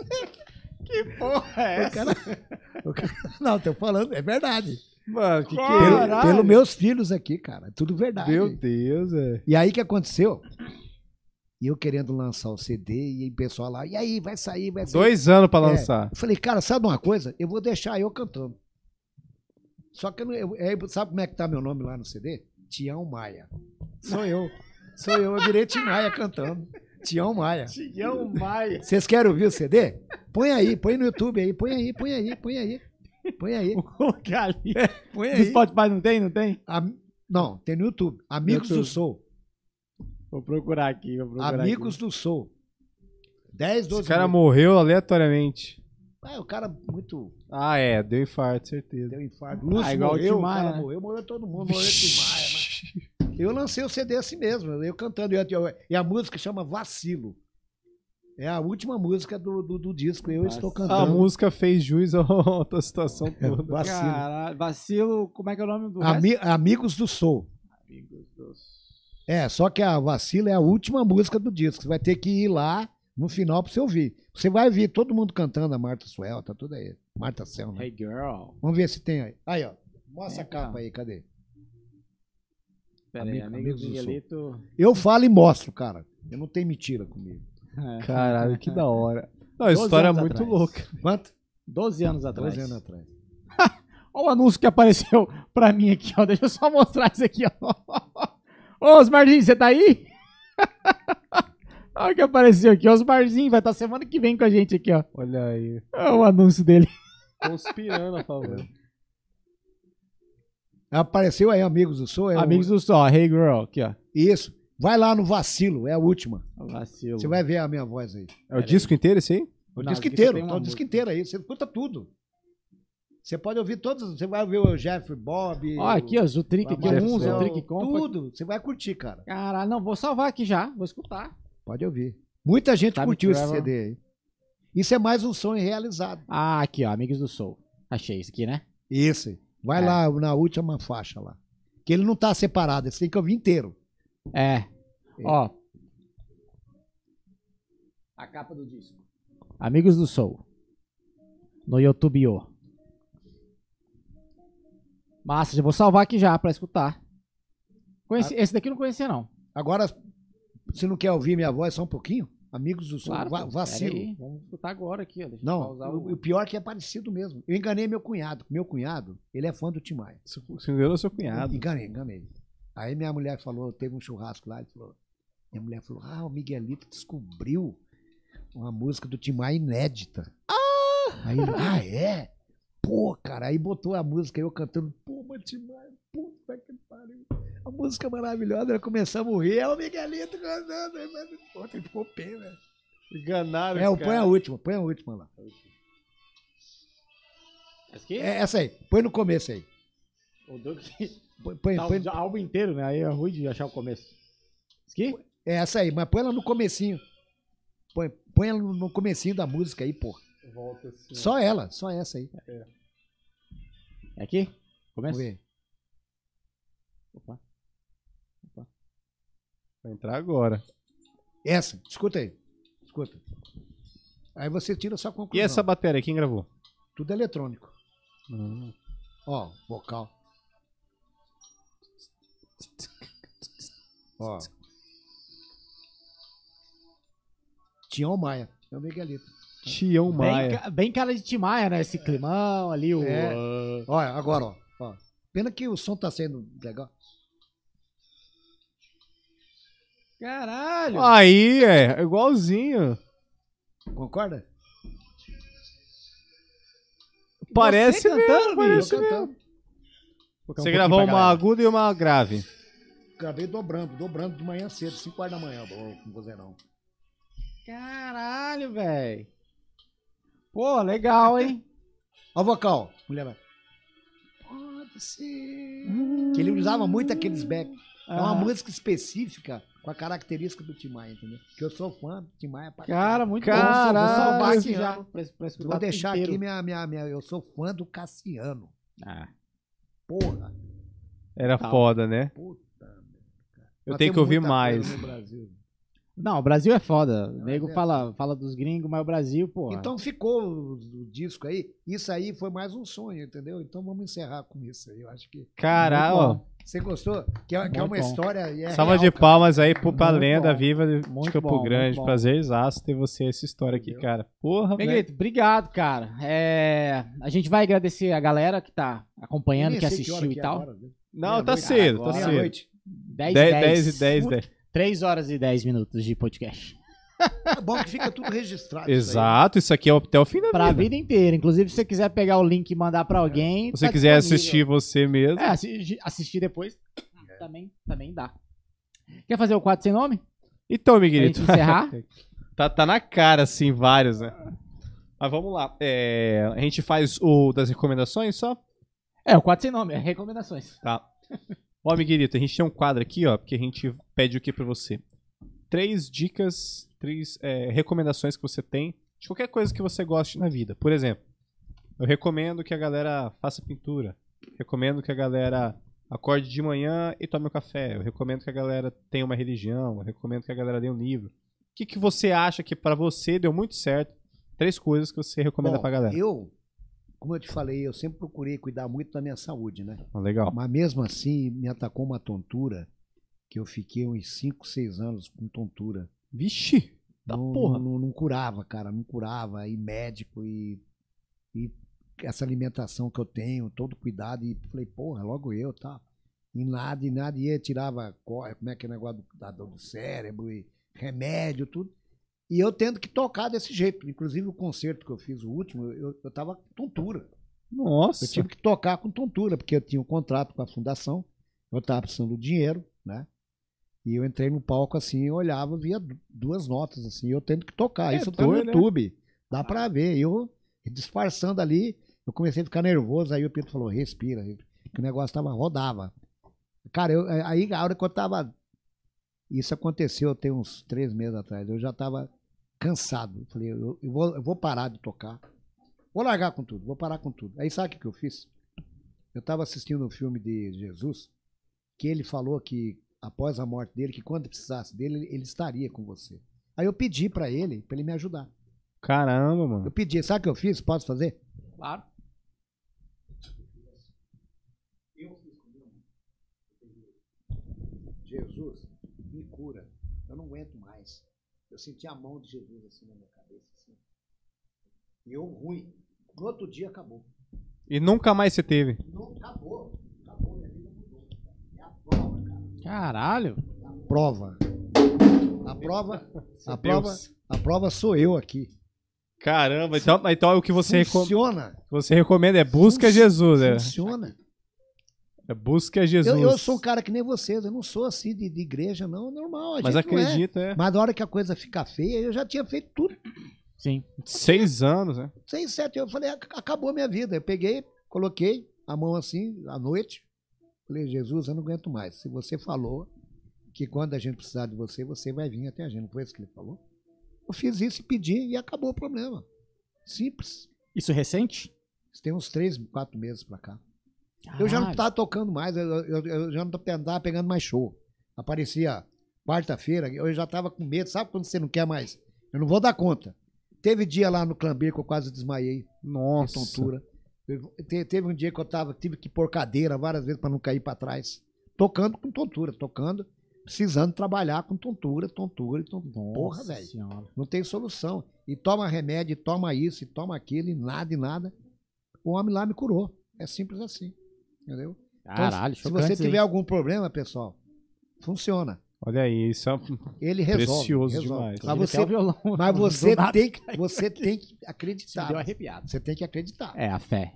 Que porra é O essa? cara, o cara- não, tô falando, é verdade. Mano, que que Pelo, é? Caralho. pelo meus filhos aqui, cara. É tudo verdade. Meu Deus, é. E aí o que aconteceu? E eu querendo lançar o CD e o pessoal lá, e aí, vai sair, vai sair. Dois anos pra É, lançar. Eu falei, cara, sabe uma coisa? Eu vou deixar eu cantando. Só que eu não, eu- aí, sabe como é que tá meu nome lá no CD? Tião Maia. Sou eu. Sou eu, eu virei Tim Maia cantando. Tião Maia. Tião Maia. Vocês querem ouvir o CD? Põe aí, põe no YouTube aí, põe aí, põe aí, põe aí. Põe aí, ali. põe No aí. Spotify não tem? Não tem? Am- Não, tem no YouTube. Amigos do YouTube. Soul. Vou procurar aqui. Vou procurar Amigos do Soul. 10, 12 Esse cara minutos. morreu aleatoriamente. Ah, o cara muito. Ah, é. Deu infarto, certeza. Deu infarto. Lúcio igual o morreu, o Maia, cara né? morreu, morreu todo mundo, morreu Tim Maia. mas- Eu lancei o CD assim mesmo, eu cantando. E a, a música chama Vacilo. É a última música do, do, do disco. Eu estou A cantando. música fez jus à outra situação É, toda. Vacilo. Caralho, vacilo, como é que é o nome do Ami- Amigos do Soul. resto? É, só que a Vacilo é a última música do disco. Você vai ter que ir lá no final pra você ouvir. Você vai ouvir todo mundo cantando, a Marta Suel, tá tudo aí. Marta Cel, né? Hey girl. Vamos ver se tem aí. Aí, ó. Mostra É, a capa aí, cadê? Pera aí, Amigo- amigo amigos. Eu falo e mostro, cara. Eu não tenho mentira comigo. É. Caralho, que da hora. Não, a 12 história é muito atrás. louca. Quanto? 12 anos atrás. 12 anos atrás. Olha o anúncio que apareceu pra mim aqui, ó. Deixa eu só mostrar isso aqui, ó. Ô, Osmarzinho, você tá aí? Olha o que apareceu aqui. Osmarzinho vai estar semana que vem com a gente aqui, ó. Olha aí. Olha o anúncio dele. Conspirando a favor. Apareceu aí, Amigos do Soul? É Amigos o... do Sol, Hey Girl, aqui, ó. Isso. Vai lá no Vacilo, é a última. Vacilo. Você vai ver a minha voz aí. É o disco inteiro esse aí? O Não, disco inteiro, tá o disco inteiro aí. Você escuta tudo. Você pode ouvir todos. Você vai ouvir o Jeff Bob. Ó, aqui, ó, Zutrick aqui, Marcel, Zutrick Compa. Tudo. Você vai curtir, cara. Caralho, não, vou salvar aqui já. Vou escutar. Pode ouvir. Muita gente Time curtiu esse Traveler. CD aí. Isso é mais um sonho realizado. Ah, aqui, ó, Amigos do Soul. Achei isso aqui, né? Isso. Vai É. lá na última faixa lá. Que ele não tá separado, você tem que ouvir inteiro. É. Ó. A capa do disco. Amigos do Soul. No YouTube. Ó. Massa, já vou salvar aqui já pra escutar. Conheci- Esse daqui eu não conhecia, não. Agora, se não quer ouvir minha voz só um pouquinho, amigos do som, Claro. va- vacilo. aí, Vamos escutar agora aqui, ó. Deixa eu Não, pausar o, o... o pior é que é parecido mesmo. Eu enganei meu cunhado. Meu cunhado, ele é fã do Tim Maia. Você enganou seu cunhado. Enganei, enganei. Aí minha mulher falou, teve um churrasco lá, e falou, minha mulher falou, ah, o Miguelito descobriu uma música do Tim Maia inédita. Aí ele, ah, é? Pô, cara, aí botou a música, eu cantando, pô, mas Tim Maia, puta que pariu. A música maravilhosa, nós começamos a rir, é o Miguelito cantando, mas, pô, ele ficou pé, né? Enganaram É, põe a última, põe a última lá. Esse aqui? É essa aí, põe no começo aí. O do que... Põe, põe, Tá põe- o álbum inteiro, né? Aí é ruim de achar o começo. Esse aqui? é essa aí, mas põe ela no comecinho. Põe, põe ela no no comecinho da música aí, pô. Volta assim. Só ela, só essa aí. É aqui? Vamos Começa? ver. Opa. Vai entrar agora. Essa, escuta aí. Escuta. Aí você tira a sua E conclusão. essa bateria, quem gravou? Tudo eletrônico. Hum. Ó, vocal. Ó. Tião Maia. É o Miguelito. Tião Bem, Maia. ca- bem cara de Timaya, né? Esse climão ali, o. É. Olha, agora, ó. ó. Pena que o som tá sendo legal. Caralho! Aí, é, igualzinho. Concorda? Parece Você cantando, mesmo, parece mesmo. cantando. Você gravou uma aguda e uma grave. Gravei dobrando, dobrando de manhã cedo, 5 horas da manhã, com vozeirão. Caralho, velho. Pô, legal, hein? Ó o vocal. Mulher vai. Pode ser. Que ele usava muito aqueles back. É uma Ah, música específica com a característica do Tim Maia, entendeu? Que eu sou fã do Tim Maia pra Cara, muito bom. Vou salvar aqui já. Pra, pra Vou deixar inteiro. aqui minha, minha, minha. Eu sou fã do Cassiano. Ah, Porra. Era Tal. foda, né? Puta. Eu Nós tenho que ouvir mais. no Brasil. Não, o Brasil é foda. O nego é. fala, fala dos gringos, mas o Brasil, pô. Então ficou o, o disco aí. Isso aí foi mais um sonho, entendeu? Então vamos encerrar com isso aí. Eu acho que. Caralho. Você gostou? Que é, que é uma bom. história. e é Salva real, de cara. palmas aí pro, pra Muito lenda bom. viva de, Muito Campo bom, Grande. bom. Prazerzaço ter você essa história aqui, Entendeu? cara. Porra, velho. Miguelito, obrigado, cara. É, a gente vai agradecer a galera que tá acompanhando, que assistiu que e é tal. agora? Não, tá cedo, tá cedo. Meia-noite. 10, 10, 10, 10 e 10, 10. 3 horas e 10 minutos de podcast. É bom que fica tudo registrado. isso aí. Exato, isso aqui é até o fim da Pra vida. vida inteira. Inclusive, se você quiser pegar o link e mandar pra alguém. Se você tá quiser disponível. assistir você mesmo. É, assi- assistir depois também, também dá. Quer fazer o quadro sem nome? Então, Miguelito. Pra gente encerrar? tá, tá na cara, assim, vários, né? Mas vamos lá. É, a gente faz o das recomendações só? É, o quadro sem nome, é recomendações. Tá. Ó, Miguelito, a gente tem um quadro aqui, ó, porque a gente pede o que pra você? Três dicas, três é, recomendações que você tem de qualquer coisa que você goste na vida. Por exemplo, eu recomendo que a galera faça pintura. Recomendo que a galera acorde de manhã e tome um café. Eu recomendo que a galera tenha uma religião. Eu recomendo que a galera leia um livro. O que, que você acha que pra você deu muito certo? Três coisas que você recomenda Bom, pra galera. Eu, como eu te falei, eu sempre procurei cuidar muito da minha saúde, né? Ah, legal. Mas mesmo assim, me atacou uma tontura que eu fiquei uns 5, 6 anos com tontura. Vixe! Da não, porra. Não, não curava, cara, não curava. E médico e, e essa alimentação que eu tenho, todo cuidado. E falei, porra, logo eu, tá? E nada, e nada. E eu tirava, co- como é que é o negócio do, da dor do cérebro, e remédio, tudo. E eu tendo que tocar desse jeito. Inclusive o concerto que eu fiz, o último, eu, eu tava com tontura. Nossa! Eu tive que tocar com tontura, porque eu tinha um contrato com a fundação, eu estava precisando do dinheiro, né? E eu entrei no palco assim, eu olhava, via du- duas notas assim, eu tendo que tocar. É Isso tá no né? YouTube, dá pra ver. Eu disfarçando ali, eu comecei a ficar nervoso, aí o Pedro falou, respira, que o negócio tava, rodava. Cara, eu, aí a hora que eu tava. Isso aconteceu tem uns três meses atrás, eu já tava cansado. Eu falei, eu, eu vou, eu vou parar de tocar. Vou largar com tudo, vou parar com tudo. Aí sabe o que que eu fiz? Eu estava assistindo um filme de Jesus, que ele falou que após a morte dele, que quando precisasse dele, ele- estaria com você. Aí eu pedi para ele, para ele me ajudar. Caramba, mano. Eu pedi, sabe o que eu fiz? Posso fazer? Claro. Jesus, me cura. Eu não aguento. Eu senti a mão de Jesus assim na minha cabeça. Assim. E eu ruim. No outro dia acabou. E nunca mais você teve. Não, acabou. Acabou, minha vida mudou. É a prova, cara. Caralho. Prova. A prova, a prova, a prova sou eu aqui. Caramba, então, então é o que você, recom- Funciona. você recomenda é busca Fun- Jesus, é. Funciona. É busca Jesus. Eu, eu sou um cara que nem vocês, eu não sou assim de, de igreja, não, é normal. A Mas gente não é. acredita, é. Mas na hora que a coisa fica feia, eu já tinha feito tudo. Sim. Seis anos, né? Seis, sete, eu falei, "Ac- acabou a minha vida. Eu peguei, coloquei a mão assim, à noite. Falei, Jesus, eu não aguento mais. Se você falou que quando a gente precisar de você, você vai vir até a gente. Não foi isso que ele falou? Eu fiz isso e pedi e acabou o problema. Simples. Isso recente? Isso tem uns três, quatro meses pra cá. Eu já não Caralho. tava tocando mais, eu, eu- eu já não tava pegando mais show. Aparecia quarta-feira, eu já tava com medo, sabe quando você não quer mais? Eu não vou dar conta. Teve dia lá no Clambeiro que eu quase desmaiei, de Nossa. tontura. Eu- te- teve um dia que eu tava, tive que pôr cadeira várias vezes pra não cair pra trás. Tocando com tontura, tocando, precisando trabalhar com tontura, tontura e tontura. Porra, Nossa velho. senhora. Não tem solução. E toma remédio, e toma isso, e toma aquilo, e nada, e nada. O homem lá me curou. É simples assim. Entendeu? Então, Caralho, se chocante você tiver algum problema, pessoal, funciona. Olha aí, isso é Ele resolve. Precioso resolve. demais. Mas você, violão. mas você tem, que- você tem que acreditar. deu arrepiado. Você tem que acreditar. É, a fé.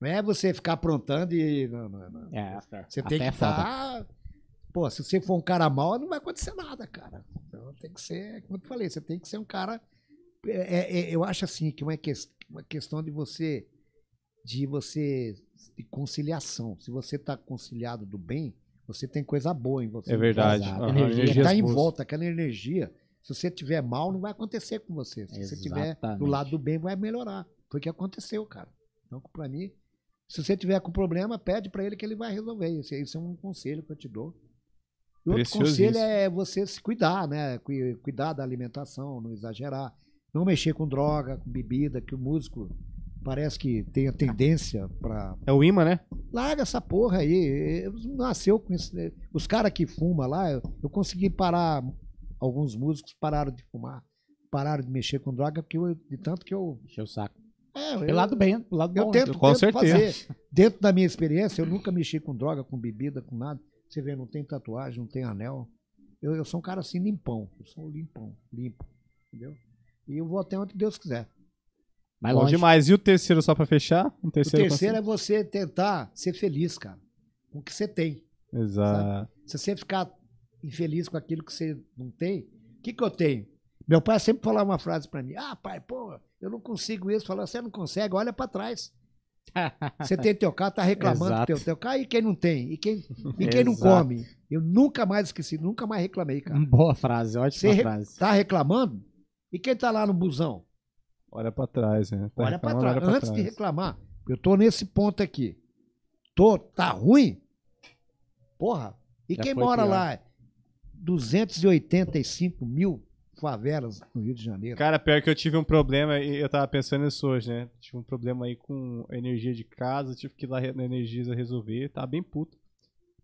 Não é você ficar aprontando e. Não, não, não. É, a fé. Você A tem fé que é foda. estar. Pô, se você for um cara mal, não vai acontecer nada, cara. Então tem que ser, como eu te falei, você tem que ser um cara. é- é- é- eu acho assim que uma, ques- uma questão de você. De você. De conciliação. Se você tá conciliado do bem, você tem coisa boa em você. É verdade. Energia. Porque energias tá em volta, aquela energia. Se você tiver mal, não vai acontecer com você. Se você tiver do Exatamente. lado do bem, vai melhorar. Foi o que aconteceu, cara. Então, pra mim, se você tiver com problema, pede pra ele que ele vai resolver. Isso, isso é um conselho que eu te dou. E outro conselho é você se cuidar, né? Cui- Cuidar da alimentação, não exagerar. Não mexer com droga, com bebida, que o músico parece que tem a tendência pra É o imã, né? Larga essa porra aí. Eu- Nasceu com isso. né? Os caras que fumam lá, eu, eu consegui parar. Alguns músicos pararam de fumar. Pararam de mexer com droga, porque eu, de tanto que eu. Encheu o saco. É, eu, Pelo lado bem, pelo lado eu bom. tento, Com tento certeza. fazer. Dentro da minha experiência, eu nunca mexi com droga, com bebida, com nada. Você vê, não tem tatuagem, não tem anel. Eu, eu sou um cara assim limpão. Eu sou um limpão, limpo. Entendeu? E eu vou até onde Deus quiser. Mais Bom longe. demais. E o terceiro, só pra fechar? Um O terceiro. terceiro é você tentar ser feliz, cara. Com o que você tem. Exato. Se você ficar infeliz com aquilo que você não tem, o que, que eu tenho? Meu pai sempre falava uma frase pra mim: Ah, pai, pô, eu não consigo isso. Falou: Você não consegue, olha pra trás. Você tem teu carro, tá reclamando do teu, teu carro, e quem não tem? E quem, e quem não come? Eu nunca mais esqueci, nunca mais reclamei, cara. Boa frase, ótima re- frase. tá reclamando? E quem tá lá no busão? Olha pra trás, né? Tá olha pra reclamando, trás. olha pra Antes de trás. reclamar. Eu tô nesse ponto aqui. Tô, tá ruim? Porra. E Já quem mora pior. lá? 285 mil favelas no Rio de Janeiro. Cara, pior que eu tive um problema e eu tava pensando nisso hoje, né? Tive um problema aí com energia de casa, tive que ir lá na Energisa resolver, tava bem puto.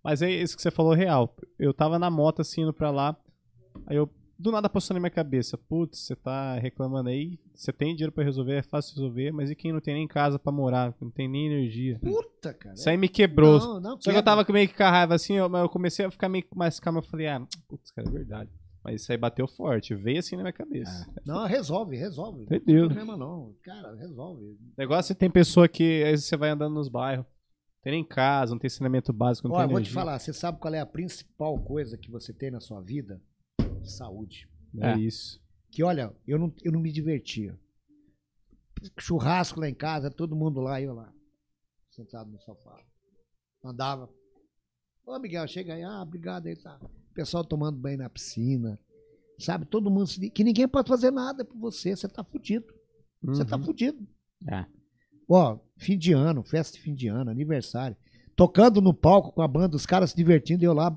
Mas é isso que você falou real. Eu tava na moto assim indo pra lá, aí eu do nada passou na minha cabeça, putz, você tá reclamando aí, você tem dinheiro pra resolver, é fácil resolver, mas e quem não tem nem casa pra morar, não tem nem energia? Puta, cara. Isso aí me quebrou. Não, não Só que eu quebra. tava meio que com a raiva assim, eu, mas eu comecei a ficar meio mais calmo, eu falei, ah, putz, cara, é verdade. Mas isso aí bateu forte, veio assim na minha cabeça. Não, resolve, resolve. Não tem Entendeu? problema não. Cara, resolve. O negócio é que tem pessoa que vezes você vai andando nos bairros, não tem nem casa, não tem saneamento básico, não Olha, tem eu vou te energia. falar, você sabe qual é a principal coisa que você tem na sua vida? Saúde. É, É. isso. Que olha, eu não, eu não me divertia. Churrasco lá em casa, todo mundo lá, eu lá, sentado no sofá. Andava. Ô Miguel, chega aí, ah, obrigado aí, tá. O pessoal tomando banho na piscina. Sabe, todo mundo. se- Que ninguém pode fazer nada por você, você tá fudido. Você tá Uhum. fudido. É. Ó, fim de ano, festa de fim de ano, aniversário. Tocando no palco com a banda, os caras se divertindo eu lá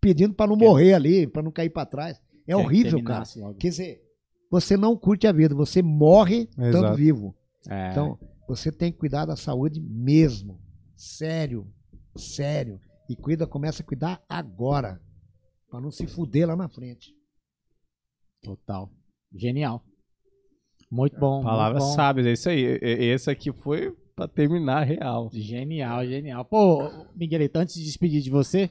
pedindo pra não morrer ali, pra não cair pra trás. É horrível, cara. logo. Quer dizer, você não curte a vida, você morre estando vivo. É. Então, você tem que cuidar da saúde mesmo. Sério. Sério. E cuida, começa a cuidar agora. Pra não se fuder lá na frente. Total. Genial. Muito bom. Palavras muito bom. sábias, é isso aí. Esse aqui foi pra terminar real. Genial, genial. Pô, Miguelito, antes de despedir de você,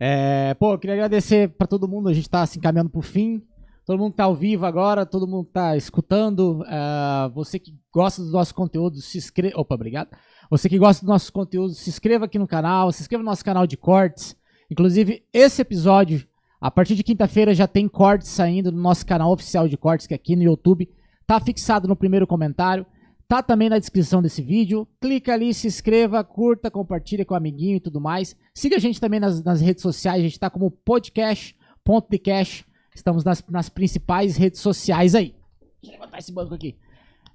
é, pô, eu queria agradecer pra todo mundo. A gente tá se encaminhando pro fim. Todo mundo que tá ao vivo agora, todo mundo que tá escutando. é, você que gosta do nosso conteúdo, se inscreva. Opa, obrigado. Você que gosta do nosso conteúdo, se inscreva aqui no canal, se inscreva no nosso canal de cortes. Inclusive, esse episódio, a partir de quinta-feira, já tem cortes saindo no nosso canal oficial de cortes, que é aqui no YouTube. Tá fixado no primeiro comentário. Tá também na descrição desse vídeo. Clica ali, se inscreva, curta, compartilha com o amiguinho e tudo mais. Siga a gente também nas, nas redes sociais. A gente tá como podcast.decash. Estamos nas, nas principais redes sociais aí. Deixa eu levantar esse banco aqui.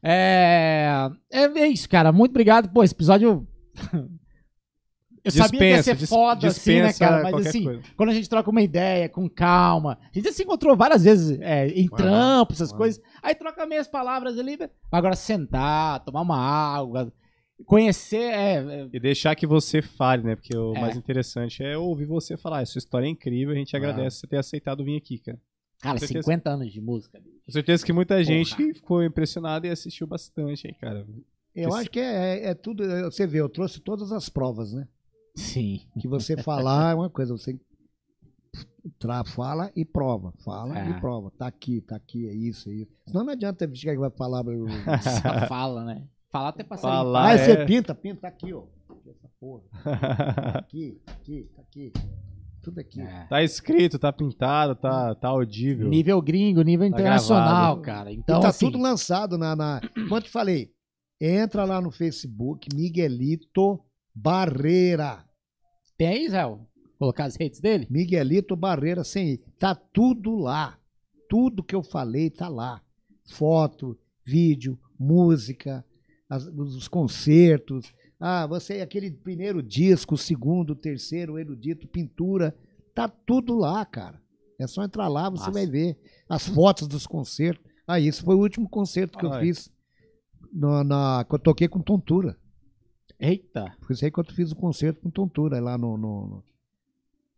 É, é, é isso, cara. Muito obrigado. Pô, esse episódio. Eu sabia que ia ser foda assim, né, dispensa cara? Mas assim, coisa. quando a gente troca uma ideia com calma, a gente já se encontrou várias vezes é, em Aham, trampo, essas coisas. Aí troca meias palavras ali. Agora sentar, tomar uma água, conhecer. É, é, E deixar que você fale, né? Porque o É. mais interessante é ouvir você falar. Essa história é incrível, a gente agradece você ter aceitado vir aqui, cara. cara, certeza. 50 anos de música. Com certeza que muita gente ficou impressionada e assistiu bastante aí, cara. Eu Esse- acho que é, é- é tudo. Você vê, eu trouxe todas as provas, né? Sim. Que você falar é uma coisa, você tra, fala e prova. Fala É. e prova. Tá aqui, tá aqui, é isso, é isso. Senão não adianta chegar que vai falar. Só fala, né? Falar até passar. Falar. Ah, é. você pinta, pinta, tá aqui, ó. Aqui, Essa porra. Tá aqui, tá aqui, tá aqui. Tudo aqui. É. tá escrito, tá pintado, tá, tá audível. Nível gringo, nível Tá internacional, gravado. cara. E Então, tá assim, tudo lançado na, na. Como eu te falei, entra lá no Facebook, Miguelito Barreira. tem aí, Zé? Colocar as redes dele? Miguelito Barreira sem I. Tá tudo lá. Tudo que eu falei tá lá. Foto, vídeo, música, as- os concertos. Ah, você, aquele primeiro disco, segundo, terceiro, o erudito, pintura. Tá tudo lá, cara. É só entrar lá, você Massa. vai ver as fotos dos concertos. Ah, esse foi o último concerto que eu Ai. fiz. Na, na- que eu toquei com tontura. Eita. Foi isso aí que eu fiz o concerto com tontura lá no. no- no-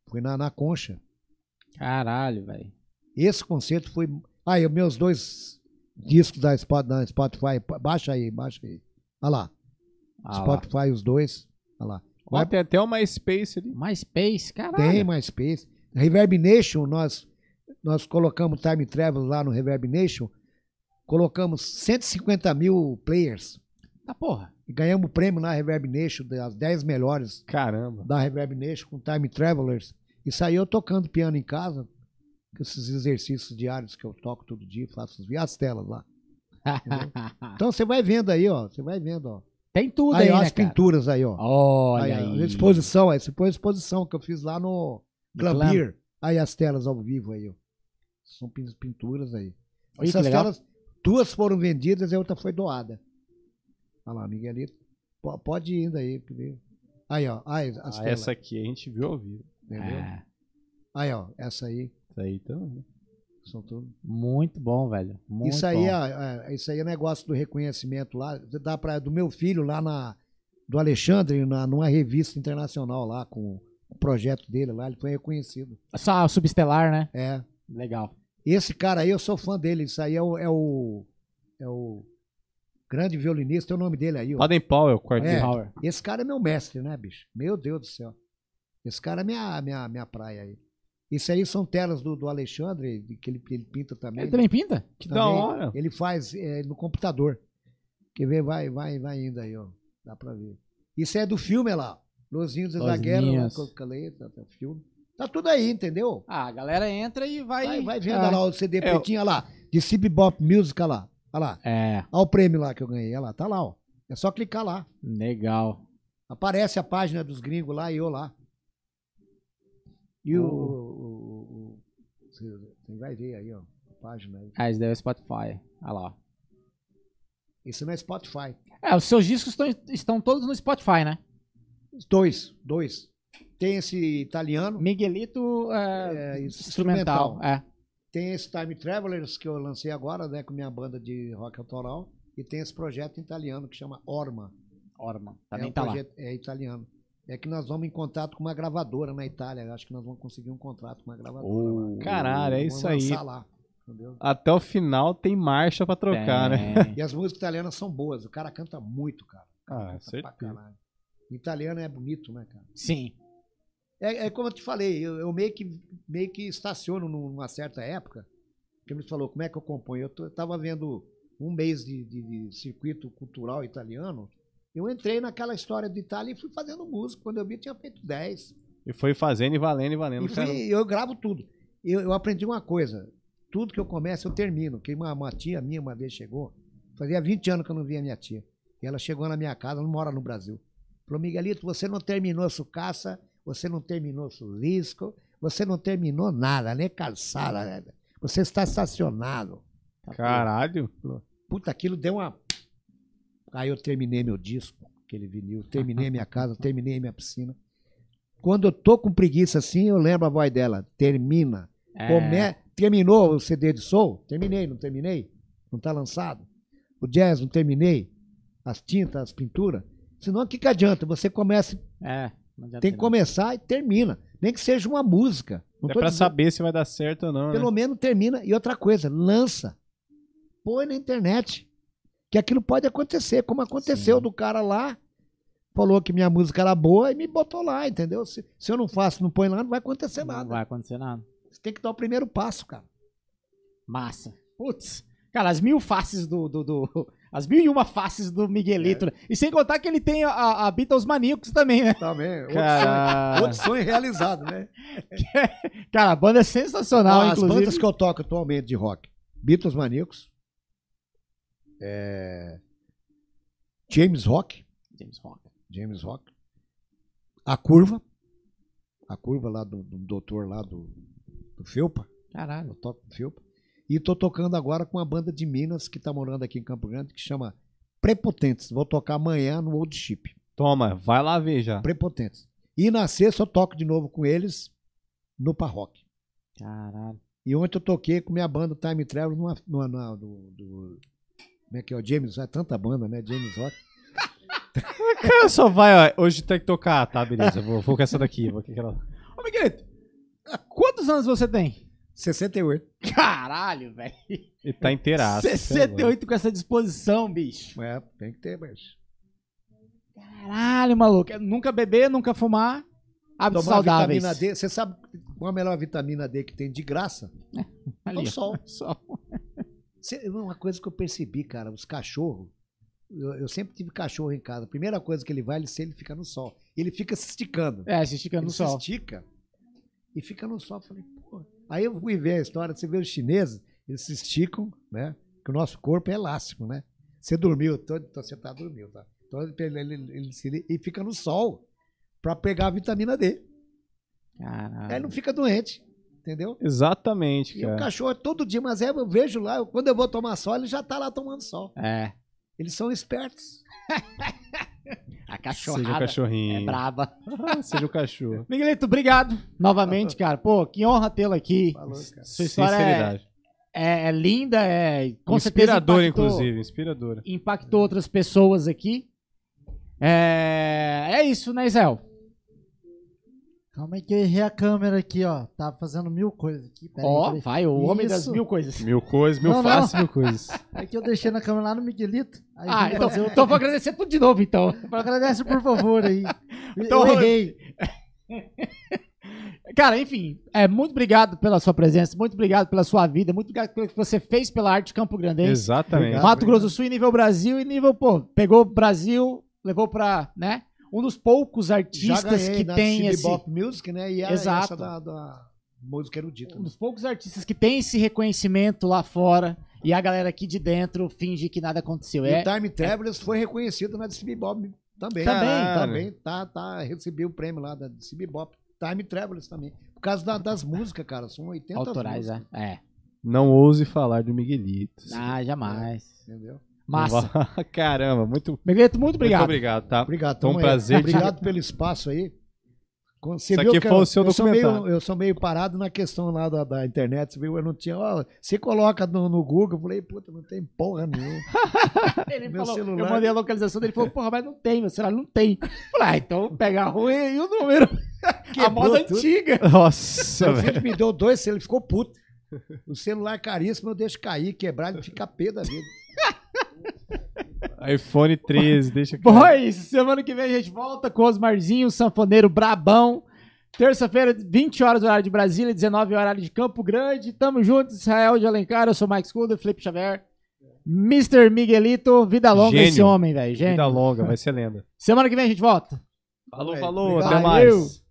foi na, na concha. Caralho, velho. Esse concerto foi. Aí, os meus dois discos da, Spot- da Spotify. Baixa aí, baixa aí. Olha lá. Ah, lá. Spotify, os dois. Olha lá. Ó, tem até uma MySpace ali. MySpace, caralho. Tem MySpace. Reverb Nation, nós, nós colocamos Time Travel lá no Reverb Nation. Colocamos 150 mil players. Tá porra. E ganhamos o prêmio na Reverb Nation, das 10 melhores Caramba. da Reverb Nation com Time Travelers. Isso aí eu tocando piano em casa, com esses exercícios diários que eu toco todo dia, faço as, as telas lá. Então você vai vendo aí, ó. Você vai vendo, ó. Tem tudo Aí, aí, ó, né, as cara? pinturas aí, ó. Olha aí, ó, aí. Exposição, essa foi a exposição que eu fiz lá no Glambir. Aí as telas ao vivo aí, ó. São pin- pinturas aí. Olha Essas telas, duas foram vendidas e a outra foi doada. Olha lá, Miguelito. Po- Pode ir indo aí. ó. Aí, as Ah, essa aqui a gente viu ao vivo. Entendeu? É, Aí, ó. Essa aí. Essa aí também. São tudo. muito bom, velho. Muito isso aí bom. é, é- isso aí é negócio do reconhecimento lá. Dá pra, do meu filho lá na. Do Alexandre, na, numa revista internacional lá, com o projeto dele lá, ele foi reconhecido. Só subestelar, né? É. Legal. Esse cara aí, eu sou fã dele. Isso aí é o. É o, é o grande violinista, tem o nome dele aí, ó. Baden Powell, quarteto. É. Esse cara é meu mestre, né, bicho? Meu Deus do céu. Esse cara é minha, minha, minha praia aí. Isso aí são telas do, do Alexandre, que ele, ele pinta também. Ele também pinta? Que Também da hora. Ele faz é, no computador. Quer ver? Vai, vai, vai indo aí, ó. Dá pra ver. Isso é do filme é lá. Niños. com o Caleta, tá, o filme. Tá tudo aí, entendeu? Ah, a galera entra e vai. Vai, vai vendo Ah, lá o CD É, pretinho, olha lá. De CB Bop Music, olha lá. Olha lá. É, Olha o prêmio lá que eu ganhei. Olha lá, tá lá, ó. É só clicar lá. legal. Aparece a página dos gringos lá e eu lá. E o. O- o- o- você você vai ver aí, ó. A página aí. Ah, isso daí é o Spotify. Olha lá. Isso não é Spotify. É, os seus discos estão, estão todos no Spotify, né? Dois, dois. Tem esse italiano, Miguelito é, É, instrumental. instrumental. É. tem esse Time Travelers que eu lancei agora, né, com minha banda de rock autoral, e tem esse projeto italiano que chama Orma. Orman. é Também um tá lá. projeto, É italiano. É que nós vamos em contato com uma gravadora na Itália. Acho que nós vamos conseguir um contrato com uma gravadora. Oh. lá. Caralho, é isso aí. lançar lá, entendeu? Até o final tem marcha pra trocar, né? E as músicas italianas são boas. O cara canta muito, cara. O cara Ah, canta pra certeza. caralho. Italiano é bonito, né, cara? Sim. É, é como eu te falei, eu, eu meio, que, meio que estaciono numa certa época. Que me falou, como é que eu componho? Eu, tô- eu tava vendo um mês de, de- de circuito cultural italiano. Eu entrei naquela história de Itália e fui fazendo música. Quando eu vi, tinha feito 10. E foi fazendo e valendo e valendo. E fui- eu gravo tudo. Eu, eu aprendi uma coisa: tudo que eu começo, eu termino. Que uma, uma tia minha uma vez chegou, fazia 20 anos que eu não via minha tia. E ela chegou na minha casa, ela não mora no Brasil. Falou: Miguelito, você não terminou sucaça, você não terminou sulisco, você não terminou nada, nem calçada. nada. Você está estacionado. Caralho. Puta, aquilo deu uma. Aí eu terminei meu disco, aquele vinil, terminei minha casa, terminei minha piscina. Quando eu tô com preguiça assim, eu lembro a voz dela. Termina. É, Come- Terminou o CD de soul? Terminei, não terminei? Não tá lançado? O jazz, não terminei? As tintas, as pinturas? Senão, o que, que adianta? Você começa, é, tem que não. começar e termina. Nem que seja uma música. Não É pra dizendo- saber se vai dar certo ou não, Pelo né? menos termina. E outra coisa, lança. Põe na internet. Que aquilo pode acontecer, como aconteceu Sim. do cara lá. Falou que minha música era boa e me botou lá, entendeu? Se, se eu não faço, não põe lá, não vai acontecer Não nada. vai acontecer nada. Você tem que dar o primeiro passo, cara. Massa. Putz. Cara, as mil faces do. do, do- as mil e uma faces do Miguelito. né? E sem contar que ele tem a, a Beatles Maníacos também, né? Também. Outro, Cara... sonho, outro sonho realizado, né? Cara, a banda é sensacional, As inclusive. bandas que eu toco atualmente de rock: Beatles Maníacos, é, James Rock, James Rock. James Rock, A Curva, A Curva lá do, do doutor lá do, do Felpa, Caralho. eu toco com o Felpa. E tô tocando agora com uma banda de Minas que tá morando aqui em Campo Grande, que chama Prepotentes. Vou tocar amanhã no Old Chip. Toma, vai lá ver já. Prepotentes. E na sexta eu toco de novo com eles no Parroque. Caralho. E ontem eu toquei com minha banda Time Travel numa, numa, numa- do, do- Como é que é? O James, é tanta banda, né? James Rock. Cara, só vai, ó. Hoje tem que tocar, tá? Beleza, vou, vou com essa daqui. Vou com aquela... Ô, Miguelito, quantos anos você tem? 68. Caralho, velho. Ele tá inteiraço. 68 com essa disposição, bicho. É, tem que ter, mas. Caralho, maluco. É Nunca beber, nunca fumar. Hábitos Tomar saudáveis. vitamina D. Você sabe qual a melhor vitamina D que tem de graça? Ali, É o sol. Sol. Cê- uma coisa que eu percebi, cara, os cachorros. Eu, eu sempre tive cachorro em casa. A primeira coisa que ele vai, ele, se ele fica no sol. Ele fica se esticando. É, se estica ele no se sol. estica e fica no sol. Eu Falei. Aí eu fui ver a história. Você vê os chineses, eles se esticam, né? Que o nosso corpo é elástico, né? Você dormiu, tô, tô- você tá dormindo, tá? Então ele, ele, ele se- e fica no sol pra pegar a vitamina D. Caralho. Aí não fica doente, entendeu? Exatamente, E o cara. cachorro é todo dia, mas é, eu vejo lá, eu- quando eu vou tomar sol, ele já tá lá tomando sol. É. Eles são espertos. A Seja o cachorrada cachorrinho. é braba. Seja o cachorro. Miguelito, obrigado novamente, cara. Pô, que honra tê-lo aqui. Falou, cara. Sua história é, Sinceridade. é- é linda, é com certeza Inspiradora, impactou- inclusive. Inspiradora. Impactou outras pessoas aqui. É, é isso, né, Isel? Calma aí que eu errei a câmera aqui, ó. Tava fazendo mil coisas aqui. Pera Ó, aí, pera vai, o homem das Isso. mil coisas. Mil coisas, mil Não, não. faces, mil coisas. É que eu deixei na câmera lá no Miguelito. Aí Ah, vim então, fazer então vou agradecer tudo de novo, então. Agradece, por favor, aí. Então, eu errei. Cara, enfim, é, muito obrigado pela sua presença, muito obrigado pela sua vida, muito obrigado pelo que você fez pela arte Campo Grandense. Exatamente. Obrigado. Mato Grosso do Sul e nível Brasil e nível, pô, pegou o Brasil, levou pra, né, um dos poucos artistas ganhei que na tem esse... Bop Music, né? E a, Exato. essa da, da música erudita. Um né? dos poucos artistas que tem esse reconhecimento lá fora e a galera aqui de dentro finge que nada aconteceu. E É, o Time Travelers foi reconhecido na CB Bop também. Também. Também, tá, tá, recebeu o prêmio lá da CB Bop. Time Travelers também. Por causa da- das músicas, cara. São 80 autorais, músicas. é. é. Não ouse falar do Miguelito. Ah, jamais. Entendeu? Massa. Caramba, muito, Miguelito, muito obrigado. muito obrigado, tá? Obrigado. Foi um prazer Obrigado pelo espaço aí. Você Isso viu aqui que foi eu- o seu eu sou documentário. meio- eu sou meio parado na questão lá da, da internet, você viu? Eu não tinha. ó, você coloca no, no Google, eu falei, puta, não tem porra nenhuma. Ele Meu falou, celular. Eu mandei a localização dele, ele falou, porra, mas não tem, meu celular não tem. Eu falei, ah, então pega a rua e o número. a moda tudo. antiga. Nossa, Meu filho me deu dois, ele ficou puto. O celular caríssimo, eu deixo cair, quebrar, ele fica pé da vida. iPhone 13, deixa é isso. Semana que vem a gente volta com o Osmarzinho, sanfoneiro brabão. Terça-feira, 20 horas horário de Brasília, 19 horário de Campo Grande. Tamo junto, Israel de Alencar. Eu sou o Mike Scudo, Felipe Xavier. Mr. Miguelito, vida longa Gênio. esse homem, velho. Vida longa, vai ser lenda. Semana que vem a gente volta. Falou, falou, até Valeu. mais.